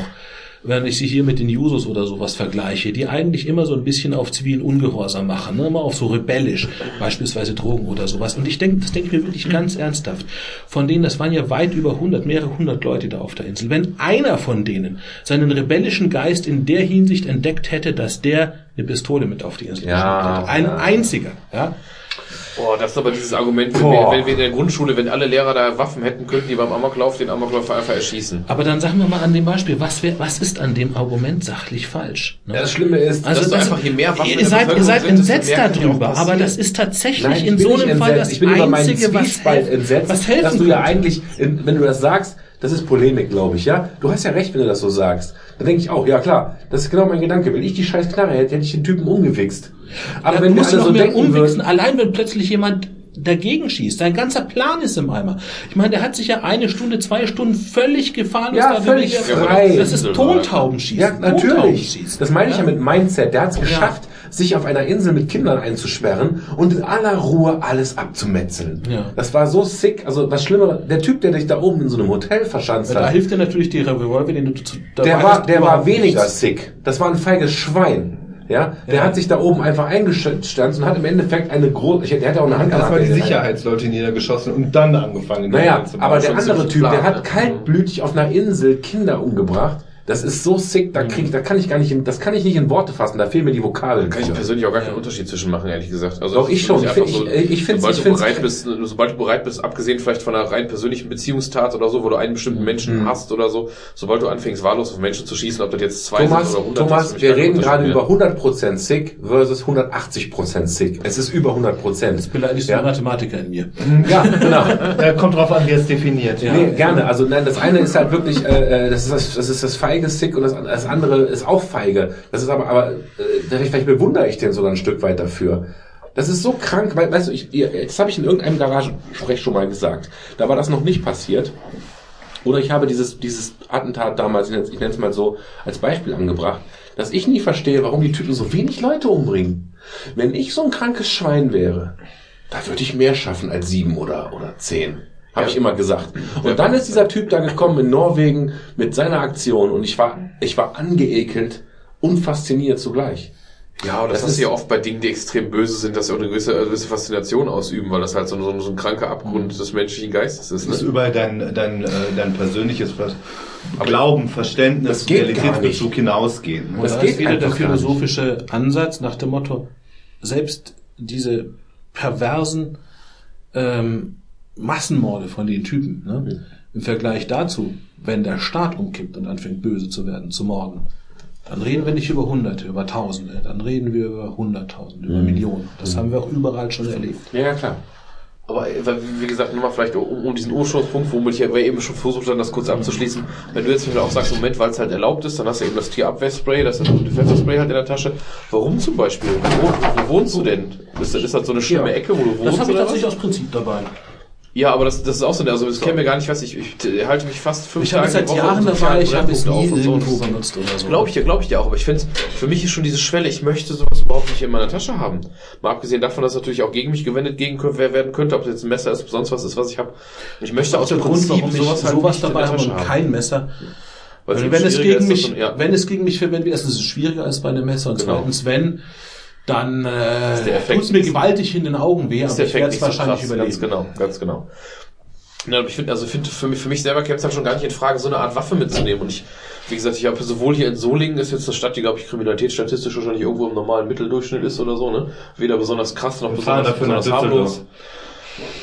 Speaker 3: wenn ich sie hier mit den Jusos oder sowas vergleiche, die eigentlich immer so ein bisschen auf zivilen Ungehorsam machen, ne? immer auf so rebellisch, beispielsweise Drogen oder sowas. Und ich denke, das denke ich mir wirklich ganz ernsthaft. Von denen, das waren ja weit über 100, mehrere hundert Leute da auf der Insel. Wenn einer von denen seinen rebellischen Geist in der Hinsicht entdeckt hätte, dass der eine Pistole mit auf die Insel
Speaker 2: Ja,
Speaker 3: geschleppt hat. Ein
Speaker 2: ja.
Speaker 3: einziger, ja.
Speaker 4: Boah, das ist aber dieses Argument, wenn wir, wenn wir in der Grundschule, wenn alle Lehrer da Waffen hätten, könnten die beim Amoklauf den Amokläufer einfach erschießen.
Speaker 3: Aber dann sagen wir mal an dem Beispiel, was, wär, was ist an dem Argument sachlich falsch? Ne?
Speaker 2: Das Schlimme ist,
Speaker 4: dass du einfach, je mehr Waffen
Speaker 3: ihr seid, ihr seid
Speaker 4: sind,
Speaker 3: entsetzt
Speaker 4: ja
Speaker 3: darüber, aber das ist tatsächlich
Speaker 2: Nein,
Speaker 3: in so einem Fall das
Speaker 2: ich bin
Speaker 3: Einzige, was, helfen-
Speaker 2: entsetzt,
Speaker 3: was helfen
Speaker 2: dass du ja
Speaker 3: könnte.
Speaker 2: eigentlich, in, wenn du das sagst, das ist Polemik, glaube ich, ja. Du hast ja recht, wenn du das so sagst. Dann denke ich auch, ja klar, das ist genau mein Gedanke. Wenn ich die scheiß Knarre hätte, hätte ich den Typen umgewichst. Aber
Speaker 3: Ja,
Speaker 2: wenn
Speaker 3: du
Speaker 2: wir
Speaker 3: musst
Speaker 2: alle
Speaker 3: noch
Speaker 2: so
Speaker 3: mehr
Speaker 2: denken
Speaker 3: umwichsen,
Speaker 2: würden,
Speaker 3: allein wenn plötzlich jemand dagegen schießt. Sein ganzer Plan ist im Eimer. Ich meine, der hat sich ja eine Stunde, zwei Stunden völlig gefahren.
Speaker 2: Ja, völlig frei.
Speaker 3: Das ist Tontaubenschießen.
Speaker 2: ja, natürlich.
Speaker 3: Tontaubenschießen.
Speaker 2: Das meine ich ja mit Mindset. Der hat es geschafft, sich auf einer Insel mit Kindern einzusperren und in aller Ruhe alles abzumetzeln.
Speaker 3: Ja.
Speaker 2: Das war so sick. Also das Schlimme, der Typ, der dich da oben in so einem Hotel verschanzt
Speaker 3: Da
Speaker 2: hat,
Speaker 3: hilft dir natürlich die Revolver, den du zu, dabei
Speaker 2: der war,
Speaker 3: hast,
Speaker 2: der war weniger
Speaker 3: nichts.
Speaker 2: sick. Das war ein feiges Schwein. Ja, der
Speaker 3: Ja.
Speaker 2: hat sich da oben einfach eingestanzt und hat im Endeffekt eine große, der hatte auch eine Handgranate.
Speaker 5: Die
Speaker 2: in der Hand.
Speaker 5: Sicherheitsleute niedergeschossen und dann angefangen.
Speaker 2: Naja, aber der andere Typ, der hat kaltblütig auf einer Insel Kinder umgebracht. Das ist so sick, da krieg da kann ich gar nicht, in, das kann ich nicht in Worte fassen. Da fehlen mir die Vokale.
Speaker 4: Kann ich persönlich auch gar keinen Unterschied zwischen machen, ehrlich gesagt. Also
Speaker 2: Doch, ich schon. Ich
Speaker 4: einfach
Speaker 2: find- ich- ich find's-
Speaker 4: sobald
Speaker 2: ich
Speaker 4: du
Speaker 2: find's-
Speaker 4: bereit bist, sobald du bereit bist, abgesehen vielleicht von einer rein persönlichen Beziehungstat oder so, wo du einen bestimmten Menschen
Speaker 2: Mhm.
Speaker 4: hast oder so, sobald du anfängst, wahllos auf Menschen zu schießen, ob das jetzt zwei
Speaker 2: Thomas,
Speaker 4: sind oder 100 ist,
Speaker 2: Thomas, wir reden gerade über 100% sick versus 180% sick. Es ist über 100%.
Speaker 3: Beleidigst du
Speaker 2: Ja.
Speaker 3: den Mathematiker in mir.
Speaker 2: Ja, genau.
Speaker 5: Ja, [laughs] kommt drauf an, wie es definiert.
Speaker 2: Nee, gerne. Also nein, das eine ist halt wirklich, äh, äh, das ist das, das ist das feige Sick und das, das andere ist auch feige. Das ist aber, aber äh, vielleicht, bewundere ich den sogar ein Stück weit dafür. Das ist so krank, weil, weißt du, ich, das habe ich in irgendeinem Garagensprech schon mal gesagt. Da war das noch nicht passiert. Oder ich habe dieses, dieses Attentat damals, ich nenne ich nenne es mal so, als Beispiel angebracht, dass ich nie verstehe, warum die Typen so wenig Leute umbringen. Wenn ich so ein krankes Schwein wäre, da würde ich mehr schaffen als sieben oder, oder zehn. Habe ich immer gesagt. Und dann ist dieser Typ da gekommen in Norwegen mit seiner Aktion und ich war, ich war angeekelt und fasziniert zugleich.
Speaker 4: Ja, aber das,
Speaker 2: Das ist-
Speaker 4: ja oft bei Dingen, die extrem böse sind, dass sie auch eine gewisse, eine gewisse Faszination ausüben, weil das halt so, ein- so, so ein kranker Abgrund des menschlichen Geistes ist.
Speaker 5: Das ist
Speaker 4: Ne?
Speaker 5: überall dein, dein, äh, dein persönliches Glauben, Verständnis,
Speaker 2: das
Speaker 5: Realitätsbezug hinausgehen.
Speaker 3: Und
Speaker 2: Das
Speaker 3: da
Speaker 2: geht
Speaker 3: ist wieder der philosophische Ansatz nach dem Motto, selbst diese perversen ähm, Massenmorde von den Typen, ne? im Vergleich dazu, wenn der Staat umkippt und anfängt böse zu werden, zu morden, dann reden wir nicht über Hunderte, über Tausende, dann reden wir über Hunderttausende, über Millionen. Das haben wir auch überall schon erlebt.
Speaker 2: Ja, ja, klar.
Speaker 4: Aber äh, wie gesagt, nochmal vielleicht um, um diesen Ursprungspunkt, womit ich ja eben schon versucht habe, das kurz abzuschließen. Wenn du jetzt vielleicht auch sagst, Moment, weil es halt erlaubt ist, dann hast du eben das Tierabwehrspray, das Pfefferspray halt in der Tasche. Warum zum Beispiel? Wo, wo wohnst du denn? Ist, das- ist das so eine schlimme
Speaker 2: Ja.
Speaker 4: Ecke, wo du wohnst?
Speaker 3: Das habe ich tatsächlich aus Prinzip dabei.
Speaker 4: Ja, aber das, das ist auch so, also das kennen wir gar nicht, was ich, ich äh, halte mich fast fünf
Speaker 3: Ich
Speaker 4: Tage
Speaker 3: seit
Speaker 4: Woche
Speaker 3: Jahren dabei, ich habe es nie
Speaker 4: so.
Speaker 3: irgendwo
Speaker 4: Das-
Speaker 3: benutzt oder so.
Speaker 4: Glaube ich dir, glaube ich dir auch, aber ich finde, für mich ist schon diese Schwelle, ich möchte sowas überhaupt nicht in meiner Tasche haben. Mal abgesehen davon, dass es natürlich auch gegen mich gewendet gegen werden könnte, ob es jetzt ein Messer ist, sonst was ist, was ich habe. Ich möchte
Speaker 3: auch
Speaker 4: aus
Speaker 3: der
Speaker 4: dem
Speaker 3: Grund, warum ich
Speaker 4: sowas
Speaker 3: sowas,
Speaker 4: halt in
Speaker 3: dabei habe und kein Messer.
Speaker 4: Weil
Speaker 3: wenn es gegen mich,
Speaker 4: schon- ja.
Speaker 3: wenn es gegen mich verwendet wird, erstens ist es schwieriger als bei einem Messer und
Speaker 4: Genau.
Speaker 3: zweitens, wenn, dann äh, tut es mir gewaltig in den Augen weh,
Speaker 4: ist
Speaker 3: aber
Speaker 4: der
Speaker 3: ich
Speaker 4: Effekt
Speaker 3: werde es
Speaker 4: nicht so
Speaker 3: wahrscheinlich
Speaker 4: krass,
Speaker 3: überleben.
Speaker 4: ganz genau, ganz genau. Ja, aber ich finde, also ich finde für mich, für mich selber käme es halt schon gar nicht in Frage, so eine Art Waffe mitzunehmen. Und ich, wie gesagt, ich habe sowohl hier in Solingen ist jetzt eine Stadt, die glaube ich kriminalitätsstatistisch wahrscheinlich irgendwo im normalen Mitteldurchschnitt ist oder so, ne? Weder besonders krass noch
Speaker 5: Wir
Speaker 4: besonders, besonders harmlos.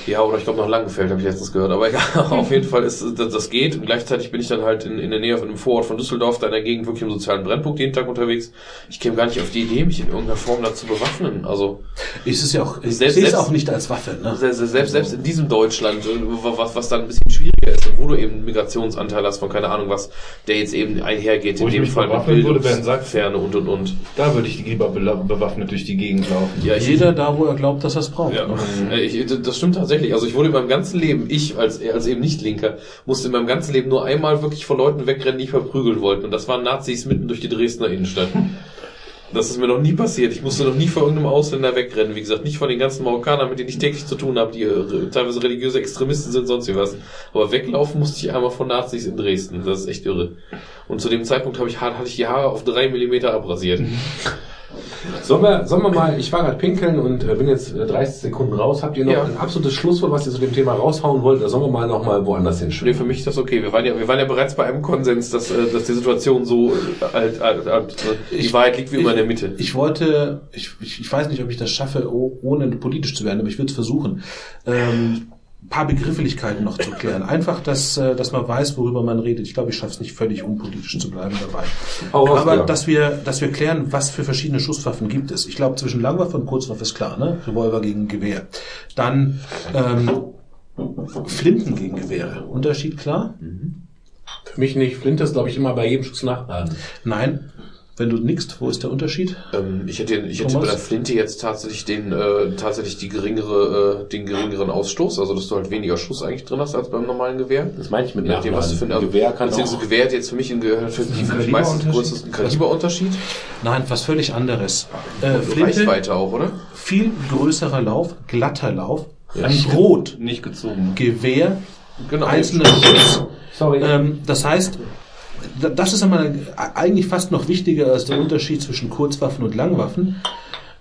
Speaker 4: Ja, oder ich glaube nach Langenfeld, habe ich letztens gehört. Aber [laughs] egal, auf jeden Fall ist das, das geht. Und gleichzeitig bin ich dann halt in, in der Nähe von einem Vorort von Düsseldorf, da in der Gegend wirklich im sozialen Brennpunkt jeden Tag unterwegs. Ich käme gar nicht auf die Idee, mich in irgendeiner Form dazu bewaffnen. Also
Speaker 3: Ist es ja auch, ich
Speaker 4: Selbst-
Speaker 3: sehe es auch nicht als Waffe. Ne?
Speaker 4: selbst, selbst, selbst in diesem Deutschland, äh, was, was dann ein bisschen schwieriger ist, und wo du eben einen Migrationsanteil hast von keine Ahnung was, der jetzt eben einhergeht,
Speaker 2: Wo
Speaker 4: in
Speaker 2: ich
Speaker 4: dem
Speaker 2: mich
Speaker 4: Fall mit Bildungsferne und und und.
Speaker 2: Da würde ich lieber bewaffnet durch die Gegend laufen.
Speaker 4: Ja,
Speaker 3: Jeder da, wo er glaubt, dass er es braucht.
Speaker 4: Ja,
Speaker 3: Ne?
Speaker 4: Äh, ich, das stimmt tatsächlich. Also ich wurde in meinem ganzen Leben, ich als, als eben nicht Linker, musste in meinem ganzen Leben nur einmal wirklich vor Leuten wegrennen, die ich verprügeln wollten. Und das waren Nazis mitten durch die Dresdner Innenstadt. [laughs] Das ist mir noch nie passiert. Ich musste noch nie vor irgendeinem Ausländer wegrennen. Wie gesagt, nicht von den ganzen Marokkanern, mit denen ich täglich zu tun habe, die äh, teilweise religiöse Extremisten sind, sonst wie was. Aber weglaufen musste ich einmal von Nazis in Dresden. Das ist echt irre. Und zu dem Zeitpunkt habe ich, hatte ich die Haare auf drei Millimeter abrasiert. [laughs]
Speaker 2: Sollen wir, sollen wir mal, ich war gerade pinkeln und äh, bin jetzt äh, 30 Sekunden raus. Habt ihr noch
Speaker 4: Ja.
Speaker 2: ein absolutes Schlusswort, was ihr zu dem Thema raushauen wollt? Oder sollen wir mal noch mal woanders
Speaker 4: Nee,
Speaker 2: hinschwimmen?
Speaker 4: für mich ist das okay. Wir waren ja, wir waren ja bereits bei einem Konsens, dass, äh, dass die Situation so äh, alt, alt, alt, äh, die
Speaker 3: Ich-
Speaker 4: Wahrheit liegt wie immer in der Mitte.
Speaker 3: Ich wollte, ich, ich, ich weiß nicht, ob ich das schaffe, oh- ohne politisch zu werden, aber ich würde es versuchen. Ähm, paar Begrifflichkeiten noch zu klären. Einfach, dass, äh, dass man weiß, worüber man redet. Ich glaube, ich schaffe es nicht völlig unpolitisch zu bleiben dabei.
Speaker 2: Raus,
Speaker 3: Aber
Speaker 2: ja.
Speaker 3: dass wir, dass wir klären, was für verschiedene Schusswaffen gibt es. Ich glaube, zwischen Langwaffe und Kurzwaffe ist klar, ne? Revolver gegen Gewehr. Dann ähm, Flinten gegen Gewehre. Unterschied klar?
Speaker 2: Für mich nicht. Flinte ist, glaube ich, immer bei jedem Schuss nachladen.
Speaker 3: Nein. Wenn du nickst, wo ist der Unterschied?
Speaker 4: Ähm, ich hätte, ich hätte bei der Flinte jetzt tatsächlich den, äh, tatsächlich die geringere, äh, den geringeren Ausstoß, also dass du halt weniger Schuss eigentlich drin hast als beim normalen Gewehr.
Speaker 2: Das meine ich mit
Speaker 4: nachdem, was du für ein.
Speaker 2: Gewehr kann
Speaker 4: beziehungsweise
Speaker 2: auch...
Speaker 4: Gewehr hat jetzt für mich ein Ge- für die für
Speaker 5: Kaliberunterschied?
Speaker 4: größten Kaliberunterschied.
Speaker 3: Nein, was völlig anderes. Äh, Flinte,
Speaker 4: Reichweite auch, oder?
Speaker 3: viel größerer Lauf, glatter Lauf, Schrot,
Speaker 5: Nicht gezogen.
Speaker 3: Gewehr,
Speaker 4: Genau.
Speaker 3: einzelner Schuss.
Speaker 2: Sorry.
Speaker 3: Ähm, das heißt, das ist einmal eigentlich fast noch wichtiger als der Unterschied zwischen Kurzwaffen und Langwaffen.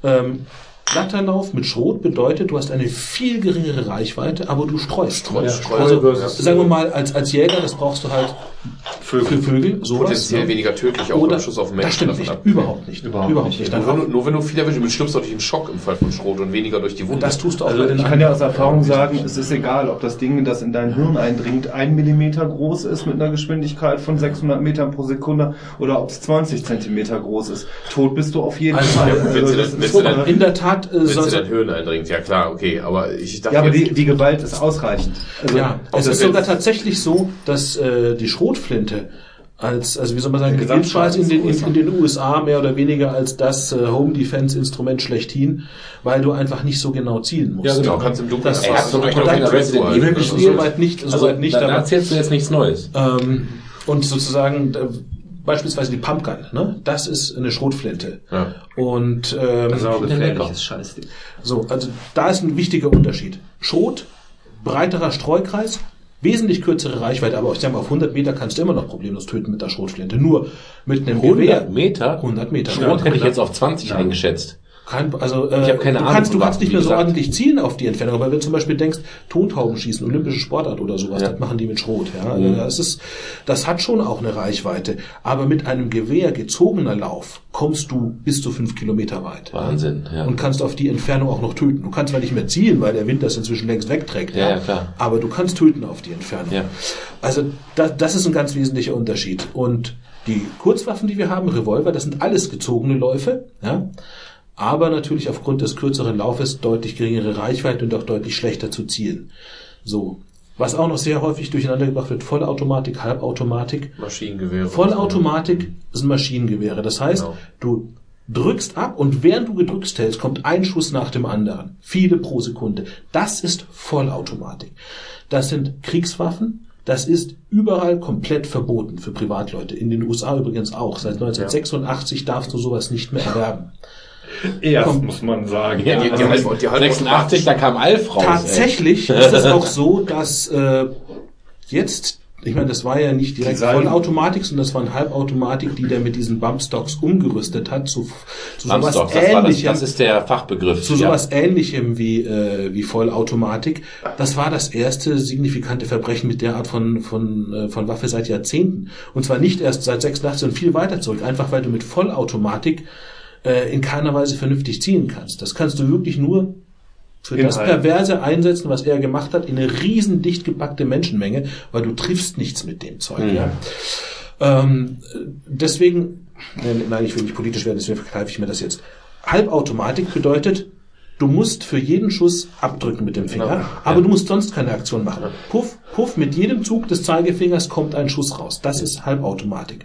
Speaker 3: Ähm, glatter Lauf mit Schrot bedeutet, du hast eine viel geringere Reichweite, aber du streust.
Speaker 4: Streust, streust.
Speaker 3: also,
Speaker 2: versus-
Speaker 3: sagen wir mal, als, als Jäger, das brauchst du halt für Vögel, sowas.
Speaker 4: Potenziell
Speaker 3: ne?
Speaker 4: weniger tödlich auch
Speaker 3: Oder,
Speaker 4: beim Schuss auf den Menschen.
Speaker 3: das stimmt nicht, überhaupt nicht.
Speaker 5: Überhaupt nicht.
Speaker 3: Dann
Speaker 4: Nur, wenn du- nur wenn du viel erwischst, du schlimmst natürlich einen Schock im Fall von Schrot und weniger durch die Wunde.
Speaker 3: das tust du auch
Speaker 5: Also
Speaker 3: bei den
Speaker 5: ich kann ja aus. Erfahrung sagen, es ist egal, ob das Ding, das in dein Hirn eindringt, ein Millimeter groß ist mit einer Geschwindigkeit von 600 Metern pro Sekunde oder ob es 20 Zentimeter groß ist. Tot bist du auf jeden
Speaker 3: Also,
Speaker 5: Fall.
Speaker 4: wenn sie
Speaker 5: das
Speaker 4: dann-
Speaker 5: ist
Speaker 4: wenn sie dann-
Speaker 5: so-
Speaker 3: In der Tat äh,
Speaker 4: wenn
Speaker 3: soll
Speaker 4: sie dann Höhen eindringt, ja klar, okay, aber ich dachte
Speaker 5: ja, aber
Speaker 4: jetzt,
Speaker 5: die, die Gewalt ist ausreichend. Also,
Speaker 3: Ja, es ist sogar tatsächlich so, dass äh, die Schrotflinte als, also wie soll man sagen, jedenfalls in den, in, in den USA mehr oder weniger als das äh, Home Defense Instrument schlechthin, weil du einfach nicht so genau zielen musst.
Speaker 2: Ja, genau.
Speaker 4: du kannst im Dunkeln
Speaker 3: Das- dann-
Speaker 2: keiner Resident Evil gespielt?
Speaker 3: Soweit nicht,
Speaker 2: Also,
Speaker 3: nicht,
Speaker 2: da, da erzählst du jetzt nichts Neues.
Speaker 3: ähm, und sozusagen beispielsweise die Pumpgun, ne? Das ist eine Schrotflinte.
Speaker 4: Ja.
Speaker 3: Und ähm,
Speaker 5: sau
Speaker 3: lecker.
Speaker 5: gefährliches Scheißding.
Speaker 3: So, also da ist ein wichtiger Unterschied. Schrot, breiterer Streukreis, wesentlich kürzere Reichweite, aber ich sag mal, auf 100 Meter kannst du immer noch problemlos töten mit der Schrotflinte. Nur mit einem
Speaker 2: 100
Speaker 3: Gewehr.
Speaker 2: Meter?
Speaker 3: 100 Meter.
Speaker 2: Schrot hätte ich
Speaker 3: Ja.
Speaker 2: jetzt auf 20 eingeschätzt.
Speaker 3: Kein, also, äh,
Speaker 2: Ich hab keine
Speaker 3: du
Speaker 2: Ahnung
Speaker 3: kannst, du kannst nicht mehr so
Speaker 2: gesagt.
Speaker 3: ordentlich zielen auf die Entfernung, aber wenn du zum Beispiel denkst, Tontauben schießen, olympische Sportart oder sowas,
Speaker 2: Ja.
Speaker 3: das machen die mit Schrot, ja.
Speaker 2: Mhm.
Speaker 3: Also das ist, das hat schon auch eine Reichweite. Aber mit einem Gewehr gezogener Lauf kommst du bis zu fünf Kilometer weit.
Speaker 2: Wahnsinn, ja.
Speaker 3: Und kannst auf die Entfernung auch noch töten. Du kannst zwar nicht mehr zielen, weil der Wind das inzwischen längst wegträgt.
Speaker 2: Ja, ja, klar.
Speaker 3: Aber du kannst töten auf die Entfernung.
Speaker 2: Ja.
Speaker 3: Also das, das ist ein ganz wesentlicher Unterschied. Und die Kurzwaffen, die wir haben, Revolver, das sind alles gezogene Läufe, ja. Aber natürlich aufgrund des kürzeren Laufes deutlich geringere Reichweite und auch deutlich schlechter zu zielen. So. Was auch noch sehr häufig durcheinander gebracht wird, Vollautomatik, Halbautomatik.
Speaker 4: Maschinengewehre.
Speaker 3: Vollautomatik sind Maschinengewehre. Das heißt,
Speaker 4: Genau.
Speaker 3: du drückst ab und während du gedrückt hältst, kommt ein Schuss nach dem anderen. Viele pro Sekunde. Das ist Vollautomatik. Das sind Kriegswaffen. Das ist überall komplett verboten für Privatleute. In den USA übrigens auch. Seit 1986 darfst du sowas nicht mehr erwerben.
Speaker 5: Erst muss man sagen.
Speaker 2: Ja,
Speaker 4: die, die,
Speaker 2: also
Speaker 4: die halb-
Speaker 2: 86, da kam Alf raus. ey.
Speaker 3: Tatsächlich [laughs] ist es auch so, dass äh, jetzt, ich meine, das war ja nicht direkt
Speaker 5: Die
Speaker 3: Vollautomatik, sondern das war eine Halbautomatik, die der mit diesen Bumpstocks umgerüstet hat zu, zu sowas
Speaker 2: Bumpstocks, das, war das,
Speaker 3: ähnlichem.
Speaker 2: das ist der Fachbegriff.
Speaker 3: zu sowas ähnlichem wie, äh, wie Vollautomatik. Das war das erste signifikante Verbrechen mit der Art von, von, äh, von Waffe seit Jahrzehnten. Und zwar nicht erst seit 86 und viel weiter zurück, einfach weil du mit Vollautomatik äh, in keiner Weise vernünftig zielen kannst. Das kannst du wirklich nur für das
Speaker 5: Inhalt.
Speaker 3: perverse Einsetzen, was er gemacht hat, in eine riesen dicht gepackte Menschenmenge, weil du triffst nichts mit dem Zeug. Ja. Ähm, deswegen, nein, nein, ich will nicht politisch werden, deswegen verkneife ich mir das jetzt. Halbautomatik bedeutet, du musst für jeden Schuss abdrücken mit dem Finger,
Speaker 2: Ja.
Speaker 3: aber du musst sonst keine Aktion machen. Puff, puff, mit jedem Zug des Zeigefingers kommt ein Schuss raus. Das ist Halbautomatik.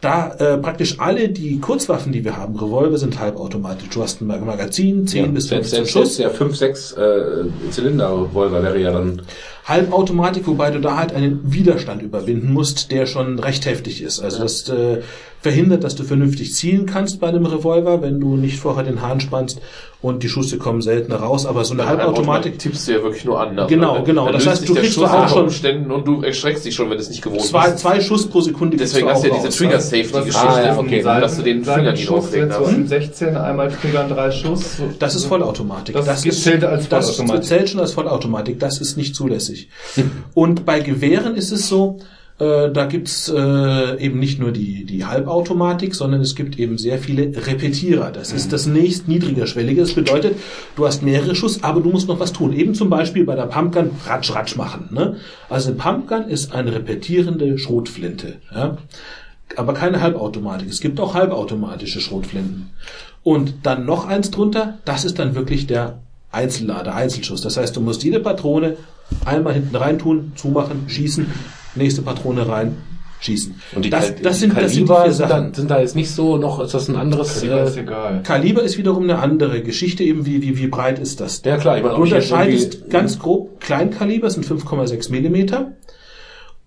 Speaker 3: Da äh, praktisch alle die Kurzwaffen, die wir haben, Revolver sind halbautomatisch. Du hast ein Mag- Magazin, 10 bis
Speaker 2: selbst,
Speaker 3: 15
Speaker 2: selbst,
Speaker 3: Schuss.
Speaker 2: selbst der 5, 6 äh, Zylinder-Revolver wäre ja dann
Speaker 3: Halbautomatik, wobei du da halt einen Widerstand überwinden musst, der schon recht heftig ist. Also das äh, verhindert, dass du vernünftig zielen kannst bei einem Revolver, wenn du nicht vorher den Hahn spannst und die Schüsse kommen seltener raus. Aber so eine Halbautomatik,
Speaker 4: tippst du ja wirklich nur an. Also,
Speaker 3: Genau, genau.
Speaker 4: dann
Speaker 3: Das heißt,
Speaker 4: sich
Speaker 3: du kriegst
Speaker 4: Schuss
Speaker 3: auch schon-
Speaker 4: Umständen und du erschreckst dich schon, wenn es nicht gewohnt
Speaker 3: zwei,
Speaker 4: bist.
Speaker 3: zwei Schuss pro Sekunde
Speaker 4: Deswegen hast du ja diese
Speaker 3: raus,
Speaker 4: Trigger
Speaker 3: ne?
Speaker 4: Safety Geschichte,
Speaker 2: Ah, ja,
Speaker 4: okay,
Speaker 2: okay.
Speaker 4: dass du den Finger nicht
Speaker 5: Schuss
Speaker 4: auflegen darfst.
Speaker 5: im 16, einmal triggern, drei Schuss.
Speaker 3: Das ist Vollautomatik.
Speaker 5: Das
Speaker 3: ist,
Speaker 5: zählt als
Speaker 3: Das
Speaker 5: Vollautomatik.
Speaker 3: zählt schon als Vollautomatik. Das ist nicht zulässig. Und bei Gewehren ist es so, äh, da gibt's äh, eben nicht nur die, die Halbautomatik, sondern es gibt eben sehr viele Repetierer. Das ist das nächst niedrigerschwellige. Das bedeutet, du hast mehrere Schuss, aber du musst noch was tun. Eben zum Beispiel bei der Pumpgun ratsch, ratsch machen. Ne? Also eine Pumpgun ist eine repetierende Schrotflinte. Ja? aber keine Halbautomatik. Es gibt auch halbautomatische Schrotflinten. Und dann noch eins drunter, das ist dann wirklich der Einzellader, Einzelschuss. Das heißt, du musst jede Patrone einmal hinten rein tun, zumachen, schießen, nächste Patrone rein, schießen.
Speaker 2: Und die,
Speaker 3: das,
Speaker 2: Kal-
Speaker 3: das, sind, das sind die
Speaker 2: Kaliber
Speaker 3: vier
Speaker 2: sind,
Speaker 3: Sachen.
Speaker 2: da, sind da jetzt nicht so noch, ist das ein anderes...
Speaker 5: Kaliber ist
Speaker 2: Äh,
Speaker 5: egal.
Speaker 3: Kaliber ist wiederum eine andere Geschichte, eben wie, wie, wie breit ist das?
Speaker 2: ja klar, ich meine,
Speaker 3: unterscheidest ganz grob Kleinkaliber sind 5,6 Millimeter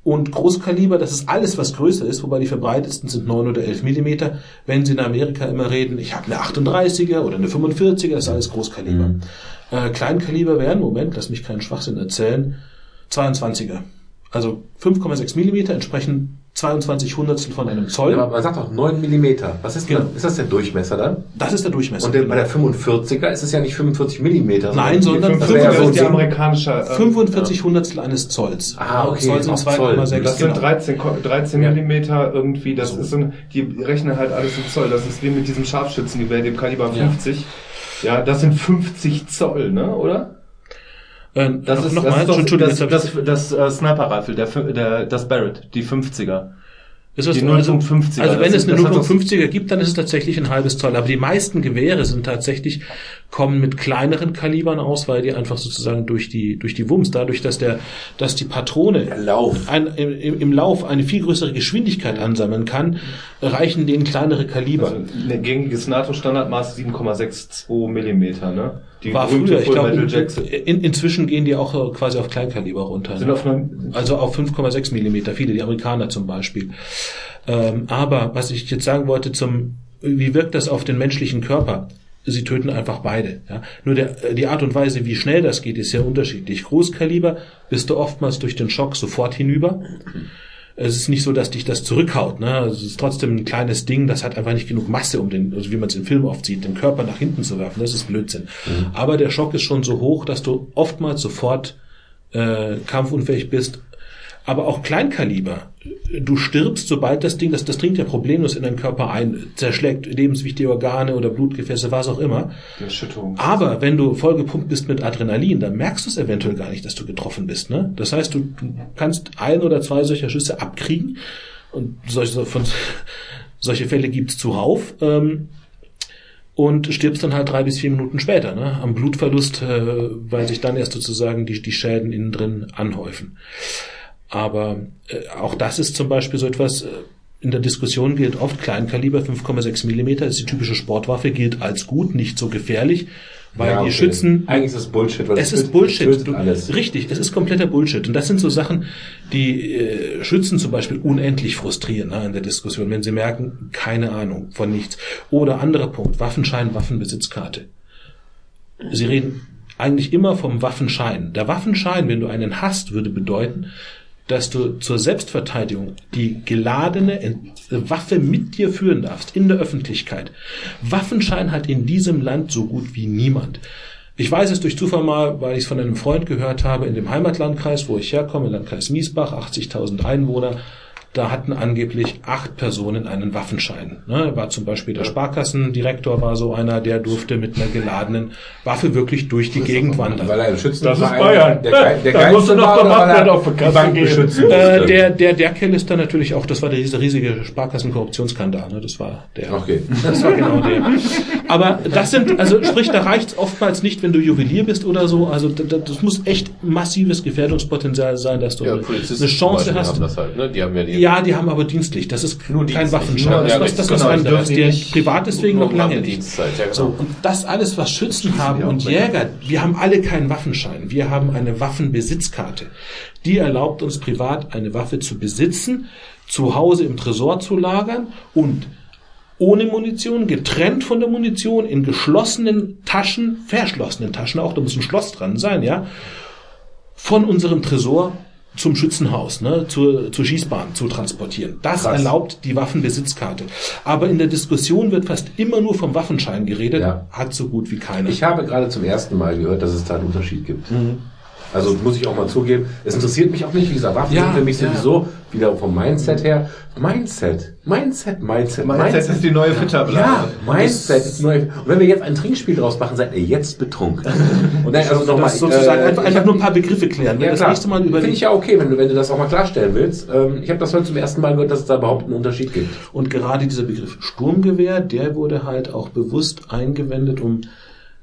Speaker 3: und Großkaliber, das ist alles, was größer ist, wobei die verbreitetsten sind 9 oder 11 Millimeter. Wenn sie in Amerika immer reden, ich habe eine 38er oder eine 45er, das ist alles Großkaliber.
Speaker 2: Mhm.
Speaker 3: Äh, Kleinkaliber wären, Moment, lass mich keinen Schwachsinn erzählen, 22er. Also 5,6 Millimeter entsprechen 22 Hundertstel von einem Zoll.
Speaker 2: Ja, aber man sagt doch 9 Millimeter. Was ist,
Speaker 3: Genau.
Speaker 2: denn, ist das der Durchmesser dann?
Speaker 3: Das ist der Durchmesser.
Speaker 2: Und der, bei der 45er ist es ja nicht 45 Millimeter.
Speaker 3: Nein, sondern
Speaker 2: das wäre ja
Speaker 5: 45
Speaker 2: so
Speaker 5: ist die
Speaker 2: ein-
Speaker 5: amerikanische. äh,
Speaker 3: 45 Hundertstel eines Zolls.
Speaker 2: Ah, okay,
Speaker 3: Zoll sind
Speaker 2: auf Zoll.
Speaker 3: 2,6.
Speaker 5: Das sind
Speaker 3: genau.
Speaker 5: 13, Ko- 13
Speaker 2: Ja.
Speaker 5: Millimeter irgendwie, das ist so, ein- die rechnen halt alles in Zoll. Das ist wie mit diesem Scharfschützengewehr, dem Kaliber
Speaker 2: Ja.
Speaker 5: 50. Ja, das sind 50 Zoll, ne, oder?
Speaker 3: Ähm,
Speaker 5: Das
Speaker 3: noch-
Speaker 5: ist,
Speaker 3: noch
Speaker 5: das,
Speaker 3: mal,
Speaker 5: ist doch, das,
Speaker 3: ich-
Speaker 5: das, das, äh, Sniper-Rifle, der, der, das Barrett, die 50er.
Speaker 3: Ist das
Speaker 5: Die
Speaker 3: also,
Speaker 5: 0,50er,
Speaker 3: also wenn
Speaker 5: das
Speaker 3: es eine
Speaker 5: ist- das hat doch-
Speaker 3: 0,50er gibt, dann ist es tatsächlich ein halbes Zoll. Aber die meisten Gewehre sind tatsächlich, kommen mit kleineren Kalibern aus, weil die einfach sozusagen durch die, durch die Wumms, dadurch, dass der, dass die Patrone ein, im, im Lauf eine viel größere Geschwindigkeit ansammeln kann, reichen denen kleinere Kaliber.
Speaker 5: Also ein gängiges NATO-Standardmaß 7,62 Millimeter, ne? Die
Speaker 3: War früher, ich glaube, in, inzwischen gehen die auch äh, quasi auf Kleinkaliber runter.
Speaker 5: Sind
Speaker 3: ne?
Speaker 5: auf
Speaker 3: Also auf 5,6 Millimeter, viele, die Amerikaner zum Beispiel. Ähm, aber was ich jetzt sagen wollte zum, wie wirkt das auf den menschlichen Körper? Sie töten einfach beide. Ja? Nur der, äh, die Art und Weise, wie schnell das geht, ist sehr unterschiedlich. Großkaliber bist du oftmals durch den Schock sofort hinüber. Es ist nicht so, dass dich das zurückhaut. Ne? Also es ist trotzdem ein kleines Ding, das hat einfach nicht genug Masse, um den, also wie man es im Film oft sieht, den Körper nach hinten zu werfen. Das ist Blödsinn. Aber der Schock ist schon so hoch, dass du oftmals sofort äh, kampfunfähig bist. Aber auch Kleinkaliber. Du stirbst, sobald das Ding, das, das dringt ja problemlos in deinen Körper ein, zerschlägt lebenswichtige Organe oder Blutgefäße, was auch immer. Aber wenn du vollgepumpt bist mit Adrenalin, dann merkst du es eventuell gar nicht, dass du getroffen bist. Ne? Das heißt, du, du kannst ein oder zwei solcher Schüsse abkriegen und solche, von, solche Fälle gibt's zuhauf. Ähm, und stirbst dann halt drei bis vier Minuten später ne? am Blutverlust, äh, weil sich dann erst sozusagen die, die Schäden innen drin anhäufen. Aber äh, auch das ist zum Beispiel so etwas, äh, in der Diskussion gilt oft Kleinkaliber 5,6 Millimeter ist die typische Sportwaffe, gilt als gut, nicht so gefährlich, weil
Speaker 2: Ja,
Speaker 3: die
Speaker 2: okay.
Speaker 3: Schützen
Speaker 2: Eigentlich ist es Bullshit. Weil
Speaker 3: es ist Bullshit. Du,
Speaker 2: alles.
Speaker 3: Richtig, es ist kompletter Bullshit. Und das sind so Sachen, die äh, Schützen zum Beispiel unendlich frustrieren ne, in der Diskussion, wenn sie merken, keine Ahnung von nichts. Oder anderer Punkt, Waffenschein, Waffenbesitzkarte. Sie reden eigentlich immer vom Waffenschein. Der Waffenschein, wenn du einen hast, würde bedeuten, dass du zur Selbstverteidigung die geladene Ent- Waffe mit dir führen darfst in der Öffentlichkeit. Waffenschein hat in diesem Land so gut wie niemand. Ich weiß es durch Zufall mal, weil ich es von einem Freund gehört habe in dem Heimatlandkreis, wo ich herkomme, Landkreis Miesbach, 80.000 Einwohner. Da hatten angeblich acht Personen einen Waffenschein. Ne, war zum Beispiel der Sparkassendirektor war so einer, der durfte mit einer geladenen Waffe wirklich durch die Gegend wandern.
Speaker 2: Weil er ein Schützen
Speaker 6: Das ist Bayern.
Speaker 2: Der, der, der
Speaker 6: Da noch
Speaker 2: er
Speaker 6: auf die Kasse gehen.
Speaker 3: Äh, der, der, der Kerl ist dann natürlich auch, das war dieser riesige Sparkassenkorruptionsskandal, ne? Das war der.
Speaker 2: Okay.
Speaker 3: Das war genau der. Aber das sind, also sprich, da reicht's oftmals nicht, wenn du Juwelier bist oder so. Also da- da- das muss echt massives Gefährdungspotenzial sein, dass du
Speaker 4: Ja,
Speaker 3: eine Chance hast.
Speaker 4: haben das halt, ne? Die haben ja die
Speaker 3: Ja, die haben aber dienstlich. Das ist
Speaker 4: Nur
Speaker 3: kein. Waffenschein. Das
Speaker 4: ja,
Speaker 3: ist was, das ist was
Speaker 5: genau,
Speaker 3: anderes. Der privat deswegen noch lange nicht.
Speaker 4: Ja, genau.
Speaker 3: So, und das alles, was Schützen haben und Jäger, wir haben alle keinen Waffenschein. Wir haben eine Waffenbesitzkarte. Die erlaubt uns privat eine Waffe zu besitzen, zu Hause im Tresor zu lagern und ohne Munition, getrennt von der Munition, in geschlossenen Taschen, verschlossenen Taschen auch, da muss ein Schloss dran sein, ja, von unserem Tresor zum Schützenhaus, ne, zur, zur Schießbahn zu transportieren. Das
Speaker 2: Krass.
Speaker 3: erlaubt die Waffenbesitzkarte. Aber in der Diskussion wird fast immer nur vom Waffenschein geredet,
Speaker 2: Ja.
Speaker 3: hat so gut wie keiner.
Speaker 2: Ich habe gerade zum ersten Mal gehört, dass es da einen Unterschied gibt. Also muss ich auch mal zugeben. Es interessiert mich auch nicht, wie gesagt, Waffen
Speaker 3: Ja,
Speaker 2: sind für mich
Speaker 3: ja.
Speaker 2: sowieso wieder vom Mindset her. Mindset, Mindset, Mindset,
Speaker 5: Mindset ist die neue Fitterblase.
Speaker 2: Ja, Mindset ist neu. Und wenn wir jetzt ein Trinkspiel draus machen, seid ihr jetzt betrunken. [laughs] Und nein, also nochmal,
Speaker 3: sozusagen einfach, einfach nur ein paar Begriffe klären.
Speaker 2: Ja,
Speaker 3: das
Speaker 2: klar.
Speaker 3: nächste Mal
Speaker 2: Finde
Speaker 3: überlegt,
Speaker 2: ich ja okay, wenn du, wenn du das auch mal klarstellen willst. Ähm, ich habe das heute zum ersten Mal gehört, dass es da überhaupt einen Unterschied gibt.
Speaker 3: Und gerade dieser Begriff Sturmgewehr, der wurde halt auch bewusst eingewendet, um,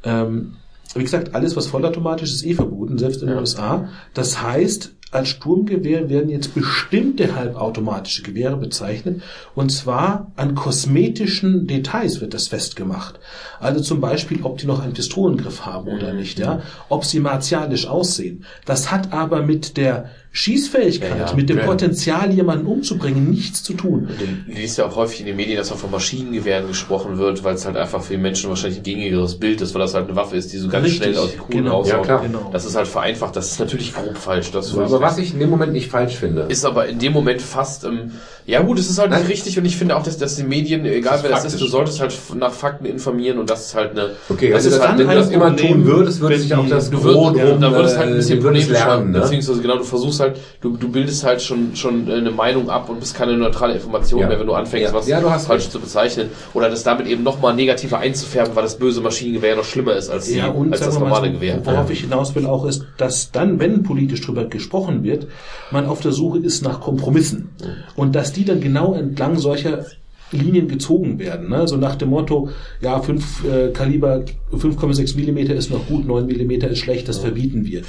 Speaker 3: ähm, wie gesagt, alles, was vollautomatisch ist, eh verboten, selbst in den USA. Das heißt, als Sturmgewehr werden jetzt bestimmte halbautomatische Gewehre bezeichnet. Und zwar an kosmetischen Details wird das festgemacht. Also zum Beispiel, ob die noch einen Pistolengriff haben oder nicht, ja. Ob sie martialisch aussehen. Das hat aber mit der Schießfähigkeit,
Speaker 4: Ja, ja.
Speaker 3: mit dem
Speaker 4: Ja.
Speaker 3: Potenzial, jemanden umzubringen, nichts zu tun.
Speaker 4: Du liest ja auch häufig in den Medien, dass auch von Maschinengewehren gesprochen wird, weil es halt einfach für die Menschen wahrscheinlich ein gängigeres Bild ist, weil das halt eine Waffe ist, die so ganz
Speaker 3: Richtig,
Speaker 4: schnell aus die Kugeln
Speaker 3: genau.
Speaker 2: Ja, klar.
Speaker 3: Genau.
Speaker 4: Das ist halt vereinfacht, das ist natürlich grob falsch. Das
Speaker 2: So, aber was ich in dem Moment nicht falsch finde.
Speaker 4: ist aber in dem Moment fast, ähm, ja gut, es ist halt
Speaker 2: Nein.
Speaker 4: nicht richtig und ich finde auch, dass, dass die Medien, egal
Speaker 2: ist
Speaker 4: wer das ist, du solltest halt nach Fakten informieren und das ist halt eine,
Speaker 2: Okay,
Speaker 4: das
Speaker 2: also
Speaker 4: ist
Speaker 2: das,
Speaker 4: halt
Speaker 2: wenn du das immer
Speaker 3: Problem,
Speaker 2: tun würdest, würde sich auch das
Speaker 4: Du würdest,
Speaker 2: drum,
Speaker 4: da würdest halt ein
Speaker 2: äh,
Speaker 4: bisschen polemisch
Speaker 2: lernen, ne?
Speaker 4: beziehungsweise genau, du versuchst halt, du, du bildest halt schon, schon eine Meinung ab und bist keine neutrale Information
Speaker 2: Ja.
Speaker 4: mehr, wenn du anfängst,
Speaker 2: Ja.
Speaker 4: was
Speaker 2: Ja, du hast
Speaker 4: falsch
Speaker 2: recht.
Speaker 4: zu bezeichnen oder das damit eben nochmal negativer einzufärben, weil das böse Maschinengewehr noch schlimmer ist als, die,
Speaker 3: Ja, und
Speaker 4: als das normale
Speaker 3: so,
Speaker 4: Gewehr.
Speaker 3: worauf ich hinaus will auch ist, dass dann, wenn politisch drüber gesprochen wird, man auf der Suche ist nach Kompromissen. Und dass die dann genau entlang solcher Linien gezogen werden. Ne? So nach dem Motto, ja, 5 äh, Kaliber, 5,6 Millimeter ist noch gut, 9 Millimeter ist schlecht, das verbieten wir.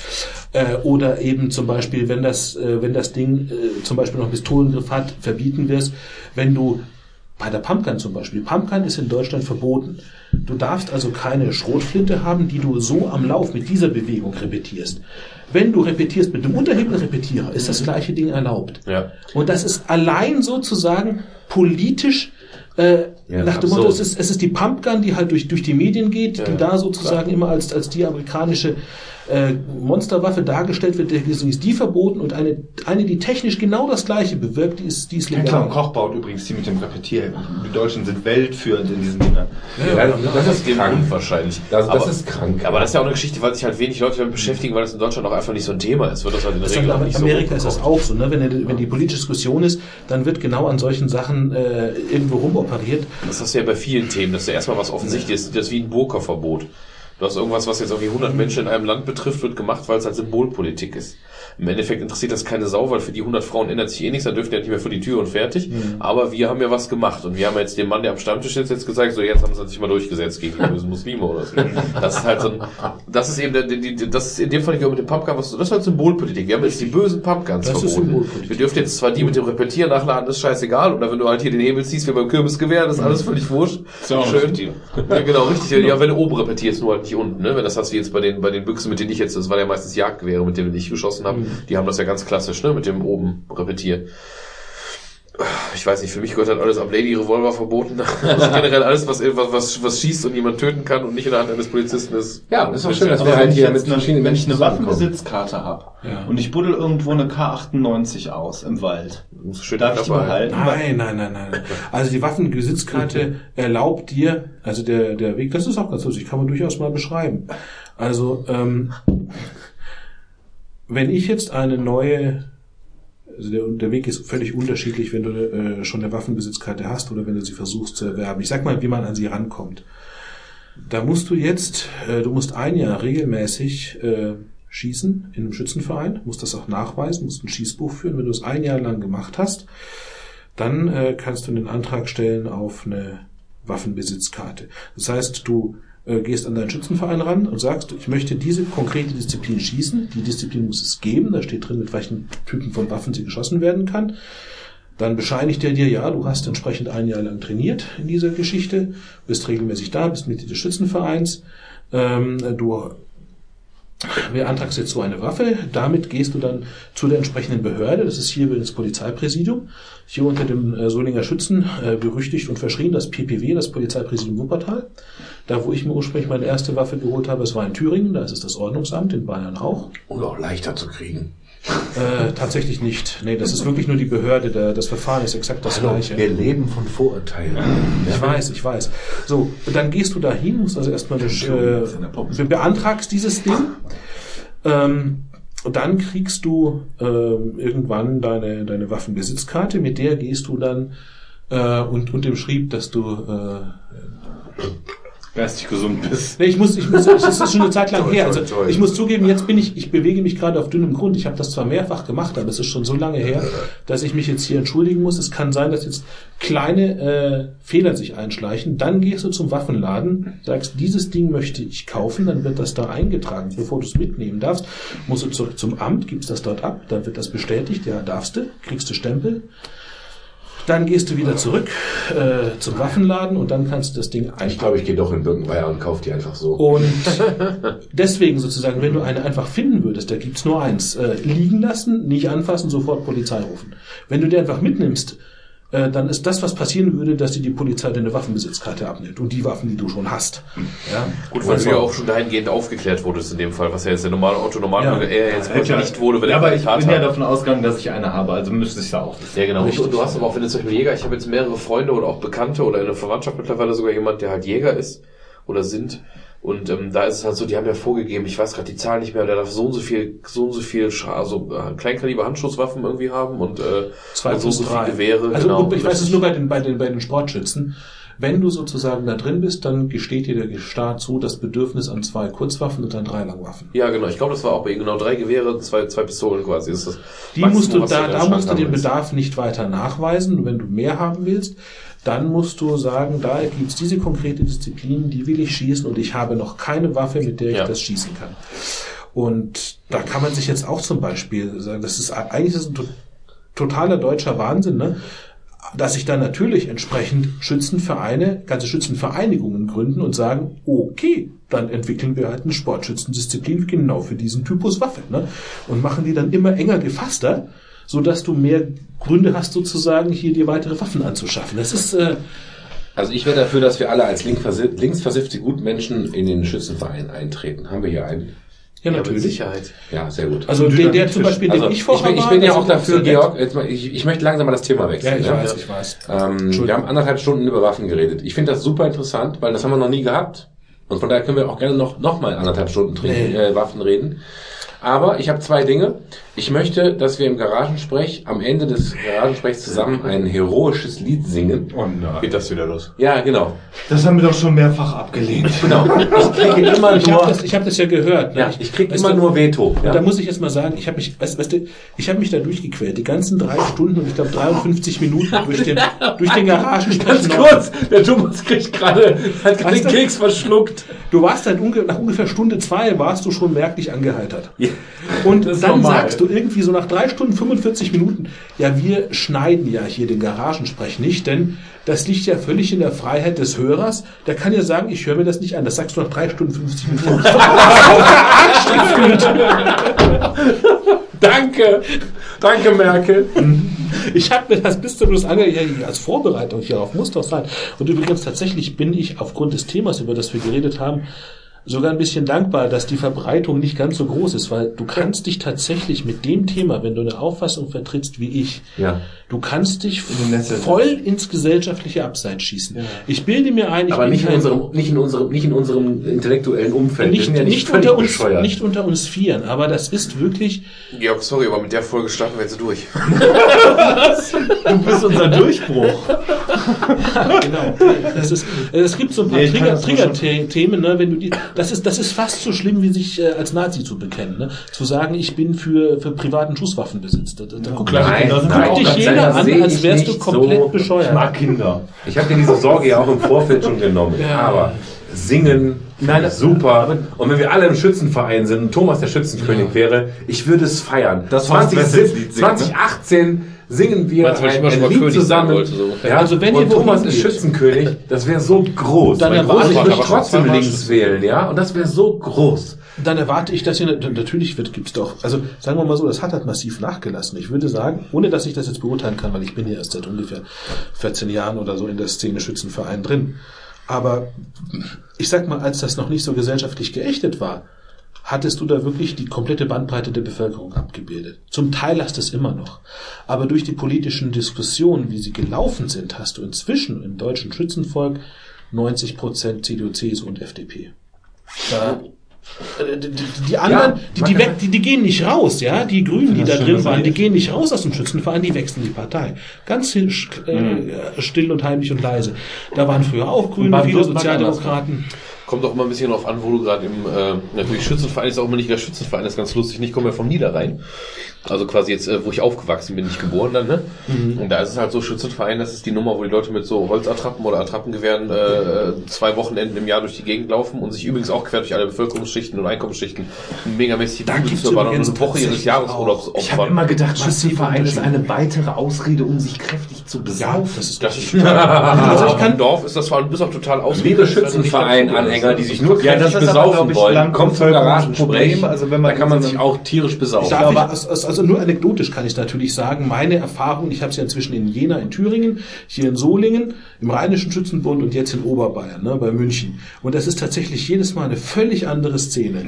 Speaker 3: Äh, oder eben zum Beispiel, wenn das, äh, wenn das Ding äh, zum Beispiel noch einen Pistolengriff hat, verbieten wir es. Wenn du bei der Pumpgun zum Beispiel. Pumpgun ist in Deutschland verboten. Du darfst also keine Schrotflinte haben, die du so am Lauf mit dieser Bewegung repetierst. Wenn du repetierst mit einem Unterhebelrepetierer, ist das gleiche Ding erlaubt.
Speaker 4: Ja.
Speaker 3: Und das ist allein sozusagen politisch äh,
Speaker 2: Ja,
Speaker 3: nach dem
Speaker 2: absurd.
Speaker 3: Motto, es ist, es ist die Pumpgun, die halt durch, durch die Medien geht, die
Speaker 4: Ja,
Speaker 3: da sozusagen immer als, als die amerikanische äh, Monsterwaffe dargestellt wird, deswegen ist die verboten und eine, eine, die technisch genau das gleiche bewirkt, die ist, die ist legal.
Speaker 5: und Koch baut übrigens die mit dem Repetier. Die Deutschen sind weltführend in diesen Dingern.
Speaker 2: Ja, das ist krank.
Speaker 4: unwahrscheinlich.
Speaker 2: Das, das
Speaker 4: aber,
Speaker 2: ist krank.
Speaker 4: aber das ist ja auch eine Geschichte, weil sich halt wenig Leute damit beschäftigen, weil das in Deutschland auch einfach nicht so ein Thema ist. Wird das halt in der
Speaker 3: Das
Speaker 4: Regel auch nicht so
Speaker 3: Amerika ist das auch so, ne? wenn, der- wenn die politische Diskussion ist, dann wird genau an solchen Sachen äh, irgendwo rumoperiert.
Speaker 4: Das hast du ja bei vielen Themen, dass ja erstmal was offensichtlich ist, das ist wie ein Burka-Verbot. Du hast irgendwas, was jetzt irgendwie 100 Menschen in einem Land betrifft, wird gemacht, weil es halt Symbolpolitik ist. Im Endeffekt interessiert das keine Sau, weil für die 100 Frauen ändert sich eh nichts, dann dürfen die ja nicht mehr vor die Tür und fertig. Aber wir haben ja was gemacht und wir haben jetzt dem Mann, der am Stammtisch sitzt, jetzt gesagt, so jetzt haben sie sich mal durchgesetzt gegen die bösen [laughs] Muslime oder so. Das ist halt so ein, das ist eben, der, die, die, das ist in dem Fall ich glaube, mit dem Pumpgun, was, das ist halt Symbolpolitik. Wir haben jetzt die bösen Pumpguns
Speaker 3: Das
Speaker 4: verboten. Wir dürfen jetzt zwar die mit dem Repetieren nachladen, das ist scheißegal. Oder wenn du halt hier den Hebel ziehst, wie beim Kürbisgewehr, das ist alles völlig wurscht.
Speaker 6: Auch ein
Speaker 4: Schön. Ja, genau, richtig. Ja, wenn du oben repetierst, nur halt nicht unten. Ne? Wenn das hast wie jetzt bei den, bei den Büchsen, mit denen ich jetzt, das war ja meistens Jagdgewehre, mit denen ich geschossen habe, die haben das ja ganz klassisch, ne? mit dem oben repetier. Ich weiß nicht, für mich gehört halt alles ab Lady Revolver verboten. [laughs] Also generell alles, was, was, was, was schießt und jemand töten kann und nicht in der Hand eines Polizisten ist.
Speaker 2: Ja, ist auch schön, dass
Speaker 5: Aber
Speaker 2: wir
Speaker 5: wenn
Speaker 2: halt
Speaker 5: ich
Speaker 2: hier
Speaker 5: jetzt
Speaker 2: mit
Speaker 5: eine,
Speaker 2: verschiedenen
Speaker 5: wenn ich
Speaker 2: Menschen
Speaker 5: eine. Waffenbesitzkarte habe
Speaker 3: Ja.
Speaker 5: und ich buddel irgendwo eine K98 aus im Wald,
Speaker 4: schön
Speaker 5: darf ich die behalten?
Speaker 3: Nein, nein, nein, nein. Also die Waffenbesitzkarte erlaubt dir, also der, der Weg, das ist auch ganz lustig, kann man durchaus mal beschreiben. Also, ähm, wenn ich jetzt eine neue Also der, der Weg ist völlig unterschiedlich, wenn du äh, schon eine Waffenbesitzkarte hast oder wenn du sie versuchst zu erwerben. Ich sag mal, wie man an sie rankommt. Da musst du jetzt, äh, du musst ein Jahr regelmäßig äh, schießen in einem Schützenverein, musst das auch nachweisen, musst ein Schießbuch führen. Wenn du es ein Jahr lang gemacht hast, dann äh, kannst du den Antrag stellen auf eine Waffenbesitzkarte. Das heißt, du äh, gehst an deinen Schützenverein ran und sagst, ich möchte diese konkrete Disziplin schießen. Die Disziplin muss es geben. Da steht drin, mit welchen Typen von Waffen sie geschossen werden kann. Dann bescheinigt er dir, ja, du hast entsprechend ein Jahr lang trainiert in dieser Geschichte, bist regelmäßig da, bist Mitglied des Schützenvereins. Ähm, du beantragst jetzt so eine Waffe. Damit gehst du dann zu der entsprechenden Behörde. Das ist hier das Polizeipräsidium. Hier unter dem äh, Solinger Schützen äh, berüchtigt und verschrien das PPW, das Polizeipräsidium Wuppertal. Da, wo ich mir ursprünglich meine erste Waffe geholt habe, es war in Thüringen, da ist es das Ordnungsamt, in Bayern auch.
Speaker 2: Und auch leichter zu kriegen.
Speaker 3: Äh, tatsächlich nicht. Nee, das ist wirklich nur die Behörde. Der, das Verfahren ist exakt das gleiche.
Speaker 2: Wir leben von Vorurteilen.
Speaker 3: Ich weiß, ich weiß. So, dann gehst du dahin, musst also erstmal das, äh, beantragst dieses Ding. Ähm, und dann kriegst du ähm, irgendwann deine, deine Waffenbesitzkarte, mit der gehst du dann äh, und, und dem schrieb, dass du äh,
Speaker 5: geistig gesund bist.
Speaker 3: Nee, ich muss, ich muss, das ist schon eine Zeit lang [laughs] her. Also ich muss zugeben, jetzt bin ich, ich bewege mich gerade auf dünnem Grund. Ich habe das zwar mehrfach gemacht, aber es ist schon so lange her, dass ich mich jetzt hier entschuldigen muss. Es kann sein, dass jetzt kleine äh, Fehler sich einschleichen. Dann gehst du zum Waffenladen, sagst, dieses Ding möchte ich kaufen, dann wird das da eingetragen. Bevor du es mitnehmen darfst, musst du zurück zum Amt, gibst das dort ab, dann wird das bestätigt, ja, darfst du, kriegst du Stempel. Dann gehst du wieder zurück äh, zum Waffenladen und dann kannst du das Ding eintragen.
Speaker 2: Ich glaube, ich gehe doch in Birkenweier und kaufe die einfach so.
Speaker 3: Und [laughs] deswegen sozusagen, wenn du eine einfach finden würdest, da gibt's nur eins. Äh, liegen lassen, nicht anfassen, sofort Polizei rufen. Wenn du die einfach mitnimmst, äh, dann ist das, was passieren würde, dass dir die Polizei deine Waffenbesitzkarte abnimmt und die Waffen, die du schon hast. Ja?
Speaker 4: Gut, weil du ja auch schon dahingehend aufgeklärt wurdest in dem Fall, was ja jetzt der normale Otto normal
Speaker 3: Ja.
Speaker 4: er jetzt
Speaker 5: ja-
Speaker 4: nicht wurde, wenn
Speaker 5: ja,
Speaker 4: er
Speaker 5: aber ich bin ja
Speaker 4: hat.
Speaker 5: davon ausgegangen, dass ich eine habe, also müsste ich ja auch wissen.
Speaker 4: Ja, genau. Und
Speaker 3: Richtig.
Speaker 4: du, du hast aber auch, wenn du zum Beispiel Jäger, ich habe jetzt mehrere Freunde oder auch Bekannte oder in der Verwandtschaft mittlerweile sogar jemand, der halt Jäger ist oder sind. Und ähm, da ist es halt so, die haben ja vorgegeben, ich weiß gerade die Zahl nicht mehr, der darf so und so viel, so und so viel, Scha- also äh, Kleinkaliber Handschusswaffen irgendwie haben und, äh,
Speaker 3: Zwei
Speaker 4: und so so
Speaker 3: drei.
Speaker 4: viel Gewehre.
Speaker 3: Also
Speaker 4: genau.
Speaker 3: ich weiß es nur bei den, bei den, bei den Sportschützen. Wenn du sozusagen da drin bist, dann gesteht dir der Staat zu das Bedürfnis an zwei Kurzwaffen und an drei Langwaffen.
Speaker 4: Ja, genau. Ich glaube, das war auch bei ihm genau drei Gewehre, zwei, zwei Pistolen quasi. Das ist das
Speaker 3: Die
Speaker 4: Maximum,
Speaker 3: musst du, da, da musst du den. Bedarf nicht weiter nachweisen. Wenn du mehr haben willst, dann musst du sagen, da gibt's diese konkrete Disziplin, die will ich schießen und ich habe noch keine Waffe, mit der ich
Speaker 4: Ja.
Speaker 3: das schießen kann. Und da kann man sich jetzt auch zum Beispiel sagen, das ist eigentlich ist ein to totaler deutscher Wahnsinn, ne? dass sich dann natürlich entsprechend Schützenvereine, ganze Schützenvereinigungen gründen und sagen, okay, dann entwickeln wir halt eine Sportschützendisziplin genau für diesen Typus Waffe. Ne? Und machen die dann immer enger gefasster, so dass du mehr Gründe hast, sozusagen hier dir weitere Waffen anzuschaffen. Das ist äh,
Speaker 2: Also ich wäre dafür, dass wir alle als linksversi- linksversiffte Gutmenschen in den Schützenverein eintreten. Haben wir hier einen?
Speaker 3: ja
Speaker 4: Ja,
Speaker 3: natürlich.
Speaker 4: Sicherheit.
Speaker 2: Ja, sehr gut.
Speaker 3: Also der, der zum Beispiel, den
Speaker 2: Also,
Speaker 3: ich
Speaker 2: ich,
Speaker 3: vorhabe,
Speaker 2: bin, ich bin ja auch dafür. Georg, jetzt mal, ich, ich möchte langsam mal das Thema
Speaker 3: Ja,
Speaker 2: wechseln.
Speaker 3: ich
Speaker 2: ne?
Speaker 3: weiß, ich weiß.
Speaker 2: Ähm, wir haben anderthalb Stunden über Waffen geredet. Ich finde das super interessant, weil das haben wir noch nie gehabt. Und von daher können wir auch gerne noch, noch mal anderthalb Stunden trinken,
Speaker 3: Nee.
Speaker 2: äh, Waffen reden. Aber ich habe zwei Dinge. Ich möchte, dass wir im Garagensprech am Ende des Garagensprechs zusammen ein heroisches Lied singen.
Speaker 5: Oh nein.
Speaker 4: Geht das wieder los?
Speaker 2: Ja, genau.
Speaker 5: Das haben wir doch schon mehrfach abgelehnt. [laughs]
Speaker 2: Genau. Ich kriege immer
Speaker 3: Ich habe
Speaker 2: nur,
Speaker 3: das, ich hab das ja gehört. ne?
Speaker 2: ja, ich kriege immer
Speaker 3: du,
Speaker 2: nur Veto. Ja.
Speaker 3: da muss ich jetzt mal sagen, ich habe mich, weißt, weißt du, ich habe mich da durchgequält, die ganzen drei Stunden und ich glaube 53 Minuten durch den, durch den Garagensprech.
Speaker 2: Ganz kurz, der Thomas kriegt gerade, hat gerade den
Speaker 3: du-
Speaker 2: Keks verschluckt.
Speaker 3: Du warst dann unge nach ungefähr Stunde zwei warst du schon merklich angeheitert.
Speaker 2: Ja,
Speaker 3: Und dann
Speaker 2: normal.
Speaker 3: sagst du irgendwie so nach drei Stunden 45 Minuten, ja, wir schneiden ja hier den Garagensprech nicht, denn das liegt ja völlig in der Freiheit des Hörers. Der kann ja sagen, ich höre mir das nicht an. Das sagst du nach drei Stunden 50 Minuten. [laughs]
Speaker 2: Danke. Danke, Merkel.
Speaker 3: Ich habe mir das bis zum Schluss angehört, als Vorbereitung hierauf muss doch sein. Und übrigens tatsächlich bin ich aufgrund des Themas, über das wir geredet haben, sogar ein bisschen dankbar, dass die Verbreitung nicht ganz so groß ist, weil du kannst dich tatsächlich mit dem Thema, wenn du eine Auffassung vertrittst wie ich,
Speaker 2: Ja.
Speaker 3: Du kannst dich
Speaker 5: Netze
Speaker 3: voll ins gesellschaftliche Abseits schießen. Ich bilde mir ein, ich
Speaker 2: Aber
Speaker 3: bin
Speaker 2: nicht in unserem, nicht in unserem, nicht in unserem intellektuellen Umfeld.
Speaker 3: Nicht,
Speaker 2: ja
Speaker 3: nicht,
Speaker 2: völlig
Speaker 3: unter uns,
Speaker 2: bescheuert.
Speaker 3: nicht unter uns Vieren, aber das ist wirklich,
Speaker 4: Georg, sorry, aber mit der Folge starten wir jetzt durch. [laughs]
Speaker 5: Du bist unser Durchbruch. [laughs]
Speaker 3: genau, das ist, es gibt so ein paar
Speaker 5: Nee,
Speaker 3: Trigger, Trigger-Themen, ne, wenn du die, das ist, das ist fast so schlimm, wie sich äh, als Nazi zu bekennen, ne, zu sagen, ich bin für, für privaten Schusswaffenbesitz. Da, da, da guckt
Speaker 2: Nein,
Speaker 3: da
Speaker 2: nein,
Speaker 3: guckt dich
Speaker 2: das-
Speaker 3: jeder
Speaker 2: das
Speaker 3: an,
Speaker 2: sehe
Speaker 3: als
Speaker 2: ich
Speaker 3: wärst du
Speaker 2: nicht
Speaker 3: komplett
Speaker 2: so.
Speaker 3: bescheuert.
Speaker 5: Ich mag Kinder.
Speaker 2: Ich habe dir diese Sorge ja auch im Vorfeld schon genommen.
Speaker 3: Ja.
Speaker 2: Aber singen,
Speaker 5: Nein,
Speaker 2: super. Und wenn wir alle im Schützenverein sind und Thomas der Schützenkönig
Speaker 3: Ja.
Speaker 2: wäre, ich würde es feiern.
Speaker 5: Das war das
Speaker 2: 20,
Speaker 5: Wessels Lied singen, ne?
Speaker 2: 2018 singen wir
Speaker 4: Meinst
Speaker 2: ein, ein
Speaker 4: mal
Speaker 2: Lied zusammen.
Speaker 4: wollte, so?
Speaker 2: Ja,
Speaker 3: Also wenn
Speaker 2: und Thomas ist
Speaker 3: geht.
Speaker 2: Schützenkönig, das wäre so groß.
Speaker 3: Dann
Speaker 2: Mein
Speaker 3: erwarte ich
Speaker 2: wird trotzdem links wählen, ja, und das wäre so groß.
Speaker 3: Dann erwarte ich, dass ihr natürlich wird, gibt's doch. Also sagen wir mal so, das hat halt massiv nachgelassen. Ich würde sagen, ohne dass ich das jetzt beurteilen kann, weil ich bin ja erst seit ungefähr 14 Jahren oder so in der Szene Schützenverein drin. Aber ich sag mal, als das noch nicht so gesellschaftlich geächtet war, hattest du da wirklich die komplette Bandbreite der Bevölkerung abgebildet. Zum Teil hast du es immer noch. Aber durch die politischen Diskussionen, wie sie gelaufen sind, hast du inzwischen im deutschen Schützenvolk 90 Prozent CDU, CSU und FDP. Da, die, die, die anderen,
Speaker 2: Ja,
Speaker 3: die, die, weg, die, die gehen nicht raus, ja. Die Grünen, die da drin waren, die gehen nicht raus aus dem Schützenverein, die wechseln die Partei. Ganz äh, still und heimlich und leise. Da waren früher auch Grüne, viele Sozialdemokraten.
Speaker 4: Kommt auch immer ein bisschen drauf an, wo du gerade im, äh, natürlich Schützenverein ist auch immer nicht der Schützenverein, das ist ganz lustig. Ich komme ja vom Niederrhein. Also quasi jetzt, äh, wo ich aufgewachsen bin, nicht geboren dann, ne? Und da ist es halt so, Schützenverein, das ist die Nummer, wo die Leute mit so Holzattrappen oder Attrappengewehren äh, zwei Wochenenden im Jahr durch die Gegend laufen und sich übrigens auch quer durch alle Bevölkerungsschichten und Einkommensschichten megamäßig und
Speaker 3: übrigens
Speaker 4: eine Woche ihres Jahresurlaubs
Speaker 3: auch.
Speaker 2: Ich habe
Speaker 4: opfern.
Speaker 2: immer gedacht, Schützenverein ist eine weitere Ausrede, um sich kräftig zu
Speaker 3: Ja,
Speaker 2: besaufen.
Speaker 3: das ist
Speaker 4: Das ist total. [laughs]
Speaker 3: Also ich kann-
Speaker 4: im Dorf ist das vor allem bis auch total aus.
Speaker 2: Liebe Schützenverein-Anhänger, die sich nur
Speaker 5: Ja, das
Speaker 2: kräftig besaufen
Speaker 5: ich,
Speaker 2: wollen, kommt zum. Garagensprech.
Speaker 5: Also wenn man
Speaker 2: da kann man sich auch tierisch besaufen.
Speaker 3: Ich,
Speaker 5: glaube-
Speaker 3: also also nur anekdotisch kann ich natürlich sagen, meine Erfahrung, ich habe es ja inzwischen in Jena, in Thüringen, hier in Solingen, im Rheinischen Schützenbund und jetzt in Oberbayern, ne, bei München. Und das ist tatsächlich jedes Mal eine völlig andere Szene.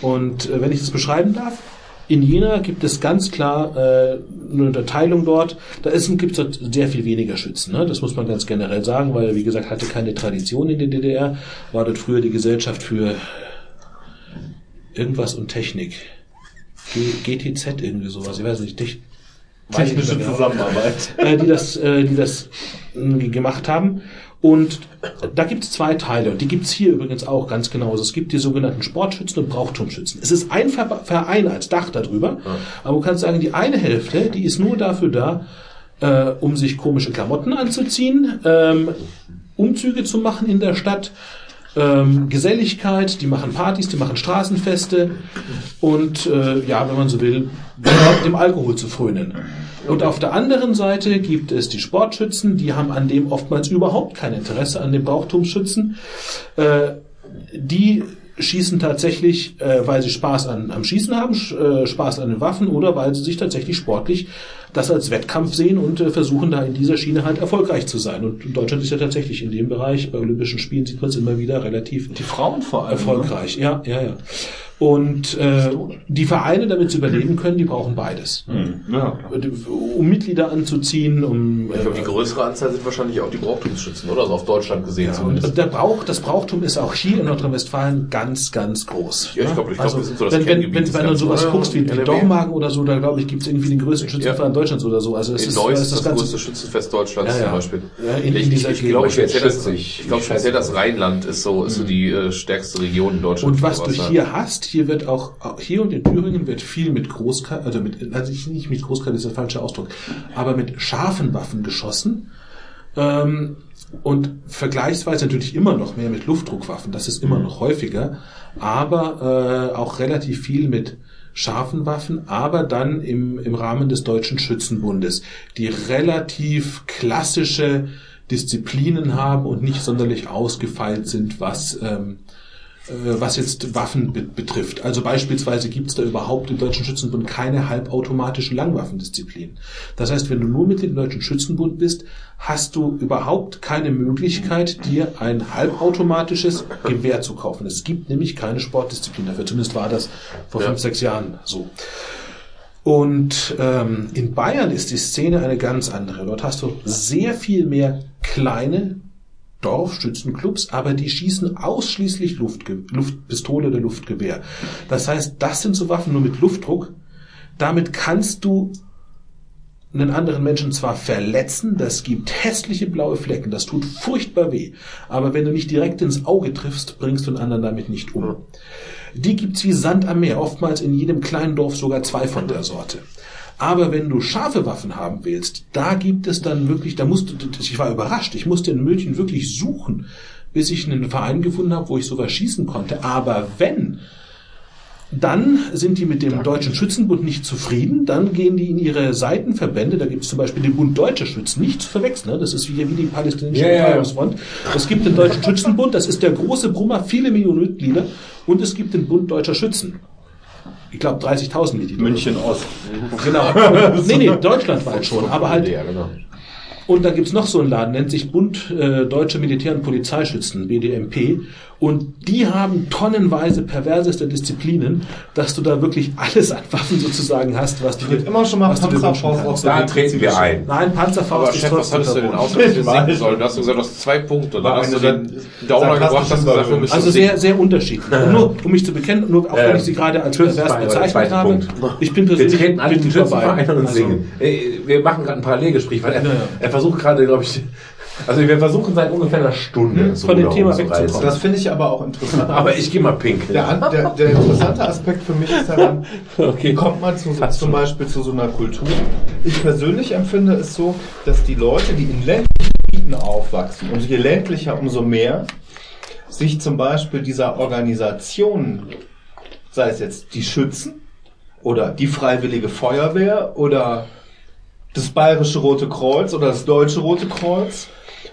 Speaker 3: Und äh, wenn ich das beschreiben darf, in Jena gibt es ganz klar äh, eine Unterteilung dort. Da gibt es sehr viel weniger Schützen. Ne? Das muss man ganz generell sagen, weil, wie gesagt, hatte keine Tradition in der DDR. War dort früher die Gesellschaft für irgendwas und Technik. G GTZ irgendwie sowas, ich weiß nicht. Tech weiß ich nicht
Speaker 5: Technische
Speaker 3: genau.
Speaker 5: Zusammenarbeit. [laughs]
Speaker 3: äh, die das, äh, die das äh, gemacht haben. Und da gibt es zwei Teile und die gibt es hier übrigens auch ganz genauso. Es gibt die sogenannten Sportschützen und Brauchtumschützen. Es ist ein Ver Verein als Dach darüber, aber man kann sagen, die eine Hälfte, die ist nur dafür da, äh, um sich komische Klamotten anzuziehen, ähm, Umzüge zu machen in der Stadt, ähm, Geselligkeit, die machen Partys, die machen Straßenfeste und äh, ja, wenn man so will, dem Alkohol zu frönen. Und auf der anderen Seite gibt es die Sportschützen, die haben an dem oftmals überhaupt kein Interesse an dem Brauchtumsschützen. Äh, die schießen tatsächlich, äh, weil sie Spaß an, am Schießen haben, sch- äh, Spaß an den Waffen oder weil sie sich tatsächlich sportlich das als Wettkampf sehen und äh, versuchen da in dieser Schiene halt erfolgreich zu sein. Und Deutschland ist ja tatsächlich in dem Bereich, bei Olympischen Spielen sieht man es immer wieder relativ
Speaker 5: Die Frauen vor allem.
Speaker 3: erfolgreich. Ja, ja, ja. Und äh, die Vereine, damit sie überleben können, die brauchen beides.
Speaker 5: Ne? Ja.
Speaker 3: Um Mitglieder anzuziehen, um
Speaker 4: Ich glaube, die größere Anzahl sind wahrscheinlich auch die Brauchtumsschützen, oder? Also auf Deutschland gesehen
Speaker 3: ja,
Speaker 4: zumindest.
Speaker 3: und der Brauch, das Brauchtum ist auch hier in Nordrhein-Westfalen ganz, ganz groß.
Speaker 4: Ja, ich
Speaker 3: ne?
Speaker 4: glaub, ich glaub,
Speaker 3: also,
Speaker 4: wir sind so das
Speaker 3: wenn, wenn,
Speaker 4: Kerngebiet
Speaker 3: wenn, wenn du sowas guckst wie,
Speaker 4: NRW.
Speaker 3: Dormagen oder so, da glaube ich, gibt es irgendwie den größten Schützenverein Deutschlands oder so. Also es
Speaker 4: In
Speaker 3: ist,
Speaker 4: Neuss ist das,
Speaker 3: Ganze-
Speaker 4: größte Schützenfest Deutschlands
Speaker 3: Ja, ja.
Speaker 4: zum Beispiel.
Speaker 3: Ja, in- in
Speaker 4: ich
Speaker 3: dieser
Speaker 4: ich, ich glaube,
Speaker 3: Gegend.
Speaker 4: speziell das,
Speaker 2: ich.
Speaker 4: ich glaube,
Speaker 2: Ich schätze.
Speaker 4: das Rheinland ist so, ist so die äh, stärkste Region in Deutschland.
Speaker 3: Und was du
Speaker 4: ja.
Speaker 3: hier hast, hier wird auch, hier und in Thüringen wird viel mit Großkaliber, also mit, also ich- nicht mit Großkaliber ist der falsche Ausdruck, aber mit scharfen Waffen geschossen. Ähm, und vergleichsweise natürlich immer noch mehr mit Luftdruckwaffen, das ist immer noch häufiger, aber äh, auch relativ viel mit scharfen Waffen, aber dann im, im Rahmen des Deutschen Schützenbundes, die relativ klassische Disziplinen haben und nicht sonderlich ausgefeilt sind, was ähm, äh, was jetzt Waffen be betrifft. Also beispielsweise gibt es da überhaupt im Deutschen Schützenbund keine halbautomatischen Langwaffendisziplinen. Das heißt, wenn du nur Mitglied im Deutschen Schützenbund bist, hast du überhaupt keine Möglichkeit, dir ein halbautomatisches Gewehr zu kaufen. Es gibt nämlich keine Sportdisziplin dafür. Zumindest war das vor fünf, sechs Jahren so. Und ähm, in Bayern ist die Szene eine ganz andere. Dort hast du sehr viel mehr kleine Dorfschützenclubs, aber die schießen ausschließlich Luftge Luftpistole oder Luftgewehr. Das heißt, das sind so Waffen nur mit Luftdruck. Damit kannst du einen anderen Menschen zwar verletzen, das gibt hässliche blaue Flecken, das tut furchtbar weh, aber wenn du nicht direkt ins Auge triffst, bringst du einen anderen damit nicht um. Die gibt's wie Sand am Meer, oftmals in jedem kleinen Dorf sogar zwei von der Sorte. Aber wenn du scharfe Waffen haben willst, da gibt es dann wirklich, da musst du, ich war überrascht, ich musste in München wirklich suchen, bis ich einen Verein gefunden habe, wo ich sowas schießen konnte. Aber wenn, dann sind die mit dem Deutschen Schützenbund nicht zufrieden, dann gehen die in ihre Seitenverbände, da gibt es zum Beispiel den Bund Deutscher Schützen, nicht zu verwechseln, ne? das ist wie, wie die palästinensische. Befreiungsfront. Es gibt den Deutschen Schützenbund, das ist der große Brummer, viele Millionen Mitglieder, und es gibt den Bund Deutscher Schützen. Ich glaube 30.000 Mitglieder.
Speaker 5: München Ost.
Speaker 3: Genau. [laughs] nee, nee, deutschlandweit schon, aber halt
Speaker 2: Ja, genau.
Speaker 3: und dann gibt's noch so einen Laden, nennt sich Bund äh, Deutsche Militär- und Polizeischützen, BDMP. Und die haben tonnenweise perverseste Disziplinen, dass du da wirklich alles an Waffen sozusagen hast, was du
Speaker 5: Wird immer schon mal
Speaker 3: was dir
Speaker 5: Panzerfaust
Speaker 2: Da treten wir ein.
Speaker 3: Nein, Panzerfaust
Speaker 4: Aber
Speaker 3: ist
Speaker 4: Chef, was hattest du denn
Speaker 3: verboten.
Speaker 4: aus, dass wir [laughs]
Speaker 5: Ich weiß.
Speaker 4: singen sollen? Du hast gesagt, du hast zwei Punkte. Dann hast du den Downer gebracht, hast du gesagt, wir müssen
Speaker 3: Also sehr, sehr unterschiedlich. Und nur, um mich zu bekennen, nur auch wenn ich sie gerade als pervers bezeichnet habe,
Speaker 2: Punkt.
Speaker 3: ich bin
Speaker 2: Wir
Speaker 3: persönlich
Speaker 2: treten alle Schützenverein
Speaker 3: dabei.
Speaker 2: ein und
Speaker 3: Also,
Speaker 2: singen. Wir machen gerade ein Parallelgespräch, weil er, er versucht gerade, glaube ich, also wir versuchen seit ungefähr einer Stunde so
Speaker 3: Von dem Thema
Speaker 2: zu
Speaker 3: wegzukommen.
Speaker 5: Das finde ich aber auch interessant.
Speaker 2: Aber ich gehe mal pinkeln.
Speaker 5: Der, der, der interessante Aspekt für mich ist daran, [laughs]
Speaker 2: Okay.
Speaker 5: kommt man zu, zum
Speaker 2: schon.
Speaker 5: Beispiel zu so einer Kultur? Ich persönlich empfinde es so, dass die Leute, die in ländlichen Gebieten aufwachsen, und je ländlicher, umso mehr, sich zum Beispiel dieser Organisation, sei es jetzt die Schützen oder die Freiwillige Feuerwehr oder das Bayerische Rote Kreuz oder das Deutsche Rote Kreuz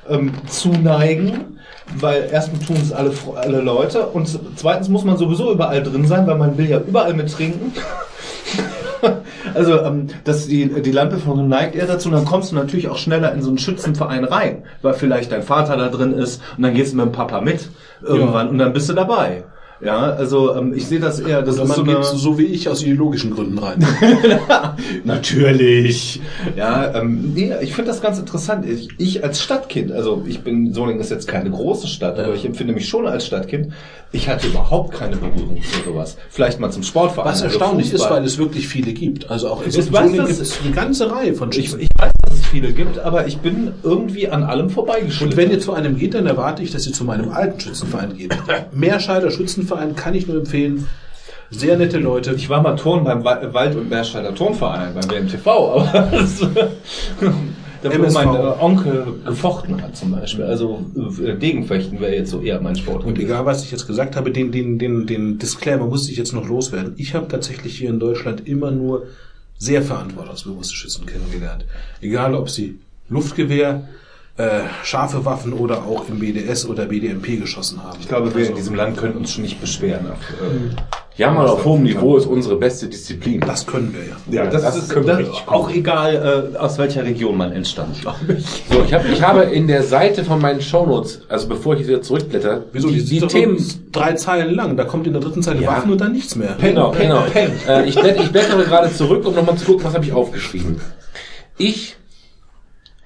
Speaker 5: ähm, zuneigen, weil erstens tun es alle, alle Leute und zweitens muss man sowieso überall drin sein, weil man will ja überall mittrinken. [laughs] Also ähm, das, die, die Landbevölkerung neigt eher dazu und dann kommst du natürlich auch schneller in so einen Schützenverein rein, weil vielleicht dein Vater da drin ist und dann gehst du mit dem Papa mit irgendwann und dann bist du dabei. Ja, also ähm, ich sehe das eher, das
Speaker 3: Oder
Speaker 5: ist so
Speaker 3: man
Speaker 5: eine,
Speaker 3: geht so wie ich aus ideologischen Gründen rein. [laughs] [laughs]
Speaker 5: Natürlich. Ja, ähm, nee, ich finde das ganz interessant. Ich, ich als Stadtkind, also ich bin, Solingen ist jetzt keine große Stadt, aber ich empfinde mich schon als Stadtkind. Ich hatte überhaupt keine Berührung zu sowas. Vielleicht mal zum Sportverein.
Speaker 3: Was
Speaker 5: also
Speaker 3: erstaunlich ist, weil es wirklich viele gibt. Also auch in Solingen gibt
Speaker 5: dass-
Speaker 3: es eine ganze Reihe von
Speaker 5: ich, ich weiß, dass viele gibt, aber ich bin irgendwie an allem vorbeigeschlittert.
Speaker 3: Und wenn ihr zu einem geht, dann erwarte ich, dass ihr zu meinem alten Schützenverein geht. Meerscheider Schützenverein kann ich nur empfehlen. Sehr nette Leute.
Speaker 5: ich war mal Turn beim Wa- Wald- und Meerscheider Turnverein, beim WMTV, aber das, [laughs] da wo mein äh, Onkel gefochten hat zum Beispiel. Also äh, Degenfechten wäre jetzt so eher mein Sport.
Speaker 3: Und egal, was ich jetzt gesagt habe, den, den, den, den Disclaimer muss ich jetzt noch loswerden. Ich habe tatsächlich hier in Deutschland immer nur sehr verantwortungsbewusste Schützen kennengelernt. Egal, ob sie Luftgewehr, äh, scharfe Waffen oder auch im BDS oder BDMP geschossen haben.
Speaker 5: Ich glaube, wir
Speaker 3: Also,
Speaker 5: in diesem Land können uns schon nicht beschweren. Äh,
Speaker 2: Ja, mal auf hohem Niveau ist unsere beste Disziplin.
Speaker 3: Das können wir ja.
Speaker 5: Ja, das,
Speaker 2: das
Speaker 5: ist
Speaker 2: können wir
Speaker 5: das, auch egal, äh, aus welcher Region man entstammt, glaube ich.
Speaker 2: So, ich, hab, ich habe in der Seite von meinen Shownotes, also bevor ich wieder zurückblätter,
Speaker 3: Wieso?
Speaker 2: die,
Speaker 3: sind
Speaker 2: die
Speaker 3: doch
Speaker 2: Themen.
Speaker 3: drei Zeilen lang. Da kommt in der dritten Zeile
Speaker 2: Ja.
Speaker 3: Waffen und dann nichts mehr.
Speaker 2: Genau, genau. Äh, ich, blätter, ich blättere gerade zurück, um nochmal zu gucken, was habe ich aufgeschrieben. Ich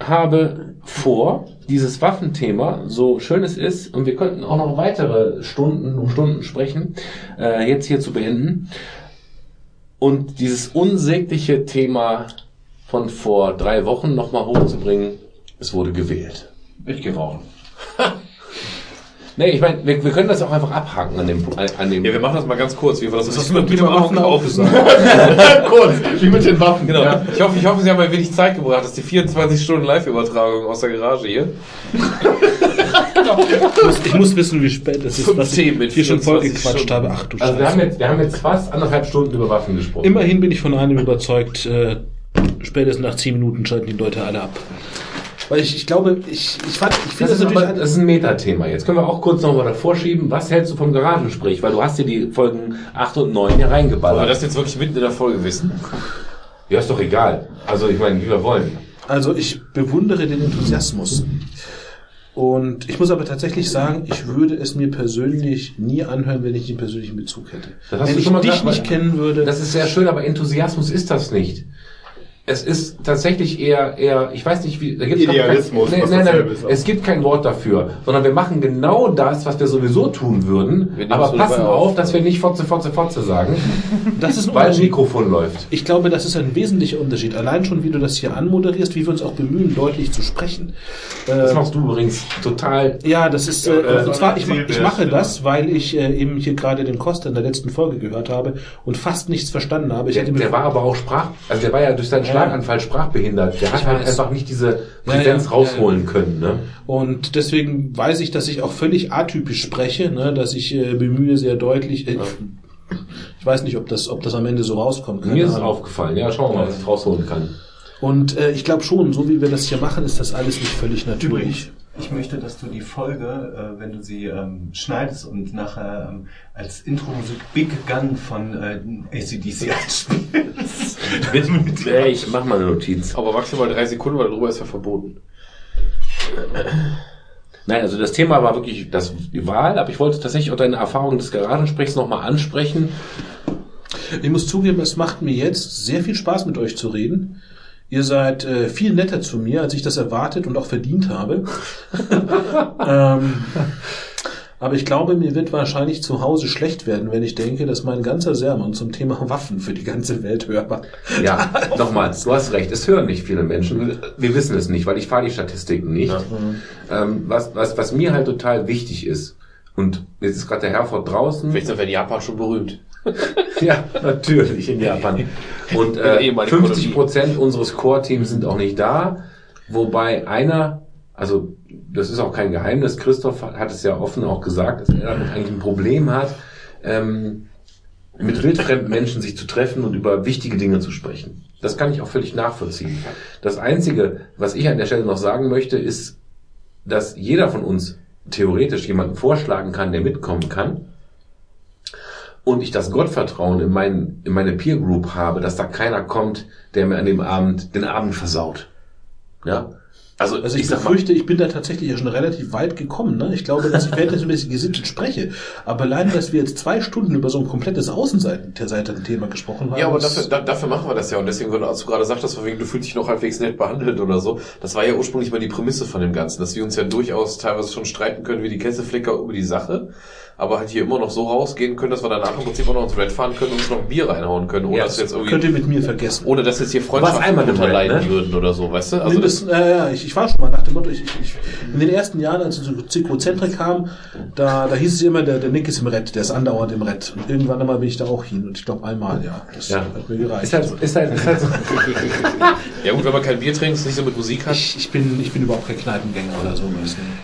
Speaker 2: habe vor, dieses Waffenthema, so schön es ist, und wir könnten auch noch weitere Stunden um Stunden sprechen, äh, jetzt hier zu beenden. Und dieses unsägliche Thema von vor drei Wochen nochmal hochzubringen, es wurde gewählt.
Speaker 5: Ich gehe rauchen. [laughs]
Speaker 2: Nee, ich meine, wir, wir können das auch einfach abhaken an dem, an dem
Speaker 4: Ja, wir machen das mal ganz kurz, wie wir das,
Speaker 3: Das du mit dem Waffen auch gesagt. [laughs]
Speaker 5: Kurz, wie mit den Waffen.
Speaker 4: Genau. Ich, hoffe, ich hoffe, Sie haben ein wenig Zeit gebracht. Das ist die 24 Stunden Live-Übertragung aus der Garage hier.
Speaker 3: Ich muss, ich muss wissen, wie spät es ist, was ich
Speaker 4: mit
Speaker 3: hier schon
Speaker 4: 24
Speaker 3: vollgequatscht
Speaker 4: Stunden.
Speaker 3: habe. Ach du
Speaker 2: Also wir
Speaker 3: Scheiße.
Speaker 2: haben, jetzt, wir haben jetzt fast anderthalb Stunden über Waffen gesprochen.
Speaker 3: Immerhin bin ich von einem überzeugt, äh, spätestens nach 10 Minuten schalten die Leute alle ab. Weil ich, ich glaube, ich, ich fand, ich finde
Speaker 2: Das
Speaker 3: das,
Speaker 2: ist,
Speaker 3: natürlich
Speaker 2: aber, das ist ein Metathema. Jetzt können wir auch kurz noch mal davor schieben. Was hältst du vom Garagensprich? Weil du hast dir die Folgen 8 und 9 hier
Speaker 4: Wollen wir
Speaker 2: reingeballert.
Speaker 4: das jetzt wirklich mitten in der Folge wissen?
Speaker 2: Ja, ist doch egal. Also ich meine, wie wir wollen.
Speaker 3: Also ich bewundere den Enthusiasmus. Und ich muss aber tatsächlich sagen, ich würde es mir persönlich nie anhören, wenn ich den persönlichen Bezug hätte.
Speaker 2: Das hast
Speaker 3: wenn
Speaker 2: du
Speaker 3: ich
Speaker 2: schon mal
Speaker 3: dich
Speaker 2: gesagt,
Speaker 3: nicht kennen würde.
Speaker 2: Das ist sehr schön, aber Enthusiasmus ist das nicht. Es ist tatsächlich eher, eher, ich weiß nicht wie, da gibt's kein-
Speaker 5: Idealismus,
Speaker 2: Nein,
Speaker 5: was
Speaker 2: nein, nein, es gibt kein Wort dafür, sondern wir machen genau das, was wir sowieso tun würden, aber passen auf,
Speaker 4: auf.
Speaker 2: dass wir nicht Fotze, Fotze, Fotze sagen, [laughs]
Speaker 3: das ist ein
Speaker 2: weil das
Speaker 3: Unterschied.
Speaker 2: Mikrofon läuft.
Speaker 3: Ich glaube, das ist ein wesentlicher Unterschied. Allein schon, wie du das hier anmoderierst, wie wir uns auch bemühen, deutlich zu sprechen.
Speaker 2: Das
Speaker 3: Äh,
Speaker 2: machst du übrigens total
Speaker 3: ja, das ist,
Speaker 5: Ja,
Speaker 3: äh,
Speaker 5: das
Speaker 3: und zwar, ich, ich mache das, weil ich äh, eben hier gerade den Costa in der letzten Folge gehört habe und fast nichts verstanden habe. Ich
Speaker 2: Der, der war aber auch Sprach, also der war ja durch seinen Schlaganfall sprachbehindert. Der hat
Speaker 3: Ich
Speaker 2: halt
Speaker 3: weiß.
Speaker 2: einfach nicht diese
Speaker 3: Ja,
Speaker 2: Präsenz
Speaker 3: ja,
Speaker 2: rausholen können. Ne?
Speaker 3: Und deswegen weiß ich, dass ich auch völlig atypisch spreche, ne, dass ich äh, bemühe sehr deutlich. Äh, ich weiß nicht, ob das, ob das am Ende so rauskommt. keine
Speaker 2: Mir ist es aufgefallen. Ja, schauen wir mal, was ich rausholen kann.
Speaker 3: Und äh, ich glaube schon, so wie wir das hier machen, ist das alles nicht völlig natürlich.
Speaker 5: Ich möchte, dass du die Folge, äh, wenn du sie ähm, schneidest und nachher ähm, als Intro-Musik Big Gun von äh, ACDC einspielst. [laughs]
Speaker 2: Äh, ich mach mal eine Notiz.
Speaker 4: Aber maximal drei Sekunden, weil darüber ist ja verboten.
Speaker 2: Nein, also das Thema war wirklich das, die Wahl, aber ich wollte tatsächlich auch deine Erfahrung des Garagensprechs nochmal ansprechen.
Speaker 3: Ich muss zugeben, es macht mir jetzt sehr viel Spaß, mit euch zu reden. Ihr seid äh, viel netter zu mir, als ich das erwartet und auch verdient habe. [laughs] ähm, aber ich glaube, mir wird wahrscheinlich zu Hause schlecht werden, wenn ich denke, dass mein ganzer Sermon zum Thema Waffen für die ganze Welt hörbar.
Speaker 2: Ja, nochmal, du hast recht, es hören nicht viele Menschen. Wir wissen es nicht, weil ich fahre die Statistiken nicht. Ähm, was, was, was mir halt total wichtig ist, und jetzt ist gerade der Herford draußen.
Speaker 4: Vielleicht sind wir in Japan schon berühmt. [laughs]
Speaker 2: Ja, natürlich in Japan. Und äh,
Speaker 4: ehemaligen
Speaker 2: 50 Prozent unseres Core-Teams sind auch nicht da, wobei einer, also das ist auch kein Geheimnis, Christoph hat es ja offen auch gesagt, dass er damit eigentlich ein Problem hat, ähm, mit wildfremden Menschen sich zu treffen und über wichtige Dinge zu sprechen. Das kann ich auch völlig nachvollziehen. Das Einzige, was ich an der Stelle noch sagen möchte, ist, dass jeder von uns theoretisch jemanden vorschlagen kann, der mitkommen kann und ich das Gottvertrauen in, mein, in meine Peer Group habe, dass da keiner kommt, der mir an dem Abend den Abend versaut. Ja? Also,
Speaker 3: Also ich,
Speaker 2: mal,
Speaker 3: befürchte, ich bin da tatsächlich ja schon relativ weit gekommen. Ne? Ich glaube, dass ich bisschen gesittet spreche. Aber allein, dass wir jetzt zwei Stunden über so ein komplettes Außenseiten-Thema gesprochen haben.
Speaker 4: Ja, aber dafür, da, dafür machen wir das ja. Und deswegen, wenn du als du gerade sagtest, von wegen, du fühlst dich noch halbwegs nett behandelt oder so, das war ja ursprünglich mal die Prämisse von dem Ganzen, dass wir uns ja durchaus teilweise schon streiten können wie die Kesselflicker über die Sache, aber halt hier immer noch so rausgehen können, dass wir danach im Prinzip auch noch ins Red fahren können und uns noch ein Bier reinhauen können, ohne
Speaker 2: Ja,
Speaker 4: dass wir jetzt irgendwie,
Speaker 3: könnt ihr mit mir vergessen.
Speaker 4: ohne dass jetzt hier Freundschaften
Speaker 2: einmal im Red,
Speaker 4: unterleiden
Speaker 2: ne?
Speaker 4: würden oder so, weißt du? Also das,
Speaker 3: Mindestens, äh, ja, ich, ich war schon mal nach dem Motto, ich, ich, ich, in den ersten Jahren, als ich zu Zykrozentric kam, da, da hieß es immer, der, der Nick ist im Rett, der ist andauernd im Rett. Und irgendwann einmal bin ich da auch hin und ich glaube einmal, ja. Das
Speaker 2: Ja.
Speaker 3: hat mir gereicht.
Speaker 2: ist halt, ist halt, ist halt so. [laughs]
Speaker 4: ja gut, wenn man kein Bier trinkt, es nicht so mit Musik hat.
Speaker 3: ich, ich, bin, ich bin überhaupt kein Kneipengänger oder so.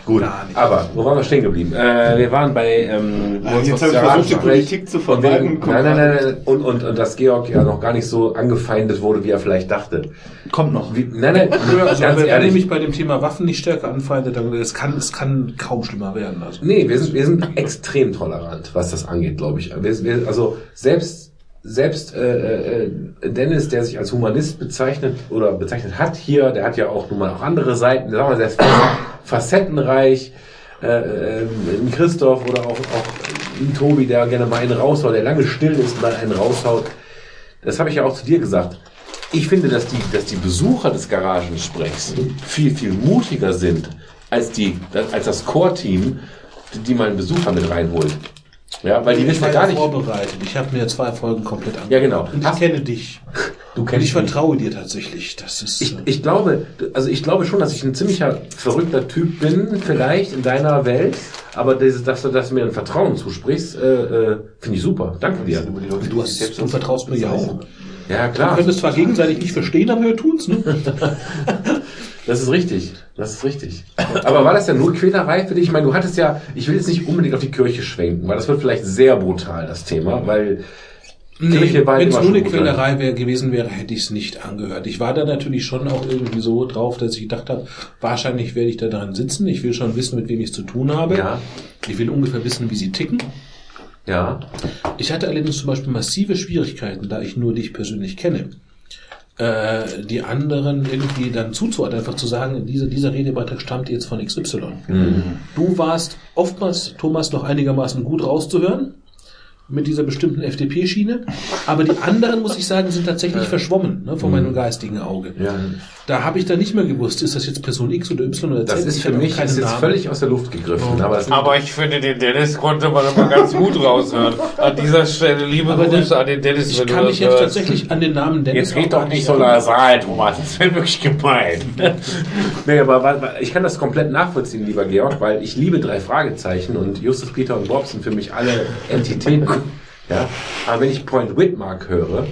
Speaker 2: Gut,
Speaker 3: Gar nicht.
Speaker 2: aber wo waren wir stehen geblieben? Äh, wir waren bei ähm,
Speaker 5: Ah, jetzt
Speaker 2: was
Speaker 5: habe ich versucht, die Politik zu vermeiden.
Speaker 2: wegen, nein, nein, nein, nein. Und, und, und dass Georg ja noch gar nicht so angefeindet wurde, wie er vielleicht dachte.
Speaker 5: Kommt noch.
Speaker 2: Wie, nein, nein,
Speaker 3: Also,
Speaker 2: ganz
Speaker 3: wer
Speaker 2: ehrlich.
Speaker 3: nämlich bei dem Thema Waffen nicht stärker anfeindet, dann es kann, es kann kaum schlimmer werden. Also.
Speaker 2: Nee, wir sind, wir sind extrem tolerant, was das angeht, glaube ich. Wir, wir, also selbst, selbst äh, äh, Dennis, der sich als Humanist bezeichnet oder bezeichnet hat hier, der hat ja auch nun mal auch andere Seiten, sagen wir mal, sehr facettenreich. Äh, äh, ein Christoph oder auch, auch ein Tobi, der gerne mal einen raushaut, der lange still ist dann einen raushaut. Das habe ich ja auch zu dir gesagt. Ich finde, dass die, dass die Besucher des Garagensprechs viel, viel mutiger sind als, die, als das Core-Team, die, die mal einen Besucher mit reinholt. Ja, weil die wissen ja gar nicht.
Speaker 3: vorbereitet. Ich habe mir zwei Folgen komplett angeguckt.
Speaker 2: Ja, genau.
Speaker 3: Und ich
Speaker 2: Hast-
Speaker 3: kenne dich.
Speaker 2: Du
Speaker 3: Und
Speaker 2: kennst
Speaker 3: ich vertraue dir tatsächlich. Das ist.
Speaker 2: Ich,
Speaker 3: äh,
Speaker 2: ich glaube, also ich glaube schon, dass ich ein ziemlicher verrückter Typ bin, vielleicht in deiner Welt, aber diese, dass du, dass du mir ein Vertrauen zusprichst, äh, äh, finde ich super. Danke dir.
Speaker 3: du, hast, du vertraust mir ja auch.
Speaker 2: Ja,
Speaker 3: Wir
Speaker 2: klar.
Speaker 3: können es zwar gegenseitig nicht verstehen, aber wir tun's, ne? [laughs]
Speaker 2: Das ist richtig. Das ist richtig. Aber war das ja nur Quälerei für dich? Ich meine, du hattest ja, ich will jetzt nicht unbedingt auf die Kirche schwenken, weil das wird vielleicht sehr brutal, das Thema, weil
Speaker 3: Nee, wenn es nur eine
Speaker 2: ne?
Speaker 3: Quälerei wäre gewesen wäre, hätte ich es nicht angehört. Ich war da natürlich schon auch irgendwie so drauf, dass ich gedacht habe, wahrscheinlich werde ich da dran sitzen. Ich will schon wissen, mit wem ich es zu tun habe.
Speaker 2: Ja.
Speaker 3: Ich will ungefähr wissen, wie sie ticken.
Speaker 2: Ja.
Speaker 3: Ich hatte allerdings zum Beispiel massive Schwierigkeiten, da ich nur dich persönlich kenne, äh, die anderen irgendwie dann zuzuordnen, einfach zu sagen, dieser, dieser Redebeitrag stammt jetzt von XY. Du warst oftmals, Thomas, noch einigermaßen gut rauszuhören mit dieser bestimmten FDP-Schiene, aber die anderen, muss ich sagen, sind tatsächlich verschwommen ne, vor meinem geistigen Auge.
Speaker 2: Ja.
Speaker 3: Da habe ich dann nicht mehr gewusst, ist das jetzt Person X oder Y oder Z?
Speaker 2: Das ist für mich ist jetzt
Speaker 3: Namen.
Speaker 2: völlig aus der Luft gegriffen. Aber, das
Speaker 9: Aber ich finde, den Dennis konnte man immer ganz gut raushören. An dieser Stelle liebe
Speaker 3: Aber
Speaker 9: Grüße
Speaker 3: der-
Speaker 9: an den Dennis.
Speaker 3: Ich kann mich jetzt
Speaker 9: hörst.
Speaker 3: tatsächlich an den Namen Dennis
Speaker 2: Jetzt
Speaker 3: auch
Speaker 2: doch nicht so nasal, Thomas. Das wäre wirklich gemein. [laughs] nee, aber ich kann das komplett nachvollziehen, lieber Georg, weil ich liebe drei Fragezeichen und Justus, Peter und Bob sind für mich alle Entitäten. Ja? Aber wenn ich Point Whitmark höre,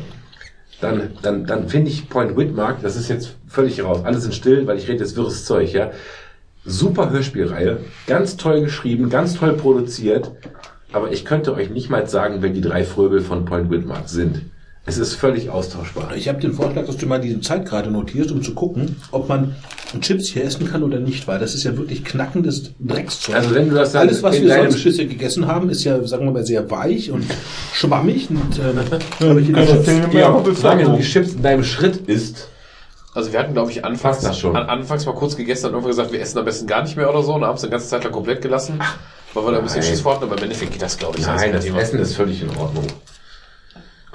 Speaker 2: dann, dann, dann finde ich Point Whitmark, das ist jetzt völlig raus. Alle sind still, weil ich rede jetzt wirres Zeug, ja. Super Hörspielreihe, ganz toll geschrieben, ganz toll produziert, aber ich könnte euch nicht mal sagen, wer die drei Fröbel von Point Whitmark sind. Es ist völlig austauschbar.
Speaker 3: Ich habe den Vorschlag, dass du mal diese Zeit gerade notierst, um zu gucken, ob man Chips hier essen kann oder nicht, weil das ist ja wirklich knackendes Dreckszeug.
Speaker 2: Also wenn du das dann
Speaker 3: Alles, was
Speaker 2: in
Speaker 3: wir
Speaker 2: deinem-
Speaker 3: sonst bisher gegessen haben, ist ja, sagen wir mal, sehr weich und schwammig. Und, ähm, aber
Speaker 2: Georg, solange du die Chips in deinem Schritt isst,
Speaker 9: Also wir hatten, glaube ich, anfangs,
Speaker 2: das schon.
Speaker 9: An, anfangs mal kurz gegessen und irgendwann gesagt, wir essen am besten gar nicht mehr oder so und haben es eine ganze Zeit lang komplett gelassen, weil wir da ein bisschen. Schiss vor hatten, aber im Endeffekt geht das, glaube ich.
Speaker 2: nein, das Essen ist völlig in Ordnung.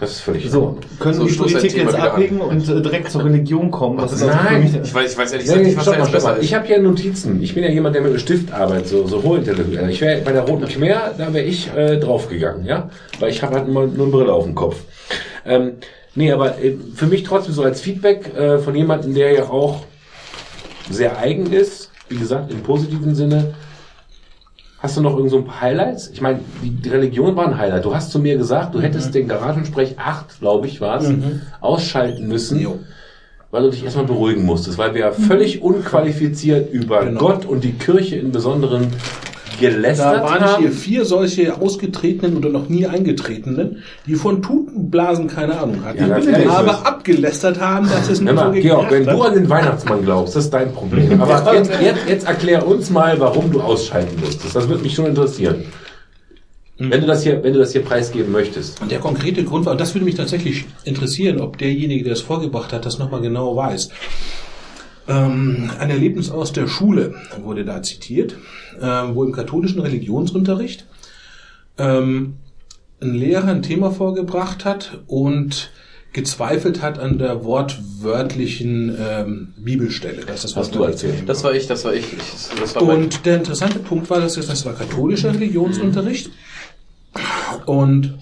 Speaker 2: Das ist völlig
Speaker 5: So, können
Speaker 9: So,
Speaker 5: die Politik jetzt abhängen und äh, direkt zur Religion kommen? Das ist also
Speaker 2: Nein.
Speaker 9: Ich weiß, ich weiß ehrlich gesagt nicht, was da jetzt besser
Speaker 2: mal.
Speaker 9: ist.
Speaker 2: Ich habe hier Notizen. Ich bin ja jemand, der mit einem Stift arbeitet, so, so hochintellektuell. Ich wäre bei der Roten Khmer, da wäre ich äh, draufgegangen, ja, weil ich habe halt immer nur eine Brille auf dem Kopf. Ähm, nee, aber äh, für mich trotzdem so als Feedback äh, von jemandem, der ja auch sehr eigen ist, wie gesagt, im positiven Sinne. Hast du noch irgend so ein paar Highlights? Ich meine, die, Religion war ein Highlight. Du hast zu mir gesagt, du hättest den Garagensprech 8, glaube ich, war es, ausschalten müssen
Speaker 3: Jo.
Speaker 2: weil du dich erstmal beruhigen musstest, weil wir völlig unqualifiziert über
Speaker 3: Genau.
Speaker 2: Gott und die Kirche im Besonderen gelästert
Speaker 3: Da waren
Speaker 2: haben.
Speaker 3: hier vier solche ausgetretenen oder noch nie eingetretenen, die von Tutenblasen keine Ahnung hatten,
Speaker 2: Ja, ehrlich,
Speaker 3: aber abgelästert haben, dass es nicht so
Speaker 2: mal, Georg, wenn du an den Weihnachtsmann glaubst, das ist dein Problem. Aber jetzt, jetzt, jetzt erklär uns mal, warum du ausschalten musstest. Das würde mich schon interessieren. Wenn du das hier, wenn du das hier preisgeben möchtest.
Speaker 3: Und der konkrete Grund war, und das würde mich tatsächlich interessieren, ob derjenige, der es vorgebracht hat, das nochmal genau weiß. Ähm, ein Erlebnis aus der Schule wurde da zitiert, ähm, wo im katholischen Religionsunterricht ähm, ein Lehrer ein Thema vorgebracht hat und gezweifelt hat an der wortwörtlichen ähm, Bibelstelle. Das ist
Speaker 2: Hast du erzählt.
Speaker 9: Das war ich, das war ich. ich das war
Speaker 3: Und der interessante Punkt war, dass das war katholischer Religionsunterricht. Und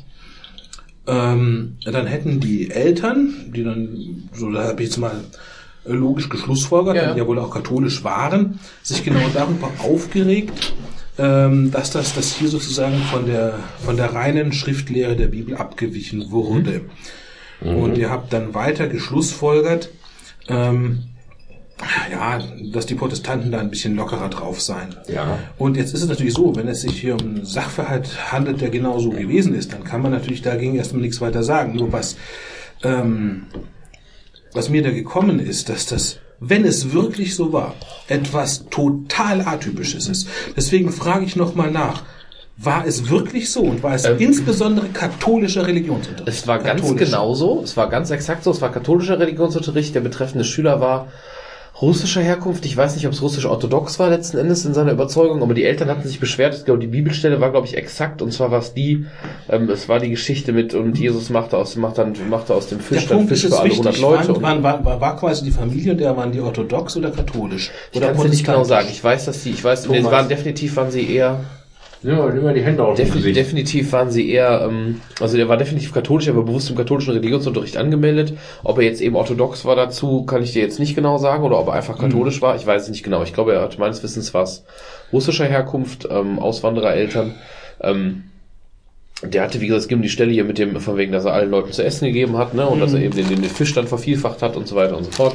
Speaker 3: ähm, dann hätten die Eltern, die dann, so da habe ich jetzt mal äh, logisch geschlussfolgert,
Speaker 9: Ja.
Speaker 3: die ja wohl auch katholisch waren, sich genau darüber aufgeregt, ähm, dass das, dass hier sozusagen von der, von der reinen Schriftlehre der Bibel abgewichen wurde. Und ihr habt dann weiter geschlussfolgert, ähm, ja, dass die Protestanten da ein bisschen lockerer drauf seien.
Speaker 2: Ja.
Speaker 3: Und jetzt ist es natürlich so, wenn es sich hier um einen Sachverhalt handelt, der genau so gewesen ist, dann kann man natürlich dagegen erstmal nichts weiter sagen. Nur was, ähm, was mir da gekommen ist, dass das, wenn es wirklich so war, etwas total atypisches ist. Deswegen frage ich nochmal nach. War es wirklich so und war es insbesondere katholischer Religionsunterricht?
Speaker 4: Es war ganz genau so, es war ganz exakt so, es war katholischer Religionsunterricht, der betreffende Schüler war russischer Herkunft, ich weiß nicht, ob es russisch-orthodox war letzten Endes in seiner Überzeugung, aber die Eltern hatten sich beschwert, ich glaube, die Bibelstelle war, glaube ich, exakt, und zwar war es die, ähm, es war die Geschichte mit, und Jesus machte aus, machte, dann, machte aus dem
Speaker 3: Der
Speaker 4: Fisch dann
Speaker 3: Punkt
Speaker 4: Fisch für alle
Speaker 3: wichtig.
Speaker 4: 100 Leute.
Speaker 3: Waren, waren, war, war quasi die Familie, der waren die orthodox oder katholisch?
Speaker 4: ich
Speaker 3: Oder
Speaker 4: kann es nicht genau sagen, ich weiß, dass die, ich weiß, nee,
Speaker 2: Thomas.
Speaker 4: waren, definitiv waren sie eher,
Speaker 2: Nimm mal, nimm mal die Hände auf
Speaker 4: Definitiv,
Speaker 2: Gesicht.
Speaker 4: definitiv waren sie eher, ähm, also der war definitiv katholisch, aber bewusst im katholischen Religionsunterricht angemeldet. Ob er jetzt eben orthodox war dazu, kann ich dir jetzt nicht genau sagen, oder ob er einfach katholisch war, ich weiß es nicht genau. Ich glaube, er hat meines Wissens was russischer Herkunft, ähm, Auswanderereltern. Ähm, der hatte, wie gesagt, es ging um die Stelle hier mit dem, von wegen, dass er allen Leuten zu essen gegeben hat, ne, und dass er eben den, den Fisch dann vervielfacht hat und so weiter und so fort.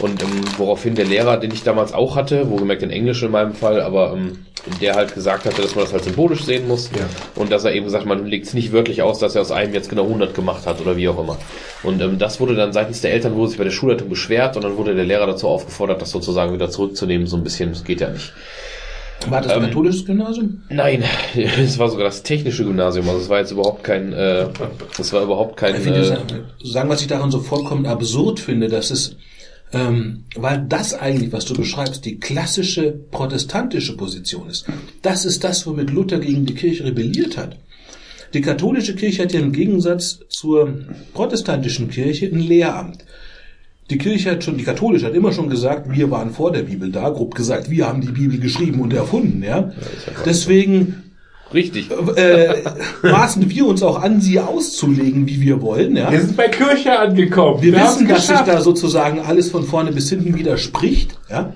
Speaker 4: Und ähm, woraufhin der Lehrer, den ich damals auch hatte, wo gemerkt in Englisch in meinem Fall, aber ähm, der halt gesagt hatte, dass man das halt symbolisch sehen muss
Speaker 2: Ja.
Speaker 4: und dass er eben sagt, man legt es nicht wörtlich aus, dass er aus einem jetzt genau 100 gemacht hat oder wie auch immer. Und ähm, das wurde dann seitens der Eltern wurde sich bei der Schulleitung beschwert und dann wurde der Lehrer dazu aufgefordert, das sozusagen wieder zurückzunehmen, so ein bisschen, das geht ja nicht.
Speaker 3: War das ein katholisches Gymnasium?
Speaker 4: Nein, [laughs] es war sogar das technische Gymnasium, also es war jetzt überhaupt kein, äh, das war überhaupt kein,
Speaker 3: Ich finde,
Speaker 4: äh,
Speaker 3: sagen, was ich daran so vollkommen absurd finde, dass es, ähm, weil das eigentlich, was du beschreibst, die klassische protestantische Position ist. Das ist das, womit Luther gegen die Kirche rebelliert hat. Die katholische Kirche hat ja im Gegensatz zur protestantischen Kirche ein Lehramt. Die Kirche hat schon, die katholische hat immer schon gesagt, wir waren vor der Bibel da, grob gesagt, wir haben die Bibel geschrieben und erfunden, ja. Deswegen
Speaker 4: richtig.
Speaker 3: äh, maßen wir uns auch an, sie auszulegen, wie wir wollen, ja.
Speaker 2: Wir sind bei Kirche angekommen.
Speaker 3: Wir
Speaker 2: haben's
Speaker 3: wissen, dass sich da sozusagen alles von vorne bis hinten widerspricht. Ja?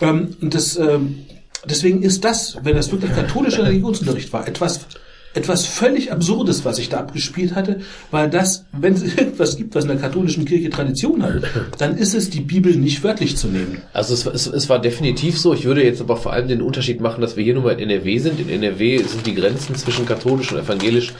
Speaker 3: Ähm, und das, ähm, deswegen ist das, wenn das wirklich katholischer Religionsunterricht war, etwas, etwas völlig Absurdes, was ich da abgespielt hatte, weil das, wenn es [laughs] irgendwas gibt, was in der katholischen Kirche Tradition hat, dann ist es, die Bibel nicht wörtlich zu nehmen.
Speaker 4: Also es, es, es war definitiv so. Ich würde jetzt aber vor allem den Unterschied machen, dass wir hier nur mal in NRW sind. In NRW sind die Grenzen zwischen katholisch und evangelisch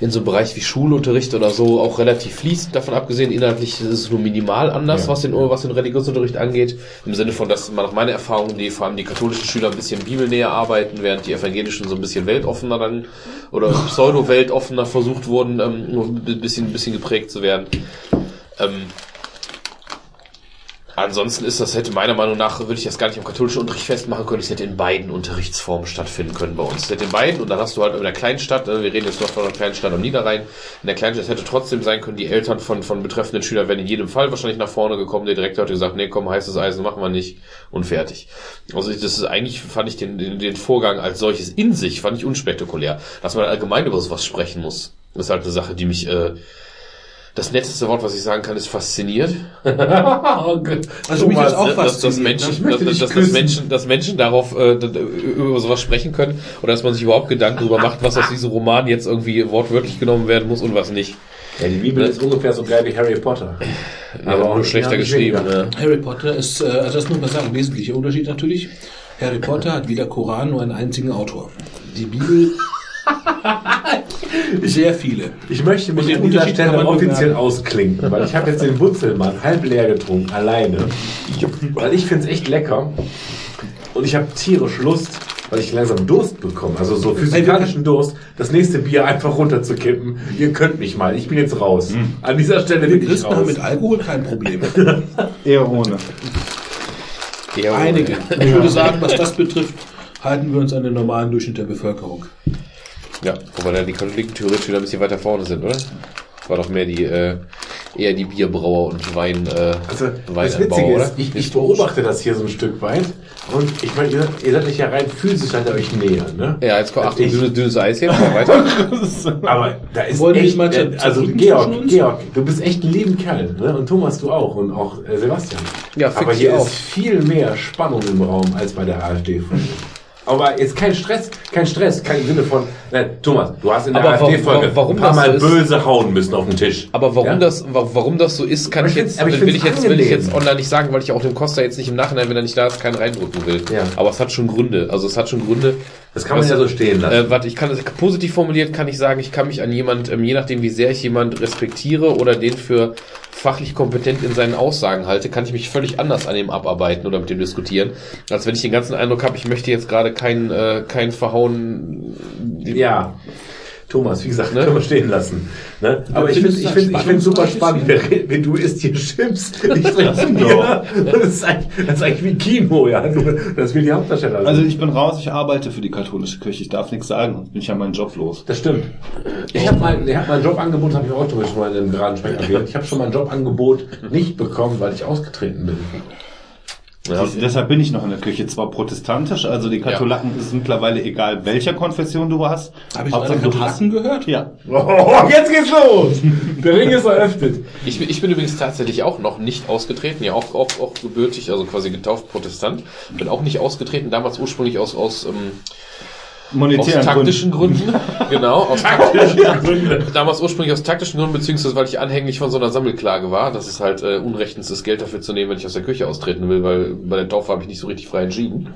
Speaker 4: in so einem Bereich wie Schulunterricht oder so auch relativ fließend. Davon abgesehen, inhaltlich ist es nur minimal anders,
Speaker 2: Ja.
Speaker 4: was, den, was den Religionsunterricht angeht. Im Sinne von, dass man nach meiner Erfahrung, die vor allem die katholischen Schüler ein bisschen bibelnäher arbeiten, während die evangelischen so ein bisschen weltoffener dann oder pseudo-weltoffener versucht wurden, ähm, nur ein bisschen, ein bisschen geprägt zu werden. Ähm, Ansonsten ist das, hätte meiner Meinung nach, würde ich das gar nicht am katholischen Unterricht festmachen können, es hätte in beiden Unterrichtsformen stattfinden können bei uns. Es hätte in beiden, und dann hast du halt in der Kleinstadt, äh, wir reden jetzt noch von einer Kleinstadt am Niederrhein, in der Kleinstadt es hätte trotzdem sein können, die Eltern von, von betreffenden Schülern wären in jedem Fall wahrscheinlich nach vorne gekommen, der Direktor hat gesagt, nee, komm, heißes Eisen machen wir nicht und fertig. Also das ist eigentlich, fand ich den, den, den Vorgang als solches in sich, fand ich unspektakulär. Dass man allgemein über sowas sprechen muss, ist halt eine Sache, die mich, äh, das netteste Wort, was ich sagen kann, ist fasziniert. [laughs]
Speaker 3: Also mich ist auch
Speaker 4: dass, dass,
Speaker 3: fasziniert,
Speaker 4: Menschen, dass, dass, dass. Menschen, dass Menschen darauf äh, über sowas sprechen können oder dass man sich überhaupt Gedanken darüber macht, was aus diesem Roman jetzt irgendwie wortwörtlich genommen werden muss und was nicht.
Speaker 2: Ja, die Bibel ist ungefähr so geil wie Harry Potter.
Speaker 4: Aber nur schlechter
Speaker 2: ja,
Speaker 4: geschrieben. Ne?
Speaker 3: Harry Potter ist, äh, also das muss man sagen, wesentlicher Unterschied natürlich. Harry Potter hat wie der Koran nur einen einzigen Autor. Die Bibel [laughs] sehr viele.
Speaker 2: Ich möchte mich an dieser Stelle offiziell ausklinken, weil ich habe jetzt den Wurzelmann halb leer getrunken, alleine. Weil ich finde es echt lecker. Und ich habe tierisch Lust, weil ich langsam Durst bekomme, also so physikalischen Durst, das nächste Bier einfach runterzukippen. Ihr könnt mich mal, ich bin jetzt raus. An dieser Stelle bin ich
Speaker 3: Christen haben
Speaker 2: raus.
Speaker 3: mit Alkohol kein Problem. [laughs]
Speaker 5: Eher ohne.
Speaker 4: Ja,
Speaker 3: Einige. Ich würde sagen, was das betrifft, halten wir uns an den normalen Durchschnitt der Bevölkerung.
Speaker 4: Ja, wobei da die Katholiken theoretisch wieder ein bisschen weiter vorne sind, oder? War doch mehr die, äh, eher die Bierbrauer und Wein, äh,
Speaker 2: Also, das Witzige ist, ich, ich beobachte das hier so ein Stück weit. Und ich meine, ihr, ihr seid euch ja rein physisch ihr euch näher, ne?
Speaker 4: Ja, jetzt kommt, Achtung,
Speaker 2: Ich-
Speaker 4: dünnes, dünnes Eis hier, mal weiter. [laughs]
Speaker 2: Aber da ist
Speaker 3: Wollen
Speaker 2: echt,
Speaker 3: mal
Speaker 2: äh, also Georg? Georg, du bist echt ein lieben Kerl, ne? Und Thomas, du auch und auch äh, Sebastian.
Speaker 4: Ja,
Speaker 2: Aber hier
Speaker 4: auch.
Speaker 2: ist viel mehr Spannung im Raum als bei der AfD. Aber jetzt kein Stress, kein Stress, kein Sinne von, nein, Thomas, du hast in der AfD-Folge ein paar Mal
Speaker 4: so ist-
Speaker 2: böse hauen müssen auf den Tisch.
Speaker 4: Aber warum
Speaker 2: Ja?
Speaker 4: das, wa- warum das so ist, kann ich
Speaker 2: ich
Speaker 4: jetzt,
Speaker 2: ich
Speaker 4: will ich jetzt, will ich jetzt online nicht sagen, weil ich auch dem Costa jetzt nicht im Nachhinein, wenn er nicht da ist, keinen reindrücken will.
Speaker 2: Ja.
Speaker 4: Aber es hat schon Gründe. Also es hat schon Gründe.
Speaker 2: Das kann man
Speaker 4: Was-
Speaker 2: ja so stehen lassen.
Speaker 4: Äh, warte, ich kann das positiv formuliert, kann ich sagen, ich kann mich an jemand, ähm, je nachdem wie sehr ich jemand respektiere oder den für fachlich kompetent in seinen Aussagen halte, kann ich mich völlig anders an ihm abarbeiten oder mit dem diskutieren, als wenn ich den ganzen Eindruck habe, ich möchte jetzt gerade kein, äh, kein Verhauen.
Speaker 2: Ja. Thomas, wie gesagt,
Speaker 4: Ne?
Speaker 2: können wir stehen lassen. Ne? Aber ich finde ich
Speaker 3: du
Speaker 2: finde ich finde super spannend, wenn, du isst hier Chips, ich trinke [laughs] Bier. Das ist eigentlich, das ist eigentlich wie Kino, ja. Das will die Hauptdarsteller.
Speaker 5: Also ich bin raus, ich arbeite für die katholische Kirche, ich darf nichts sagen, sonst bin ich ja meinen Job los.
Speaker 2: Das stimmt. Ich habe ich hab mal ein Jobangebot, habe ich auch schon mal in einem geraden Speck erwähnt. Ich habe schon mal ein Jobangebot nicht bekommen, weil ich ausgetreten bin.
Speaker 4: Ja.
Speaker 5: Des- Deshalb bin ich noch in der Kirche, zwar protestantisch, also die Katholaken ist mittlerweile egal, welcher Konfession du hast.
Speaker 3: Habe ich
Speaker 5: Hauptsache, du hast
Speaker 3: Katholiken gehört?
Speaker 5: Ja.
Speaker 2: Oh, [laughs] jetzt geht's los! Der Ring ist eröffnet.
Speaker 4: Ich, bin- ich bin übrigens tatsächlich auch noch nicht ausgetreten, ja auch, auch, auch gebürtig, also quasi getauft Protestant. Bin auch nicht ausgetreten, damals ursprünglich aus, aus ähm,
Speaker 5: Monetären
Speaker 4: aus taktischen Gründen. [laughs] genau, aus taktischen Gründen. Damals ursprünglich aus taktischen Gründen, beziehungsweise weil ich anhänglich von so einer Sammelklage war. Das ist halt äh, unrechtens, das Geld dafür zu nehmen, wenn ich aus der Küche austreten will, weil bei der Taufe habe ich nicht so richtig frei entschieden.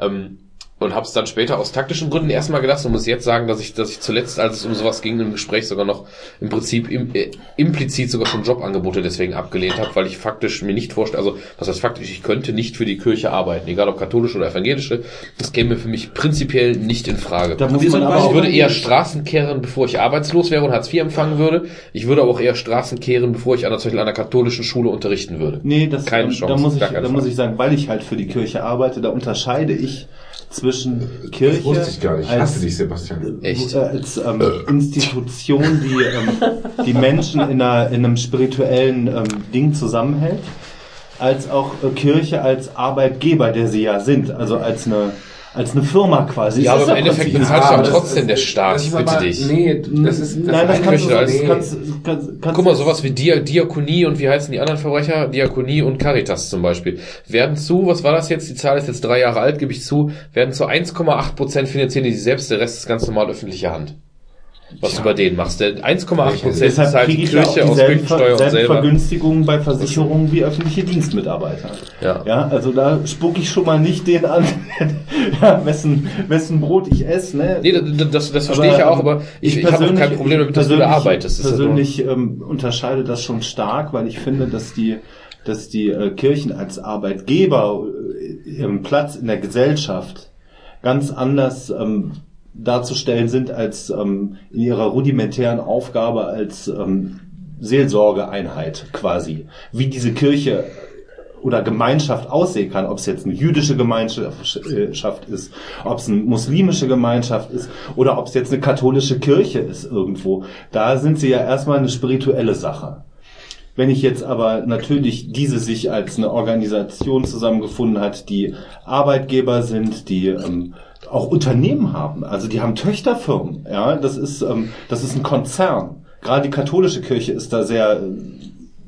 Speaker 4: Ähm, und habe es dann später aus taktischen Gründen erstmal gelassen und muss jetzt sagen, dass ich, dass ich zuletzt, als es um sowas ging im Gespräch, sogar noch im Prinzip im, äh, implizit sogar schon Jobangebote deswegen abgelehnt habe, weil ich faktisch mir nicht vorstelle, also was heißt faktisch, ich könnte nicht für die Kirche arbeiten, egal ob katholische oder evangelische, das käme für mich prinzipiell nicht in Frage.
Speaker 5: Da muss man aber
Speaker 4: ich würde eher Straßen kehren, bevor ich arbeitslos wäre und Hartz IV empfangen würde. Ich würde aber auch eher Straßen kehren, bevor ich an, zum Beispiel an einer katholischen Schule unterrichten würde.
Speaker 5: Nee, das,
Speaker 4: Keine
Speaker 5: ähm,
Speaker 4: Chance,
Speaker 5: da muss ich, da muss ich sagen, weil ich halt für die Kirche arbeite, da unterscheide ich zwischen Kirche
Speaker 2: Wusste ich gar nicht. Ich
Speaker 5: als,
Speaker 2: dich, Sebastian.
Speaker 4: Echt?
Speaker 5: äh, als ähm, Institution, die ähm, die Menschen in, einer, in einem spirituellen ähm, Ding zusammenhält, als auch äh, Kirche als Arbeitgeber, der sie ja sind, also als eine als eine Firma quasi.
Speaker 4: Ja, aber im Endeffekt bezahlt
Speaker 2: Ja, aber
Speaker 4: trotzdem
Speaker 2: ist-
Speaker 4: der Staat,
Speaker 2: ist
Speaker 4: bitte
Speaker 2: aber-
Speaker 4: dich.
Speaker 2: Nee, das ist, das
Speaker 5: Nein, das kannst du,
Speaker 4: alles-
Speaker 5: das kannst, kannst, kannst
Speaker 4: Guck mal, sowas wie Dia Diakonie und wie heißen die anderen Verbrecher? Diakonie und Caritas zum Beispiel. Werden zu, was war das jetzt? Die Zahl ist jetzt drei Jahre alt, gebe ich zu, werden zu 1,8 Prozent finanzieren die sich selbst, der Rest ist ganz normal öffentliche Hand. Was du bei denen machst. Der 1,8 Prozent
Speaker 5: Deshalb
Speaker 4: zahlt die
Speaker 5: ich ja
Speaker 4: Kirche aus Kirchensteuer
Speaker 5: Ver
Speaker 4: und selber.
Speaker 5: Vergünstigungen bei Versicherungen wie öffentliche Dienstmitarbeiter.
Speaker 4: Ja.
Speaker 5: Ja, also da spucke ich schon mal nicht den an, [laughs] ja, wessen, wessen Brot ich esse. Ne?
Speaker 4: Nee, das, das, das verstehe ich ja auch, aber ich, ich, habe kein Problem damit, dass du da
Speaker 5: persönlich-
Speaker 4: arbeitest. Das ist ja nur-
Speaker 5: persönlich ähm, unterscheide das schon stark, weil ich finde, dass die, dass die äh, Kirchen als Arbeitgeber äh, ihren Platz in der Gesellschaft ganz anders ähm, darzustellen sind als ähm, in ihrer rudimentären Aufgabe als ähm, Seelsorgeeinheit quasi. Wie diese Kirche oder Gemeinschaft aussehen kann, ob es jetzt eine jüdische Gemeinschaft ist, ob es eine muslimische Gemeinschaft ist oder ob es jetzt eine katholische Kirche ist irgendwo. Da sind sie ja erstmal eine spirituelle Sache. Wenn ich jetzt aber natürlich diese sich als eine Organisation zusammengefunden hat, die Arbeitgeber sind, die ähm, auch Unternehmen haben, also die haben Töchterfirmen, ja, das ist ähm, das ist ein Konzern. Gerade die katholische Kirche ist da sehr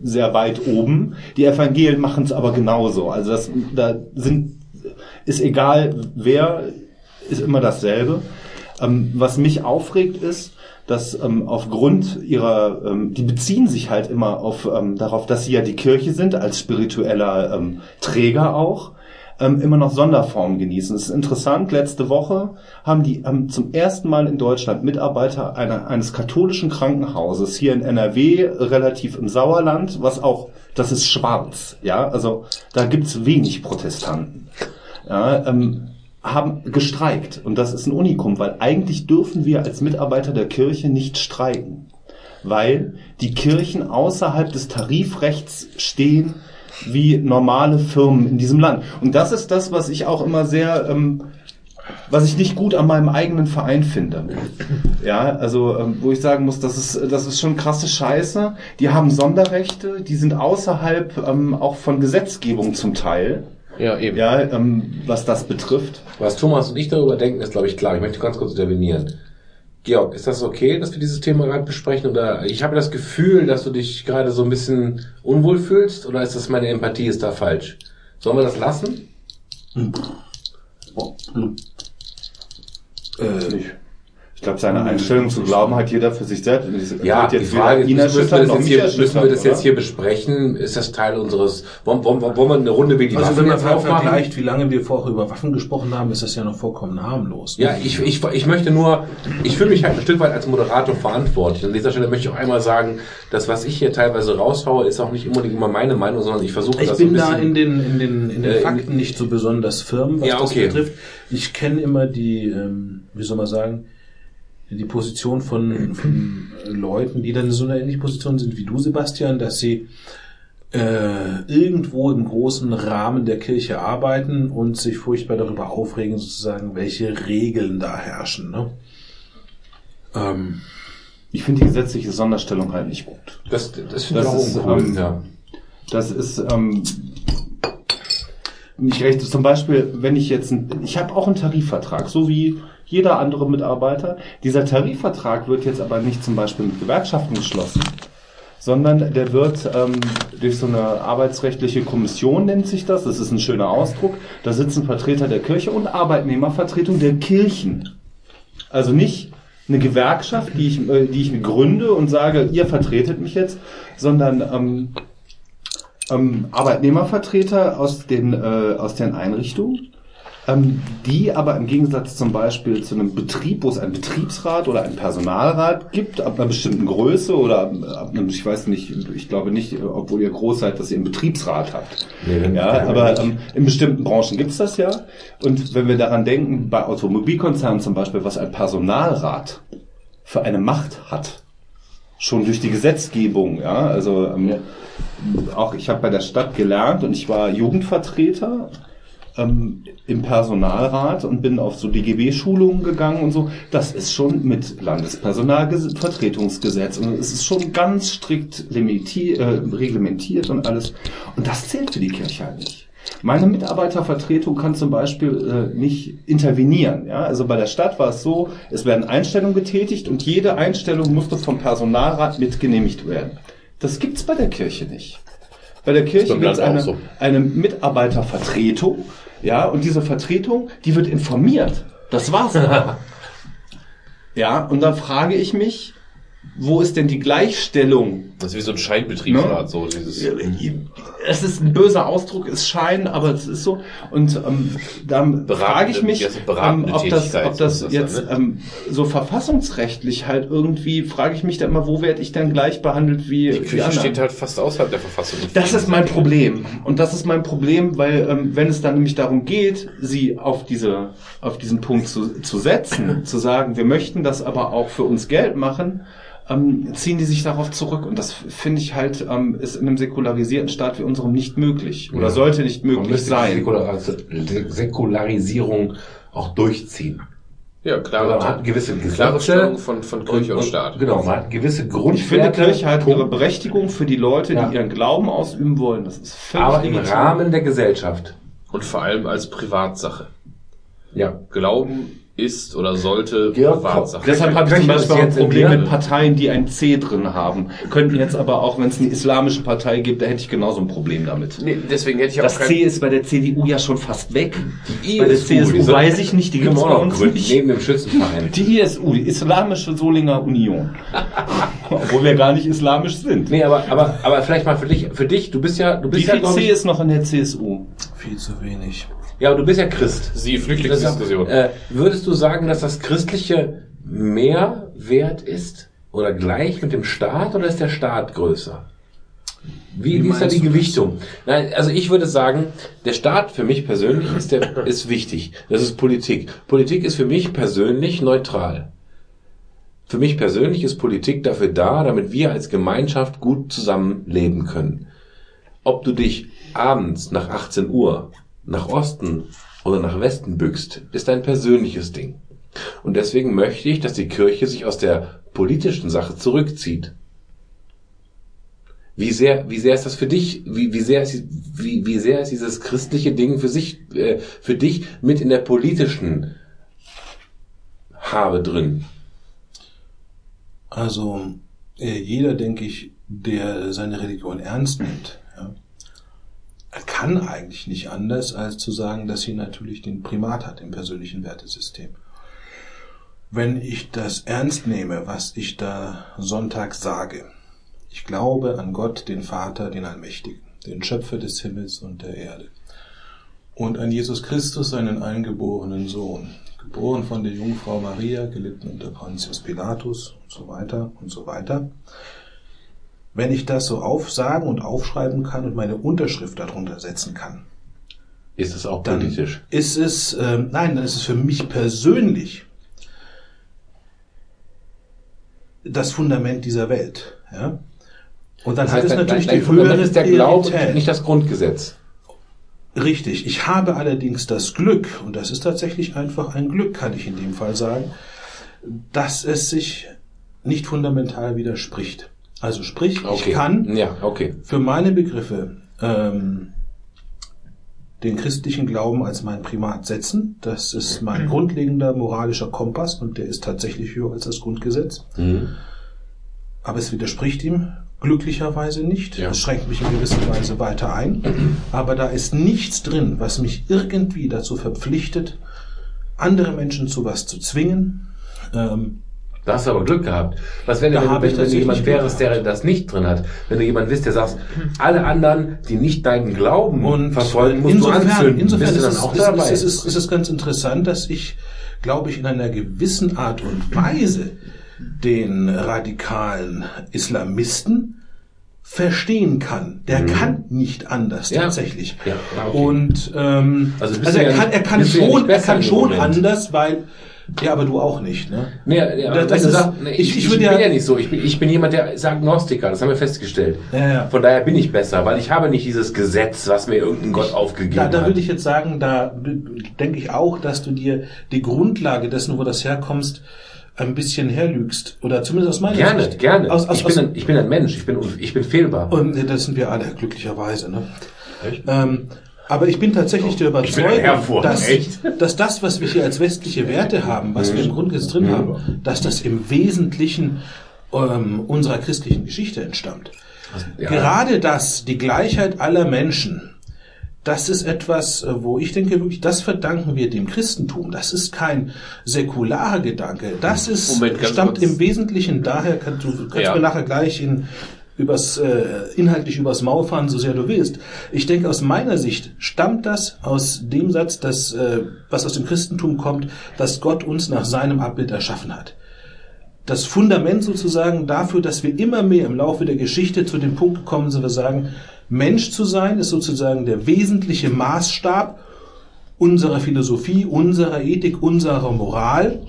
Speaker 5: sehr weit oben. Die Evangelien machen es aber genauso. Also das da sind ist egal wer ist immer dasselbe. Ähm, was mich aufregt ist, dass ähm, aufgrund ihrer, ähm, die beziehen sich halt immer auf ähm, darauf, dass sie ja die Kirche sind als spiritueller ähm, Träger auch ähm, immer noch Sonderformen genießen. Es ist interessant. Letzte Woche haben die haben zum ersten Mal in Deutschland Mitarbeiter einer, eines katholischen Krankenhauses hier in NRW, relativ im Sauerland, was auch das ist schwarz, ja, also da gibt's wenig Protestanten. Ja, ähm, haben gestreikt. Und das ist ein Unikum, weil eigentlich dürfen wir als Mitarbeiter der Kirche nicht streiken. Weil die Kirchen außerhalb des Tarifrechts stehen wie normale Firmen in diesem Land. Und das ist das, was ich auch immer sehr, ähm, was ich nicht gut an meinem eigenen Verein finde. Ja, also ähm, wo ich sagen muss, das ist, das ist schon krasse Scheiße. Die haben Sonderrechte, die sind außerhalb ähm, auch von Gesetzgebung zum Teil.
Speaker 4: Ja, eben.
Speaker 5: Ja, ähm, was das betrifft.
Speaker 2: Was Thomas und ich darüber denken, ist, glaube ich, klar. Ich möchte ganz kurz intervenieren. Georg, ist das okay, dass wir dieses Thema gerade besprechen? Oder ich habe das Gefühl, dass du dich gerade so ein bisschen unwohl fühlst, oder ist das meine Empathie ist da falsch? Sollen wir das lassen?
Speaker 5: Ich glaube, seine Einstellung zu glauben hat jeder für sich selbst. Ich-
Speaker 2: Ja, die Frage müssen wir das jetzt hier, müssen wir das jetzt hier besprechen? Ist das Teil unseres, wollen, wollen, wollen wir eine Runde wegen die
Speaker 6: Also
Speaker 2: Waffen
Speaker 6: wenn man
Speaker 2: jetzt
Speaker 6: vergleicht, wie lange wir vorher über Waffen gesprochen haben, ist das ja noch vollkommen harmlos.
Speaker 2: Ja, ich, ich, ich möchte nur, ich fühle mich halt ein Stück weit als Moderator verantwortlich. An dieser Stelle möchte ich auch einmal sagen, das, was ich hier teilweise raushaue, ist auch nicht unbedingt immer meine Meinung, sondern ich versuche
Speaker 6: Ich
Speaker 2: das so
Speaker 6: bin da in den, in den, in den
Speaker 2: Äh,
Speaker 6: Fakten nicht so besonders firm, was
Speaker 2: Ja,
Speaker 6: das
Speaker 2: okay.
Speaker 6: betrifft. Ich kenne immer die, ähm, wie soll man sagen, die Position von, von Leuten, die dann in so einer ähnlichen Position sind wie du, Sebastian, dass sie äh, irgendwo im großen Rahmen der Kirche arbeiten und sich furchtbar darüber aufregen, sozusagen, welche Regeln da herrschen. Ne? Ähm,
Speaker 5: Ich finde die gesetzliche Sonderstellung halt nicht gut.
Speaker 2: das das finde ich
Speaker 5: Das
Speaker 2: auch
Speaker 5: ist,
Speaker 2: uncool.
Speaker 5: ähm,
Speaker 2: ja.
Speaker 5: Das ist ähm, nicht recht. Zum Beispiel, wenn ich jetzt, ein, ich habe auch einen Tarifvertrag, so wie jeder andere Mitarbeiter. Dieser Tarifvertrag wird jetzt aber nicht zum Beispiel mit Gewerkschaften geschlossen, sondern der wird ähm, durch so eine arbeitsrechtliche Kommission nennt sich das. Das ist ein schöner Ausdruck. Da sitzen Vertreter der Kirche und Arbeitnehmervertretung der Kirchen Also nicht eine Gewerkschaft, die ich, äh, die ich gründe und sage, ihr vertretet mich jetzt, sondern ähm, ähm, Arbeitnehmervertreter aus den, äh, aus den Einrichtungen, ähm, die aber im Gegensatz zum Beispiel zu einem Betrieb, wo es einen Betriebsrat oder einen Personalrat gibt, ab einer bestimmten Größe oder ab, ab einem, ich weiß nicht, ich glaube nicht, obwohl ihr groß seid, dass ihr einen Betriebsrat habt.
Speaker 2: Nee,
Speaker 5: ja, aber ähm, in bestimmten Branchen gibt es das ja. Und wenn wir daran denken, bei Automobilkonzernen zum Beispiel, was ein Personalrat für eine Macht hat, schon durch die Gesetzgebung, ja, also ähm, auch ich habe bei der Stadt gelernt und ich war Jugendvertreter ähm, im Personalrat und bin auf so DGB-Schulungen gegangen und so. Das ist schon mit Landespersonalvertretungsgesetz und es ist schon ganz strikt limiti äh, reglementiert und alles. Und das zählt für die Kirche halt nicht. Meine Mitarbeitervertretung kann zum Beispiel äh, nicht intervenieren. Ja? Also bei der Stadt war es so, es werden Einstellungen getätigt und jede Einstellung musste vom Personalrat mit genehmigt werden. Das gibt's bei der Kirche nicht. Bei der Kirche gibt es eine,
Speaker 4: so.
Speaker 5: eine Mitarbeitervertretung, ja, und diese Vertretung, die wird informiert. Das war's. [laughs] ja, und dann frage ich mich, wo ist denn die Gleichstellung
Speaker 4: Das ist wie so ein Scheinbetriebsrat,
Speaker 5: Ne?
Speaker 4: so dieses.
Speaker 5: es ist ein böser Ausdruck, es scheint, aber es ist so. Und ähm, dann
Speaker 4: Beratende-
Speaker 5: frage ich mich, ähm, ob das, ob das
Speaker 4: ist das
Speaker 5: jetzt
Speaker 4: dann, ne?
Speaker 5: ähm, so verfassungsrechtlich halt irgendwie, frage ich mich da immer, wo werde ich dann gleich behandelt wie
Speaker 4: Die Kirche
Speaker 5: andere?
Speaker 4: steht halt fast außerhalb der Verfassung.
Speaker 5: Das ist mein Problem. Und das ist mein Problem, weil ähm, wenn es dann nämlich darum geht, sie auf diese, auf diesen Punkt zu, zu setzen, zu sagen, wir möchten das aber auch für uns Geld machen, ähm, ziehen die sich darauf zurück. Und das finde ich halt, ähm, ist in einem säkularisierten Staat wie unserem nicht möglich. Oder
Speaker 2: Ja.
Speaker 5: sollte nicht möglich sein.
Speaker 2: Säkular- Säkularisierung auch durchziehen.
Speaker 4: Ja,
Speaker 2: Also
Speaker 4: klare,
Speaker 2: man hat gewisse
Speaker 4: klare
Speaker 2: Gesetze
Speaker 4: Stellung von, von Kirche und,
Speaker 2: und-
Speaker 4: Staat.
Speaker 2: Genau, man hat gewisse Grundwerte.
Speaker 5: Ich finde, Kirche hat ihre
Speaker 2: Punkt.
Speaker 5: Berechtigung für die Leute,
Speaker 2: Ja.
Speaker 5: die ihren Glauben ausüben wollen. Das ist völlig
Speaker 2: aber im. Rahmen der Gesellschaft.
Speaker 4: Und vor allem als Privatsache.
Speaker 2: Ja.
Speaker 4: Glauben ist oder sollte
Speaker 2: Georg
Speaker 4: Privatsache.
Speaker 5: Deshalb habe ich zum Beispiel auch ein Problem mit Parteien, die ein C drin haben. Könnten jetzt aber auch, wenn es eine islamische Partei gibt, da hätte ich genauso ein Problem damit.
Speaker 4: Nee, deswegen hätte ich auch
Speaker 5: Das
Speaker 4: kein,
Speaker 5: C ist bei der CDU ja schon fast weg.
Speaker 2: Die
Speaker 5: bei der
Speaker 2: ISU,
Speaker 5: CSU
Speaker 2: diese-
Speaker 5: weiß ich nicht, die gibt's
Speaker 2: wir
Speaker 5: bei uns
Speaker 2: gründen,
Speaker 5: nicht.
Speaker 2: neben dem Schützenverein.
Speaker 5: Die ISU, die Islamische Solinger Union. [laughs] Obwohl wir gar nicht islamisch sind.
Speaker 2: Nee, aber, aber, aber vielleicht mal für dich, für dich, du bist ja, du
Speaker 5: Wie
Speaker 2: bist ja,
Speaker 5: viel C
Speaker 2: ich,
Speaker 5: ist noch in der CSU?
Speaker 3: Viel zu wenig.
Speaker 2: Ja, du bist ja Christ.
Speaker 4: Sie Flüchtlingsdiskussion.
Speaker 2: Äh, würdest du sagen, dass das Christliche mehr wert ist oder gleich mit dem Staat oder ist der Staat größer? Wie,
Speaker 3: Wie
Speaker 2: wie ist da die? Gewichtung? Nein, also ich würde sagen, der Staat für mich persönlich ist, der, [laughs] ist wichtig. Das ist Politik. Politik ist für mich persönlich neutral. Für mich persönlich ist Politik dafür da, damit wir als Gemeinschaft gut zusammenleben können. Ob du dich abends nach 18 Uhr nach Osten oder nach Westen bückst, ist ein persönliches Ding. Und deswegen möchte ich, dass die Kirche sich aus der politischen Sache zurückzieht. Wie sehr, wie sehr ist das für dich? Wie, wie sehr ist, wie, wie sehr ist dieses christliche Ding für sich, äh, für dich mit in der politischen Habe drin?
Speaker 3: Also äh, jeder, denke ich, der seine Religion ernst nimmt, kann eigentlich nicht anders, als zu sagen, dass sie natürlich den Primat hat im persönlichen Wertesystem. Wenn ich das ernst nehme, was ich da Sonntag sage, ich glaube an Gott, den Vater, den Allmächtigen, den Schöpfer des Himmels und der Erde, und an Jesus Christus, seinen eingeborenen Sohn, geboren von der Jungfrau Maria, gelitten unter Pontius Pilatus und so weiter und so weiter. Wenn ich das so aufsagen und aufschreiben kann und meine Unterschrift darunter setzen kann,
Speaker 2: Ist es auch
Speaker 3: dann
Speaker 2: politisch?
Speaker 3: ist es, ähm, nein, dann ist es für mich persönlich das Fundament dieser Welt. Ja? Und dann
Speaker 2: Das
Speaker 3: hat
Speaker 2: heißt,
Speaker 3: es
Speaker 2: dein-
Speaker 3: natürlich
Speaker 2: dein
Speaker 3: die
Speaker 2: Fundament
Speaker 3: höhere
Speaker 2: ist der Glaube, nicht das Grundgesetz.
Speaker 3: Richtig. Ich habe allerdings das Glück, und das ist tatsächlich einfach ein Glück, kann ich in dem Fall sagen, dass es sich nicht fundamental widerspricht. Also sprich,
Speaker 2: Okay.
Speaker 3: ich kann
Speaker 2: Ja, okay.
Speaker 3: für meine Begriffe ähm, den christlichen Glauben als mein Primat setzen. Das ist mein grundlegender moralischer Kompass und der ist tatsächlich höher als das Grundgesetz.
Speaker 2: Mhm.
Speaker 3: Aber es widerspricht ihm glücklicherweise nicht.
Speaker 2: Ja.
Speaker 3: Es schränkt mich in gewisser Weise weiter ein. Aber da ist nichts drin, was mich irgendwie dazu verpflichtet, andere Menschen zu was zu zwingen, Ähm,
Speaker 2: Da hast du aber Glück gehabt. Was wäre
Speaker 3: Da
Speaker 2: denn, wenn, wenn, wenn du jemand wärst, der das nicht drin hat? Wenn du jemand bist, der sagst, alle anderen, die nicht deinen Glauben
Speaker 3: und
Speaker 2: verfolgen, musst
Speaker 3: insofern,
Speaker 2: du anzünden.
Speaker 3: insofern
Speaker 2: bist du
Speaker 3: ist,
Speaker 2: dann
Speaker 3: es,
Speaker 2: auch
Speaker 3: ist,
Speaker 2: dabei?
Speaker 3: ist, ist, ist es ganz interessant, dass ich, glaube ich, in einer gewissen Art und Weise den radikalen Islamisten verstehen kann. Der kann nicht anders
Speaker 2: Mhm. Ja.
Speaker 3: tatsächlich.
Speaker 2: Ja, okay.
Speaker 3: Und ähm,
Speaker 2: Also
Speaker 3: also, er
Speaker 2: ja
Speaker 3: kann,
Speaker 2: nicht-
Speaker 3: er kann schon, er kann schon anders, weil ja, aber du auch nicht, ne?
Speaker 2: Nee, ja,
Speaker 3: Das-
Speaker 2: das,
Speaker 3: ist-
Speaker 2: sagst, nee,
Speaker 3: ich-
Speaker 2: ich,
Speaker 3: ich
Speaker 2: bin
Speaker 3: ja-
Speaker 2: ja nicht so. Ich bin, ich bin jemand, der ist Agnostiker, das haben wir festgestellt.
Speaker 3: Ja, ja.
Speaker 2: Von daher bin ich besser, weil ich habe nicht dieses Gesetz, was mir irgendein Gott aufgegeben
Speaker 3: Da, da
Speaker 2: hat.
Speaker 3: würde ich jetzt sagen, da denke ich auch, dass du dir die Grundlage dessen, wo das herkommst, ein bisschen herlügst. Oder zumindest aus meiner
Speaker 2: gerne,
Speaker 3: Sicht.
Speaker 2: gerne.
Speaker 3: Aus,
Speaker 2: ich, bin ein, ich bin ein Mensch, ich bin, ich bin fehlbar.
Speaker 3: und nee, das sind wir alle, glücklicherweise. Ne? Ähm, aber ich bin tatsächlich der Überzeugung, dass, dass das, was wir hier als westliche Werte haben, was wir im Grundgesetz drin haben, dass das im Wesentlichen ähm, unserer christlichen Geschichte entstammt.
Speaker 2: Ja.
Speaker 3: Gerade das, die Gleichheit aller Menschen, das ist etwas, äh, wo ich denke, wirklich, das verdanken wir dem Christentum. Das ist kein säkularer Gedanke. Das ist,
Speaker 4: Moment,
Speaker 3: stammt
Speaker 4: kurz.
Speaker 3: im Wesentlichen daher, kannst du kannst
Speaker 4: Ja.
Speaker 3: mir nachher gleich in, übers, äh, inhaltlich übers Maul fahren, so sehr du willst. Ich denke, aus meiner Sicht stammt das aus dem Satz, dass, äh, was aus dem Christentum kommt, dass Gott uns nach seinem Abbild erschaffen hat das Fundament sozusagen dafür, dass wir immer mehr im Laufe der Geschichte zu dem Punkt gekommen sind, wir sagen, Mensch zu sein ist sozusagen der wesentliche Maßstab unserer Philosophie, unserer Ethik, unserer Moral.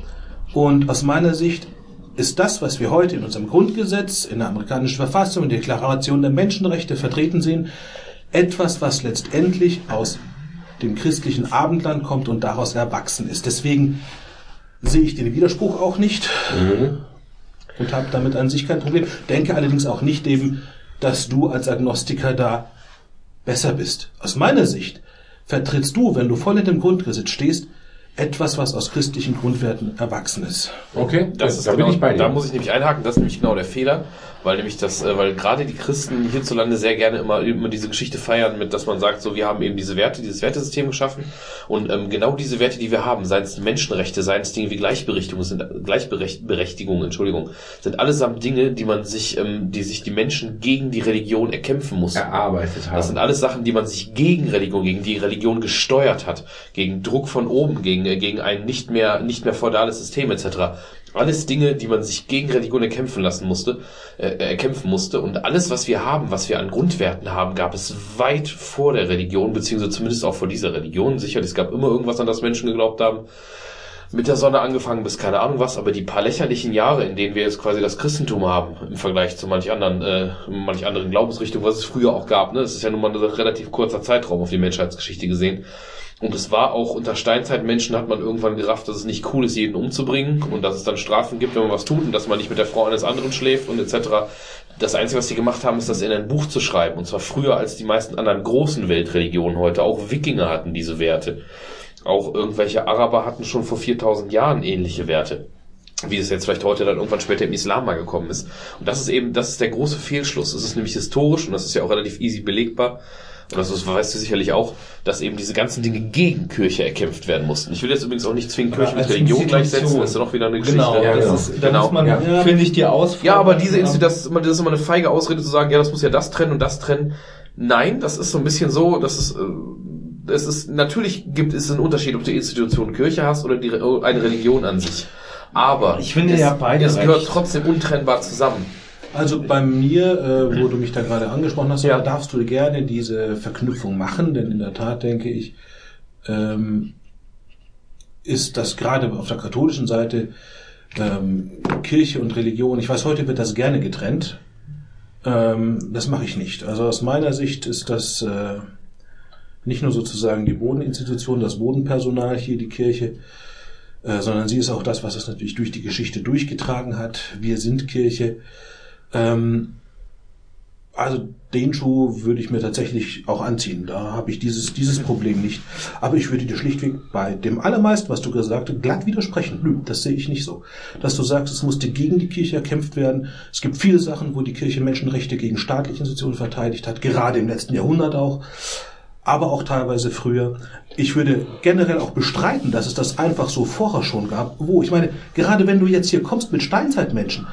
Speaker 3: Und aus meiner Sicht ist das, was wir heute in unserem Grundgesetz, in der amerikanischen Verfassung, in der Deklaration der Menschenrechte vertreten sehen, etwas, was letztendlich aus dem christlichen Abendland kommt und daraus erwachsen ist. Deswegen sehe ich den Widerspruch auch nicht und habe damit an sich kein Problem. Denke allerdings auch nicht eben, dass du als Agnostiker da besser bist. Aus meiner Sicht vertrittst du, wenn du voll in dem Grundgesetz stehst, etwas, was aus christlichen Grundwerten erwachsen ist.
Speaker 2: Okay,
Speaker 4: Das ist
Speaker 2: da
Speaker 4: genau,
Speaker 2: bin ich bei dir.
Speaker 4: Da muss ich nämlich einhaken, das ist nämlich genau der Fehler, weil nämlich das, äh, weil gerade die Christen hierzulande sehr gerne immer, immer diese Geschichte feiern, mit dass man sagt, so wir haben eben diese Werte, dieses Wertesystem geschaffen und ähm, genau diese Werte, die wir haben, seien es Menschenrechte, seien es Dinge wie Gleichberechtigung, sind Gleichberechtigung, Entschuldigung, sind allesamt Dinge, die man sich, ähm, die sich die Menschen gegen die Religion erkämpfen mussten.
Speaker 2: erarbeitet haben.
Speaker 4: Das sind alles Sachen, die man sich gegen Religion, gegen die Religion gesteuert hat, gegen Druck von oben, gegen, gegen ein nicht mehr, nicht mehr feudales System etc. Alles Dinge, die man sich gegen Religion erkämpfen lassen musste, äh, erkämpfen musste. Und alles, was wir haben, was wir an Grundwerten haben, gab es weit vor der Religion, beziehungsweise zumindest auch vor dieser Religion. Sicherlich, es gab immer irgendwas, an das Menschen geglaubt haben. Mit der Sonne angefangen bis keine Ahnung was, aber die paar lächerlichen Jahre, in denen wir jetzt quasi das Christentum haben, im Vergleich zu manch anderen, äh, manch anderen Glaubensrichtungen, was es früher auch gab, ne? Es ist ja nun mal ein relativ kurzer Zeitraum auf die Menschheitsgeschichte gesehen. Und es war auch unter Steinzeitmenschen hat man irgendwann gerafft, dass es nicht cool ist, jeden umzubringen und dass es dann Strafen gibt, wenn man was tut und dass man nicht mit der Frau eines anderen schläft und etc. Das Einzige, was sie gemacht haben, ist, das in ein Buch zu schreiben. Und zwar früher als die meisten anderen großen Weltreligionen heute. Auch Wikinger hatten diese Werte. Auch irgendwelche Araber hatten schon vor 4000 Jahren ähnliche Werte. Wie es jetzt vielleicht heute dann irgendwann später im Islam mal gekommen ist. Und das ist eben, das ist der große Fehlschluss. Es ist nämlich historisch und das ist ja auch relativ easy belegbar. Und das weißt du sicherlich auch, dass eben diese ganzen Dinge gegen Kirche erkämpft werden mussten. Ich will jetzt übrigens auch nicht zwingen, Kirche mit
Speaker 5: als
Speaker 4: Religion gleichsetzen. Das ist ja noch wieder eine Geschichte.
Speaker 5: Genau,
Speaker 2: Ja,
Speaker 5: das
Speaker 2: genau.
Speaker 5: ist, da
Speaker 4: Genau.
Speaker 5: muss man,
Speaker 2: Ja.
Speaker 5: finde ich, die Ausfrage.
Speaker 4: Ja, aber diese Institu das, ist immer- das ist immer eine feige Ausrede zu sagen, ja, das muss ja das trennen und das trennen. Nein, das ist so ein bisschen so, dass es, äh, es ist, natürlich gibt es einen Unterschied, ob du Institution Kirche hast oder die, eine Religion an sich. Aber
Speaker 5: Ich finde
Speaker 4: es,
Speaker 5: ja beide
Speaker 4: es gehört
Speaker 5: recht.
Speaker 4: trotzdem untrennbar zusammen.
Speaker 3: Also bei mir, äh, wo du mich da gerade angesprochen hast,
Speaker 4: Ja.
Speaker 3: da darfst du gerne diese Verknüpfung machen, denn in der Tat denke ich, ähm, ist das gerade auf der katholischen Seite ähm, Kirche und Religion, ich weiß, heute wird das gerne getrennt. Ähm, das mache ich nicht. Also aus meiner Sicht ist das äh, nicht nur sozusagen die Bodeninstitution, das Bodenpersonal hier, die Kirche, äh, sondern sie ist auch das, was es natürlich durch die Geschichte durchgetragen hat. Wir sind Kirche. Ähm, also den Schuh würde ich mir tatsächlich auch anziehen. Da habe ich dieses, dieses Problem nicht. Aber ich würde dir schlichtweg bei dem allermeisten, was du gesagt hast, glatt widersprechen. Nö, das sehe ich nicht so. Dass du sagst, es musste gegen die Kirche erkämpft werden. Es gibt viele Sachen, wo die Kirche Menschenrechte gegen staatliche Institutionen verteidigt hat, gerade im letzten Jahrhundert auch. aber auch teilweise früher. Ich würde generell auch bestreiten, dass es das einfach so vorher schon gab. Wo? Ich meine, gerade wenn du jetzt hier kommst mit Steinzeitmenschen,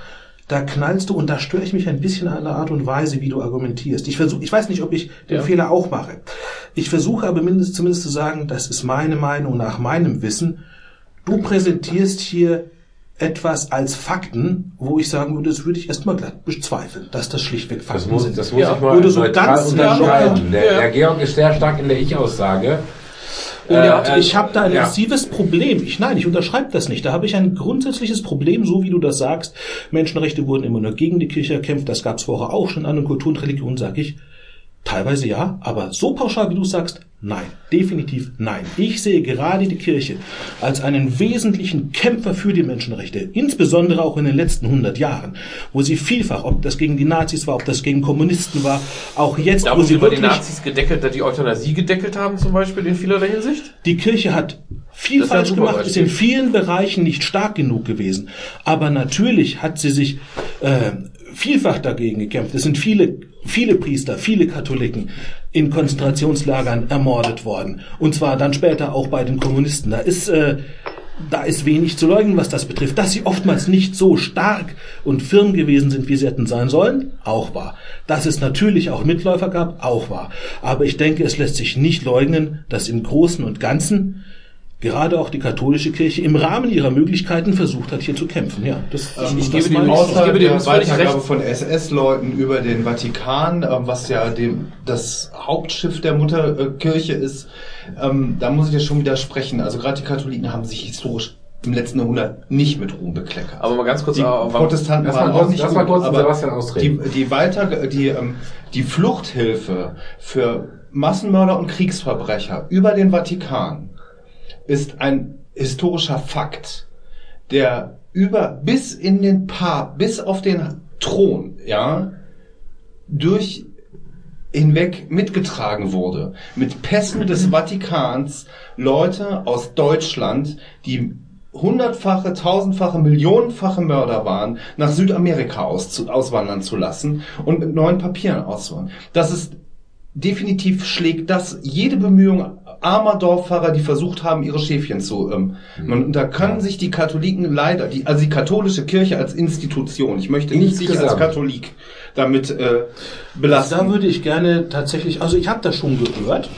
Speaker 3: da knallst du und da störe ich mich ein bisschen an der Art und Weise, wie du argumentierst. Ich versuche, ich weiß nicht, ob ich den Fehler auch mache. Ich versuche aber mindestens zumindest zu sagen, das ist meine Meinung nach meinem Wissen. Du präsentierst hier etwas als Fakten, wo ich sagen würde, das würde ich erstmal glatt bezweifeln, dass das schlichtweg Fakten
Speaker 2: Das muss,
Speaker 3: sind.
Speaker 2: das muss
Speaker 6: Ja,
Speaker 2: ich mal
Speaker 3: wurde so
Speaker 2: neutral
Speaker 3: ganz
Speaker 2: unterscheiden.
Speaker 3: klar-
Speaker 2: Der, der Georg ist sehr stark in der Ich-Aussage.
Speaker 3: Ja,
Speaker 2: Äh,
Speaker 3: ich habe da ein
Speaker 2: ja.
Speaker 3: massives Problem. Ich nein, ich unterschreibe das nicht. Da habe ich ein grundsätzliches Problem, so wie du das sagst. Menschenrechte wurden immer nur gegen die Kirche erkämpft. Das gab es vorher auch schon an den Kultur und Religion, sage ich. Teilweise ja, aber so pauschal wie du sagst, nein, definitiv nein. Ich sehe gerade die Kirche als einen wesentlichen Kämpfer für die Menschenrechte, insbesondere auch in den letzten 100 Jahren, wo sie vielfach, ob das gegen die Nazis war, ob das gegen Kommunisten war, auch jetzt,
Speaker 4: Da,
Speaker 3: wo
Speaker 4: sie über die Nazis gedeckelt, die Euthanasie gedeckelt haben, zum Beispiel in vielerlei Hinsicht.
Speaker 3: Die Kirche hat viel
Speaker 4: Das ist
Speaker 3: falsch gemacht, ist
Speaker 4: Beispiel.
Speaker 3: in vielen Bereichen nicht stark genug gewesen. Aber natürlich hat sie sich äh, vielfach dagegen gekämpft. Es sind viele, viele Priester, viele Katholiken in Konzentrationslagern ermordet worden. Und zwar dann später auch bei den Kommunisten. Da ist äh, da ist wenig zu leugnen, was das betrifft. Dass sie oftmals nicht so stark und firm gewesen sind, wie sie hätten sein sollen, auch wahr. Dass es natürlich auch Mitläufer gab, auch wahr. Aber ich denke, es lässt sich nicht leugnen, dass im Großen und Ganzen gerade auch die katholische Kirche im Rahmen ihrer Möglichkeiten versucht hat, hier zu kämpfen. Ja, das,
Speaker 4: ich
Speaker 3: das
Speaker 4: gebe auch-
Speaker 5: Außer
Speaker 4: ich gebe völlig
Speaker 5: Weitergabe von SS-Leuten über den Vatikan, ähm, was ja dem, das Hauptschiff der Mutterkirche ist, ähm, da muss ich ja schon widersprechen. Also gerade die Katholiken haben sich historisch im letzten Jahrhundert nicht mit Ruhm bekleckert.
Speaker 4: Aber mal ganz kurz,
Speaker 5: die
Speaker 4: äh, warum-
Speaker 5: Protestanten
Speaker 2: lass
Speaker 5: waren auch nicht
Speaker 2: lass mal
Speaker 5: gut,
Speaker 2: kurz Sebastian ausreden.
Speaker 5: Die, die weiter, die, ähm, die Fluchthilfe für Massenmörder und Kriegsverbrecher über den Vatikan ist ein historischer Fakt, der über bis in den Papst, bis auf den Thron, ja, durch hinweg mitgetragen wurde. Mit Pässen des Vatikans Leute aus Deutschland, die hundertfache, tausendfache, millionenfache Mörder waren, nach Südamerika aus, auswandern zu lassen und mit neuen Papieren auszuwandern. Das ist definitiv schlägt das jede Bemühung armer Dorffahrer, die versucht haben, ihre Schäfchen zu. Ähm, und da können sich die Katholiken leider, die, also die katholische Kirche als Institution, ich möchte nicht sich als. Katholik damit äh, belasten.
Speaker 3: da würde ich gerne tatsächlich, also ich habe das schon gehört.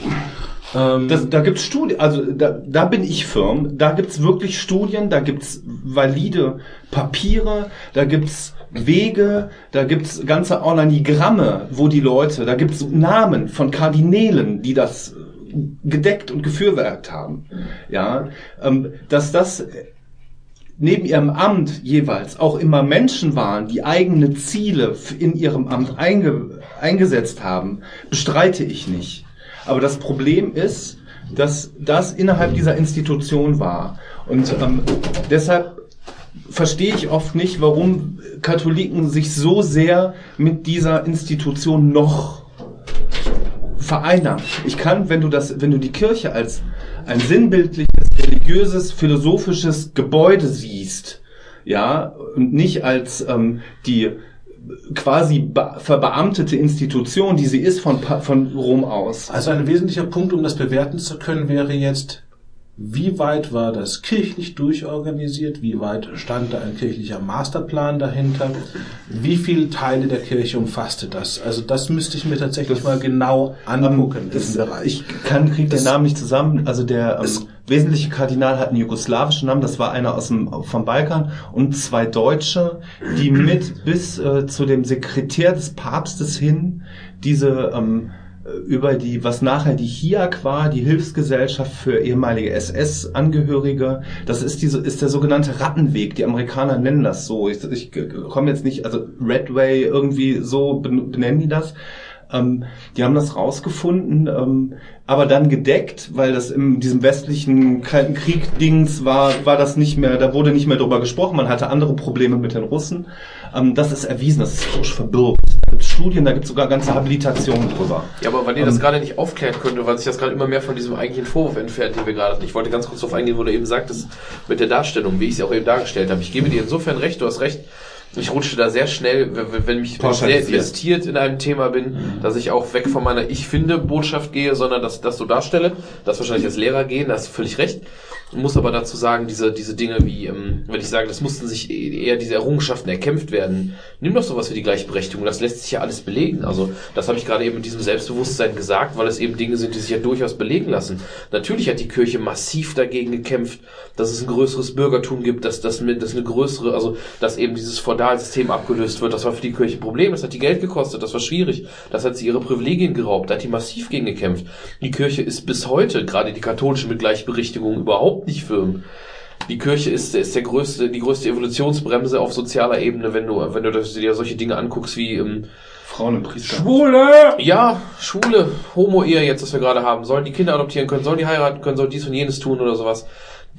Speaker 3: Ähm,
Speaker 5: Das, da gibt's Studien, also da, da bin ich firm. Da gibt's wirklich Studien, da gibt's valide Papiere, da gibt's Wege, da gibt's ganze Organigramme, wo die Leute, da gibt's Namen von Kardinälen, die das gedeckt und gefürwerkt haben. Ja, ähm, dass das neben ihrem Amt jeweils auch immer Menschen waren, die eigene Ziele in ihrem Amt einge eingesetzt haben, bestreite ich nicht. Aber das Problem ist, dass das innerhalb dieser Institution war. Und ähm, deshalb verstehe ich oft nicht, warum Katholiken sich so sehr mit dieser Institution noch vereinnahmen. Ich kann, wenn du das, wenn du die Kirche als ein sinnbildliches, religiöses, philosophisches Gebäude siehst, ja, und nicht als ähm, die quasi be- verbeamtete Institution, die sie ist von, von Rom aus.
Speaker 3: Also ein wesentlicher Punkt, um das bewerten zu können, wäre jetzt, wie weit war das kirchlich durchorganisiert? Wie weit stand da ein kirchlicher Masterplan dahinter? Wie viele Teile der Kirche umfasste das? Also das müsste ich mir tatsächlich mal genau angucken.
Speaker 5: Das,
Speaker 3: diesen Bereich.
Speaker 5: ich kann, krieg
Speaker 3: Das-
Speaker 5: den Namen nicht zusammen. Also der ähm,
Speaker 3: Es-
Speaker 5: wesentliche Kardinal hat einen jugoslawischen Namen. Das war einer aus dem vom Balkan und zwei Deutsche, die mit bis äh, zu dem Sekretär des Papstes hin diese ähm, über die, was nachher die HIAC war, die Hilfsgesellschaft für ehemalige SS-Angehörige. Das ist diese, ist der sogenannte Rattenweg. Die Amerikaner nennen das so. Ich, ich komme jetzt nicht, also Redway irgendwie so ben- benennen die das. Ähm, die haben das rausgefunden, ähm, aber dann gedeckt, weil das in diesem westlichen Kalten Krieg-Dings war, war das nicht mehr, da wurde nicht mehr drüber gesprochen, man hatte andere Probleme mit den Russen. Ähm, das ist erwiesen, das ist historisch verbirgt. Studien, da gibt es sogar ganze Habilitationen drüber.
Speaker 4: Ja, aber weil ihr das gerade nicht aufklären könnte, weil sich das gerade immer mehr von diesem eigentlichen Vorwurf entfernt, den wir gerade hatten. Ich wollte ganz kurz darauf eingehen, wo du eben sagtest, mit der Darstellung, wie ich sie auch eben dargestellt habe. Ich gebe dir insofern recht, du hast recht, Ich rutsche da sehr schnell, wenn, mich ich sehr investiert in einem Thema bin, dass ich auch weg von meiner Ich finde Botschaft gehe, sondern dass das so darstelle. Das wahrscheinlich als Lehrer gehen, da hast du völlig recht. Muss aber dazu sagen, diese, diese Dinge wie, ähm, wenn ich sage, das mussten sich eher diese Errungenschaften erkämpft werden. Nimm doch sowas wie die Gleichberechtigung, das lässt sich ja alles belegen. Also, das habe ich gerade eben mit diesem Selbstbewusstsein gesagt, weil es eben Dinge sind, die sich ja durchaus belegen lassen. Natürlich hat die Kirche massiv dagegen gekämpft, dass es ein größeres Bürgertum gibt, dass, dass, dass eine größere, also, dass eben dieses Feudalsystem abgelöst wird. Das war für die Kirche ein Problem, das hat die Geld gekostet, das war schwierig. Das hat sie ihre Privilegien geraubt, da hat die massiv gegen gekämpft. Die Kirche ist bis heute, gerade die katholische mit Gleichberechtigung, überhaupt nicht firm. Die Kirche ist, ist der größte, die größte Evolutionsbremse auf sozialer Ebene, wenn du, wenn du dir solche Dinge anguckst wie ähm,
Speaker 5: Frauen und Priester.
Speaker 2: Schwule!
Speaker 4: ja, Schwule, Homo-Ehe jetzt, was wir gerade haben, sollen die Kinder adoptieren können, sollen die heiraten können, sollen dies und jenes tun oder sowas.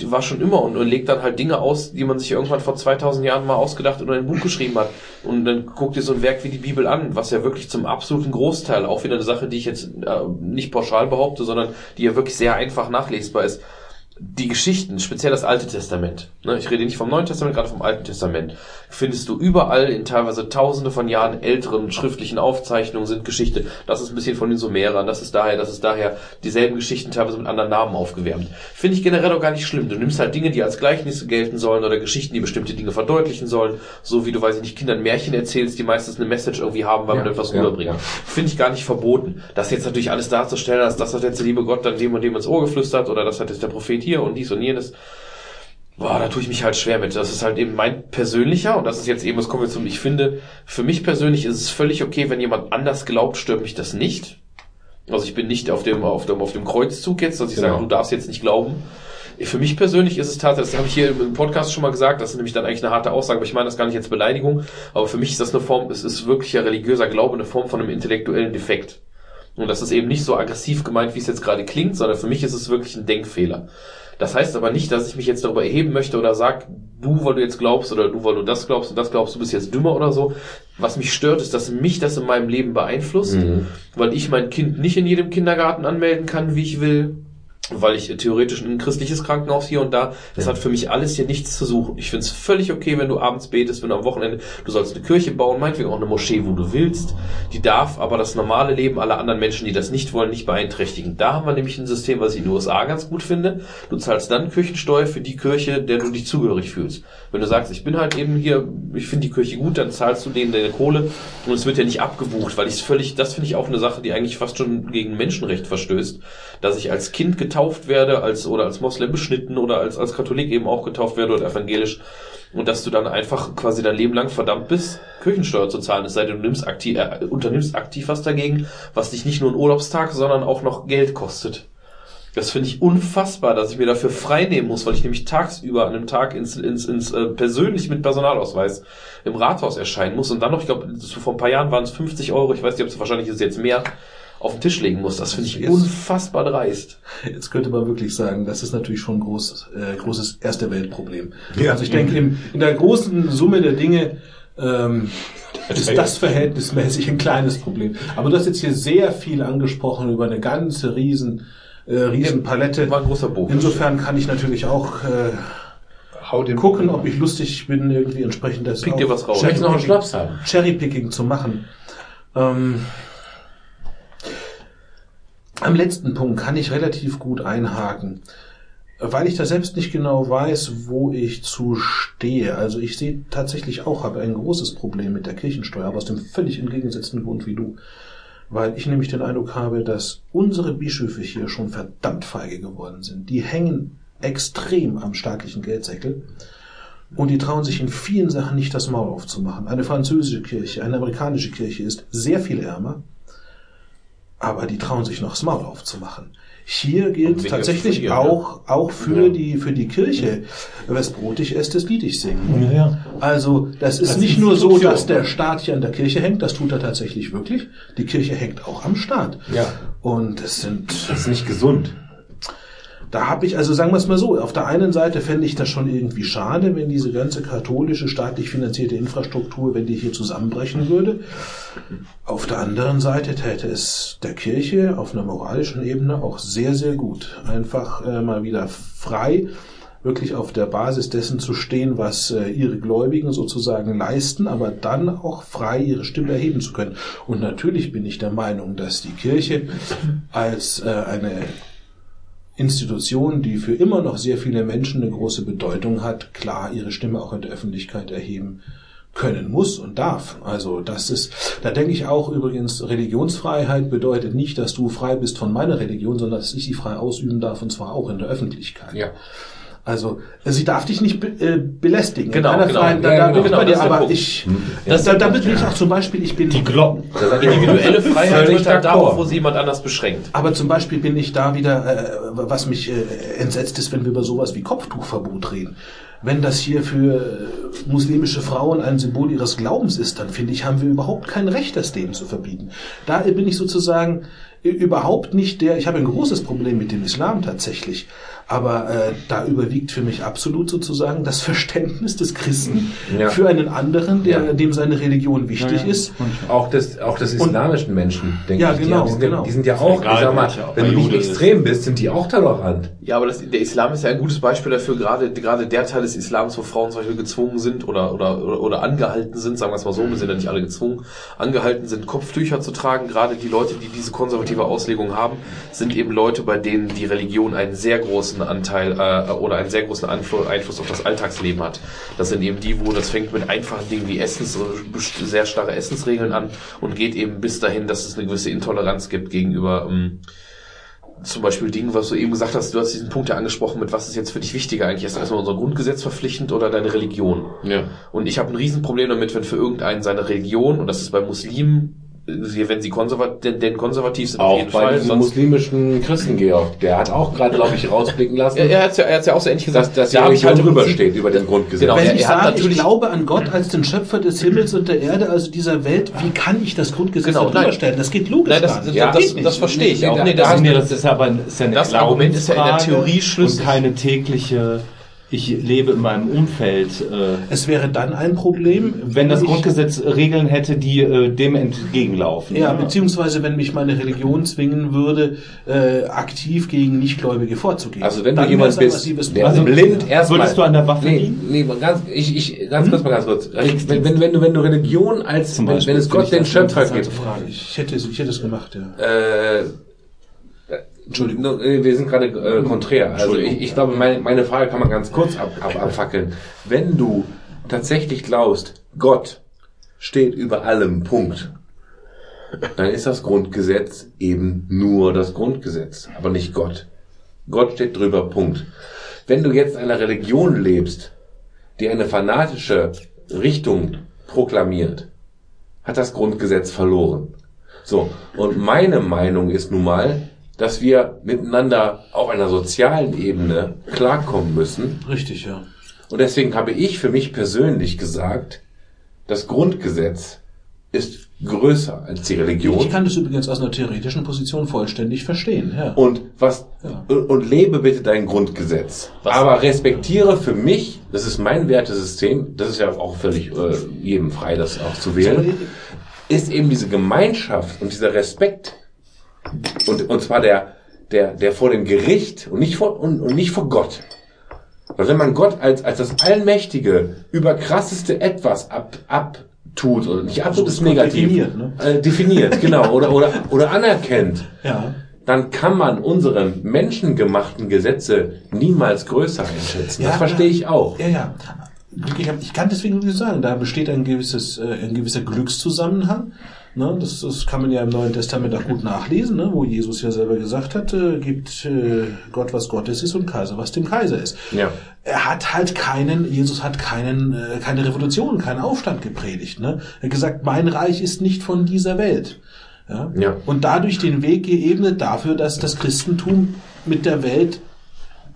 Speaker 4: Die war schon immer und, und legt dann halt Dinge aus, die man sich irgendwann vor 2000 Jahren mal ausgedacht oder in ein Buch geschrieben hat. Und dann guck dir so ein Werk wie die Bibel an, was ja wirklich zum absoluten Großteil, auch wieder eine Sache, die ich jetzt äh, nicht pauschal behaupte, sondern die ja wirklich sehr einfach nachlesbar ist. Die Geschichten, speziell das Alte Testament, ne, ich rede nicht vom Neuen Testament, gerade vom Alten Testament, findest du überall in teilweise tausende von Jahren älteren schriftlichen Aufzeichnungen sind Geschichte. Das ist ein bisschen von den Sumerern, das ist daher, das ist daher dieselben Geschichten teilweise mit anderen Namen aufgewärmt. Finde ich generell auch gar nicht schlimm. Du nimmst halt Dinge, die als Gleichnisse gelten sollen oder Geschichten, die bestimmte Dinge verdeutlichen sollen, so wie du, weiß ich nicht, Kindern Märchen erzählst, die meistens eine Message irgendwie haben, weil man etwas
Speaker 2: ja,
Speaker 4: rüberbringt.
Speaker 2: ja.
Speaker 4: Finde ich gar nicht verboten. Das jetzt natürlich alles darzustellen, dass das hat jetzt der liebe Gott dann dem und dem ins Ohr geflüstert oder das hat jetzt der Prophet hier und dies und jenes. Boah, da tue ich mich halt schwer mit. Das ist halt eben mein persönlicher, und das ist jetzt eben, was kommen wir zum, ich finde, für mich persönlich ist es völlig okay, wenn jemand anders glaubt, stört mich das nicht. Also ich bin nicht auf dem, auf dem, auf dem Kreuzzug jetzt, dass ich
Speaker 2: Genau.
Speaker 4: sage, du darfst jetzt nicht glauben. Für mich persönlich ist es tatsächlich, das habe ich hier im Podcast schon mal gesagt, das ist nämlich dann eigentlich eine harte Aussage, aber ich meine das gar nicht als Beleidigung, aber für mich ist das eine Form, es ist wirklich ein religiöser Glaube, eine Form von einem intellektuellen Defekt. Und das ist eben nicht so aggressiv gemeint, wie es jetzt gerade klingt, sondern für mich ist es wirklich ein Denkfehler. Das heißt aber nicht, dass ich mich jetzt darüber erheben möchte oder sag, du, weil du jetzt glaubst oder du, weil du das glaubst und das glaubst, du bist jetzt dümmer oder so. Was mich stört, ist, dass mich das in meinem Leben beeinflusst, weil ich mein Kind nicht in jedem Kindergarten anmelden kann, wie ich will, weil ich theoretisch in ein christliches Krankenhaus hier und da, das hat für mich alles hier nichts zu suchen. Ich finde es völlig okay, wenn du abends betest, wenn du am Wochenende, du sollst eine Kirche bauen, meinetwegen auch eine Moschee, wo du willst. Die darf aber das normale Leben aller anderen Menschen, die das nicht wollen, nicht beeinträchtigen. Da haben wir nämlich ein System, was ich in den USA ganz gut finde. Du zahlst dann Kirchensteuer für die Kirche, der du dich zugehörig fühlst. Wenn du sagst, ich bin halt eben hier, ich finde die Kirche gut, dann zahlst du denen deine Kohle und es wird ja nicht abgebucht, weil ich es völlig, das finde ich auch eine Sache, die eigentlich fast schon gegen Menschenrecht verstößt, dass ich als Kind getauft werde, als oder als Moslem beschnitten oder als als Katholik eben auch getauft werde oder evangelisch. Und dass du dann einfach quasi dein Leben lang verdammt bist, Kirchensteuer zu zahlen, es sei denn, du nimmst aktiv, äh, unternimmst aktiv was dagegen, was dich nicht nur einen Urlaubstag, sondern auch noch Geld kostet. Das finde ich unfassbar, dass ich mir dafür frei nehmen muss, weil ich nämlich tagsüber an einem Tag ins, ins, ins äh, persönlich mit Personalausweis im Rathaus erscheinen muss. Und dann noch, ich glaube, vor ein paar Jahren waren es 50 Euro, ich weiß nicht, ob es wahrscheinlich ist jetzt mehr, auf den Tisch legen muss. Das finde ich
Speaker 3: Jetzt-
Speaker 4: unfassbar dreist.
Speaker 3: Jetzt könnte man wirklich sagen, das ist natürlich schon ein großes, äh, großes erste Weltproblem.
Speaker 2: Ja.
Speaker 3: Also ich denke, in der großen Summe der Dinge ähm, [laughs] ist das verhältnismäßig ein kleines Problem. Aber du hast jetzt hier sehr viel angesprochen über eine ganze riesen, äh, riesen Palette.
Speaker 4: War ein großer Bogen.
Speaker 3: Insofern kann ich natürlich auch äh, gucken, ob ich lustig bin, irgendwie entsprechend das
Speaker 4: Pick dir was raus.
Speaker 2: Du noch einen
Speaker 3: Cherrypicking-
Speaker 2: Schnaps haben?
Speaker 3: Cherrypicking zu machen. Ähm, am letzten Punkt kann ich relativ gut einhaken, weil ich da selbst nicht genau weiß, wo ich zu stehe. Also ich sehe tatsächlich auch, habe ein großes Problem mit der Kirchensteuer, aber aus dem völlig entgegengesetzten Grund wie du. Weil ich nämlich den Eindruck habe, dass unsere Bischöfe hier schon verdammt feige geworden sind. Die hängen extrem am staatlichen Geldsäckel. Und die trauen sich in vielen Sachen nicht das Maul aufzumachen. Eine französische Kirche, eine amerikanische Kirche ist sehr viel ärmer, aber die trauen sich noch das Maul aufzumachen. Hier gilt tatsächlich
Speaker 4: verlieren,
Speaker 3: auch, auch für die, für die Kirche, wes brotig ist, des Liedig singen.
Speaker 2: Ja.
Speaker 3: Also, das ist
Speaker 2: Als
Speaker 3: nicht nur so, dass der Staat hier an der Kirche hängt, das tut er tatsächlich wirklich. Die Kirche hängt auch am Staat.
Speaker 2: Ja.
Speaker 3: Und es sind
Speaker 2: Das ist nicht gesund.
Speaker 3: Da habe ich, also sagen wir es mal so, auf der einen Seite fände ich das schon irgendwie schade, wenn diese ganze katholische, staatlich finanzierte Infrastruktur, wenn die hier zusammenbrechen würde. Auf der anderen Seite täte es der Kirche auf einer moralischen Ebene auch sehr, sehr gut. Einfach äh, mal wieder frei wirklich auf der Basis dessen zu stehen, was äh, ihre Gläubigen sozusagen leisten, aber dann auch frei ihre Stimme erheben zu können. Und natürlich bin ich der Meinung, dass die Kirche als äh, eine Institution, die für immer noch sehr viele Menschen eine große Bedeutung hat, klar ihre Stimme auch in der Öffentlichkeit erheben können muss und darf. Also das ist, da denke ich auch übrigens, Religionsfreiheit bedeutet nicht, dass du frei bist von meiner Religion, sondern dass ich sie frei ausüben darf und zwar auch in der Öffentlichkeit.
Speaker 2: Ja.
Speaker 3: Also sie darf dich nicht be äh, belästigen.
Speaker 2: Genau, genau.
Speaker 3: freien- da,
Speaker 2: Ja,
Speaker 3: da
Speaker 2: genau.
Speaker 3: dir, aber ich,
Speaker 2: Das
Speaker 3: da, da bin
Speaker 2: Punkt,
Speaker 3: ich auch zum Beispiel, ich bin
Speaker 10: Die Glocken.
Speaker 2: Individuelle [laughs] Freiheit wird
Speaker 3: d'accord.
Speaker 2: darauf, wo sie jemand anders beschränkt.
Speaker 3: Aber zum Beispiel bin ich da wieder, äh, was mich äh, entsetzt ist, wenn wir über sowas wie Kopftuchverbot reden. Wenn das hier für äh, muslimische Frauen ein Symbol ihres Glaubens ist, dann finde ich, haben wir überhaupt kein Recht, das denen zu verbieten. Da bin ich sozusagen äh, überhaupt nicht der, ich habe ein großes Problem mit dem Islam tatsächlich, aber äh, da überwiegt für mich absolut sozusagen das Verständnis des Christen
Speaker 2: Ja.
Speaker 3: für einen anderen, der,
Speaker 2: Ja.
Speaker 3: dem seine Religion wichtig ist.
Speaker 2: Auch des, auch des islamischen Menschen, denke
Speaker 3: Ja,
Speaker 2: ich.
Speaker 3: genau,
Speaker 2: die, sind
Speaker 3: genau.
Speaker 2: Ja, die sind ja auch,
Speaker 10: Egal
Speaker 2: ich sag mal,
Speaker 10: ob
Speaker 2: wenn du nicht
Speaker 10: Jude ist.
Speaker 2: extrem bist, sind die auch tolerant.
Speaker 4: Ja, aber das, der Islam ist ja ein gutes Beispiel dafür, gerade, gerade der Teil des Islams, wo Frauen zum Beispiel gezwungen sind oder, oder, oder, oder angehalten sind, sagen wir es mal so, wir sind ja nicht alle gezwungen, angehalten sind, Kopftücher zu tragen. Gerade die Leute, die diese konservative Auslegung haben, sind eben Leute, bei denen die Religion einen sehr großen Anteil äh, oder einen sehr großen Einfluss, Einfluss auf das Alltagsleben hat. Das sind eben die, wo das fängt mit einfachen Dingen wie Essens, äh, sehr starre Essensregeln an und geht eben bis dahin, dass es eine gewisse Intoleranz gibt gegenüber ähm, zum Beispiel Dingen, was du eben gesagt hast, du hast diesen Punkt ja angesprochen, mit was ist jetzt für dich wichtiger eigentlich? Ist erstmal unser Grundgesetz verpflichtend oder deine Religion?
Speaker 2: Ja.
Speaker 4: Und ich habe ein Riesenproblem damit, wenn für irgendeinen seine Religion, und das ist bei Muslimen, wenn sie konservat denn, denn konservativ sind, auf
Speaker 2: Auch
Speaker 4: jeden
Speaker 2: bei
Speaker 4: Fall.
Speaker 2: diesem muslimischen Christen Georg, der hat auch gerade, glaube ich, rausblicken lassen,
Speaker 4: er, er hat ja, er hat's ja auch so ähnlich gesagt,
Speaker 2: dass, dass
Speaker 4: da ich halt
Speaker 2: drüber steht über den Grundgesetz.
Speaker 4: Genau.
Speaker 3: Wenn
Speaker 4: er-
Speaker 3: ich sage, ich glaube an Gott als den Schöpfer des Himmels und der Erde, also dieser Welt, wie kann ich das Grundgesetz
Speaker 4: Genau,
Speaker 3: darüber
Speaker 4: nein.
Speaker 3: stellen? Das geht logisch
Speaker 4: Nein, das, das,
Speaker 3: Geht
Speaker 4: das, das verstehe ich auch. Nee,
Speaker 2: da
Speaker 4: das,
Speaker 10: Das, nee, das ist aber ein, ist ja eine
Speaker 4: Das Argument ist ja in der Theorie schlüssig.
Speaker 10: Und keine tägliche, ich lebe in meinem Umfeld. Äh,
Speaker 3: Es wäre dann ein Problem,
Speaker 10: wenn das
Speaker 3: ich-
Speaker 10: Grundgesetz Regeln hätte, die äh, dem entgegenlaufen.
Speaker 3: Ja, beziehungsweise wenn mich meine Religion zwingen würde, äh, aktiv gegen Nichtgläubige vorzugehen.
Speaker 2: Also wenn du jemand bist,
Speaker 3: massives
Speaker 2: der
Speaker 10: Also,
Speaker 2: blind erstmal...
Speaker 10: würdest du an der Waffe
Speaker 2: nee,
Speaker 10: dienen?
Speaker 2: nee, ganz, ich, ich, ganz kurz mal ganz kurz. Wenn, wenn, wenn, du, wenn du Religion als,
Speaker 10: Zum
Speaker 2: wenn,
Speaker 10: Beispiel,
Speaker 2: wenn es Gott den Schöpfer gibt,
Speaker 3: Frage. Ich hätte, es- ich hätte es gemacht, ja.
Speaker 2: äh, Entschuldigung, wir sind gerade äh, konträr. Also ich, ich glaube, meine, meine Frage kann man ganz kurz ab, ab, abfackeln. Wenn du tatsächlich glaubst, Gott steht über allem, Punkt, dann ist das Grundgesetz eben nur das Grundgesetz, aber nicht Gott. Gott steht drüber, Punkt. Wenn du jetzt einer Religion lebst, die eine fanatische Richtung proklamiert, hat das Grundgesetz verloren. So, und meine Meinung ist nun mal, dass wir miteinander auf einer sozialen Ebene klarkommen müssen.
Speaker 3: Richtig, ja.
Speaker 2: Und deswegen habe ich für mich persönlich gesagt, das Grundgesetz ist größer als die Religion.
Speaker 3: Ich kann das übrigens aus einer theoretischen Position vollständig verstehen. Ja.
Speaker 2: Und was
Speaker 3: Ja.
Speaker 2: und, lebe bitte dein Grundgesetz.
Speaker 4: Was-
Speaker 2: Aber respektiere für mich, das ist mein Wertesystem, das ist ja auch völlig äh, jedem frei, das auch zu wählen, ist eben diese Gemeinschaft und dieser Respekt und, und zwar der, der, der vor dem Gericht und nicht vor, und, und nicht vor Gott. Weil wenn man Gott als, als das allmächtige, überkrasseste Etwas ab, abtut, oder nicht abtut, ist negativ.
Speaker 3: definiert, ne?
Speaker 2: Äh, definiert, genau, oder, oder, oder anerkennt,
Speaker 3: ja.
Speaker 2: dann kann man unsere menschengemachten Gesetze niemals größer einschätzen.
Speaker 3: Ja,
Speaker 2: das verstehe ich auch.
Speaker 3: Ja, ja. Ich, kann deswegen nur sagen, da besteht ein gewisses, äh, ein gewisser Glückszusammenhang. Ne? Das, das kann man ja im Neuen Testament auch gut nachlesen, ne? wo Jesus ja selber gesagt hat, äh, gibt äh, Gott was Gottes ist und Kaiser was dem Kaiser ist.
Speaker 2: Ja.
Speaker 3: Er hat halt keinen, Jesus hat keinen, äh, keine Revolution, keinen Aufstand gepredigt. Ne? Er hat gesagt, mein Reich ist nicht von dieser Welt. Ja?
Speaker 2: Ja.
Speaker 3: Und dadurch den Weg geebnet dafür, dass das Christentum mit der Welt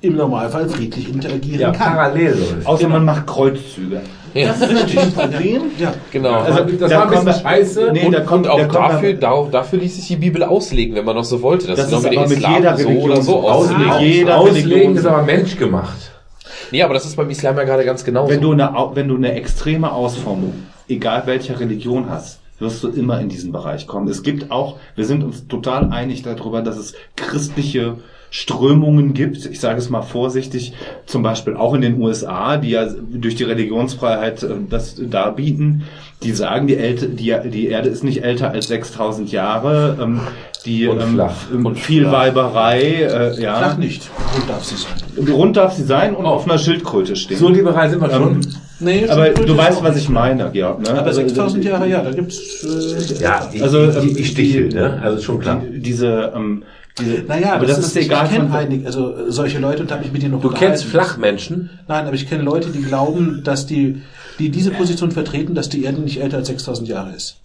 Speaker 3: im Normalfall friedlich interagieren
Speaker 2: Ja,
Speaker 3: kann.
Speaker 2: parallel läuft.
Speaker 10: Außer man macht Kreuzzüge.
Speaker 3: Das ist natürlich ein [laughs] Problem. Ja.
Speaker 4: Genau.
Speaker 2: Also, das
Speaker 10: da
Speaker 2: war ein bisschen scheiße.
Speaker 10: Nee,
Speaker 4: und,
Speaker 10: da kommt,
Speaker 4: und auch
Speaker 10: da kommt
Speaker 4: dafür, da, dafür ließ sich die Bibel auslegen, wenn man noch so wollte. Das,
Speaker 10: Das
Speaker 4: ist
Speaker 10: aber mit
Speaker 4: Islam
Speaker 10: jeder
Speaker 4: so
Speaker 10: Religion
Speaker 4: oder so auslegen.
Speaker 10: Jeder
Speaker 2: Auslegen
Speaker 10: Religion.
Speaker 2: ist aber menschgemacht.
Speaker 4: Nee, aber das ist beim Islam ja gerade ganz genauso.
Speaker 10: Wenn du eine, wenn du eine extreme Ausformung, egal welcher Religion hast, wirst du immer in diesen Bereich kommen. Es gibt auch, wir sind uns total einig darüber, dass es christliche
Speaker 5: Strömungen gibt, ich sage es mal vorsichtig, zum Beispiel auch in den USA, die ja durch die Religionsfreiheit äh, das darbieten, die sagen, die, Älte, die, die Erde ist nicht älter als 6000 Jahre, ähm, die
Speaker 2: Und
Speaker 5: ähm,
Speaker 2: flach.
Speaker 5: ähm,
Speaker 2: Und
Speaker 5: viel
Speaker 2: flach.
Speaker 5: Weiberei, äh, ja,
Speaker 3: Flach nicht. Rund darf sie sein.
Speaker 5: rund darf sie sein und auf einer Schildkröte stehen.
Speaker 2: So liberal sind wir schon.
Speaker 5: ähm,
Speaker 3: Nee,
Speaker 5: aber du weißt, was ich meine, Georg. Ne?
Speaker 3: Aber
Speaker 5: Also,
Speaker 3: 6000 Jahre, ja, da gibt's. Äh,
Speaker 2: ja, die,
Speaker 5: Also,
Speaker 2: also, die,
Speaker 5: ähm,
Speaker 2: die, die Stichel, ne? Also schon klar.
Speaker 5: Die, diese, ähm, diese,
Speaker 3: naja,
Speaker 5: aber das, ist egal
Speaker 3: Ich kenne einige, also äh, solche Leute und habe ich mit denen noch
Speaker 2: Du kennst. Flachmenschen?
Speaker 3: Nein, aber ich kenne Leute, die glauben, dass die, die diese Position vertreten, dass die Erde nicht älter als 6000 Jahre ist.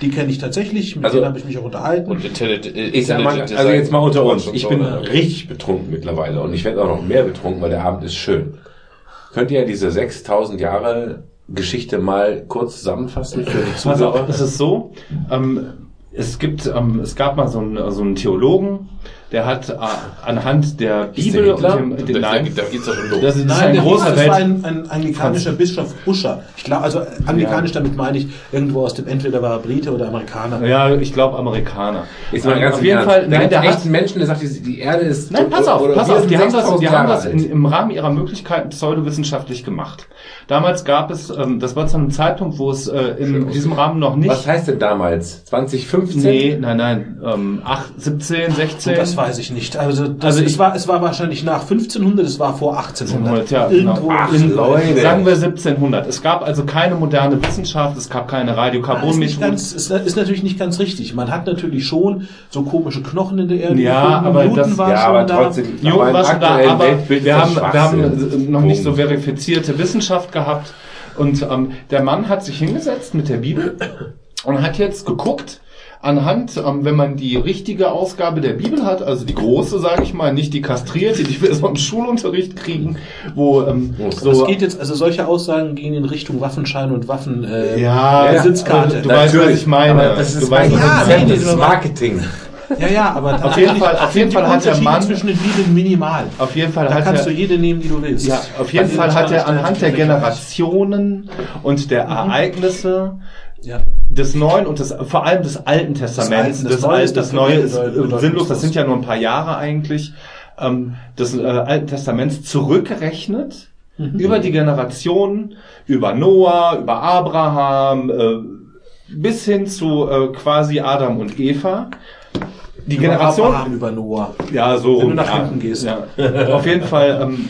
Speaker 3: Die kenne ich tatsächlich, mit
Speaker 2: Also-
Speaker 3: denen habe ich mich auch unterhalten.
Speaker 4: Und Internet,
Speaker 2: Ich sag mal, also jetzt mal unter uns. Ich bin richtig betrunken mittlerweile und ich werde auch noch mehr betrunken, weil der Abend ist schön. Könnt ihr diese 6000 Jahre Geschichte mal kurz zusammenfassen für die
Speaker 5: auf,
Speaker 2: Zuhörer?
Speaker 5: es ist so, ähm, es gibt, ähm, es gab mal so einen, so einen Theologen, der hat äh, anhand der Bibel und dem,
Speaker 4: Da,
Speaker 5: den,
Speaker 4: da,
Speaker 5: nein,
Speaker 4: da geht's doch schon los.
Speaker 5: das ist
Speaker 3: Nein,
Speaker 5: ein großer
Speaker 3: das
Speaker 5: Welt,
Speaker 3: war ein, ein anglikanischer Bischof Usher. Ich glaube, also anglikanisch damit meine ich irgendwo aus dem, entweder war er Brite oder Amerikaner.
Speaker 5: ja, ich glaube Amerikaner.
Speaker 2: Ist mal
Speaker 5: Ähm,
Speaker 2: ganz
Speaker 5: auf jeden. Fall, nein, der hat,
Speaker 2: einen Menschen, der sagt, die, Erde ist...
Speaker 5: Nein, pass auf,
Speaker 2: oder
Speaker 5: pass auf, die haben das,
Speaker 2: 6000
Speaker 5: die haben das in, im Rahmen ihrer Möglichkeiten pseudowissenschaftlich gemacht. Damals gab es, ähm, das war zu einem Zeitpunkt, wo es äh, in diesem Rahmen noch nicht...
Speaker 2: Was heißt denn damals? 2015?
Speaker 5: Nee, nein, nein, ähm, 8, 17, 16.
Speaker 3: Das weiß ich nicht. Also, das,
Speaker 5: Also
Speaker 3: es, war, es war wahrscheinlich nach 1500, es war vor 1800.
Speaker 5: Ja,
Speaker 3: Irgendwo
Speaker 5: genau.
Speaker 2: Ach,
Speaker 5: in,
Speaker 2: Leute.
Speaker 5: Sagen wir 1700. Es gab also keine moderne Wissenschaft, es gab keine
Speaker 3: ist,
Speaker 5: Radiokarbonmethode.
Speaker 3: ganz, ist, ist natürlich nicht ganz richtig. Man hat natürlich schon so komische Knochen in der Erde.
Speaker 5: Ja,
Speaker 3: gefunden,
Speaker 5: aber das-
Speaker 3: war
Speaker 2: Ja,
Speaker 3: schon
Speaker 2: aber
Speaker 3: da.
Speaker 2: trotzdem... Im
Speaker 5: war schon da, aber
Speaker 2: Weltbild ist
Speaker 5: wir haben, wir haben noch nicht so verifizierte Wissenschaft gehabt. Und ähm, der Mann hat sich hingesetzt mit der Bibel und hat jetzt geguckt, anhand, ähm, wenn man die richtige Ausgabe der Bibel hat, also die große, sage ich mal, nicht die kastrierte, die wir [laughs] so im Schulunterricht kriegen, wo ähm, so...
Speaker 3: Das geht jetzt, also solche Aussagen gehen in Richtung Waffenschein und Waffen äh,
Speaker 5: ja,
Speaker 3: äh, Sitzkarte.
Speaker 5: Du weißt, was ich meine.
Speaker 2: Aber das
Speaker 5: du
Speaker 2: ist
Speaker 5: weißt, was ich
Speaker 3: Ja, nee,
Speaker 2: das ist. Marketing.
Speaker 3: Ja, ja, aber
Speaker 5: Auf jeden Fall- auf jeden Fall hat der Mann-
Speaker 3: zwischen den Bibeln minimal.
Speaker 5: Auf jeden Fall
Speaker 3: Da
Speaker 5: hat
Speaker 3: kannst
Speaker 5: er,
Speaker 3: du jede nehmen, die du willst.
Speaker 5: Ja, auf jeden
Speaker 3: Bei
Speaker 5: Fall hat er anhand der. Generationen und der Ereignisse
Speaker 3: Ja.
Speaker 5: Des Neuen und des, vor allem des Alten Testaments,
Speaker 3: Alten, das
Speaker 5: das,
Speaker 3: ist
Speaker 5: das
Speaker 3: das
Speaker 5: Neue ist äh, sinnlos, das sind ja nur ein paar Jahre eigentlich, ähm, des äh, Alten Testaments zurückgerechnet
Speaker 3: Mhm.
Speaker 5: über die Generationen, über Noah, über Abraham, äh, bis hin zu äh, quasi Adam und Eva. Die
Speaker 3: Über
Speaker 5: Generation,
Speaker 3: Abraham, über Noah.
Speaker 5: ja, so
Speaker 3: Wenn du
Speaker 5: rum,
Speaker 3: nach
Speaker 5: ja,
Speaker 3: hinten gehst.
Speaker 5: Ja. Auf jeden Fall ähm,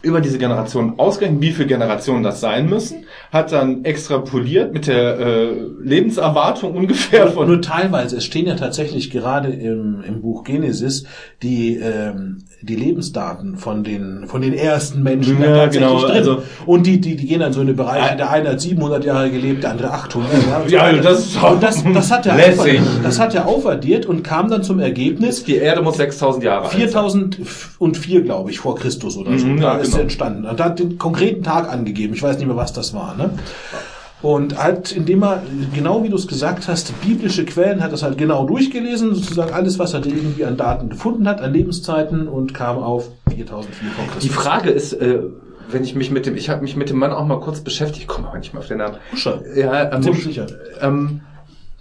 Speaker 5: über diese Generation ausgerechnet, wie viele Generationen das sein müssen, hat dann extrapoliert mit der äh, Lebenserwartung ungefähr
Speaker 3: Nur,
Speaker 5: von
Speaker 3: nur teilweise. Es stehen ja tatsächlich gerade im, im Buch Genesis die, ähm, die Lebensdaten von den, von den ersten Menschen
Speaker 5: Ja, genau,
Speaker 3: drin.
Speaker 5: also-
Speaker 3: und die, die, die gehen dann so in die Bereiche, der eine hat 700 Jahre gelebt, der andere 800. [laughs]
Speaker 5: Ja, also das ist
Speaker 3: und das, das hat er
Speaker 5: lässig.
Speaker 3: aufaddiert, das hat er aufaddiert und kam dann zum Ergebnis,
Speaker 5: die Erde muss 6000 Jahre alt sein.
Speaker 3: 4004, glaube ich, vor Christus oder so.
Speaker 5: Mhm,
Speaker 3: da
Speaker 5: ja,
Speaker 3: ist
Speaker 5: genau.
Speaker 3: er entstanden. Und da hat den konkreten Tag angegeben. Ich weiß nicht mehr, was das war. Ne? Und halt, indem er, genau wie du es gesagt hast, biblische Quellen hat das halt genau durchgelesen, sozusagen alles, was er irgendwie an Daten gefunden hat, an Lebenszeiten und kam auf 4004 vor Christus.
Speaker 5: Die Frage ist, äh, wenn ich mich mit dem, ich habe mich mit dem Mann auch mal kurz beschäftigt, ich komme aber nicht mehr auf den Namen.
Speaker 3: Usher,
Speaker 5: Ja, ähm,
Speaker 3: ziemlich sicher,
Speaker 5: ähm,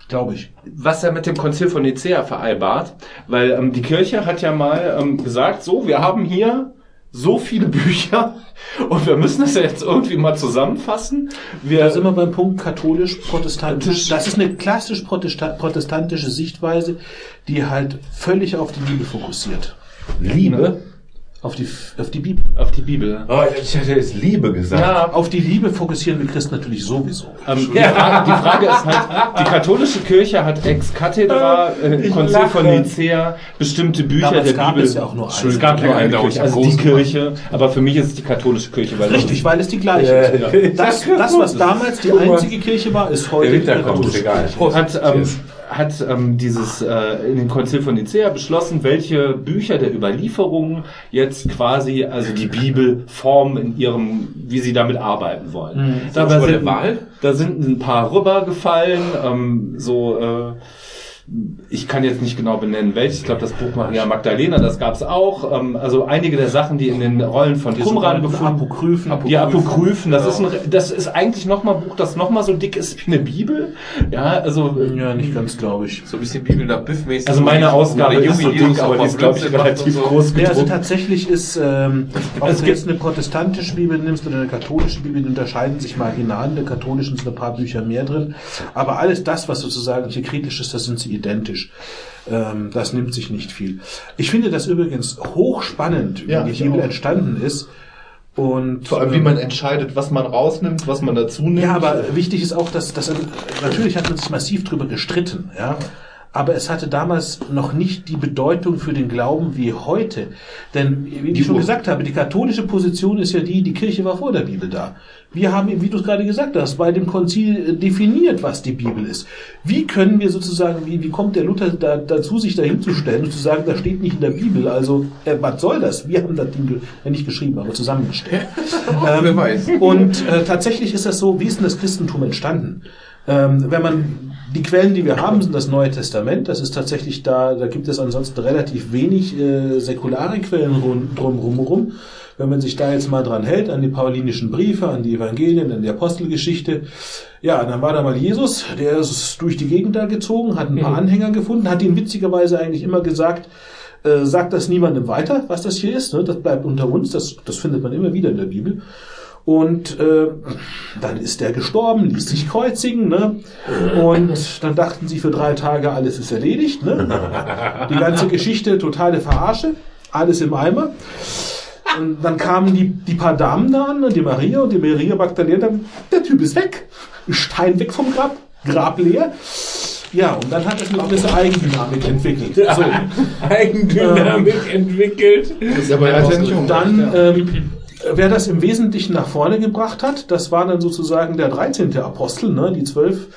Speaker 3: glaube ich.
Speaker 5: was er mit dem Konzil von Nicea vereinbart, weil ähm, die Kirche hat ja mal ähm, gesagt, so, wir haben hier so viele Bücher und wir müssen das ja jetzt irgendwie mal zusammenfassen. Wir
Speaker 3: Da sind wir beim Punkt katholisch-protestantisch. Das ist eine klassisch protesta- protestantische Sichtweise, die halt völlig auf die Bibel fokussiert.
Speaker 2: Liebe?
Speaker 3: Auf die, auf die Bibel.
Speaker 5: auf die Bibel.
Speaker 2: Oh, ich hätte jetzt Liebe gesagt.
Speaker 5: Ja,
Speaker 3: Auf die Liebe fokussieren wir Christen natürlich sowieso.
Speaker 5: ähm, die, Frage, die Frage ist halt, die katholische Kirche hat ex cathedra, äh, Konzil von. Nicea, bestimmte Bücher
Speaker 3: Damals
Speaker 5: der
Speaker 3: gab
Speaker 5: Bibel.
Speaker 3: es ja auch nur eine.
Speaker 5: Es gab nur eine Kirche, also die. Kirche, aber für mich ist es die katholische Kirche, weil
Speaker 3: Richtig, weil es die gleiche ist.
Speaker 2: ja.
Speaker 3: Das, das, was damals die einzige Kirche war, ist
Speaker 2: Der
Speaker 3: heute die katholische.
Speaker 2: egal.
Speaker 5: hat, ähm, hat ähm, dieses äh, in dem Konzil von Nicea beschlossen, welche Bücher der Überlieferungen jetzt quasi also die Bibel formen in ihrem, wie sie damit arbeiten wollen. Dabei
Speaker 4: schon bei der
Speaker 5: sind, da sind ein paar rübergefallen, ähm, so äh,
Speaker 10: ich kann jetzt nicht genau benennen, welches. Ich glaube, das Buch Maria Magdalena, das gab's auch. Ähm, also einige der Sachen, die in den Rollen von Qumran gefunden
Speaker 3: Apokryphen.
Speaker 10: Die Apokryphen, das ist ein, das ist eigentlich nochmal ein Buch, das nochmal so dick ist wie eine Bibel. Ja, also
Speaker 3: Ja, nicht ganz, glaube ich.
Speaker 4: So ein bisschen Bibel nach Biff-mäßig.
Speaker 10: Also meine Ausgabe ist so dick, aber die ist, glaube ich, relativ
Speaker 4: so.
Speaker 10: groß
Speaker 3: Ja, also
Speaker 10: gedruckt.
Speaker 3: tatsächlich ist, ähm, ob
Speaker 10: Es
Speaker 3: du
Speaker 10: gibt-
Speaker 3: jetzt eine protestantische Bibel nimmst oder eine katholische Bibel, die unterscheiden sich marginal. In der katholischen sind ein paar Bücher mehr drin. Aber alles das, was sozusagen hier kritisch ist, das sind sie identisch. Ähm, das nimmt sich nicht viel. Ich finde das übrigens hochspannend, wie
Speaker 11: Ja,
Speaker 3: die
Speaker 11: auch.
Speaker 3: entstanden ist. Und
Speaker 11: Vor allem, wie
Speaker 3: ähm,
Speaker 11: man entscheidet, was man rausnimmt, was man dazu nimmt.
Speaker 3: ja, aber wichtig ist auch, dass, dass natürlich hat man sich massiv drüber gestritten, ja. Aber es hatte damals noch nicht die Bedeutung für den Glauben wie heute. Denn, wie ich schon gesagt habe, die katholische Position ist ja die, die Kirche war vor der Bibel da. Wir haben, wie du es gerade gesagt hast, bei dem Konzil äh, definiert, was die Bibel ist. Wie können wir sozusagen, wie, wie kommt der Luther da, dazu, sich dahinzustellen und zu sagen, das steht nicht in der Bibel, also, äh, was soll das? Wir haben das Ding ja, nicht geschrieben, aber zusammengestellt. [laughs] Ähm,
Speaker 4: Wer weiß.
Speaker 3: Und äh, tatsächlich ist das so, wie ist denn das Christentum entstanden? Ähm, wenn man die Quellen, die wir haben, sind das Neue Testament. Das ist tatsächlich da, da gibt es ansonsten relativ wenig äh, säkulare Quellen rum, drum rum. Wenn man sich da jetzt mal dran hält, an die paulinischen Briefe, an die Evangelien, an die Apostelgeschichte, ja, dann war da mal Jesus, der ist durch die Gegend da gezogen, hat ein paar Anhänger gefunden, hat ihnen witzigerweise eigentlich immer gesagt, äh, sagt das niemandem weiter, was das hier ist. Ne? Das bleibt unter uns. Das, das findet man immer wieder in der Bibel. Und äh, dann ist der gestorben, ließ sich kreuzigen. Ne? Und dann dachten sie für drei Tage, alles ist erledigt. Ne? [laughs] Die ganze Geschichte, totale Verarsche, alles im Eimer. Und dann kamen die, die paar Damen da an, ne? die Maria und die Maria Magdalena. Der Typ ist weg. Stein weg vom Grab, Grab leer. Ja, und dann hat es eine gewisse Eigendynamik entwickelt. So. [laughs]
Speaker 2: Eigendynamik entwickelt.
Speaker 11: das ist aber ja nicht um.
Speaker 3: Dann, ähm, wer das im Wesentlichen nach vorne gebracht hat, das war dann sozusagen der 13. Apostel, ne? die zwölf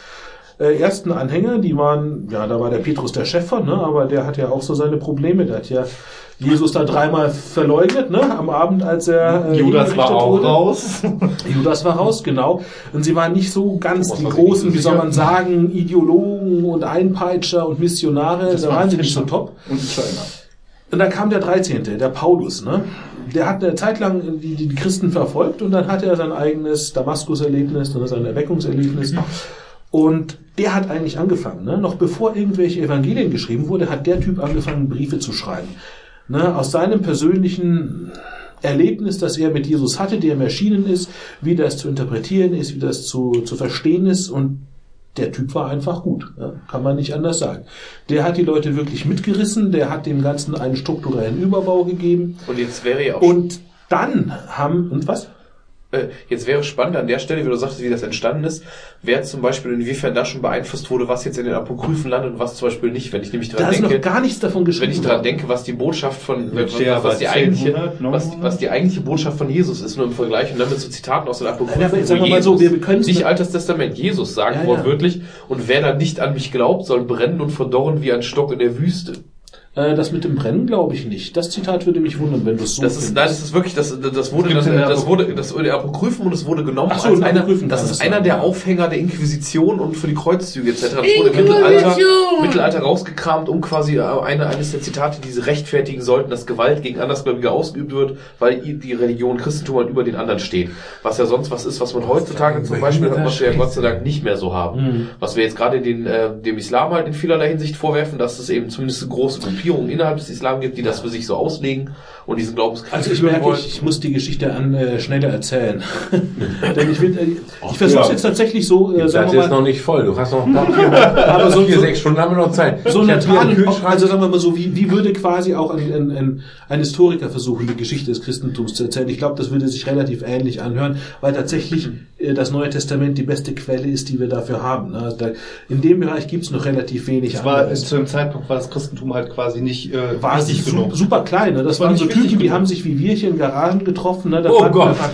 Speaker 3: äh, ersten Anhänger, die waren, ja, da war der Petrus der Chef von, ne? aber der hat ja auch so seine Probleme, der hat ja Jesus da dreimal verleugnet, ne? am Abend, als er äh,
Speaker 11: Judas war auch
Speaker 3: wurde.
Speaker 11: raus. [laughs]
Speaker 3: Judas war raus, genau. Und sie waren nicht so ganz die großen, wie soll man sagen, Ideologen und Einpeitscher und Missionare, da waren sie nicht so top.
Speaker 11: Und China.
Speaker 3: Und dann kam der 13., der Paulus, ne? Der hat eine Zeit lang die, die Christen verfolgt und dann hat er sein eigenes Damaskus-Erlebnis, ne, sein Erweckungserlebnis. Und der hat eigentlich angefangen, ne? noch bevor irgendwelche Evangelien geschrieben wurde, hat der Typ angefangen, Briefe zu schreiben. Ne? Aus seinem persönlichen Erlebnis, das er mit Jesus hatte, der ihm erschienen ist, wie das zu interpretieren ist, wie das zu, zu verstehen ist und der Typ war einfach gut, ja, kann man nicht anders sagen. Der hat die Leute wirklich mitgerissen, der hat dem Ganzen einen strukturellen Überbau gegeben
Speaker 4: Und jetzt wäre ja auch
Speaker 3: und dann haben, und was?
Speaker 4: Äh, Jetzt wäre spannend an der Stelle, wie du sagtest, wie das entstanden ist, wer zum Beispiel inwiefern das schon beeinflusst wurde, was jetzt in den Apokryphen landet und was zum Beispiel nicht. Wenn ich nämlich
Speaker 3: Da
Speaker 4: dran
Speaker 3: ist noch
Speaker 4: denke,
Speaker 3: gar nichts davon geschrieben.
Speaker 4: wenn ich dran denke, was die Botschaft von, was, was, die eigentliche,
Speaker 5: 1000,
Speaker 4: was, was die eigentliche Botschaft von Jesus ist, nur im Vergleich und dann mit so Zitaten aus den Apokryphen.
Speaker 3: Ja, aber sagen wir mal so, wir können's
Speaker 4: nicht Altes Testament, Jesus sagt
Speaker 3: Ja, ja.
Speaker 4: wortwörtlich, und wer da nicht an mich glaubt, soll brennen und verdorren wie ein Stock in der Wüste.
Speaker 3: Äh, das mit dem Brennen glaube ich nicht. Das Zitat würde mich wundern, wenn du es so
Speaker 4: Das ist, nein, das ist wirklich, das, das wurde, das, das
Speaker 11: Apok-
Speaker 4: wurde, das wurde Apokryphen und es wurde genommen
Speaker 3: Ach so,
Speaker 4: als
Speaker 3: in
Speaker 4: einer, das ist
Speaker 3: das
Speaker 4: einer
Speaker 3: sein,
Speaker 4: der. Aufhänger der Inquisition und für die Kreuzzüge etc. Das wurde im Mittelalter, Mittelalter rausgekramt, um quasi äh, eine, eines der Zitate, die sie rechtfertigen sollten, dass Gewalt gegen Andersgläubige ausgeübt wird, weil die Religion Christentum halt über den anderen steht. Was ja sonst was ist, was man heutzutage zum Beispiel, hat, was wir ja Gott sei Dank nicht mehr so haben. Was wir jetzt gerade den, äh, dem Islam halt in vielerlei Hinsicht vorwerfen, dass es eben zumindest große Gruppierungen innerhalb des Islam gibt, die das für sich so auslegen und diesen Glaubenskrieg
Speaker 3: Also ich merke, ich, ich muss die Geschichte an äh, schneller erzählen. [laughs] Denn ich, will, äh, ich versuche es jetzt tatsächlich so, äh, sagen wir
Speaker 2: ist
Speaker 3: mal,
Speaker 2: noch nicht voll. Du hast noch ein paar, [laughs] vier,
Speaker 3: aber so,
Speaker 2: vier
Speaker 3: so,
Speaker 2: sechs Stunden haben wir noch Zeit.
Speaker 3: so eine
Speaker 2: hab hier einen
Speaker 3: Tat,
Speaker 2: Kühlschrank.
Speaker 3: also sagen wir mal so, wie, wie würde quasi auch ein, ein, ein, ein Historiker versuchen, die Geschichte des Christentums zu erzählen? Ich glaube, das würde sich relativ ähnlich anhören, weil tatsächlich [clears throat] das Neue Testament die beste Quelle ist, die wir dafür haben. ne? Also da, in dem Bereich gibt es noch relativ wenig
Speaker 11: Das war,
Speaker 3: anderes.
Speaker 11: zu dem Zeitpunkt war das Christentum halt quasi nicht äh,
Speaker 3: war
Speaker 11: wichtig
Speaker 3: su
Speaker 11: genug.
Speaker 3: super klein. Ne? Das
Speaker 11: War
Speaker 3: waren so Typen, die haben sich wie wir hier in Garagen getroffen. Ne? Da
Speaker 2: Oh Gott.
Speaker 3: ein paar,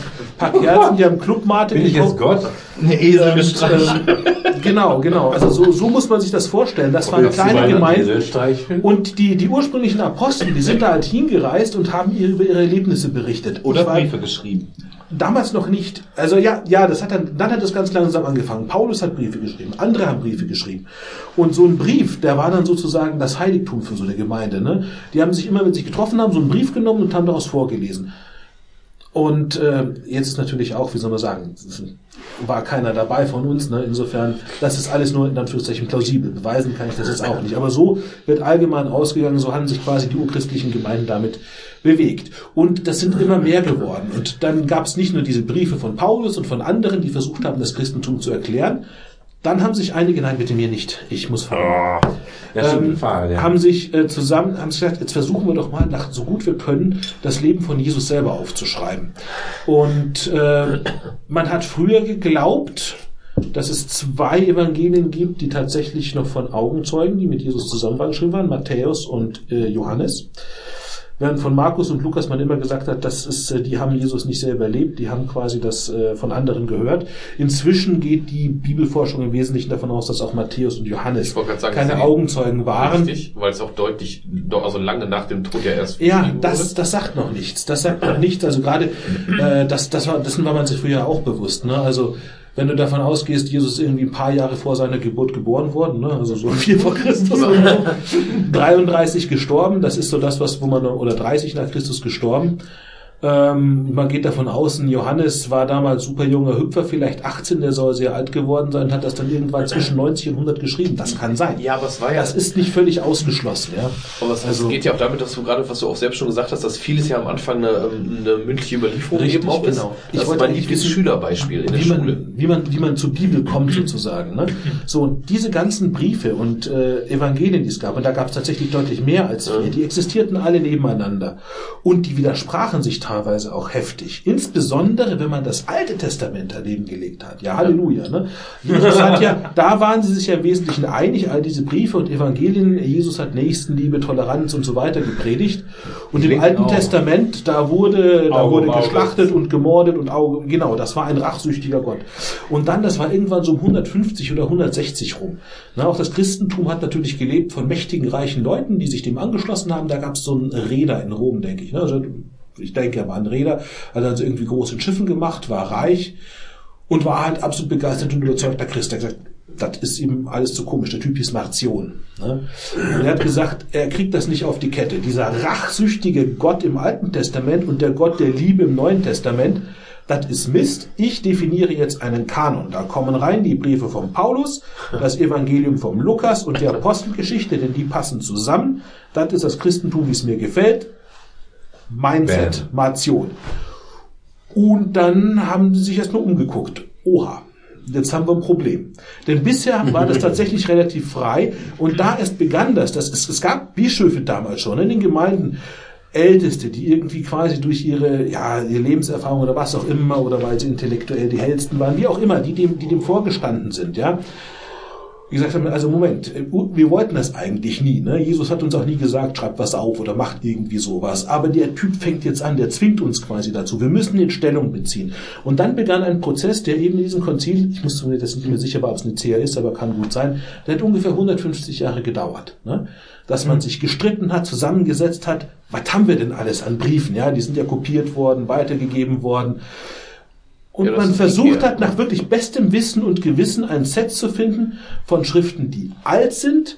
Speaker 3: paar Kerzen, die haben Clubmate
Speaker 2: Bin ich jetzt. Gott?
Speaker 11: Eine Esel
Speaker 3: Und, ähm, genau, genau. Also so, so muss man sich das vorstellen. Das waren kleine Gemeinden. Und die, die ursprünglichen Apostel, die sind da halt hingereist und haben ihre, über ihre Erlebnisse berichtet.
Speaker 11: Oder Briefe geschrieben.
Speaker 3: Damals noch nicht. Also ja, ja, das hat dann, dann hat es ganz langsam angefangen. Paulus hat Briefe geschrieben, andere haben Briefe geschrieben. Und so ein Brief, der war dann sozusagen das Heiligtum für so eine Gemeinde. Ne? Die haben sich immer, wenn sie sich getroffen haben, so einen Brief genommen und haben daraus vorgelesen. Und äh, jetzt ist natürlich auch, wie soll man sagen, war keiner dabei von uns. Ne? Insofern, das ist alles nur in Anführungszeichen plausibel. Beweisen kann ich das jetzt auch nicht. Aber so wird allgemein ausgegangen, so haben sich quasi die urchristlichen Gemeinden damit bewegt. Und das sind immer mehr geworden. Und dann gab es nicht nur diese Briefe von Paulus und von anderen, die versucht haben, das Christentum zu erklären. Dann haben sich einige, nein, bitte mir nicht, ich muss fahren.
Speaker 2: Ja, stimmt,
Speaker 3: ähm,
Speaker 2: Fahrrad, ja.
Speaker 3: haben sich äh, zusammen, haben sich gesagt, jetzt versuchen wir doch mal, nach, so gut wir können, das Leben von Jesus selber aufzuschreiben. Und äh, man hat früher geglaubt, dass es zwei Evangelien gibt, die tatsächlich noch von Augenzeugen, die mit Jesus zusammen waren, geschrieben waren, Matthäus und äh, Johannes. Während von Markus und Lukas man immer gesagt hat, das ist, äh, die haben Jesus nicht selber erlebt, die haben quasi das äh, von anderen gehört. Inzwischen geht die Bibelforschung im Wesentlichen davon aus, dass auch Matthäus und Johannes
Speaker 4: sagen,
Speaker 3: keine Augenzeugen waren.
Speaker 4: Richtig, weil es auch deutlich, also lange nach dem Tod ja erst
Speaker 3: Ja, das, das sagt noch nichts. Das sagt noch nichts. Also gerade, äh, das, das war, dessen war man sich früher auch bewusst. Ne? Also wenn du davon ausgehst, Jesus ist irgendwie ein paar Jahre vor seiner Geburt geboren worden, ne? also so [laughs] viel vor Christus, und so. 33 gestorben, das ist so das, was, wo man, oder 30 nach Christus gestorben. Ähm, man geht davon aus, Johannes war damals super junger Hüpfer, vielleicht 18, der soll sehr alt geworden sein, hat das dann irgendwann zwischen 90 und 100 geschrieben. Das kann sein.
Speaker 4: Ja, aber es war ja,
Speaker 3: Das ist nicht völlig ausgeschlossen, ja.
Speaker 4: aber es
Speaker 3: also-
Speaker 4: geht ja auch damit, dass du gerade, was du auch selbst schon gesagt hast, dass vieles ja am Anfang eine, ähm, eine mündliche Überlieferung
Speaker 3: Richtig,
Speaker 4: eben auch ist.
Speaker 3: genau. Ich
Speaker 4: Das ist
Speaker 3: wollte
Speaker 4: mein Lieblingsschülerbeispiel in der
Speaker 3: wie
Speaker 4: Schule.
Speaker 3: man, wie man, wie man zur Bibel kommt sozusagen. Ne? So, und diese ganzen Briefe und äh, Evangelien, die es gab, und da gab es tatsächlich deutlich mehr als vier, die existierten alle nebeneinander. Und die widersprachen sich teilweise auch heftig. Insbesondere, wenn man das Alte Testament daneben gelegt hat. Ja, Halleluja. Ne? Jesus hat ja, [laughs] da waren sie sich ja im Wesentlichen einig, all diese Briefe und Evangelien. Jesus hat Nächstenliebe, Toleranz und so weiter gepredigt. Und im Alten
Speaker 10: Auge.
Speaker 3: Testament, da wurde, da
Speaker 10: Auge
Speaker 3: wurde geschlachtet und gemordet und Auge, genau, das war ein rachsüchtiger Gott. Und dann, das war irgendwann so um 150 oder 160 rum. Na, auch das Christentum hat natürlich gelebt von mächtigen, reichen Leuten, die sich dem angeschlossen haben. Da gab es so einen Räder in Rom, denke ich. Ne? Also, ich denke, er war ein Räder, hat also irgendwie große Schiffen gemacht, war reich und war halt absolut begeistert und überzeugter Christ. Er hat gesagt, das ist ihm alles zu komisch. Der Typ hieß Martion. Ne? Und er hat gesagt, er kriegt das nicht auf die Kette. Dieser rachsüchtige Gott im Alten Testament und der Gott der Liebe im Neuen Testament, das ist Mist. Ich definiere jetzt einen Kanon. Da kommen rein die Briefe vom Paulus, das Evangelium vom Lukas und die Apostelgeschichte, denn die passen zusammen. Das ist das Christentum, wie es mir gefällt. Mindset, Mation. Und dann haben sie sich erstmal umgeguckt. Oha, jetzt haben wir ein Problem. Denn bisher war das [laughs] tatsächlich relativ frei und da erst begann das. das es, es gab Bischöfe damals schon in den Gemeinden. Älteste, die irgendwie quasi durch ihre, ja, ihre Lebenserfahrung oder was auch immer, oder weil sie intellektuell die hellsten waren, wie auch immer, die dem, die dem vorgestanden sind, ja, wie gesagt haben, also Moment, wir wollten das eigentlich nie. Ne? Jesus hat uns auch nie gesagt, schreibt was auf oder macht irgendwie sowas. Aber der Typ fängt jetzt an, der zwingt uns quasi dazu. Wir müssen in Stellung beziehen. Und dann begann ein Prozess, der eben in diesem Konzil, ich muss mir das nicht mehr sicher, ob es eine CA ist, aber kann gut sein, der hat ungefähr 150 Jahre gedauert. Ne? Dass man sich gestritten hat, zusammengesetzt hat, was haben wir denn alles an Briefen? Ja, die sind ja kopiert worden, weitergegeben worden. Und
Speaker 4: Ja,
Speaker 3: man versucht hat, nach wirklich bestem Wissen und Gewissen ein Set zu finden von Schriften, die alt sind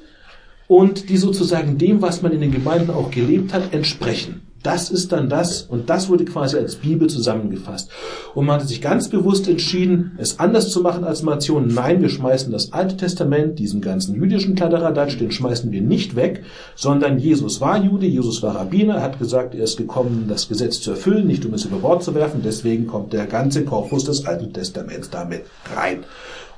Speaker 3: und die sozusagen dem, was man in den Gemeinden auch gelebt hat, entsprechen. Das ist dann das und das wurde quasi als Bibel zusammengefasst. Und man hat sich ganz bewusst entschieden, es anders zu machen als Nation. Nein, wir schmeißen das Alte Testament, diesen ganzen jüdischen Kladderadatsch, den schmeißen wir nicht weg, sondern Jesus war Jude, Jesus war Rabbiner, er hat gesagt, er ist gekommen, das Gesetz zu erfüllen, nicht um es über Bord zu werfen. Deswegen kommt der ganze Korpus des Alten Testaments damit rein.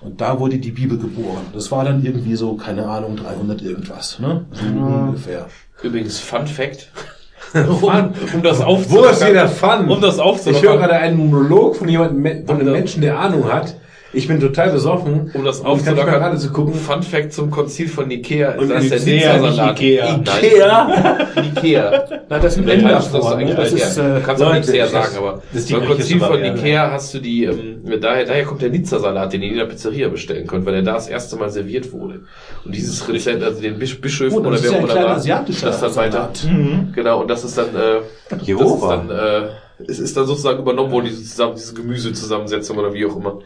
Speaker 3: Und da wurde die Bibel geboren. Das war dann irgendwie so, keine Ahnung, 300 irgendwas, ne? So ungefähr.
Speaker 4: Übrigens, Fun Fact. Um, um das
Speaker 2: Wo
Speaker 4: aufzulockern.
Speaker 2: ist hier der Fun?
Speaker 4: Um das
Speaker 2: Ich höre
Speaker 4: aufzulockern.
Speaker 2: gerade einen Monolog von jemandem, von einem Menschen, der Ahnung hat. Ich bin total besoffen.
Speaker 4: Um das aufzulockern.
Speaker 2: gerade zu gucken.
Speaker 4: Fun Fact zum Konzil von da ist der
Speaker 5: Nicea,
Speaker 4: Nizza-Salat.
Speaker 5: Ikea.
Speaker 4: Nein, Nikea.
Speaker 3: Na, das Länder
Speaker 4: heißt das
Speaker 3: ne?
Speaker 4: eigentlich
Speaker 3: Das ist,
Speaker 4: du
Speaker 3: äh,
Speaker 4: kannst auch
Speaker 5: das-
Speaker 4: sagen, aber
Speaker 5: ist
Speaker 4: beim Konzil von. Nikea hast du die, ähm, daher, daher kommt der Nizza-Salat, den ihr in jeder Pizzeria bestellen könnt, weil der da das erste Mal serviert wurde. Und dieses Rezept, also den Bisch- Bischöfen
Speaker 3: Oh,
Speaker 4: oder
Speaker 3: ist
Speaker 4: wer auch immer da,
Speaker 3: asiatischer
Speaker 4: das dann weiter,
Speaker 3: Salat.
Speaker 4: genau, und das ist dann, äh, das ist
Speaker 5: Jehova.
Speaker 4: dann, äh, Es ist dann sozusagen übernommen worden, diese, zusammen, diese Gemüsezusammensetzung oder wie auch immer.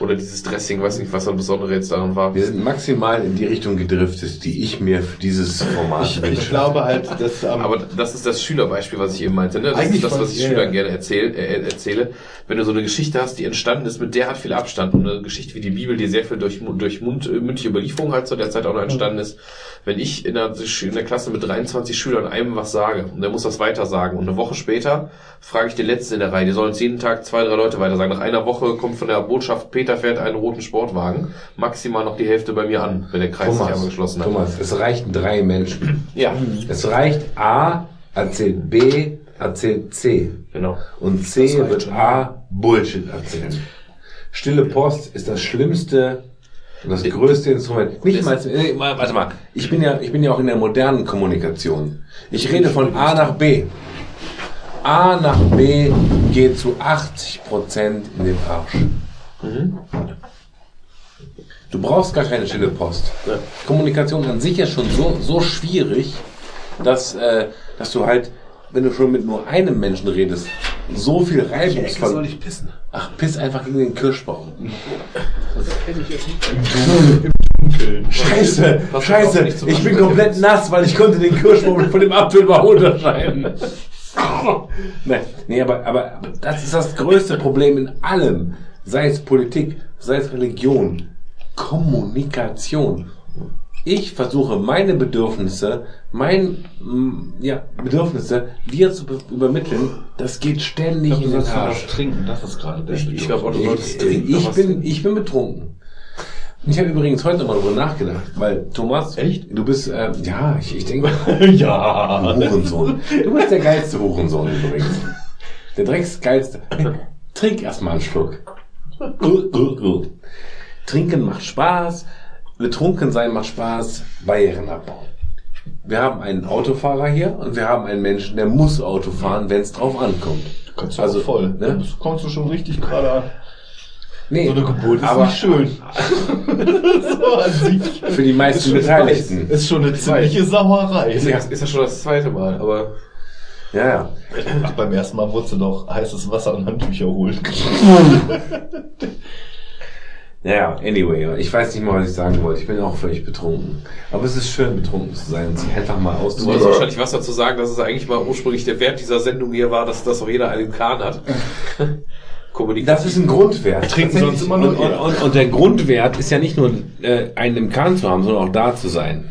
Speaker 4: Oder dieses Dressing, weiß nicht, was das Besondere jetzt daran war.
Speaker 2: Wir sind maximal in die Richtung gedriftet, die ich mir für dieses Format
Speaker 5: Ich,
Speaker 2: wünsche.
Speaker 5: ich glaube halt, dass ähm,
Speaker 4: Aber das ist das Schülerbeispiel, was ich eben meinte. Ne? Das
Speaker 5: Eigentlich
Speaker 4: ist das, was ich
Speaker 5: ja,
Speaker 4: Schülern
Speaker 5: ja.
Speaker 4: gerne erzähl, äh, erzähle. Wenn du so eine Geschichte hast, die entstanden ist mit derart viel Abstand und eine Geschichte wie die Bibel, die sehr viel durch, durch Mund, äh, mündliche Überlieferung halt zu der Zeit auch noch entstanden ist. Wenn ich in der, in der Klasse mit 23 Schülern einem was sage und der muss das weiter sagen und eine Woche später frage ich den Letzten in der Reihe, die sollen uns jeden Tag zwei, drei Leute weiter sagen. Nach einer Woche kommt von der Botschaft, Peter fährt einen roten Sportwagen, maximal noch die Hälfte bei mir an, wenn der Kreis sich einmal geschlossen hat.
Speaker 2: Thomas, es reichen drei Menschen.
Speaker 4: Ja,
Speaker 2: Es reicht A, erzählt B, erzählt C.
Speaker 4: genau.
Speaker 2: Und C wird A Bullshit erzählen. Stille Post ist das schlimmste und das größte Instrument. Nicht mal, nee, mal, warte mal. Ich bin ja, ich bin ja auch in der modernen Kommunikation. Ich rede von A nach B. A nach B geht zu 80 Prozent in den Arsch. Du brauchst gar keine stille Post. Kommunikation an sich ist schon so, so schwierig, dass, äh, dass du halt, wenn du schon mit nur einem Menschen redest, so viel Reibungsfall.
Speaker 3: ich pissen?
Speaker 2: Ach, piss einfach gegen den Kirschbaum. Scheiße,
Speaker 4: Was auch
Speaker 2: scheiße,
Speaker 4: nicht zu
Speaker 2: ich
Speaker 4: machen
Speaker 2: bin komplett nass, weil ich konnte den Kirschbaum von dem Apfelbaum unterscheiden. [laughs] nee, nee aber aber das ist das größte Problem in allem. Sei es Politik, sei es Religion. Kommunikation. Ich versuche meine Bedürfnisse, mein, ja, Bedürfnisse dir zu be- übermitteln. Das geht ständig in den Arsch.
Speaker 5: trinken, das ist gerade der
Speaker 4: Ich, ich glaube auch, du solltest trinken.
Speaker 2: ich, bin, ich bin betrunken. Ich habe übrigens heute nochmal darüber nachgedacht, weil Thomas,
Speaker 5: Echt?
Speaker 2: du bist, äh, ja, ich, ich denke, [laughs]
Speaker 5: ja.
Speaker 2: Hurensohn. Du bist der geilste Hurensohn übrigens. Der drecksgeilste. Trink erstmal einen Schluck. Uh, uh, uh. Trinken macht Spaß. Betrunken sein macht Spaß. Barrierenabbau. Wir haben einen Autofahrer hier und wir haben einen Menschen, der muss Auto fahren, wenn es drauf ankommt.
Speaker 5: Kannst du
Speaker 2: Also,
Speaker 5: voll.
Speaker 2: ne?
Speaker 5: Ne? kommst du schon richtig gerade an.
Speaker 2: Nee,
Speaker 5: So eine Geburt ist
Speaker 2: aber
Speaker 5: nicht schön. [laughs] so an sich.
Speaker 2: für die meisten Beteiligten.
Speaker 5: Ist schon eine ziemliche Sauerei.
Speaker 4: ist, ja, ist ja schon das zweite Mal, aber
Speaker 2: Ja, ja.
Speaker 5: Ach, [laughs] beim ersten Mal wurdest du doch heißes Wasser und Handtücher holen. [laughs]
Speaker 2: Naja, anyway, ich weiß nicht mal, was ich sagen wollte. Ich bin auch völlig betrunken. Aber es ist schön, betrunken zu sein und sich einfach mal
Speaker 4: du wolltest wahrscheinlich was dazu sagen, dass es eigentlich mal ursprünglich der Wert dieser Sendung hier war, dass, dass auch jeder einen Kahn hat. [laughs] Kommunikation.
Speaker 2: Das ist ein Grundwert.
Speaker 5: Trinken sonst immer nur
Speaker 2: und, und, und, und der Grundwert ist ja nicht nur äh, einen im Kahn zu haben, sondern auch da zu sein.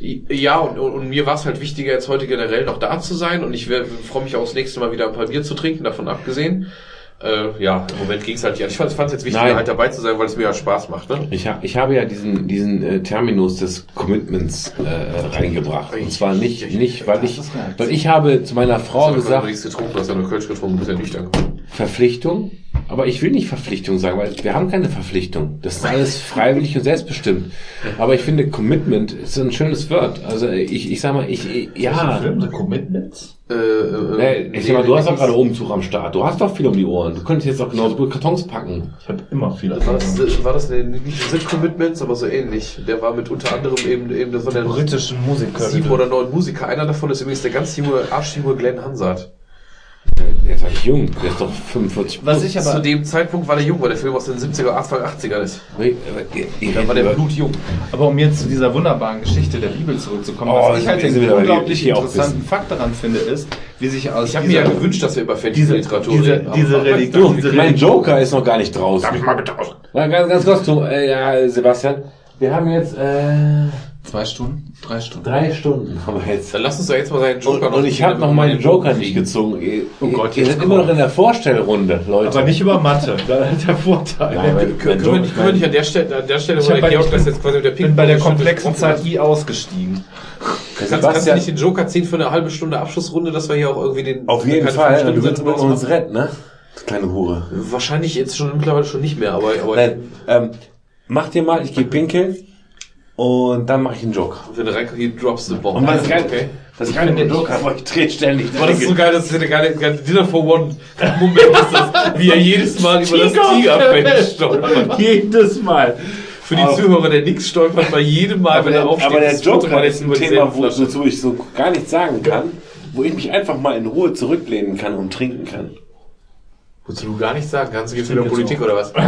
Speaker 4: Ja, und, und, und mir war es halt wichtiger, jetzt heute generell noch da zu sein und ich freue mich auch das nächste Mal wieder ein paar Bier zu trinken, davon abgesehen. Äh, ja, im Moment ging es halt nicht. Ich fand es jetzt wichtiger,
Speaker 2: Nein.
Speaker 4: halt dabei zu sein, weil es mir ja Spaß macht. Ne?
Speaker 2: Ich, ha ich habe ja diesen, diesen äh, Terminus des Commitments äh, reingebracht. Und zwar nicht, nicht weil ich, weil ich habe zu meiner Frau
Speaker 4: Du
Speaker 2: gesagt,
Speaker 4: nichts getrunken, du hast ja nur Kölsch getrunken, du bist ja nüchtern geworden.
Speaker 2: Verpflichtung, aber ich will nicht Verpflichtung sagen, weil wir haben keine Verpflichtung. Das ist alles freiwillig und selbstbestimmt. Aber ich finde, Commitment ist ein schönes Wort. Also ich, ich sag mal, ich, ich ja.
Speaker 5: Film, The Commitments?
Speaker 4: Äh, äh,
Speaker 2: Nee, ich sag mal, du hast doch gerade Umzug am Start. Du hast doch viel um die Ohren. Du könntest jetzt auch genauso gut Kartons packen.
Speaker 5: Ich habe immer viel
Speaker 4: War das, äh, war das nicht Sit Commitments, aber so ähnlich. Der war mit unter anderem eben, eben das war der
Speaker 5: britischen Musiker.
Speaker 4: sieben oder neun Musiker. Einer davon ist übrigens der ganz junge, arschjunge Glenn Hansard.
Speaker 2: Der ist halt jung. Der ist doch 45.
Speaker 5: Was ich
Speaker 4: Zu
Speaker 5: aber
Speaker 4: dem Zeitpunkt war der jung, weil der Film aus den 70er, Anfang 80er ist.
Speaker 2: Da
Speaker 4: war der blutjung.
Speaker 5: Aber um jetzt zu dieser wunderbaren Geschichte der Bibel zurückzukommen,
Speaker 2: Oh,
Speaker 5: was ich halt den unglaublich interessanten Fakt daran finde, ist, wie sich aus
Speaker 4: Ich habe mir ja gewünscht, dass wir über
Speaker 5: diese,
Speaker 4: Fantasy-Literatur
Speaker 5: diese,
Speaker 4: reden.
Speaker 5: diese Religion, diese
Speaker 2: mein
Speaker 5: Religion,
Speaker 2: Joker ist noch gar nicht draußen.
Speaker 4: Darf ich mal bitte aus?
Speaker 2: Na, ganz, ganz kurz, du, äh, ja, Sebastian. Wir haben jetzt äh,
Speaker 5: zwei Stunden, drei Stunden.
Speaker 2: drei Stunden haben wir jetzt.
Speaker 4: Dann lass uns doch jetzt mal seinen Joker
Speaker 2: Und, und ich habe noch meinen Joker nicht gezogen. Ihr,
Speaker 5: Oh Gott,
Speaker 2: ihr
Speaker 5: jetzt
Speaker 2: seid immer noch in der Vorstellrunde, Leute.
Speaker 5: Aber nicht über Mathe, [laughs] da ist der Vorteil.
Speaker 2: Nein, weil-
Speaker 4: Können, können, wir nicht, können wir nicht an der Stelle, an der Stelle,
Speaker 5: Ich
Speaker 4: der
Speaker 5: bei-
Speaker 4: Georg das jetzt quasi mit der
Speaker 5: bin bei der komplexen Zeit. I ausgestiegen.
Speaker 4: Kannst, kannst du nicht den Joker ziehen für eine halbe Stunde Abschlussrunde, dass wir hier auch irgendwie den...
Speaker 2: auf jeden Fall. du willst uns retten, ne? Kleine Hure.
Speaker 4: Wahrscheinlich jetzt schon mittlerweile schon nicht mehr, aber, aber
Speaker 2: Nein, ähm, mach dir mal, ich gehe pinkeln und dann mache ich einen Joker.
Speaker 4: wenn du reinkommst, hier drops the bomb.
Speaker 2: Und was geil,
Speaker 4: okay.
Speaker 2: das geile mit dem Joker, aber ich drehe ständig.
Speaker 4: Aber das ist so geil, das ist eine geile, geile Dinner for One Moment ist das, wie er jedes Mal über das Tigerfell stolpert.
Speaker 2: Jedes Mal.
Speaker 4: Für die Zuhörer, der nix stolpert bei jedem Mal,
Speaker 2: Aber
Speaker 4: wenn
Speaker 2: der,
Speaker 4: er aufsteht.
Speaker 2: aber der
Speaker 4: das Mal
Speaker 2: ist ein Thema, wo, wozu ich so gar nichts sagen kann, wo ich mich einfach mal in Ruhe zurücklehnen kann und trinken kann.
Speaker 4: Wolltest du gar nichts sagen? Kannst du jetzt wieder Politik oder was? [laughs]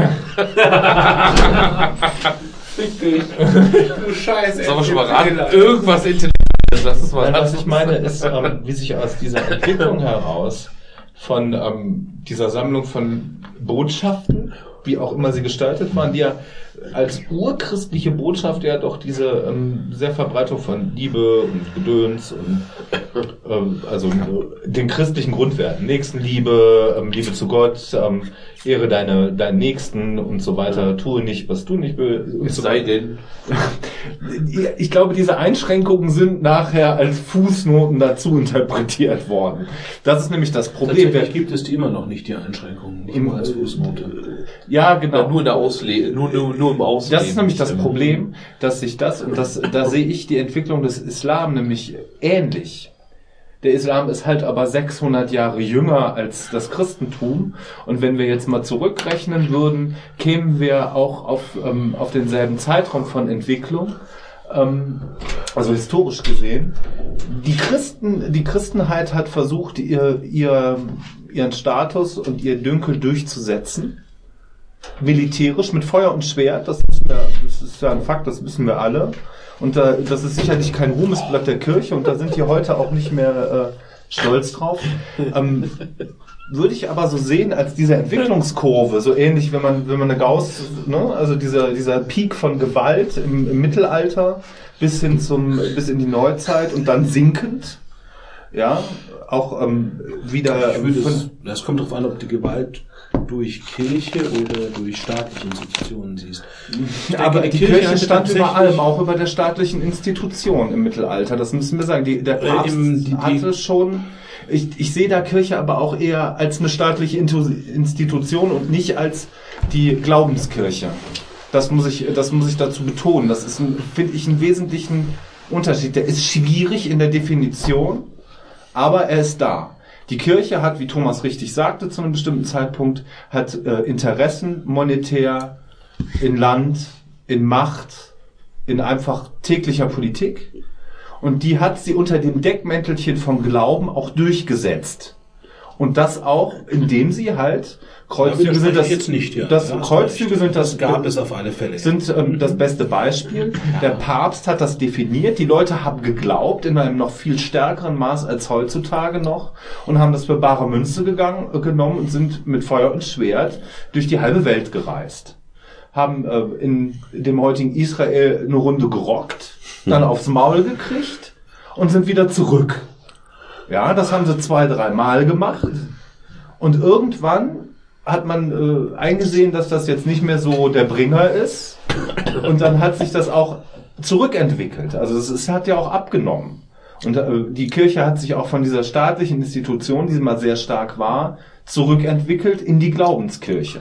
Speaker 4: [laughs]
Speaker 2: Du Scheiße.
Speaker 4: Sollen wir schon mal raten? Irgendwas Intelligentes. Lass es mal
Speaker 5: Nein, was ich meine, ist, ähm, wie sich aus dieser Entwicklung heraus von ähm, dieser Sammlung von Botschaften, wie auch immer sie gestaltet waren, die ja als urchristliche Botschaft ja doch diese ähm, sehr Verbreitung von Liebe und Gedöns und ähm, also den christlichen Grundwerten, Nächstenliebe, ähm, Liebe zu Gott, ähm, ehre deine deinen Nächsten und so weiter, tue nicht, was du nicht willst.
Speaker 4: Es
Speaker 5: so
Speaker 4: sei denn,
Speaker 5: Ich glaube, diese Einschränkungen sind nachher als Fußnoten dazu interpretiert worden. Das ist nämlich das Problem.
Speaker 3: Tatsächlich gibt es die immer noch nicht, die Einschränkungen. Nicht
Speaker 5: Im-
Speaker 3: mal als Fußnote.
Speaker 5: Ja, genau.
Speaker 4: nur in der Ausle nur, nur, nur im Ausleben.
Speaker 5: Das ist nämlich das Problem, dass sich das, und das, da sehe ich die Entwicklung des Islam nämlich ähnlich. Der Islam ist halt aber 600 Jahre jünger als das Christentum. Und wenn wir jetzt mal zurückrechnen würden, kämen wir auch auf, ähm, auf denselben Zeitraum von Entwicklung. Ähm, also historisch gesehen. Die Christen, die Christenheit hat versucht, ihr, ihr, ihren Status und ihr Dünkel durchzusetzen militärisch mit Feuer und Schwert, das, wir, das ist ja ein Fakt, das wissen wir alle. Und da, das ist sicherlich kein Ruhmesblatt der Kirche und da sind die heute auch nicht mehr äh, stolz drauf. Ähm, würde ich aber so sehen als diese Entwicklungskurve, so ähnlich, wenn man, wenn man eine Gauss, ne, also dieser, dieser Peak von Gewalt im, im Mittelalter bis hin zum, bis in die Neuzeit und dann sinkend, ja, auch ähm, wieder
Speaker 3: Ich würde
Speaker 5: von-
Speaker 3: es, das kommt darauf an, ob die Gewalt durch Kirche oder durch staatliche Institutionen siehst. denke,
Speaker 5: Aber
Speaker 3: die
Speaker 5: die,
Speaker 3: Kirche
Speaker 5: Kirche, stand über allem, auch über der staatlichen Institution im Mittelalter. Das müssen wir sagen. Die, der
Speaker 3: Äh,
Speaker 5: Papst
Speaker 3: im- die-
Speaker 5: hatte schon. Ich, ich sehe da Kirche aber auch eher als eine staatliche Institution und nicht als die Glaubenskirche. Das muss ich, das muss ich dazu betonen. Das ist, finde ich, einen wesentlichen Unterschied. Der ist schwierig in der Definition, aber er ist da. Die Kirche hat, wie Thomas richtig sagte, zu einem bestimmten Zeitpunkt, hat äh, Interessen monetär in Land, in Macht, in einfach täglicher Politik. Und die hat sie unter dem Deckmäntelchen von Glauben auch durchgesetzt. Und das auch, indem sie halt Kreuzzüge sind das,
Speaker 3: jetzt nicht, ja.
Speaker 5: das
Speaker 3: du
Speaker 5: Kreuzzüge sind das,
Speaker 3: Das gab es auf alle Fälle.
Speaker 5: sind ähm, das beste Beispiel. Der Papst hat das definiert. Die Leute haben geglaubt in einem noch viel stärkeren Maß als heutzutage noch und haben das für bare Münze gegangen, äh, genommen und sind mit Feuer und Schwert durch die halbe Welt gereist. Haben äh, in dem heutigen Israel eine Runde gerockt, dann aufs Maul gekriegt und sind wieder zurück. Ja, das haben sie zwei, drei Mal gemacht. Und irgendwann hat man äh, eingesehen, dass das jetzt nicht mehr so der Bringer ist. Und dann hat sich das auch zurückentwickelt. Also es, es hat ja auch abgenommen. Und äh, die Kirche hat sich auch von dieser staatlichen Institution, die mal sehr stark war, zurückentwickelt in die Glaubenskirche.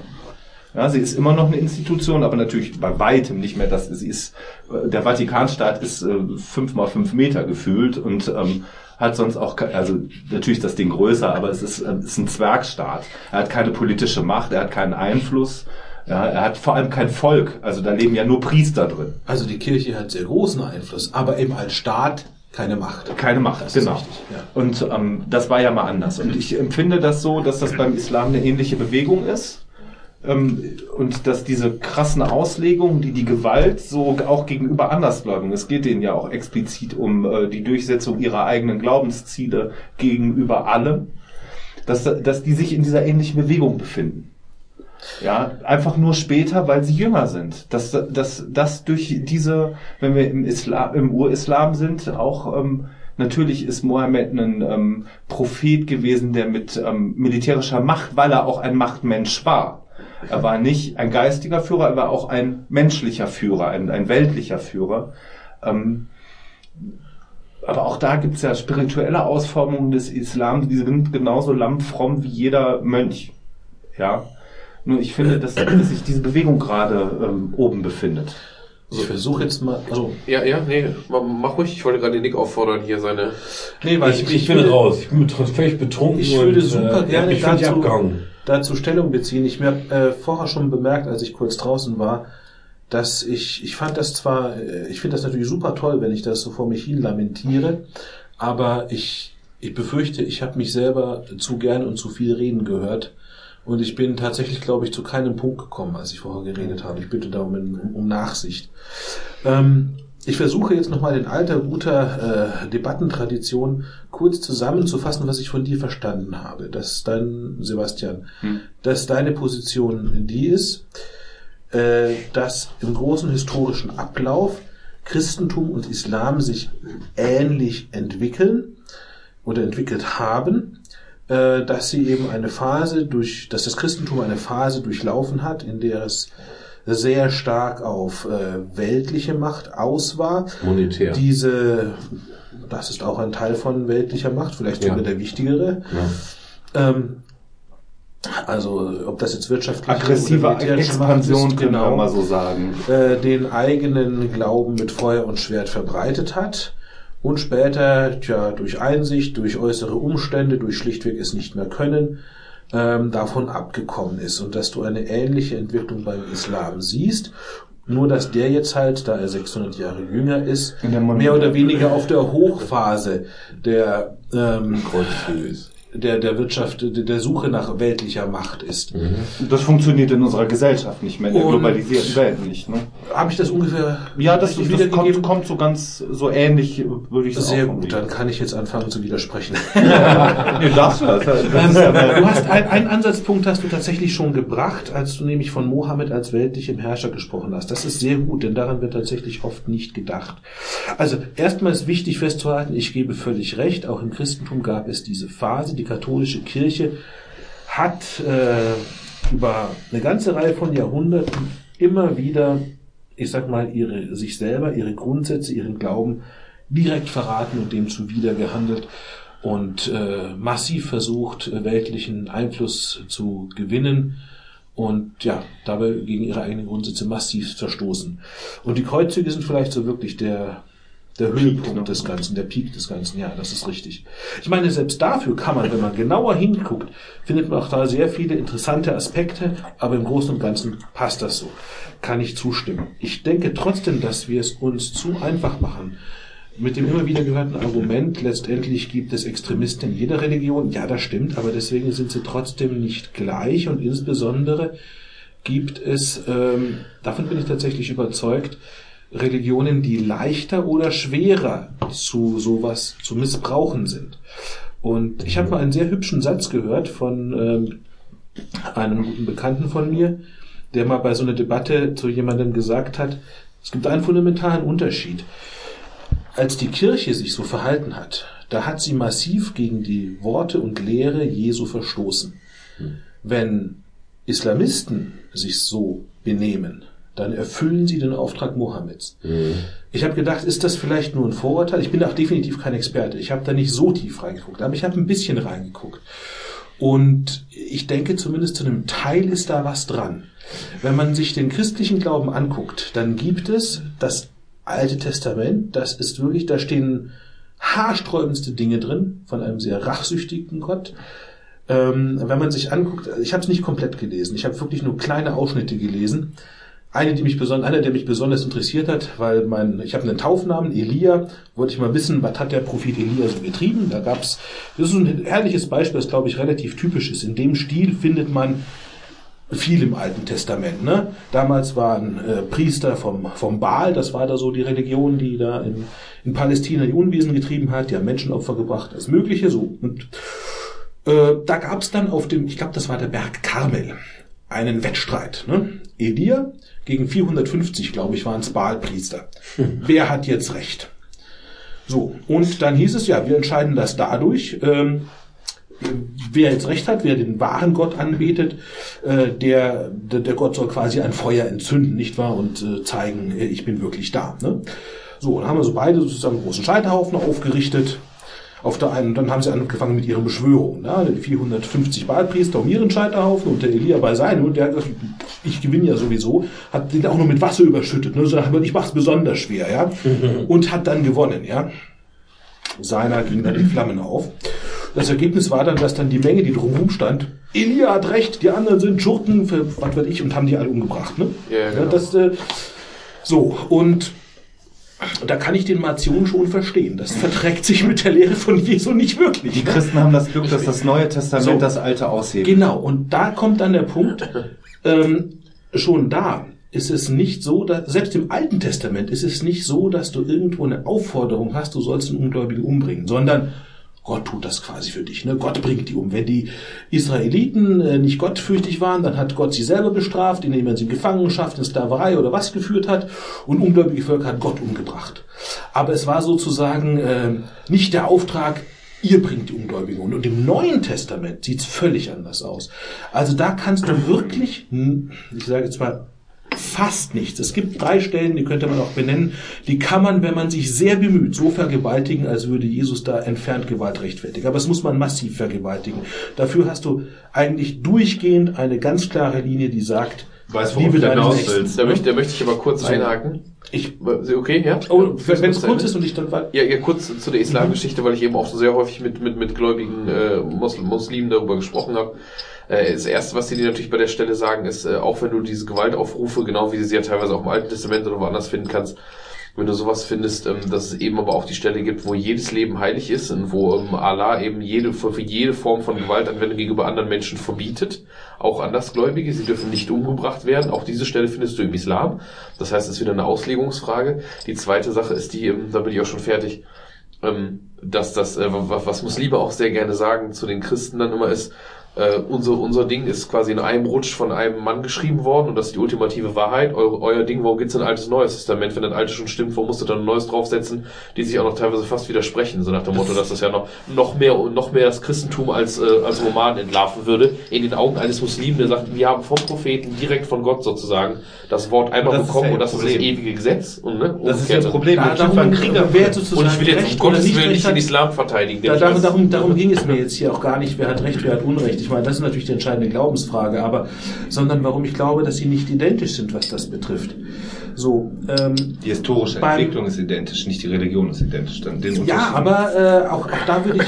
Speaker 5: Ja, sie ist immer noch eine Institution, aber natürlich bei weitem nicht mehr das. Sie ist, äh, der Vatikanstaat ist äh, fünf mal fünf Meter gefühlt und ähm, hat sonst auch, also natürlich ist das Ding größer, aber es ist, äh, ist ein Zwergstaat. Er hat keine politische Macht, er hat keinen Einfluss, ja, er hat vor allem kein Volk. Also da leben ja nur Priester drin.
Speaker 3: Also die Kirche hat sehr großen Einfluss, aber eben als Staat keine Macht.
Speaker 5: Keine Macht,
Speaker 3: Das
Speaker 5: genau.
Speaker 3: richtig, ja.
Speaker 5: Und ähm, das war ja mal anders. Und ich empfinde das so, dass das beim Islam eine ähnliche Bewegung ist. Ähm, und dass diese krassen Auslegungen, die die Gewalt so auch gegenüber Andersgläubigen, es geht denen ja auch explizit um äh, die Durchsetzung ihrer eigenen Glaubensziele gegenüber allem, dass, dass die sich in dieser ähnlichen Bewegung befinden. Ja, einfach nur später, weil sie jünger sind. Dass, dass, dass durch diese, wenn wir im Islam, im Urislam sind, auch ähm, natürlich ist Mohammed ein ähm, Prophet gewesen, der mit ähm, militärischer Macht, weil er auch ein Machtmensch war. Er war nicht ein geistiger Führer, er war auch ein menschlicher Führer, ein, ein weltlicher Führer. Ähm, aber auch da gibt's ja spirituelle Ausformungen des Islam, die sind genauso lammfromm wie jeder Mönch. Ja. Nur ich finde, dass, dass sich diese Bewegung gerade ähm, oben befindet.
Speaker 3: Ich versuche jetzt mal, also,
Speaker 4: Ja, ja, nee, ma- mach ruhig. Ich wollte gerade den Nick auffordern, hier seine.
Speaker 3: nee, weil
Speaker 2: Ich, ich bin raus. Ich bin völlig betrunken.
Speaker 3: Ich würde
Speaker 2: und,
Speaker 3: super
Speaker 2: äh,
Speaker 3: gerne
Speaker 2: völlig
Speaker 3: dazu,
Speaker 2: abgehangen.
Speaker 3: Dazu Stellung beziehen. Ich habe äh, vorher schon bemerkt, als ich kurz draußen war, dass ich, ich fand das zwar, äh, ich finde das natürlich super toll, wenn ich das so vor mich hin lamentiere, aber ich ich befürchte, ich habe mich selber zu gern und zu viel reden gehört. Und ich bin tatsächlich, glaube ich, zu keinem Punkt gekommen, als ich vorher geredet habe. Ich bitte darum um, um Nachsicht. Ähm, ich versuche jetzt nochmal in alter, guter äh, Debattentradition kurz zusammenzufassen, was ich von dir verstanden habe. Dass dein, Sebastian, dass deine Position die ist, äh, dass im großen historischen Ablauf Christentum und Islam sich ähnlich entwickeln oder entwickelt haben, äh, dass sie eben eine Phase durch, dass das Christentum eine Phase durchlaufen hat, in der es sehr stark auf äh, weltliche Macht aus war.
Speaker 2: Monetär.
Speaker 3: Diese, das ist auch ein Teil von weltlicher Macht, vielleicht sogar
Speaker 2: Ja.
Speaker 3: der wichtigere. Ähm, also ob das jetzt wirtschaftliche
Speaker 10: Aggressive
Speaker 3: oder militärische Macht
Speaker 10: Expansion
Speaker 3: ist, genau
Speaker 10: mal so sagen.
Speaker 3: äh, den eigenen Glauben mit Feuer und Schwert verbreitet hat und später, tja, durch Einsicht, durch äußere Umstände, durch schlichtweg es nicht mehr können, ähm, davon abgekommen ist und dass du eine ähnliche Entwicklung beim Islam siehst. Nur, dass der jetzt halt, da er 600 Jahre jünger ist, mehr oder weniger auf der Hochphase der, ähm, der, der Wirtschaft, der, Suche nach weltlicher Macht ist.
Speaker 10: Das funktioniert in unserer Gesellschaft nicht mehr, in der
Speaker 3: Und-
Speaker 10: globalisierten Welt nicht. Ne?
Speaker 3: Habe ich das ungefähr
Speaker 10: Ja, das,
Speaker 3: richtig
Speaker 10: das kommt, kommt so ganz so ähnlich, würde ich
Speaker 3: Sehr
Speaker 10: auch
Speaker 3: gut, dann kann ich jetzt anfangen zu widersprechen. [laughs] [laughs]
Speaker 10: Nee, darfst du das. das ist ja
Speaker 3: du hast ein, einen Ansatzpunkt hast du tatsächlich schon gebracht, als du nämlich von Mohammed als weltlichem Herrscher gesprochen hast. Das ist sehr gut, denn daran wird tatsächlich oft nicht gedacht. Also erstmal ist wichtig festzuhalten, ich gebe völlig recht, auch im Christentum gab es diese Phase, die katholische Kirche hat äh, über eine ganze Reihe von Jahrhunderten immer wieder, ich sag mal, ihre, sich selber, ihre Grundsätze, ihren Glauben direkt verraten und dem zuwider gehandelt und äh, massiv versucht, äh, weltlichen Einfluss zu gewinnen und ja, dabei gegen ihre eigenen Grundsätze massiv verstoßen. Und die Kreuzzüge sind vielleicht so wirklich der, der Höhepunkt des Ganzen, der Peak des Ganzen, ja, das ist richtig. Ich meine, selbst dafür kann man, wenn man genauer hinguckt, findet man auch da sehr viele interessante Aspekte, aber im Großen und Ganzen passt das so. Kann ich zustimmen. Ich denke trotzdem, dass wir es uns zu einfach machen. Mit dem immer wieder gehörten Argument, letztendlich gibt es Extremisten in jeder Religion. Ja, das stimmt, aber deswegen sind sie trotzdem nicht gleich und insbesondere gibt es, ähm, davon bin ich tatsächlich überzeugt, Religionen, die leichter oder schwerer zu sowas zu missbrauchen sind. Und ich habe mal einen sehr hübschen Satz gehört von ähm, einem guten Bekannten von mir, der mal bei so einer Debatte zu jemandem gesagt hat, es gibt einen fundamentalen Unterschied. Als die Kirche sich so verhalten hat, da hat sie massiv gegen die Worte und Lehre Jesu verstoßen. Wenn Islamisten sich so benehmen, dann erfüllen sie den Auftrag Mohammeds. Ich habe gedacht, ist das vielleicht nur ein Vorurteil? Ich bin auch definitiv kein Experte. Ich habe da nicht so tief reingeguckt, aber ich habe ein bisschen reingeguckt. Und ich denke, zumindest zu einem Teil ist da was dran. Wenn man sich den christlichen Glauben anguckt, dann gibt es das Alte Testament, das ist wirklich, da stehen haarsträubendste Dinge drin von einem sehr rachsüchtigen Gott. Ähm, wenn man sich anguckt, ich habe es nicht komplett gelesen, ich habe wirklich nur kleine Ausschnitte gelesen. Eine, die mich besonders, einer, der mich besonders interessiert hat, weil mein, ich habe einen Taufnamen, Elia, wollte ich mal wissen, was hat der Prophet Elia so getrieben? Da gab's, das ist ein herrliches Beispiel, das glaube ich relativ typisch ist. In dem Stil findet man viel im Alten Testament. Ne? Damals waren äh, Priester vom, vom Baal, das war da so die Religion, die da in, in Palästina die Unwesen getrieben hat, die haben Menschenopfer gebracht, das Mögliche so. Und äh, da gab es dann auf dem, ich glaube, das war der Berg Karmel, einen Wettstreit. Ne? Elia gegen 450, glaube ich, waren es Baalpriester. Wer hat jetzt recht? So, und dann hieß es ja, wir entscheiden das dadurch, ähm, wer jetzt recht hat, wer den wahren Gott anbetet, äh, der, der, der Gott soll quasi ein Feuer entzünden, nicht wahr? Und äh, zeigen, äh, ich bin wirklich da. Ne? So, dann haben wir so beide sozusagen einen großen Scheiterhaufen aufgerichtet. Auf der einen, dann haben sie angefangen mit ihrer Beschwörung. Ne? Die 450 Baalpriester um ihren Scheiterhaufen und der Elia bei seinem. Und der hat gesagt, ich gewinne ja sowieso. Hat den auch noch mit Wasser überschüttet. Ne? So, ich mach's besonders schwer, ja. Und hat dann gewonnen, ja. Seiner ging dann in Flammen auf. Das Ergebnis war dann, dass dann die Menge, die drumherum stand, Elia hat recht, die anderen sind Schurken, für was weiß ich, und haben die alle umgebracht. Ne?
Speaker 4: Ja, genau.
Speaker 3: das, äh, so, und Und da kann ich den Martion schon verstehen. Das verträgt sich mit der Lehre von Jesu nicht wirklich.
Speaker 10: Die
Speaker 3: ne?
Speaker 10: Christen haben das Glück, dass das Neue Testament
Speaker 3: So.
Speaker 10: das Alte aushebt.
Speaker 3: Genau, und da kommt dann der Punkt, ähm, schon da ist es nicht so, dass, selbst im Alten Testament ist es nicht so, dass du irgendwo eine Aufforderung hast, du sollst einen Ungläubigen umbringen, sondern Gott tut das quasi für dich. Ne? Gott bringt die um. Wenn die Israeliten äh, nicht gottfürchtig waren, dann hat Gott sie selber bestraft, indem er sie in Gefangenschaft, in Sklaverei oder was geführt hat. Und ungläubige Völker hat Gott umgebracht. Aber es war sozusagen äh, nicht der Auftrag, ihr bringt die Ungläubigen um. Und im Neuen Testament sieht's völlig anders aus. Also da kannst du wirklich, ich sage jetzt mal, fast nichts. Es gibt drei Stellen, die könnte man auch benennen, die kann man, wenn man sich sehr bemüht, so vergewaltigen, als würde Jesus da entfernt Gewalt rechtfertigen. Aber es muss man massiv vergewaltigen. Dafür hast du eigentlich durchgehend eine ganz klare Linie, die sagt,
Speaker 10: Weiß, worauf
Speaker 3: liebe
Speaker 10: du hinaus willst.
Speaker 4: Da möchte, da möchte ich aber kurz
Speaker 3: So.
Speaker 4: einhaken.
Speaker 3: Ich,
Speaker 4: Okay, ja?
Speaker 3: oh, wenn
Speaker 4: du
Speaker 3: es kurz ist und ich dann
Speaker 4: Ja, ja, kurz zu der Islamgeschichte, weil ich eben auch sehr häufig mit, mit, mit gläubigen äh, Muslim, Muslimen darüber gesprochen habe. Äh, das Erste, was die dir natürlich bei der Stelle sagen, ist, äh, auch wenn du diese Gewaltaufrufe, genau wie du sie ja teilweise auch im Alten Testament oder woanders finden kannst, wenn du sowas findest, ähm, dass es eben aber auch die Stelle gibt, wo jedes Leben heilig ist und wo ähm, Allah eben jede, für, jede Form von Gewaltanwendung gegenüber anderen Menschen verbietet, auch Andersgläubige, sie dürfen nicht umgebracht werden. Auch diese Stelle findest du im Islam. Das heißt, es ist wieder eine Auslegungsfrage. Die zweite Sache ist die, ähm, da bin ich auch schon fertig, ähm, dass das, äh, was, was Muslime auch sehr gerne sagen zu den Christen dann immer ist, äh, unser, unser Ding ist quasi in einem Rutsch von einem Mann geschrieben worden und das ist die ultimative Wahrheit. Eu, euer Ding, warum gibt's ein altes Neues Testament? Wenn ein altes schon stimmt, warum musst du dann ein neues draufsetzen, die sich auch noch teilweise fast widersprechen? So nach dem Motto, dass das ja noch, noch mehr noch mehr das Christentum als, äh, als Roman entlarven würde, in den Augen eines Muslimen, der sagt, wir haben vom Propheten direkt von Gott sozusagen das Wort einmal bekommen
Speaker 10: ja
Speaker 4: und das ist das
Speaker 10: Problem.
Speaker 4: ewige Gesetz. Und, ne,
Speaker 10: Das ist
Speaker 4: umgekehrt.
Speaker 10: das Problem.
Speaker 3: da, darum,
Speaker 10: Krieger
Speaker 3: wer sozusagen
Speaker 4: Und ich will jetzt um
Speaker 3: Recht oder
Speaker 4: Gottes
Speaker 3: nicht
Speaker 4: Willen
Speaker 3: Recht
Speaker 4: nicht den Islam verteidigen.
Speaker 3: Da, darum, darum, darum ging es mir jetzt hier auch gar nicht, wer hat Recht, wer hat Unrecht. Ich meine, das ist natürlich die entscheidende Glaubensfrage, aber sondern warum ich glaube, dass sie nicht identisch sind, was das betrifft. So, ähm,
Speaker 10: Die historische
Speaker 3: Beim-
Speaker 10: Entwicklung ist identisch, nicht die Religion ist identisch. Dann den
Speaker 3: ja, aber äh, auch, auch da würde ich.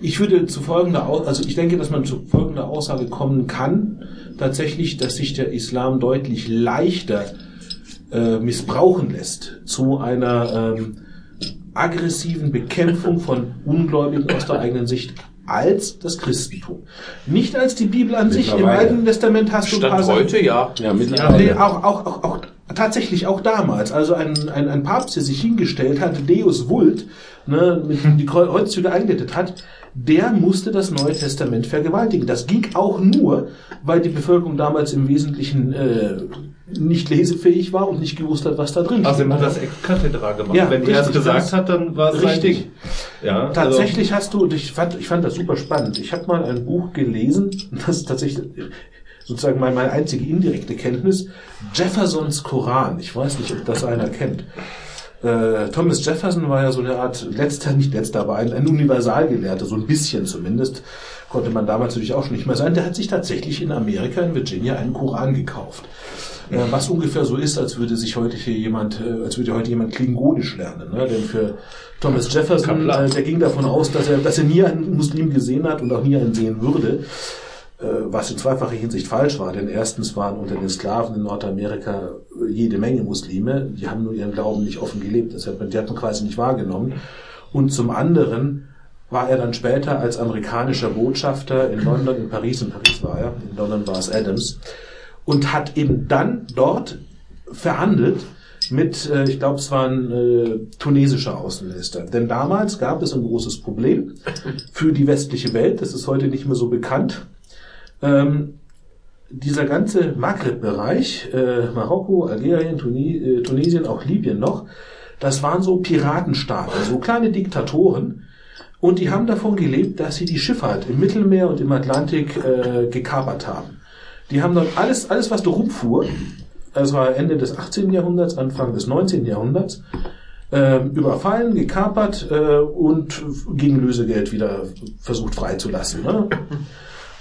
Speaker 3: Ich würde zu folgender, also ich denke, dass man zu folgender Aussage kommen kann, tatsächlich, dass sich der Islam deutlich leichter äh, missbrauchen lässt zu einer ähm, aggressiven Bekämpfung von Ungläubigen aus der eigenen Sicht als das Christentum. Nicht als die Bibel an sich. Im. Alten Testament hast du ein paar
Speaker 4: Stand heute, ja.
Speaker 12: Ja,
Speaker 3: Nee,
Speaker 12: mittlerweile.
Speaker 3: auch, auch, auch, auch tatsächlich auch damals. Also ein, ein, ein Papst, der sich hingestellt hat, Deus Vult, ne, mit die Kreuzzüge eingeleitet hat, der musste das Neue Testament vergewaltigen. Das ging auch nur, weil die Bevölkerung damals im Wesentlichen äh, nicht lesefähig war und nicht gewusst hat, was da drin
Speaker 10: Also
Speaker 3: steht.
Speaker 10: er hat das ex cathedra gemacht.
Speaker 3: Ja,
Speaker 10: Wenn er es gesagt hat, dann war es
Speaker 3: richtig.
Speaker 10: Ja,
Speaker 3: Tatsächlich hast du, und ich fand, ich fand das super spannend. Ich habe mal ein Buch gelesen, [laughs] das ist tatsächlich sozusagen meine, meine einzige indirekte Kenntnis, Jeffersons Koran. Ich weiß nicht, ob das einer kennt. Äh, Thomas Jefferson war ja so eine Art letzter, nicht letzter, aber ein, ein Universalgelehrter, so ein bisschen zumindest. Konnte man damals natürlich auch schon nicht mehr sein. Der hat sich tatsächlich in Amerika, in Virginia, einen Koran gekauft. Äh, was ungefähr so ist, als würde sich heute hier jemand, äh, als würde heute jemand Klingonisch lernen. Ne? Denn für Thomas Jefferson, äh, der ging davon aus, dass er, dass er nie einen Muslim gesehen hat und auch nie einen sehen würde. Äh, was in zweifacher Hinsicht falsch war, denn erstens waren unter den Sklaven in Nordamerika jede Menge Muslime, die haben nur ihren Glauben nicht offen gelebt, das hat man, die hat man quasi nicht wahrgenommen. Und zum anderen war er dann später als amerikanischer Botschafter in London, in Paris, in Paris war er, in London war es Adams, und hat eben dann dort verhandelt mit, äh, ich glaube, es war ein äh, tunesischer Außenminister. Denn damals gab es ein großes Problem für die westliche Welt, das ist heute nicht mehr so bekannt. Ähm, dieser ganze Maghreb-Bereich, äh, Marokko, Algerien, Tuni äh, Tunesien, auch Libyen noch, das waren so Piratenstaaten, so kleine Diktatoren. Und die haben davon gelebt, dass sie die Schifffahrt im Mittelmeer und im Atlantik äh, gekapert haben. Die haben dann alles, alles was da rumfuhr, das war Ende des 18. Jahrhunderts, Anfang des 19. Jahrhunderts, äh, überfallen, gekapert äh, und gegen Lösegeld wieder versucht freizulassen. Ne?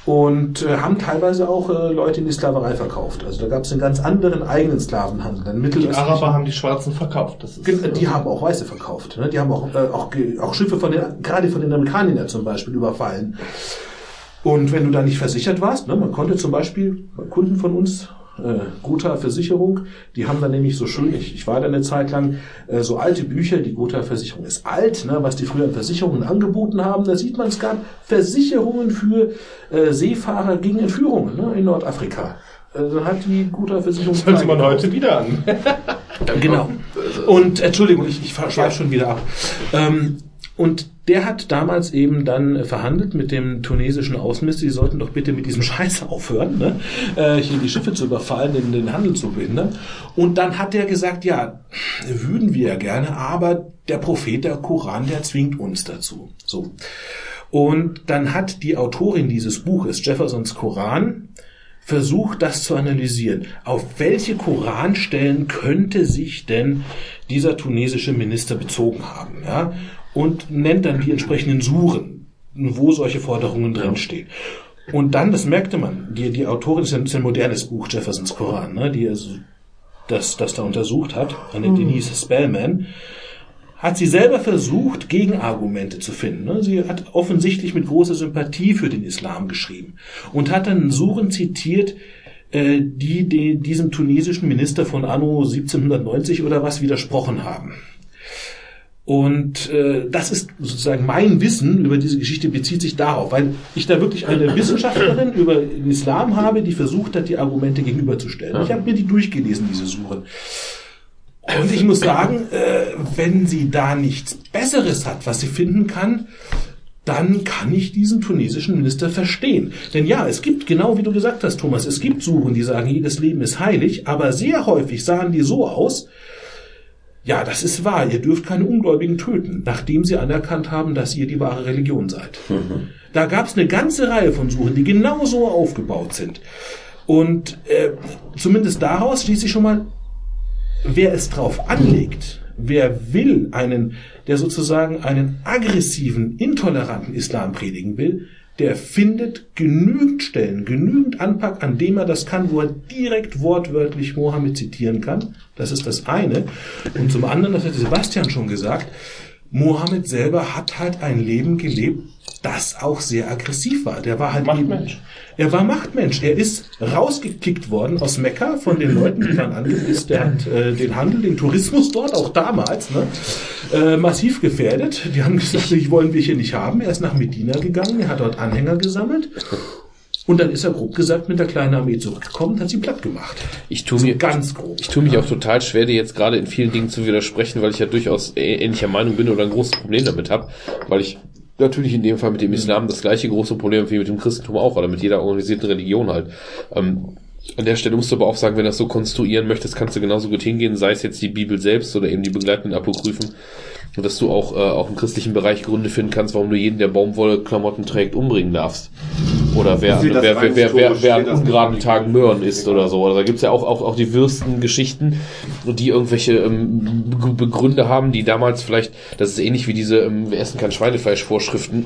Speaker 3: Und äh, haben teilweise auch äh, Leute in die Sklaverei verkauft. Also da gab es einen ganz anderen eigenen Sklavenhandel. Dann
Speaker 10: Die Araber haben die Schwarzen verkauft. Das ist,
Speaker 3: Die haben auch Weiße verkauft. Ne? Die haben auch, auch, auch Schiffe von den, gerade von den Amerikanern zum Beispiel überfallen. Und wenn du da nicht versichert warst, ne, man konnte zum Beispiel, Kunden von uns, äh, äh, Gotha Versicherung. Die haben da nämlich so schön, ich, ich war da eine Zeit lang, äh, so alte Bücher, die Gotha Versicherung ist alt, ne, was die früher an Versicherungen angeboten haben. Da sieht man, es gab Versicherungen für äh, Seefahrer gegen Entführungen ne, in Nordafrika. Äh, dann hat die Gotha Versicherung...
Speaker 13: Sollte man heute wieder an.
Speaker 3: Genau. Und Entschuldigung, ich, ich schweife schon wieder ab. Ähm, und der hat damals eben dann äh, verhandelt mit dem tunesischen Außenminister, die sollten doch bitte mit diesem [laughs] Scheiß aufhören, ne? äh, hier die Schiffe zu überfallen, den, den Handel zu behindern. Und dann hat er gesagt, ja, würden wir ja gerne, aber der Prophet, der Koran, der zwingt uns dazu. So. Und dann hat die Autorin dieses Buches, Jeffersons Koran, versucht, das zu analysieren. Auf welche Koranstellen könnte sich denn dieser tunesische Minister bezogen haben? Ja? Und nennt dann die [clears throat] entsprechenden Suren, wo solche Forderungen drinstehen. Und dann, das merkte man, die, die Autorin ist ein, ist ein modernes Buch, Jeffersons Koran, ne, die also das, das da untersucht hat, eine Denise Spellman, hat sie selber versucht, Gegenargumente zu finden. ne. Sie hat offensichtlich mit großer Sympathie für den Islam geschrieben und hat dann Suren zitiert, äh, die, die diesem tunesischen Minister von Anno 1790 oder was widersprochen haben. Und äh, das ist sozusagen mein Wissen über diese Geschichte bezieht sich darauf, weil ich da wirklich eine Wissenschaftlerin [laughs] über den Islam habe, die versucht hat, die Argumente gegenüberzustellen. Ich habe mir die durchgelesen, diese Suchen. Und ich muss sagen, äh, wenn sie da nichts Besseres hat, was sie finden kann, dann kann ich diesen tunesischen Minister verstehen. Denn ja, es gibt, genau wie du gesagt hast, Thomas, es gibt Suchen, die sagen, jedes Leben ist heilig, aber sehr häufig sahen die so aus, ja, das ist wahr, ihr dürft keine Ungläubigen töten, nachdem sie anerkannt haben, dass ihr die wahre Religion seid. Da gab es eine ganze Reihe von Suchen, die genau so aufgebaut sind. Und äh, zumindest daraus schließe ich schon mal, wer es drauf anlegt, wer will einen, der sozusagen einen aggressiven, intoleranten Islam predigen will, der findet genügend Stellen, genügend Anpack, an dem er das kann, wo er direkt wortwörtlich Mohammed zitieren kann. Das ist das eine. Und zum anderen, das hat Sebastian schon gesagt, Mohammed selber hat halt ein Leben gelebt, das auch sehr aggressiv war. Der war halt
Speaker 13: Machtmensch.
Speaker 3: Er war Machtmensch. Er ist rausgekickt worden aus Mekka von den Leuten, die waren angepisst. Der hat äh, den Handel, den Tourismus dort, auch damals, ne, äh, massiv gefährdet. Die haben gesagt, ich wollen wir hier nicht haben. Er ist nach Medina gegangen, er hat dort Anhänger gesammelt. Und dann ist er grob gesagt mit der kleinen Armee zurückgekommen und hat sie platt gemacht.
Speaker 4: Ich tue
Speaker 3: So
Speaker 4: mir
Speaker 3: ganz grob.
Speaker 4: Ich tue mich auch total schwer, dir jetzt gerade in vielen Dingen zu widersprechen, weil ich ja durchaus ähnlicher Meinung bin oder ein großes Problem damit habe, weil ich natürlich in dem Fall mit dem Islam das gleiche große Problem wie mit dem Christentum auch oder mit jeder organisierten Religion halt. Ähm, an der Stelle musst du aber auch sagen, wenn du das so konstruieren möchtest, kannst du genauso gut hingehen, sei es jetzt die Bibel selbst oder eben die begleitenden Apokryphen, dass du auch, äh, auch im christlichen Bereich Gründe finden kannst, warum du jeden, der Baumwollklamotten trägt, umbringen darfst. Oder wer,
Speaker 3: Also
Speaker 4: wer, wer, wer, wer, wer
Speaker 14: steht
Speaker 4: an ungeraden. Tagen Möhren isst oder so. Oder da gibt's ja auch, auch, auch die Würstengeschichten, die irgendwelche ähm, Be- Begründe haben, die damals vielleicht, das ist ähnlich wie diese ähm, Wir essen kein Schweinefleisch Vorschriften,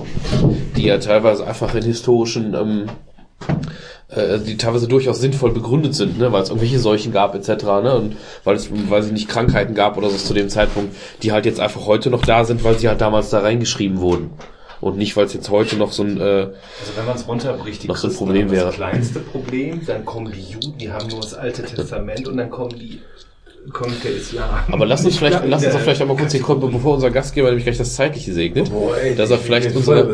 Speaker 4: die ja teilweise einfach in historischen ähm, äh, die teilweise durchaus sinnvoll begründet sind, ne, weil es irgendwelche Seuchen gab etc. Ne, und weil es, weil sie nicht Krankheiten gab oder so zu dem Zeitpunkt, die halt jetzt einfach heute noch da sind, weil sie halt damals da reingeschrieben wurden und nicht, weil es jetzt heute noch so ein äh,
Speaker 5: Also wenn man es runterbricht, die
Speaker 4: Noch so ein Problem
Speaker 5: haben das
Speaker 4: wäre.
Speaker 5: kleinste Problem, dann kommen die Juden, die haben nur das Alte Testament und dann kommen die kommt der Islam.
Speaker 4: Aber lass uns vielleicht, lass uns doch vielleicht einmal kurz hier kommen, bevor unser Gastgeber nämlich gleich das Zeitliche segnet, dass er vielleicht unsere,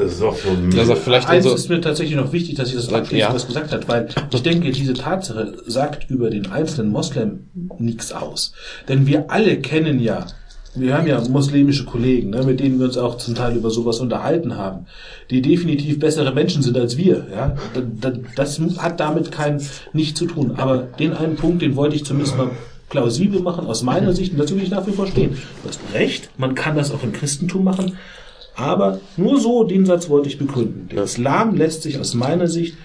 Speaker 4: dass er vielleicht
Speaker 3: Eins
Speaker 4: unsere,
Speaker 3: ist mir tatsächlich noch wichtig, dass ich das abschließe,
Speaker 4: Ja.
Speaker 3: was gesagt hat, weil ich denke, diese Tatsache sagt über den einzelnen Moslem nichts aus. Denn wir alle kennen ja, wir haben ja muslimische Kollegen, ne, mit denen wir uns auch zum Teil über sowas unterhalten haben, die definitiv bessere Menschen sind als wir. Ja? Da- da- Das hat damit kein nicht zu tun. Aber den einen Punkt, den wollte ich zumindest mal plausibel machen aus meiner Sicht und dazu will ich nach wie vor stehen. Du hast recht, man kann das auch im Christentum machen, aber nur so den Satz wollte ich begründen. Der Islam lässt sich aus meiner Sicht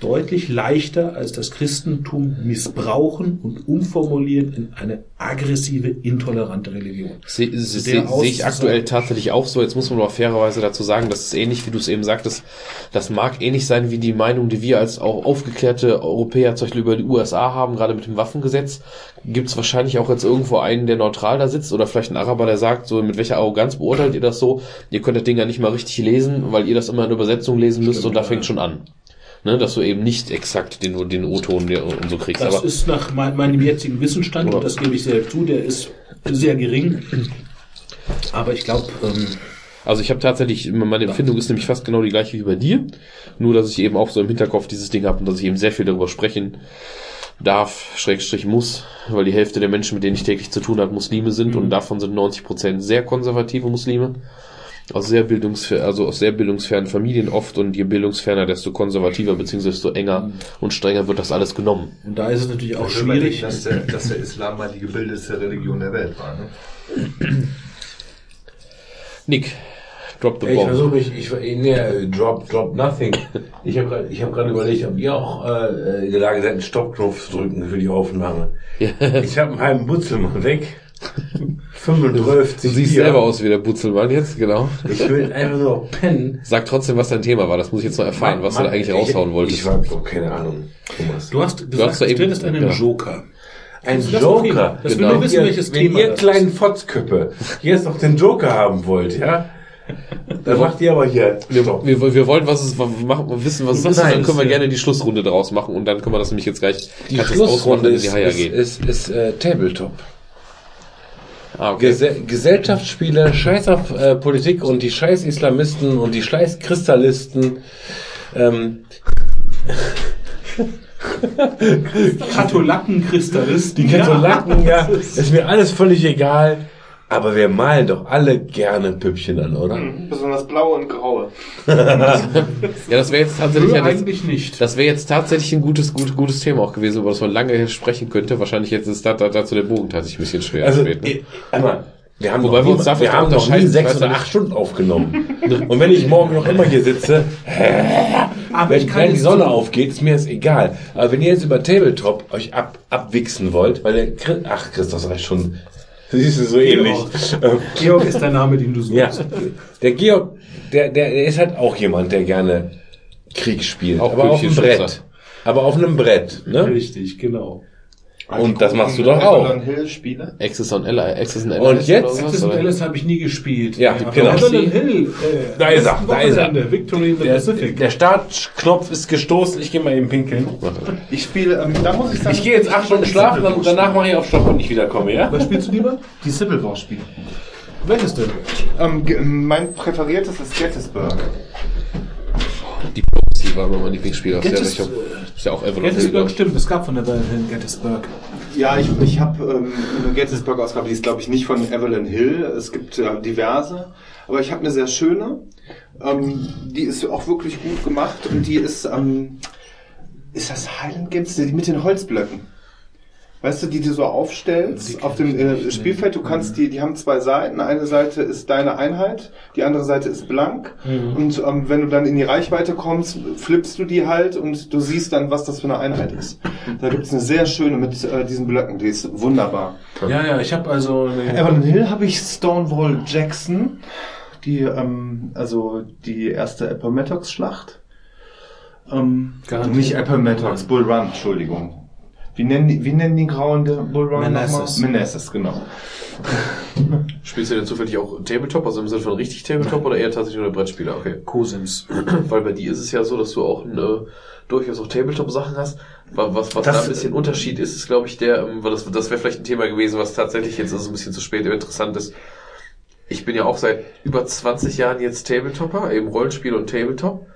Speaker 3: deutlich leichter als das Christentum missbrauchen und umformulieren in eine aggressive, intolerante Religion.
Speaker 4: Sehe
Speaker 3: Der
Speaker 4: seh, seh ich aktuell tatsächlich auch so. Jetzt muss man aber fairerweise dazu sagen, das ist ähnlich, wie du es eben sagtest. Das mag ähnlich sein wie die Meinung, die wir als auch aufgeklärte Europäer zum Beispiel über die USA haben, gerade mit dem Waffengesetz. Gibt es wahrscheinlich auch jetzt irgendwo einen, der neutral da sitzt oder vielleicht ein Araber, der sagt, so mit welcher Arroganz beurteilt ihr das so? Ihr könnt das Ding ja nicht mal richtig lesen, weil ihr das immer in Übersetzung lesen müsst und da fängt schon an. Ne, dass du eben nicht exakt den, den O-Ton und so kriegst.
Speaker 3: Das
Speaker 4: Aber
Speaker 3: ist nach mein, meinem jetzigen Wissensstand, und das gebe ich sehr zu, der ist sehr gering. Aber ich glaube, ähm,
Speaker 4: Also ich habe tatsächlich, meine Empfindung ist nämlich fast genau die gleiche wie bei dir, nur dass ich eben auch so im Hinterkopf dieses Ding habe und dass ich eben sehr viel darüber sprechen darf, Schrägstrich muss, weil die Hälfte der Menschen, mit denen ich täglich zu tun habe, Muslime sind und davon sind 90 Prozent sehr konservative Muslime. Aus sehr bildungsfer also aus sehr bildungsfernen Familien oft und je bildungsferner, desto konservativer bzw. desto enger und strenger wird das alles genommen.
Speaker 3: und da ist es natürlich auch
Speaker 15: Auch schwierig, dass der, dass der Islam mal die gebildetste Religion der Welt war. Ne?
Speaker 4: Nick, drop the
Speaker 2: Ich
Speaker 4: bomb.
Speaker 2: versuche mich, ich, nee, drop, drop nothing. Ich habe gerade, ich habe gerade überlegt, ob ihr auch äh, in der Lage seid, einen Stoppknopf zu drücken für die Aufnahme. Ich habe einen halben Butzelmann weg. 35.
Speaker 4: Du siehst
Speaker 2: Bier.
Speaker 4: selber aus wie der Butzelmann jetzt, genau.
Speaker 2: Ich will einfach nur noch pennen.
Speaker 4: Sag trotzdem, was dein Thema war. Das muss ich jetzt noch erfahren, was du da eigentlich
Speaker 2: ich,
Speaker 4: raushauen wolltest.
Speaker 2: Ich habe oh, keine Ahnung, Thomas.
Speaker 3: Du hast gesagt,
Speaker 4: hast da
Speaker 3: du
Speaker 4: eben-
Speaker 3: stellst einen
Speaker 4: ja.
Speaker 3: Joker.
Speaker 2: Ein
Speaker 3: Das ist.
Speaker 2: Joker.
Speaker 3: Das will
Speaker 4: Genau.
Speaker 3: nur wissen,
Speaker 2: ihr,
Speaker 3: welches
Speaker 2: wenn
Speaker 3: Thema
Speaker 2: ihr kleinen
Speaker 3: ist.
Speaker 2: Fotzköppe jetzt noch den Joker haben wollt, ja, dann macht ihr aber hier. Stopp.
Speaker 4: Wir, wir wollen was es, wir machen, wissen, was es ist, und dann können wir
Speaker 3: ist,
Speaker 4: gerne die Schlussrunde draus machen und dann können wir das nämlich jetzt gleich
Speaker 2: Die
Speaker 4: du
Speaker 2: Schlussrunde ist,
Speaker 4: in die Haier
Speaker 2: ist,
Speaker 4: gehen.
Speaker 2: ist, ist, äh, Tabletop.
Speaker 4: Ah, okay.
Speaker 2: Gese Gesellschaftsspiele, Scheiß auf äh, Politik und die Scheiß Islamisten und die Scheiß Kristallisten. Ähm,
Speaker 3: Katholaken, Kristallisten.
Speaker 2: die Katholaken, ja, ist mir alles völlig egal. Aber wir malen doch alle gerne Püppchen an, oder?
Speaker 5: Besonders blaue und graue. [laughs]
Speaker 4: Ja, das wäre jetzt tatsächlich ja, das,
Speaker 3: eigentlich nicht.
Speaker 4: das wäre jetzt tatsächlich ein gutes, gut, gutes Thema auch gewesen, über das man lange sprechen könnte. Wahrscheinlich jetzt ist da, da, dazu der Bogen tatsächlich ein bisschen schwer.
Speaker 2: Also,
Speaker 4: spät, ne?
Speaker 2: eh, einmal, wir haben
Speaker 4: Wobei
Speaker 2: noch
Speaker 4: wir uns dafür
Speaker 2: wir haben noch nie sechs oder acht Stunden aufgenommen. Und wenn ich morgen noch immer hier sitze,
Speaker 3: Aber
Speaker 2: wenn,
Speaker 3: ich kann
Speaker 2: wenn die Sonne aufgeht, ist mir das egal. Aber wenn ihr jetzt über Tabletop euch ab, abwichsen wollt, weil der ach Chris, das reicht schon. [laughs] Siehst du so ähnlich. Ähm,
Speaker 3: Georg ist der Name, den du suchst.
Speaker 2: Ja, der Georg, der, der, der ist halt auch jemand, der gerne Krieg spielt.
Speaker 4: Auch
Speaker 2: aber auf einem
Speaker 4: Pünktchenschützer.
Speaker 2: Brett. Aber auf einem Brett, ne?
Speaker 3: Richtig, genau.
Speaker 2: Und das machst du doch auch.
Speaker 5: Hill Spiele.
Speaker 4: Access on Ally, Access on Ally.
Speaker 2: Und jetzt-
Speaker 3: Access
Speaker 4: oder?
Speaker 3: Alice habe ich nie gespielt.
Speaker 2: Ja,
Speaker 3: Aber
Speaker 2: genau.
Speaker 3: Evelyn Hill. Äh,
Speaker 2: Da ist er, da ist er.
Speaker 3: Victory in the
Speaker 2: Der,
Speaker 3: Pacific.
Speaker 2: der Startknopf ist gestoßen, ich gehe mal eben pinkeln.
Speaker 5: Ich spiele, ähm, da muss ich sagen.
Speaker 2: Ich gehe jetzt acht Stunden schlafen und danach mache ich auf Stopp, wenn ich wiederkomme, ja?
Speaker 3: Was spielst du lieber?
Speaker 5: Die Civil War Spiele.
Speaker 3: Welches denn?
Speaker 5: Ähm, mein präferiertes ist Gettysburg.
Speaker 4: Die Prophecy war immer mein Lieblingsspiel aus der Richtung. Ist ja auch Evelyn Hill,
Speaker 3: Gettysburg, stimmt. Es gab von der Evelyn Hill Gettysburg.
Speaker 5: Ja, ich, ich habe ähm, eine Gettysburg-Ausgabe, die ist glaube ich nicht von Evelyn Hill. Es gibt äh, diverse, aber ich habe eine sehr schöne. Ähm, die ist auch wirklich gut gemacht und die ist, ähm, ist das Highland Games, die mit den Holzblöcken. Weißt du, die du so aufstellst auf dem äh, Spielfeld, du kannst die, die haben zwei Seiten. Eine Seite ist deine Einheit, die andere Seite ist blank. Und ähm, wenn du dann in die Reichweite kommst, flippst du die halt und du siehst dann, was das für eine Einheit ist. Da gibt es eine sehr schöne mit äh, diesen Blöcken, die ist wunderbar.
Speaker 3: Ja, ja, ich habe also eine
Speaker 5: Evelyn Hill habe ich Stonewall Jackson, die, ähm, also die erste Appomattox-Schlacht. Ähm, nicht Appomattox, Bull Run, Entschuldigung. Wie nennen die, wie nennen die Grauen der Bull Run
Speaker 3: Manassas.
Speaker 5: nochmal? Manassas, genau.
Speaker 4: Spielst du denn zufällig auch Tabletop, also im Sinne von richtig Tabletop oder eher tatsächlich nur Brettspieler? Okay.
Speaker 3: Cosims.
Speaker 4: Weil bei dir ist es ja so, dass du auch äh, durchaus auch Tabletop-Sachen hast. Wa- Was, was
Speaker 5: Das-
Speaker 4: da ein bisschen Unterschied ist, ist glaube ich der, ähm, weil das, das wäre vielleicht ein Thema gewesen, was tatsächlich jetzt ist ein bisschen zu spät interessant ist. Ich bin ja auch seit über 20 Jahren jetzt Tabletopper, eben Rollenspiel und Tabletop.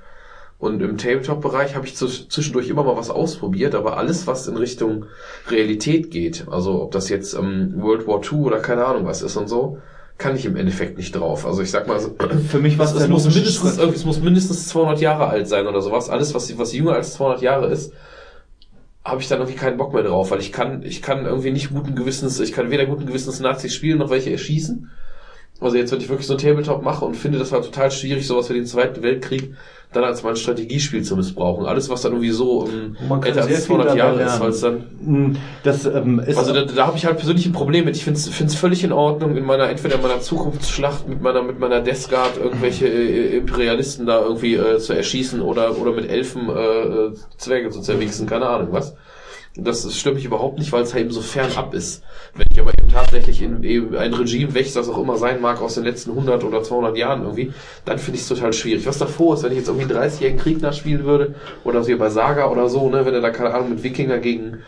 Speaker 4: Und im Tabletop-Bereich habe ich zwischendurch immer mal was ausprobiert, aber alles, was in Richtung Realität geht, also ob das jetzt ähm, World War II oder keine Ahnung was ist und so, kann ich im Endeffekt nicht drauf. Also ich sag mal, [clears throat]
Speaker 5: Für mich war es
Speaker 4: muss mindestens,
Speaker 5: Schritt.
Speaker 4: es muss mindestens 200 Jahre alt sein oder sowas. Alles, was, was jünger als 200 Jahre ist, habe ich dann irgendwie keinen Bock mehr drauf, weil ich kann, ich kann irgendwie nicht guten Gewissens, ich kann weder guten Gewissens Nazis spielen noch welche erschießen. Also jetzt, wenn ich wirklich so ein Tabletop mache und finde, das war total schwierig, sowas wie den Zweiten Weltkrieg dann als mein Strategiespiel zu missbrauchen. Alles, was dann irgendwie so ähm, älter als
Speaker 3: viel
Speaker 4: 200
Speaker 3: dabei
Speaker 4: Jahre ist, weil es dann
Speaker 5: Mm, Das ähm, ist
Speaker 4: also da, da habe ich halt persönlich ein Problem mit. Ich finde es völlig in Ordnung, in meiner, entweder in meiner Zukunftsschlacht mit meiner, mit meiner Death Guard irgendwelche äh, Imperialisten da irgendwie äh, zu erschießen oder, oder mit Elfen äh, äh, Zwerge zu zerwichsen, keine Ahnung was. Das, stört mich überhaupt nicht, weil es halt eben so fernab ist. Wenn ich aber eben tatsächlich in eben ein Regime, welches das auch immer sein mag, aus den letzten 100 oder 200 Jahren irgendwie, dann finde ich es total schwierig. Was davor ist, wenn ich jetzt irgendwie einen 30-jährigen Krieg nachspielen würde, oder so wie bei Saga oder so, ne, wenn er da, keine Ahnung, mit Wikinger gegen,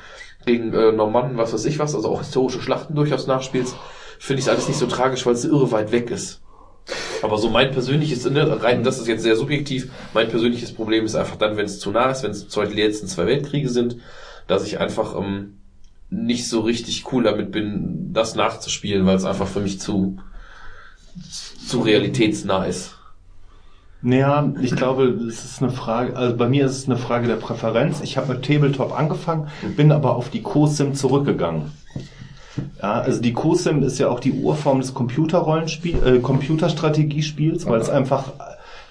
Speaker 4: gegen äh, Normannen, was weiß ich was, also auch historische Schlachten durchaus nachspielst, finde ich es alles nicht so tragisch, weil es irre weit weg ist. Aber so mein persönliches, ne, rein, das ist jetzt sehr subjektiv, mein persönliches Problem ist einfach dann, wenn es zu nah ist, wenn es zum Beispiel die letzten zwei Weltkriege sind, dass ich einfach ähm, nicht so richtig cool damit bin, das nachzuspielen, weil es einfach für mich zu, zu realitätsnah ist.
Speaker 5: Naja, ich glaube, es ist eine Frage, also bei mir ist es eine Frage der Präferenz. Ich habe mit Tabletop angefangen, bin aber auf die CoSim zurückgegangen. Ja, also die CoSim ist ja auch die Urform des Computerrollenspiel, äh, Computerstrategiespiels, weil es einfach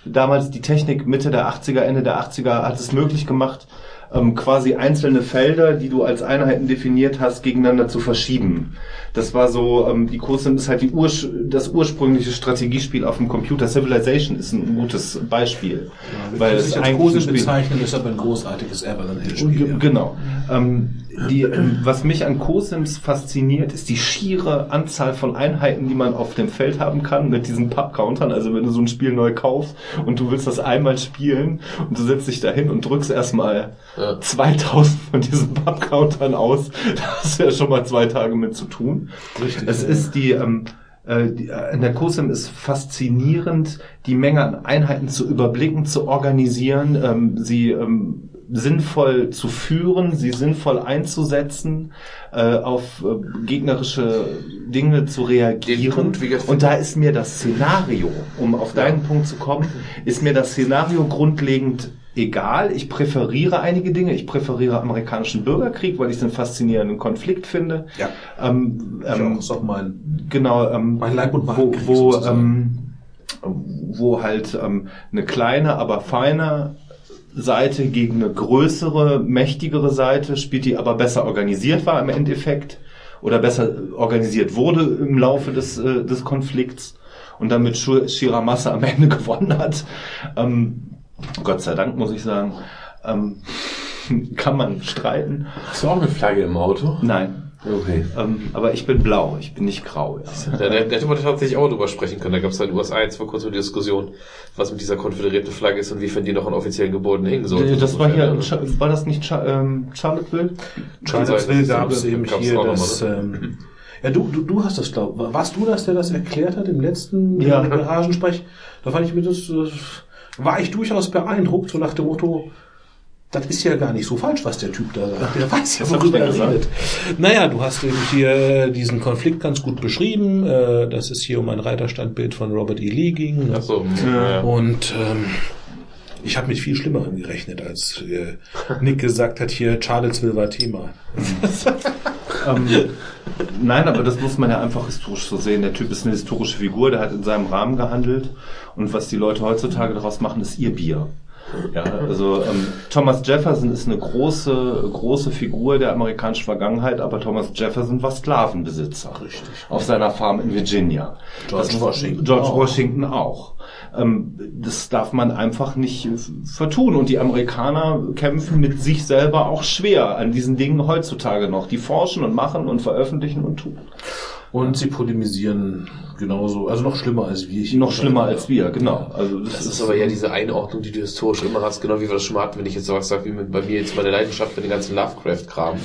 Speaker 5: damals die Technik Mitte der 80er, Ende der 80er hat es möglich gemacht, ähm, quasi einzelne Felder, die du als Einheiten definiert hast, gegeneinander zu verschieben. Das war so, ähm, die CoSim ist halt die Ur das ursprüngliche Strategiespiel auf dem Computer. Civilization ist ein gutes Beispiel. weil es
Speaker 3: sich als
Speaker 5: Spiel-
Speaker 3: bezeichnen, ist aber ein großartiges Avalon Hill
Speaker 5: Ge-
Speaker 3: Spiel. ja.
Speaker 5: Genau. Ähm, die, ähm, was mich an CoSims fasziniert, ist die schiere Anzahl von Einheiten, die man auf dem Feld haben kann mit diesen Pub-Countern. Also wenn du so ein Spiel neu kaufst und du willst das einmal spielen und du setzt dich dahin und drückst erstmal
Speaker 4: Ja.
Speaker 5: 2000 von diesen Pub-Countern aus, da hast du ja schon mal zwei Tage mit zu tun.
Speaker 3: Richtig,
Speaker 5: Es
Speaker 3: ja.
Speaker 5: ist die, ähm, äh, die, äh, in der COSIM ist faszinierend, die Menge an Einheiten zu überblicken, zu organisieren, ähm, sie ähm, sinnvoll zu führen, sie sinnvoll einzusetzen, äh, auf äh, gegnerische Dinge zu reagieren.
Speaker 4: Punkt,
Speaker 5: Und da ist mir das Szenario, um auf deinen Punkt zu kommen, ist mir das Szenario grundlegend egal. Ich präferiere einige Dinge. Ich präferiere amerikanischen Bürgerkrieg, weil ich es einen faszinierenden Konflikt finde.
Speaker 3: Ja.
Speaker 5: Ähm,
Speaker 3: Ich auch,
Speaker 5: ähm,
Speaker 3: auch mein,
Speaker 5: genau, ähm,
Speaker 3: mein Leib- und
Speaker 5: wo, wo, ähm, wo halt ähm, eine kleine, aber feine Seite gegen eine größere, mächtigere Seite spielt, die aber besser organisiert war im Endeffekt oder besser organisiert wurde im Laufe des, äh, des Konflikts und dann mit am Ende [laughs] gewonnen hat. Ähm, Gott sei Dank, muss ich sagen. Ähm, [laughs] kann man streiten.
Speaker 2: Hast du auch eine Flagge im Auto?
Speaker 5: Nein.
Speaker 2: Okay.
Speaker 5: Ähm, aber ich bin blau, ich bin nicht grau. Ja.
Speaker 4: Da, da, da hätte man tatsächlich auch drüber sprechen können. Da gab es in den USA jetzt vor kurzem die Diskussion, was mit dieser konföderierten Flagge ist und inwiefern die noch an offiziellen Gebäuden hängen soll.
Speaker 5: Das war hier, in war das nicht Cha ähm, Charlottesville?
Speaker 3: Charlottesville gab es eben hier
Speaker 4: noch mal,
Speaker 3: das, ähm, ja, du, du, du hast das, glaub, warst du das, der das erklärt hat im letzten
Speaker 5: Ja.
Speaker 3: Garagensprech? Da fand ich mir das, äh, war ich durchaus beeindruckt, so nach dem Motto, das ist ja gar nicht so falsch, was der Typ da sagt. Der weiß ja, worüber er redet. Naja, du hast eben hier diesen Konflikt ganz gut beschrieben, äh, dass es hier um ein Reiterstandbild von Robert E. Lee ging.
Speaker 4: Ach so, ja.
Speaker 3: Und ähm, ich habe mit viel Schlimmerem gerechnet, als äh, Nick gesagt hat, hier Charlottesville war Thema. [laughs]
Speaker 5: Ähm, nein, aber das muss man ja einfach historisch so sehen. Der Typ ist eine historische Figur, der hat in seinem Rahmen gehandelt. Und was die Leute heutzutage daraus machen, ist ihr Bier. Ja, also ähm, Thomas Jefferson ist eine große, große Figur der amerikanischen Vergangenheit, aber Thomas Jefferson war Sklavenbesitzer. Richtig. Auf seiner Farm in Virginia.
Speaker 3: George
Speaker 5: Das-
Speaker 3: Washington
Speaker 5: George
Speaker 3: auch.
Speaker 5: Washington auch. Ähm, das darf man einfach nicht vertun. Und die Amerikaner kämpfen mit sich selber auch schwer an diesen Dingen heutzutage noch. Die forschen und machen und veröffentlichen und tun.
Speaker 3: Und sie polemisieren genauso, also noch schlimmer als wir. Ich
Speaker 5: Noch schlimmer als wir, genau. Also das,
Speaker 4: Das ist aber ja diese Einordnung, die du historisch immer hast, genau wie wir das schon mal hatten, wenn ich jetzt sowas sage, wie mit, bei mir jetzt meine Leidenschaft mit den ganzen Lovecraft-Kram,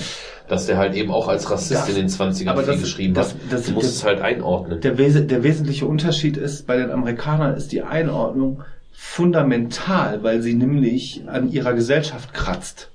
Speaker 4: dass der halt eben auch als Rassist
Speaker 5: Das-
Speaker 4: in den 20ern
Speaker 5: aber
Speaker 4: viel
Speaker 5: das-
Speaker 4: geschrieben
Speaker 5: das-
Speaker 4: hat.
Speaker 5: das-
Speaker 4: du musst
Speaker 5: das-
Speaker 4: es halt einordnen.
Speaker 5: Der, wes der wesentliche Unterschied ist, bei den Amerikanern ist die Einordnung fundamental, weil sie nämlich an ihrer Gesellschaft kratzt.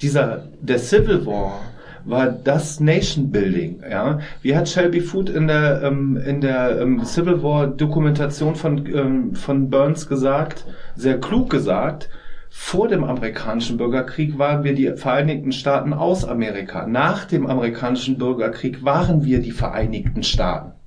Speaker 5: Dieser, der Civil War war das Nation Building, ja. Wie hat Shelby Foote in der, ähm, in der ähm, Civil War Dokumentation von, ähm, von Burns gesagt, sehr klug gesagt, vor dem amerikanischen Bürgerkrieg waren wir die Vereinigten Staaten aus Amerika. Nach dem amerikanischen Bürgerkrieg waren wir die Vereinigten Staaten.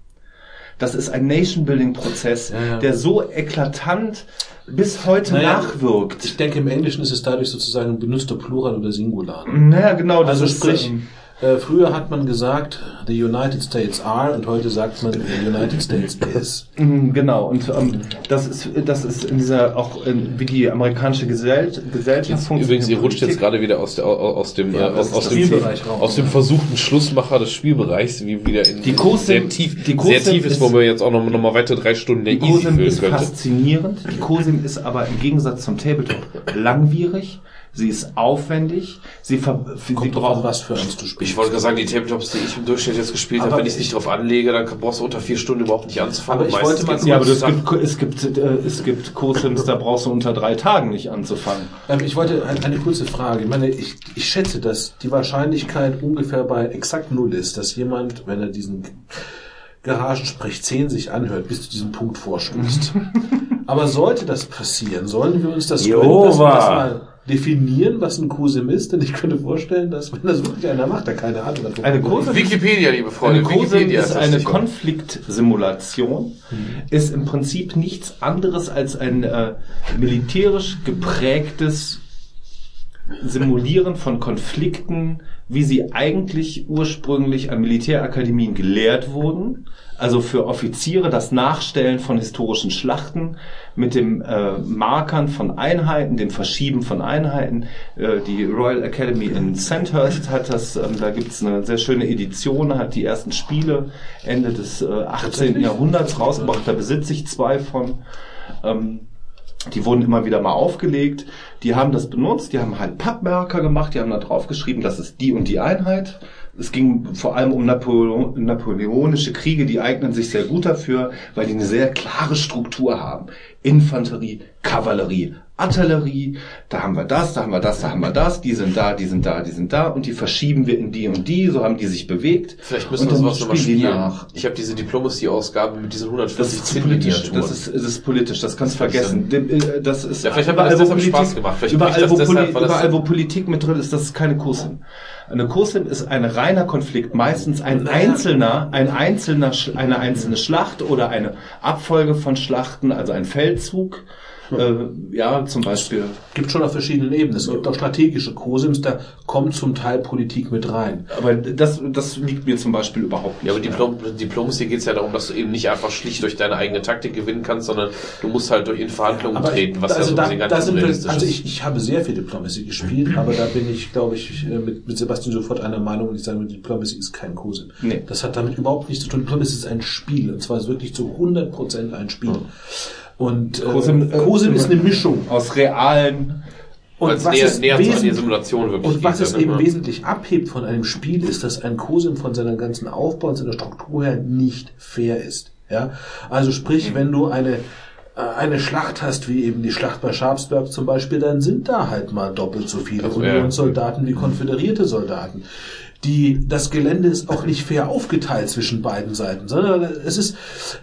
Speaker 5: Das ist ein Nation-Building-Prozess,
Speaker 3: Ja, ja.
Speaker 5: der so eklatant bis heute
Speaker 3: Naja,
Speaker 5: nachwirkt.
Speaker 3: Ich denke, im Englischen ist es dadurch sozusagen benutzt der Plural oder Singular.
Speaker 5: Naja, genau, das
Speaker 3: Also
Speaker 5: ist
Speaker 3: sprich,
Speaker 5: ähm,
Speaker 3: Äh, früher hat man gesagt, the United States are und heute sagt man, the United States is.
Speaker 5: Mhm, Genau, und ähm, das ist das ist in dieser auch in, wie die amerikanische Gesell Gesellschaft
Speaker 4: Übrigens, ihr rutscht jetzt gerade wieder aus, der, aus, dem,
Speaker 5: Ja,
Speaker 4: äh, aus, aus, dem,
Speaker 3: Spielbereich raus.
Speaker 4: aus dem versuchten Schlussmacher des Spielbereichs, wie wieder in
Speaker 5: Die
Speaker 4: in
Speaker 5: Cosim-
Speaker 4: sehr tief,
Speaker 5: die
Speaker 4: sehr tief ist,
Speaker 5: ist-
Speaker 4: wo man jetzt auch noch, noch mal weitere drei Stunden der
Speaker 5: Die
Speaker 4: füllen
Speaker 5: ist
Speaker 4: könnte.
Speaker 5: faszinierend. Die COSIM ist aber im Gegensatz zum Tabletop langwierig. Sie ist aufwendig. Sie, ver sie
Speaker 3: Kommt drauf
Speaker 5: braucht
Speaker 3: was für eins du spielst.
Speaker 4: Ich wollte gerade sagen, die Tabletops, die ich im Durchschnitt jetzt gespielt habe, wenn ich es nicht drauf anlege, dann brauchst du unter vier Stunden überhaupt nicht anzufangen.
Speaker 3: Aber ich wollte mal
Speaker 5: ja, aber
Speaker 4: kurz
Speaker 5: es gibt, es gibt, äh, es gibt COSIMs, da brauchst du unter drei Tagen nicht anzufangen.
Speaker 3: Ähm, Ich wollte ein- eine kurze Frage. Ich meine, ich, ich schätze, dass die Wahrscheinlichkeit ungefähr bei exakt null ist, dass jemand, wenn er diesen Garagensprech 10 sich anhört, bis zu diesem Punkt vorstößt. [laughs] Aber sollte das passieren, sollen wir uns das gönnen, dass wir das mal definieren, was ein QSIM ist? Denn ich könnte vorstellen, dass wenn das wirklich einer macht, der keine Ahnung hat.
Speaker 5: Eine COSIM
Speaker 4: Wikipedia, liebe Freunde,
Speaker 5: Eine COSIM
Speaker 4: Wikipedia
Speaker 5: ist eine. Konfliktsimulation, ist im Prinzip nichts anderes als ein äh, militärisch geprägtes Simulieren von Konflikten, wie sie eigentlich ursprünglich an Militärakademien gelehrt wurden. Also für Offiziere das Nachstellen von historischen Schlachten mit dem äh, Markern von Einheiten, dem Verschieben von Einheiten. Äh, die Royal Academy in Sandhurst hat das, ähm, da gibt's eine sehr schöne Edition, hat die ersten Spiele Ende des äh, 18. Jahrhunderts rausgebracht. Da besitze ich zwei von. Ähm, die wurden immer wieder mal aufgelegt. Die haben das benutzt, die haben halt Pappmarker gemacht, die haben da drauf geschrieben, das ist die und die Einheit. Es ging vor allem um Napoleo napoleonische Kriege, die eignen sich sehr gut dafür, weil die eine sehr klare Struktur haben. Infanterie, Kavallerie, Artillerie, da haben wir das, da haben wir das, da haben wir das, die sind da, die sind da, die sind da und die verschieben wir in die und die, so haben die sich bewegt.
Speaker 4: Vielleicht müssen wir sowas nochmal
Speaker 5: spielen nach.
Speaker 4: Ich habe diese Diplomacy-Ausgabe mit diesen
Speaker 5: Das
Speaker 4: 140
Speaker 5: ist politisch. Das ist, das ist politisch. Das kannst du
Speaker 4: Das
Speaker 5: vergessen. Äh, Das ist
Speaker 4: Ja, vielleicht hat mir das deshalb Spaß gemacht. Vielleicht
Speaker 5: überall,
Speaker 4: das
Speaker 5: wo,
Speaker 4: deshalb, das-
Speaker 5: überall, wo Politik mit drin ist, das ist keine COSIM. Eine COSIM ist ein reiner Konflikt. Meistens ein einzelner, ein einzelner, eine einzelne Schlacht oder eine Abfolge von Schlachten, also ein Feldzug. Äh, ja, zum Beispiel.
Speaker 3: gibt schon auf verschiedenen Ebenen. Es gibt auch strategische COSIMs, da kommt zum Teil Politik mit rein.
Speaker 5: Aber das, das liegt mir zum Beispiel überhaupt nicht.
Speaker 4: Ja, aber Diplom Diplomacy geht es ja darum, dass du eben nicht einfach schlicht durch deine eigene Taktik gewinnen kannst, sondern du musst halt durch in Verhandlungen
Speaker 3: Aber
Speaker 4: treten, was
Speaker 3: also
Speaker 4: ja so
Speaker 3: da,
Speaker 4: ein bisschen ganz unrealistisch
Speaker 3: also
Speaker 4: ist.
Speaker 3: ich, ich habe sehr viel Diplomacy gespielt, [laughs] aber da bin ich, glaube ich, äh, mit, mit Sebastian sofort einer Meinung und ich sage, Diplomacy ist kein COSIM.
Speaker 5: Nee.
Speaker 3: Das hat damit überhaupt nichts zu tun. Diplomacy ist ein Spiel und zwar ist wirklich zu 100% ein Spiel. Und äh,
Speaker 5: COSIM,
Speaker 3: COSIM,
Speaker 5: äh,
Speaker 3: ist eine Mischung.
Speaker 5: Aus realen,
Speaker 3: Und was
Speaker 4: näher,
Speaker 3: es
Speaker 4: näher zu an die
Speaker 3: wesentlich-
Speaker 4: Simulation wirklich
Speaker 3: Und was es eben wesentlich abhebt von einem Spiel, ist, dass ein COSIM von seiner ganzen Aufbau und seiner Struktur her nicht fair ist. Ja, also sprich, wenn du eine äh, eine Schlacht hast, wie eben die Schlacht bei Sharpsburg zum Beispiel, dann sind da halt mal doppelt so viele
Speaker 4: Also, ja.
Speaker 3: Unionssoldaten wie konföderierte Soldaten. Die, das Gelände ist auch nicht fair aufgeteilt zwischen beiden Seiten, sondern es ist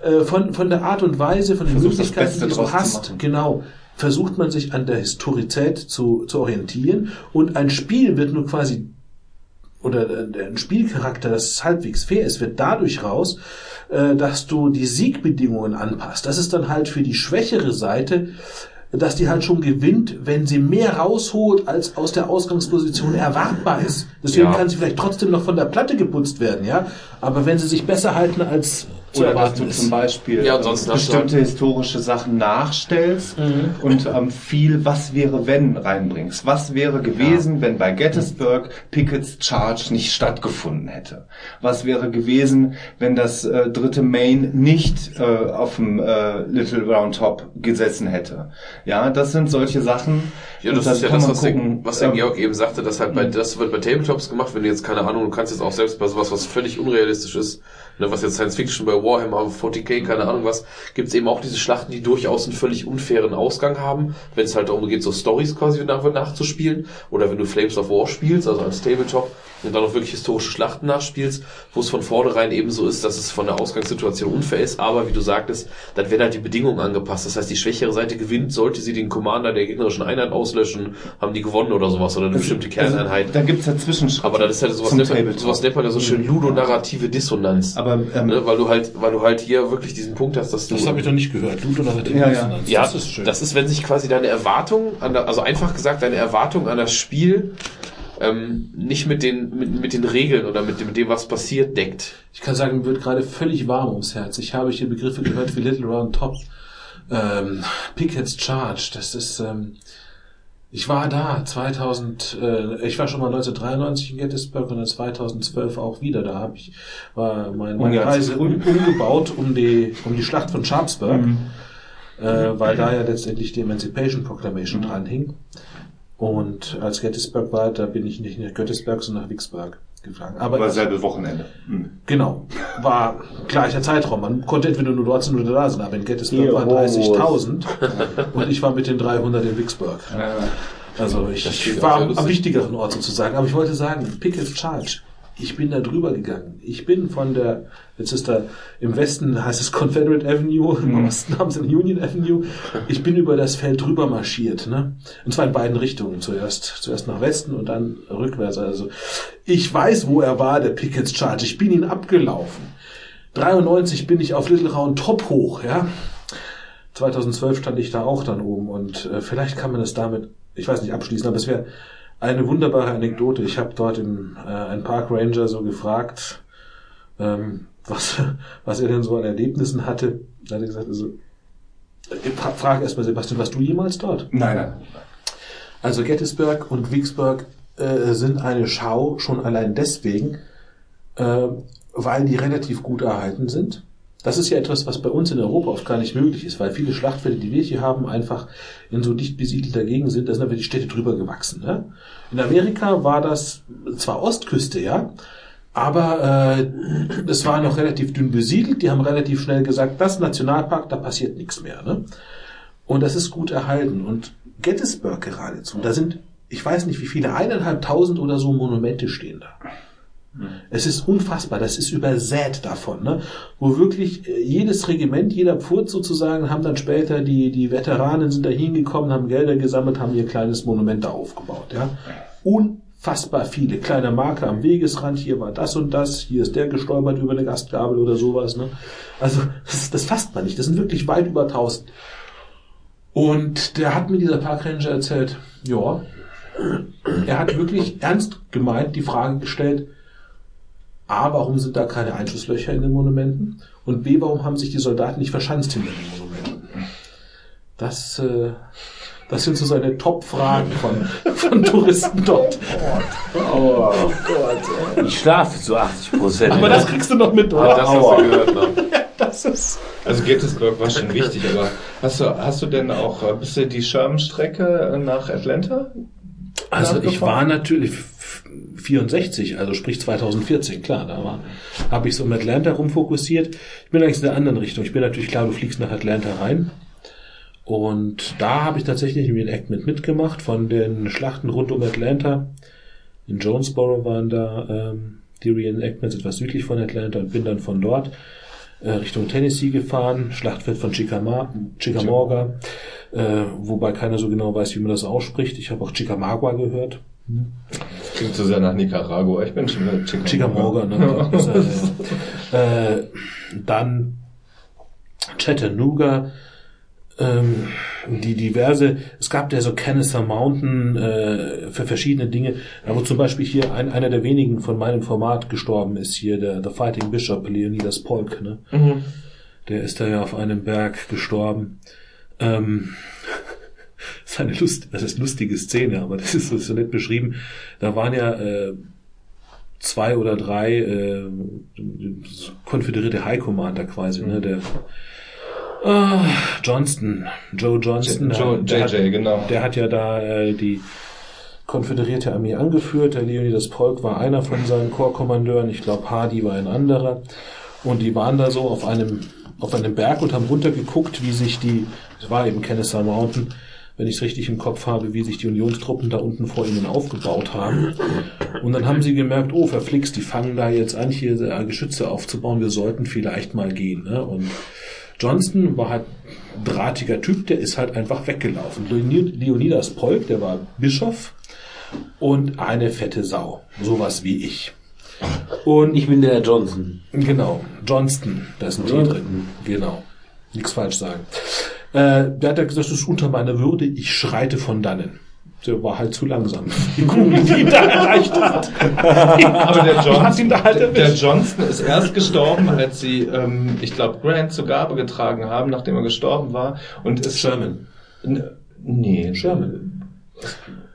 Speaker 3: äh, von, von der Art und Weise, von den
Speaker 5: Versucht, das
Speaker 3: Möglichkeiten, die du hast, genau, versucht man sich an der Historizität zu, zu orientieren und ein Spiel wird nur quasi oder äh, ein Spielcharakter, das halbwegs fair ist, wird dadurch raus, äh, dass du die Siegbedingungen anpasst. Das ist dann halt für die schwächere Seite, dass die halt schon gewinnt, wenn sie mehr rausholt, als aus der Ausgangsposition erwartbar ist. Deswegen
Speaker 4: Ja.
Speaker 3: kann sie vielleicht trotzdem noch von der Platte geputzt werden, ja. Aber wenn sie sich besser halten als zu
Speaker 5: Oder dass
Speaker 3: erwarten
Speaker 5: du
Speaker 3: ist.
Speaker 5: zum Beispiel
Speaker 4: Ja,
Speaker 5: äh,
Speaker 4: du
Speaker 5: bestimmte historische Sachen nachstellst und ähm, viel Was wäre wenn reinbringst. Was wäre gewesen, wenn bei Gettysburg Pickett's Charge nicht stattgefunden hätte? Was wäre gewesen, wenn das äh, dritte Main nicht äh, auf dem äh, Little Round Top gesessen hätte? Ja, das sind solche Sachen.
Speaker 4: Ja, das ist ja das, was,
Speaker 5: gucken,
Speaker 4: was der
Speaker 5: ähm,
Speaker 4: Georg eben sagte, dass halt bei, das wird bei Tabletops gemacht, wenn du jetzt keine Ahnung, du kannst jetzt auch selbst bei sowas, was völlig unrealistisch ist, ne, was jetzt Science Fiction bei Warhammer 40k, keine Ahnung was, gibt's eben auch diese Schlachten, die durchaus einen völlig unfairen Ausgang haben, wenn es halt darum geht, so Stories quasi nach, nachzuspielen, oder wenn du Flames of War spielst, also als Tabletop, und dann auch wirklich historische Schlachten nachspielst, wo es von vornherein eben so ist, dass es von der Ausgangssituation unfair ist, aber wie du sagtest, dann werden halt die Bedingungen angepasst. Das heißt, die schwächere Seite gewinnt, sollte sie den Commander der gegnerischen Einheit auslöschen, haben die gewonnen oder sowas, oder eine bestimmte Kerneinheit.
Speaker 5: Also, da gibt's ja Zwischenschritte.
Speaker 4: aber dann ist halt sowas, nennt sowas nennt man ja so schön ludonarrative Dissonanz.
Speaker 5: Aber ähm,
Speaker 4: ne, weil du halt, weil du halt hier wirklich diesen Punkt hast, dass du
Speaker 3: Das habe ich noch nicht gehört. Ludo
Speaker 5: Ja, ja.
Speaker 4: ja,
Speaker 3: Das ist schön.
Speaker 4: das ist, wenn sich quasi deine Erwartung, an der, also einfach gesagt, deine Erwartung an das Spiel ähm, nicht mit den, mit, mit den Regeln oder mit dem, mit dem, was passiert, deckt.
Speaker 3: Ich kann sagen, mir wird gerade völlig warm ums Herz. Ich habe hier Begriffe gehört wie Little Round Top, ähm, Pickett's Charge. Das ist, ähm, ich war da 2000, äh, ich war schon mal 1993 in Gettysburg und dann 2012 auch wieder. Da habe ich war mein, meine
Speaker 10: ja,
Speaker 3: Reise um, umgebaut um die um die Schlacht von Sharpsburg, äh, weil da ja letztendlich die Emancipation Proclamation dran hing. Und als Gettysburg war, da bin ich nicht nach Gettysburg, sondern nach Vicksburg gefahren. Aber
Speaker 10: War selbe Wochenende. Mhm.
Speaker 3: Genau. War gleicher Zeitraum. Man konnte entweder nur dort sein oder da sein, aber in Gettysburg
Speaker 12: Hier,
Speaker 3: waren
Speaker 12: Homos.
Speaker 3: 30.000 und ich war mit den 300 in Vicksburg. Also ich war am wichtigeren Ort sozusagen. Aber ich wollte sagen, Pickett's Charge. Ich bin da drüber gegangen. Ich bin von der, jetzt ist da, im Westen heißt es Confederate Avenue, im Osten haben sie Union Avenue. Ich bin über das Feld drüber marschiert, ne? Und zwar in beiden Richtungen. Zuerst, zuerst nach Westen und dann rückwärts. Also, ich weiß, wo er war, der Pickett's Charge. Ich bin ihn abgelaufen. 93 bin ich auf Little Round Top hoch, ja. 2012 stand ich da auch dann oben und äh, vielleicht kann man es damit, ich weiß nicht, abschließen, aber es wäre eine wunderbare Anekdote. Ich habe dort im, äh, einen Park Ranger so gefragt, ähm, was, [laughs] was er denn so an Erlebnissen hatte. Da hat er gesagt, also, fra- frage erstmal Sebastian, warst du jemals dort?
Speaker 10: Nein, nein.
Speaker 3: Also Gettysburg und Vicksburg äh, sind eine Schau schon allein deswegen, äh, weil die relativ gut erhalten sind. Das ist ja etwas, was bei uns in Europa oft gar nicht möglich ist, weil viele Schlachtfelder, die wir hier haben, einfach in so dicht besiedelter Gegend sind, da sind aber die Städte drüber gewachsen. Ne? In Amerika war das zwar Ostküste, ja, aber äh, es war noch relativ dünn besiedelt. Die haben relativ schnell gesagt, das Nationalpark, da passiert nichts mehr. Ne? Und das ist gut erhalten. Und Gettysburg geradezu, da sind, ich weiß nicht wie viele, eineinhalbtausend oder so Monumente stehen da. Es ist unfassbar, das ist übersät davon, ne? wo wirklich äh, jedes Regiment, jeder Pfurt sozusagen, haben dann später die, die Veteranen sind da hingekommen, haben Gelder gesammelt, haben ihr kleines Monument da aufgebaut. Ja? Unfassbar viele kleine Marker am Wegesrand, hier war das und das, hier ist der gestolpert über eine Gastgabel oder sowas. Ne? Also das, das fasst man nicht, das sind wirklich weit über 1000. Und der hat mir dieser Parkranger erzählt, ja, er hat wirklich ernst gemeint die Frage gestellt, A, warum sind da keine Einschusslöcher in den Monumenten? Und B, warum haben sich die Soldaten nicht verschanzt hinter den Monumenten? Das, äh, das sind so seine Top-Fragen von, von Touristen dort.
Speaker 12: Ich schlafe zu 80 Prozent.
Speaker 3: Aber das kriegst du noch mit,
Speaker 4: Das,
Speaker 3: oder?
Speaker 4: was wir gehört haben.
Speaker 3: Das ist,
Speaker 10: Also Gettysburg war schon wichtig, aber hast du, hast du denn auch, äh, bist du die Sherman-Strecke äh, nach Atlanta?
Speaker 3: Also ich war natürlich f- 64, also sprich 2014, klar, da war, habe ich so um Atlanta rumfokussiert. Ich bin eigentlich in der anderen Richtung. Ich bin natürlich klar, du fliegst nach Atlanta rein. Und da habe ich tatsächlich ein Reenactment mitgemacht von den Schlachten rund um Atlanta. In Jonesboro waren da ähm, die Reenactments etwas südlich von Atlanta und bin dann von dort äh, Richtung Tennessee gefahren, Schlachtfeld von Chicama Chickamauga, äh, wobei keiner so genau weiß, wie man das ausspricht. Ich habe auch Chickamauga gehört.
Speaker 10: Klingt so sehr nach Nicaragua. Ich bin schon wieder
Speaker 3: Chickamauga, ne? [laughs] Das ist, äh, äh, dann Chattanooga, ähm, die diverse, es gab ja so Kennesaw Mountain äh, für verschiedene Dinge, wo zum Beispiel hier ein, einer der wenigen von meinem Format gestorben ist, hier der The Fighting Bishop Leonidas Polk, ne? Der ist da ja auf einem Berg gestorben. Ähm, [laughs] das ist eine Lust, das ist lustige Szene, aber das ist so, nett beschrieben. Da waren ja äh, zwei oder drei äh, konföderierte High Commander quasi, ne? Der ah, Johnston, Joe Johnston,
Speaker 10: Joe,
Speaker 3: der,
Speaker 10: JJ,
Speaker 3: hat,
Speaker 10: genau.
Speaker 3: der hat ja da äh, die konföderierte Armee angeführt. Der Leonidas Polk war einer von seinen Korpskommandeuren. Ich glaube, Hardy war ein anderer. Und die waren da so auf einem, auf einem Berg und haben runtergeguckt, wie sich die, es war eben Kennesaw Mountain, wenn ich es richtig im Kopf habe, wie sich die Unionstruppen da unten vor ihnen aufgebaut haben. Und dann haben sie gemerkt, oh, verflixt, die fangen da jetzt an, hier äh, Geschütze aufzubauen, wir sollten vielleicht mal gehen. Ne? Und Johnston war halt drahtiger Typ, der ist halt einfach weggelaufen. Leonid- Leonidas Polk, der war Bischof und eine fette Sau. Sowas wie ich. Und
Speaker 12: Ich bin der Johnson.
Speaker 3: Genau, Johnston, da ist ein T drin. Genau, nichts falsch sagen. Äh, der hat ja gesagt, das ist unter meiner Würde, ich schreite von dannen. Der war halt zu langsam. Die Kugel, die ihn da [laughs] erreicht hat.
Speaker 5: Aber der, [laughs]
Speaker 3: da halt
Speaker 5: Johnston, der. Johnston ist erst gestorben, als sie, ähm, ich glaube, Grant zur Gabe getragen haben, nachdem er gestorben war. Und ist
Speaker 3: Sherman.
Speaker 5: Nee,
Speaker 3: Sherman.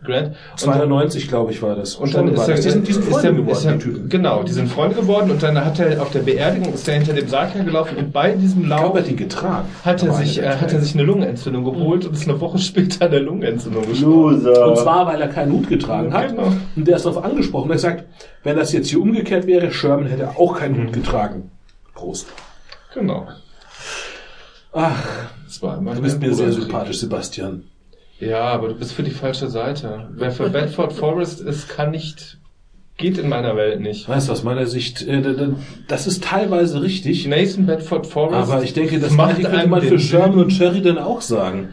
Speaker 5: Grant. Und dann-
Speaker 3: 92, glaube ich, war das.
Speaker 5: Und dann ist
Speaker 3: war
Speaker 5: er,
Speaker 3: das. die sind, die sind Freunde
Speaker 5: er,
Speaker 3: geworden,
Speaker 5: ist er,
Speaker 3: die Typen.
Speaker 5: Genau, die sind Freunde geworden und dann hat er auf der Beerdigung ist er hinter dem Sarg hergelaufen und bei diesem
Speaker 3: Ich
Speaker 5: Lauf
Speaker 3: glaube, er hat ihn getragen.
Speaker 5: hat er sich, äh, hat er sich eine Lungenentzündung geholt und ist eine Woche [laughs] später an der Lungenentzündung gestorben.
Speaker 3: Und zwar, weil er keinen Hut getragen hat.
Speaker 5: Genau.
Speaker 3: Und der ist darauf angesprochen. Er sagt, wenn das jetzt hier umgekehrt wäre, Sherman hätte auch keinen Hut getragen. Prost.
Speaker 5: Genau.
Speaker 3: Ach,
Speaker 5: Das war immer
Speaker 3: du bist mir sehr sympathisch, Sebastian.
Speaker 5: Ja, aber du bist für die falsche Seite. Wer für Bedford Forest ist, kann nicht, geht in meiner Welt nicht.
Speaker 3: Weißt du, aus meiner Sicht, äh, das ist teilweise richtig.
Speaker 5: Nathan Bedford Forest.
Speaker 3: Aber ich denke, das
Speaker 5: macht
Speaker 3: könnte man für Sherman und Sheridan auch sagen.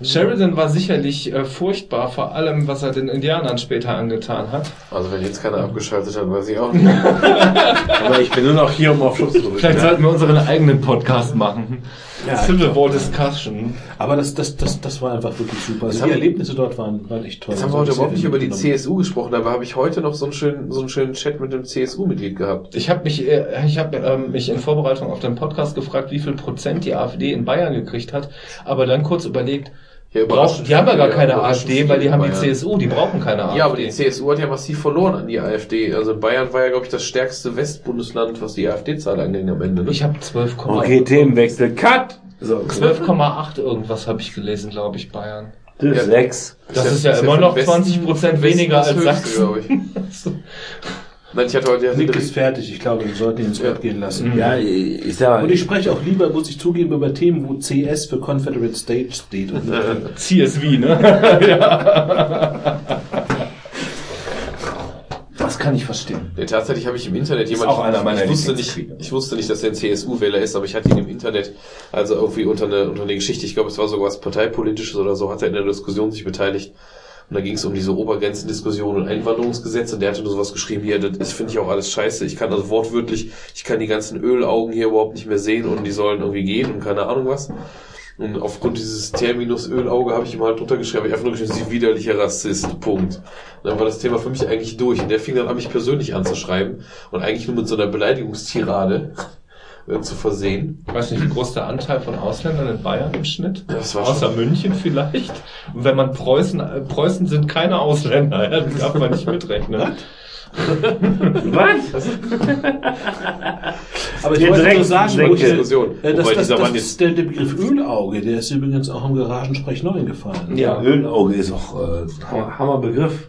Speaker 5: Sheridan war sicherlich äh, furchtbar, vor allem was er den Indianern später angetan hat.
Speaker 4: Also wenn jetzt keiner abgeschaltet hat, weiß ich auch [laughs] nicht.
Speaker 12: Aber ich bin nur noch hier, um auf Schutz zu drücken.
Speaker 5: Vielleicht sollten wir unseren eigenen Podcast machen.
Speaker 3: Ja,
Speaker 5: Civil War Discussion.
Speaker 3: Aber das, das, das, das war einfach wirklich super. Also die Erlebnisse dort waren, waren echt toll.
Speaker 4: Jetzt haben wir
Speaker 3: Also
Speaker 4: heute überhaupt nicht über die. CSU gesprochen, aber habe ich heute noch so einen schönen, so einen schönen Chat mit dem CSU-Mitglied gehabt.
Speaker 5: Ich habe mich, äh, ich habe ähm, mich in Vorbereitung auf den Podcast gefragt, wie viel Prozent die AfD in Bayern gekriegt hat, aber dann kurz überlegt,
Speaker 4: Ja,
Speaker 5: brauchen, die haben ja gar keine AfD, weil die haben die
Speaker 4: Bayern.
Speaker 5: CSU, die brauchen keine AfD.
Speaker 4: Ja, aber die CSU hat ja massiv verloren an die AfD. Also Bayern war ja, glaube ich, das stärkste Westbundesland, was die AfD-Zahl angeht am Ende. Ne?
Speaker 5: Ich habe 12,8
Speaker 12: Okay, Themenwechsel. Cut! So,
Speaker 5: 12,8 irgendwas habe ich gelesen, glaube ich, Bayern.
Speaker 12: das sechs.
Speaker 5: Das
Speaker 4: ja-
Speaker 5: ist ja
Speaker 4: ist ja
Speaker 5: immer noch
Speaker 4: den Westen-
Speaker 5: 20 Prozent weniger
Speaker 4: das
Speaker 5: als
Speaker 4: höchste,
Speaker 5: Sachsen.
Speaker 4: glaube ich. [laughs] [laughs] Nein, ich hatte heute ja
Speaker 3: Nick ist fertig. Ich glaube, wir sollten ihn ins
Speaker 4: Ja.
Speaker 3: Bett gehen lassen.
Speaker 12: Ja, ich ich sag
Speaker 3: Und ich spreche auch lieber, muss ich zugeben, über Themen, wo CS für Confederate States steht. Und [laughs] nicht
Speaker 5: CSV, ne? [laughs] Das kann ich verstehen.
Speaker 4: Nee, tatsächlich habe ich im Internet jemand,
Speaker 10: auch einer meiner
Speaker 4: ich wusste nicht, ich wusste nicht, dass er ein CSU-Wähler ist, aber ich hatte ihn im Internet, also irgendwie unter eine, unter eine Geschichte, ich glaube, es war sogar was parteipolitisches oder so, hat er in der Diskussion sich beteiligt. Und da ging es um diese Obergrenzendiskussion und Einwanderungsgesetze und der hatte nur sowas geschrieben, hier, das finde ich auch alles scheiße. Ich kann also wortwörtlich, ich kann die ganzen Ölaugen hier überhaupt nicht mehr sehen und die sollen irgendwie gehen und keine Ahnung was. Und aufgrund dieses Terminus Ölauge habe ich ihm halt drunter geschrieben, habe ich einfach nur geschrieben, sie widerlicher Rassist, Punkt. Und dann war das Thema für mich eigentlich durch. Und der fing dann an, mich persönlich anzuschreiben und eigentlich nur mit so einer Beleidigungstirade äh, zu versehen.
Speaker 5: Ich weiß nicht, wie groß der Anteil von Ausländern in Bayern im Schnitt?
Speaker 4: Das war
Speaker 5: Außer
Speaker 4: schon-
Speaker 5: München vielleicht. Und wenn man Preußen, äh, Preußen sind keine Ausländer, ja, das darf man nicht [laughs] mitrechnen.
Speaker 12: was?
Speaker 3: Aber ich wollte nur sagen,
Speaker 4: Diskussion.
Speaker 3: äh, das, das,
Speaker 4: dieser
Speaker 3: das
Speaker 4: Mann jetzt
Speaker 3: ist der, der Begriff Ölauge, der ist übrigens auch im Garagensprech neu gefallen.
Speaker 5: Ja.
Speaker 12: Ölauge ist auch äh, Hammer- Hammerbegriff.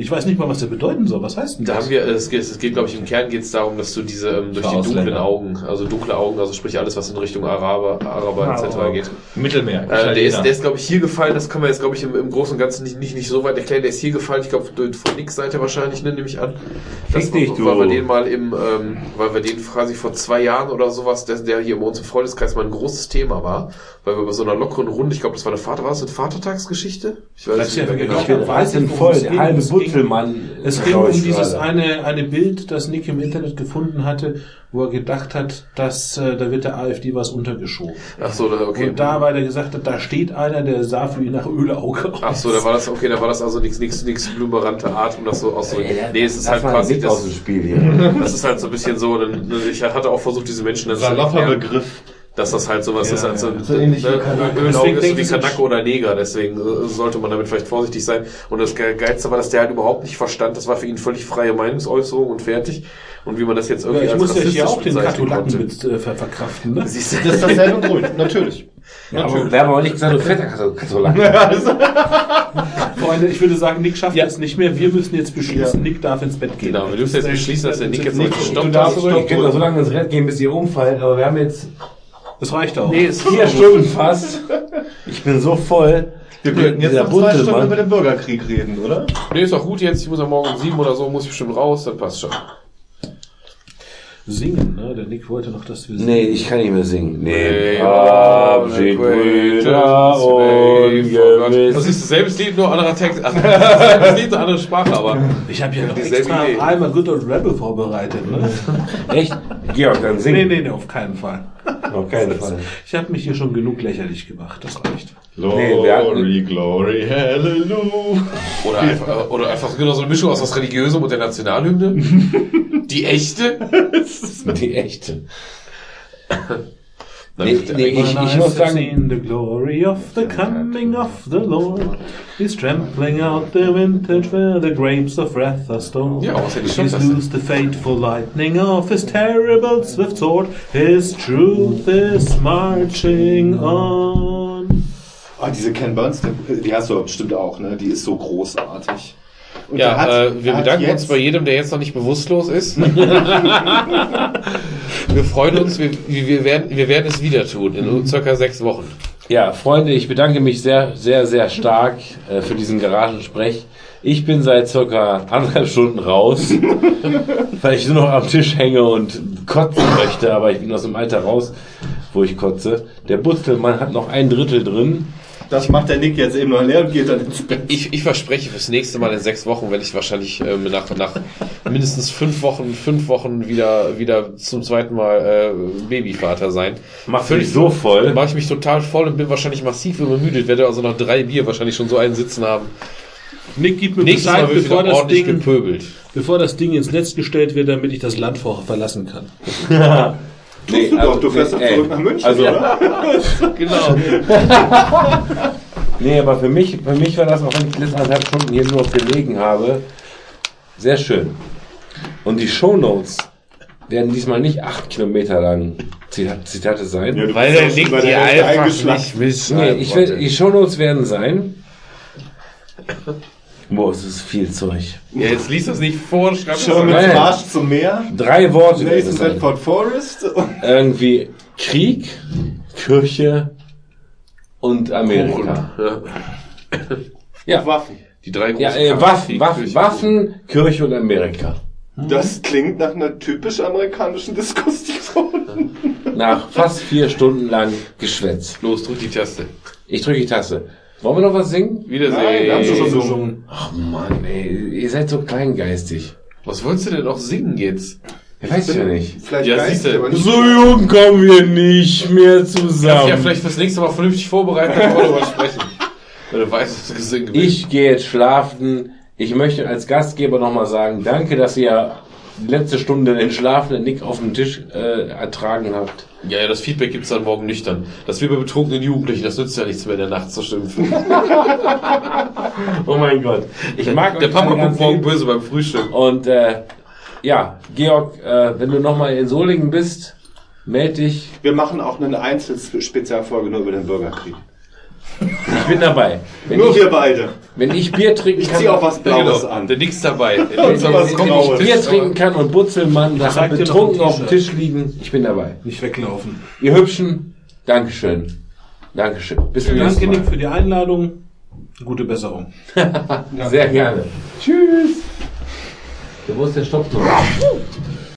Speaker 3: Ich weiß nicht mal, was der bedeuten soll. Was heißt denn
Speaker 4: Da
Speaker 3: das?
Speaker 4: haben wir, es geht, es geht glaube ich, im Kern geht es darum, dass du diese ähm, durch die dunklen. Augen, also dunkle Augen, also sprich alles, was in Richtung Araber, Araber etc. geht.
Speaker 5: Mittelmeer.
Speaker 4: Äh, der ist, der ist glaube ich, hier gefallen, das kann man jetzt, glaube ich, im, im Großen und Ganzen nicht, nicht, nicht so weit erklären. Der ist hier gefallen, ich glaube, von Nicks Seite wahrscheinlich, ne, nehme ich an. Das,
Speaker 12: Fick dich, du.
Speaker 4: weil wir den mal im, ähm, weil wir den quasi vor zwei Jahren oder sowas, der, der hier bei uns im Freundeskreis mal ein großes Thema war, weil wir bei so einer lockeren Runde, ich glaube, das war eine Vater, war das eine Vatertagsgeschichte? Ich weiß nicht
Speaker 3: ja
Speaker 4: mehr
Speaker 3: genau.
Speaker 4: genau.
Speaker 3: Ich weiß worum
Speaker 12: voll,
Speaker 3: es
Speaker 12: der
Speaker 3: ging.
Speaker 12: halbe
Speaker 3: Es ging-
Speaker 12: Butzelmann.
Speaker 3: Es ging um dieses eine, eine Bild, das Nick im Internet gefunden hatte, wo er gedacht hat, dass äh, da wird der AfD was untergeschoben.
Speaker 4: Ach so, da- okay.
Speaker 3: Und da, weil er gesagt hat, da steht einer, der sah für ihn nach Ölauge aus.
Speaker 4: Ach so, da war das, okay, da war das also nichts, nichts, nichts blümerante Art, um das so auszudrücken. Nee, es ist halt quasi
Speaker 12: Nick aus dem
Speaker 4: das,
Speaker 12: Spiel hier.
Speaker 4: das ist halt so ein bisschen so, dann, ich hatte auch versucht, diese Menschen dann zu
Speaker 5: Begriff.
Speaker 4: Dass das halt sowas
Speaker 3: Ja,
Speaker 4: ist, als so,
Speaker 3: ja.
Speaker 4: ne,
Speaker 10: So ähnlich wie Kanake.
Speaker 4: Ölauge
Speaker 3: Deswegen
Speaker 4: ist wie
Speaker 3: ich,
Speaker 4: Kanake oder Neger, deswegen äh, sollte man damit vielleicht vorsichtig sein. Und das Ge- Geilste war, dass der halt überhaupt nicht verstand, das war für ihn völlig freie Meinungsäußerung und fertig. Und wie man das jetzt
Speaker 3: Ja,
Speaker 4: irgendwie
Speaker 3: ich
Speaker 4: als
Speaker 3: muss ja auch den
Speaker 4: konnte.
Speaker 3: mit äh, ver verkraften. Ne? [laughs]
Speaker 4: Siehst du?
Speaker 5: Das ist dasselbe Grund, natürlich. [laughs]
Speaker 12: Ja, aber wir haben aber nicht gesagt, du fetter Katholaken. [laughs]
Speaker 3: Freunde, ich würde sagen, Nick schafft es nicht mehr. Wir müssen jetzt beschließen, Nick darf ins Bett gehen.
Speaker 4: Genau, wir müssen jetzt beschließen, dass der Nick jetzt
Speaker 3: Nick,
Speaker 4: heute
Speaker 3: du
Speaker 4: stoppt.
Speaker 3: darfst
Speaker 12: Ich noch so lange ins Rad gehen, bis ihr umfallt, aber wir haben jetzt
Speaker 3: Das reicht auch.
Speaker 4: Nee, ist
Speaker 12: vier Stunden fast. Ich bin so voll.
Speaker 10: Wir könnten jetzt noch zwei Stunden
Speaker 12: Mann.
Speaker 10: über den Bürgerkrieg reden, oder?
Speaker 4: Nee, ist auch gut jetzt. Ich muss am Morgen um sieben oder so, muss ich bestimmt raus, dann passt schon.
Speaker 3: Singen, ne? Der Nick wollte noch, dass wir singen.
Speaker 12: Nee, ich kann nicht mehr singen. Nee.
Speaker 4: Hey,
Speaker 12: Abschied, Brüder und
Speaker 4: Das ist dasselbe Lied, nur anderer Text. Dasselbe Lied, nur andere Sprache, aber.
Speaker 3: Ich habe ja noch extra
Speaker 4: Idee.
Speaker 3: einmal Good Old Rebel vorbereitet. Ne?
Speaker 12: Echt? Georg, dann
Speaker 3: nee,
Speaker 12: singen.
Speaker 3: nee, nee, auf keinen Fall.
Speaker 12: Auf keinen Fall.
Speaker 3: Ich habe mich hier schon genug lächerlich gemacht. Das reicht.
Speaker 2: Nee, wir hatten-
Speaker 5: Glory, glory, hallelujah.
Speaker 4: Oder einfach, oder einfach genau so eine Mischung aus was Religiösem und der Nationalhymne. [laughs] Die echte.
Speaker 2: Die echte. Nee, nee, ich, ich muss sagen,
Speaker 3: seen the glory of the coming of the Lord. He's trampling out the vintage where the grapes of wrath are stored.
Speaker 4: Ja, was hätte ich schon
Speaker 3: He's loosed the fateful lightning of his terrible swift sword. His truth is marching on.
Speaker 5: Ah, diese Ken Burns, die hast du bestimmt auch, ne? Die ist so großartig. Und
Speaker 4: Ja,
Speaker 5: hat-
Speaker 4: äh, wir bedanken uns bei jedem, der jetzt noch nicht bewusstlos ist. [laughs] wir freuen uns, wir, wir, werden, wir werden es wieder tun, in circa sechs Wochen.
Speaker 2: Ja, Freunde, ich bedanke mich sehr, sehr, sehr stark äh, für diesen Garagensprech. Ich bin seit circa anderthalb Stunden raus, [laughs] weil ich nur noch am Tisch hänge und kotzen möchte, aber ich bin aus dem Alter raus, wo ich kotze. Der Butzelmann hat noch ein Drittel drin.
Speaker 5: Das macht der Nick jetzt eben noch leer und geht dann ins Bett.
Speaker 4: Ich, ich verspreche fürs nächste Mal in sechs Wochen, werde ich wahrscheinlich ähm, nach, nach mindestens fünf Wochen, fünf Wochen wieder, wieder zum zweiten Mal äh, Babyvater sein.
Speaker 2: Macht mich so voll.
Speaker 4: Mache ich mich total voll und bin wahrscheinlich massiv übermüdet, werde also nach drei Bier wahrscheinlich schon so einen sitzen haben.
Speaker 3: Nick gibt mir
Speaker 4: Nächstes Mal
Speaker 3: Bescheid, bevor
Speaker 4: wieder
Speaker 3: das,
Speaker 4: ordentlich
Speaker 3: Ding,
Speaker 4: gepöbelt.
Speaker 3: bevor das Ding ins Netz gestellt wird, damit ich das Land vor verlassen kann. [laughs]
Speaker 2: Nee,
Speaker 5: du doch,
Speaker 2: also,
Speaker 5: du fährst doch
Speaker 2: ey,
Speaker 5: zurück nach München,
Speaker 2: also,
Speaker 5: oder? [laughs]
Speaker 4: Genau.
Speaker 2: Nee, aber für mich, für mich war das, auch wenn ich die letzten anderthalb Stunden hier nur gelegen habe, sehr schön. Und die Shownotes werden diesmal nicht acht Kilometer lang Zita- Zitate sein.
Speaker 5: Ja, du
Speaker 4: Weil der
Speaker 5: bei
Speaker 4: die einfach nicht wissen.
Speaker 2: Nee, ich will, die Shownotes werden sein. Boah, es ist viel Zeug.
Speaker 4: Ja, jetzt liest das nicht vor, schreib
Speaker 5: Sherman's
Speaker 2: Nein.
Speaker 5: Marsch zum Meer.
Speaker 2: Drei Worte
Speaker 5: Nathan
Speaker 2: es.
Speaker 5: Bedford Forest. [laughs]
Speaker 2: Irgendwie Krieg, Kirche und Amerika.
Speaker 4: Ja.
Speaker 2: Ja,
Speaker 5: Waffen.
Speaker 4: Die drei
Speaker 2: ja
Speaker 4: großen
Speaker 2: äh, Waffen, Waffen, Waffen, Kirche und Amerika.
Speaker 5: Das klingt nach einer typisch amerikanischen Diskussion.
Speaker 2: Nach fast vier Stunden lang Geschwätz.
Speaker 4: Los, drück die Taste.
Speaker 2: Ich drücke die Taste. Wollen wir noch was singen?
Speaker 4: Wiedersehen.
Speaker 5: wir haben schon gesungen.
Speaker 2: Ach Mann, ey, ihr seid so kleingeistig.
Speaker 4: Was wolltest du denn auch singen jetzt?
Speaker 2: Ich weiß ja nicht.
Speaker 5: Vielleicht
Speaker 4: Ja,
Speaker 5: geistig, aber nicht
Speaker 2: So jung kommen wir nicht mehr zusammen.
Speaker 4: ja vielleicht fürs nächste Mal vernünftig vorbereiten, wir darüber sprechen. [laughs] Wenn du weißt, was du gesungen willst.
Speaker 2: Ich gehe jetzt schlafen. Ich möchte als Gastgeber nochmal sagen, danke, dass ihr die letzte Stunde den schlafenden Nick auf dem Tisch äh, ertragen habt.
Speaker 4: Ja, ja, das Feedback gibt's dann morgen nüchtern. Das wie bei betrunkenen Jugendlichen, das nützt ja nichts mehr in der Nacht zu schimpfen. [laughs]
Speaker 2: Oh mein Gott. Ich mag
Speaker 4: Der Papa guckt morgen böse beim Frühstück.
Speaker 2: Und äh, ja, Georg, äh, wenn du nochmal in Solingen bist, meld dich.
Speaker 5: Wir machen auch eine Einzelspezialfolge nur über den Bürgerkrieg.
Speaker 2: Ich bin dabei. Wenn,
Speaker 5: Nur
Speaker 2: ich,
Speaker 5: wir beide.
Speaker 2: wenn ich Bier trinken
Speaker 5: Ich
Speaker 2: kann,
Speaker 5: ziehe auch was Blaues
Speaker 4: Genau,
Speaker 5: an.
Speaker 4: der nix dabei. [laughs]
Speaker 2: wenn
Speaker 5: Graues.
Speaker 2: ich Bier trinken kann und Butzelmann
Speaker 3: noch
Speaker 2: betrunken auf dem. Tisch liegen, ich bin dabei.
Speaker 3: nicht weglaufen.
Speaker 2: Ihr Hübschen, Dankeschön. Dankeschön. Bis zum
Speaker 3: Danke,
Speaker 2: nächsten
Speaker 3: Nick,
Speaker 2: Mal.
Speaker 3: für die Einladung. Gute Besserung. [laughs]
Speaker 2: Sehr gerne. Tschüss. Wo ist der Stopp?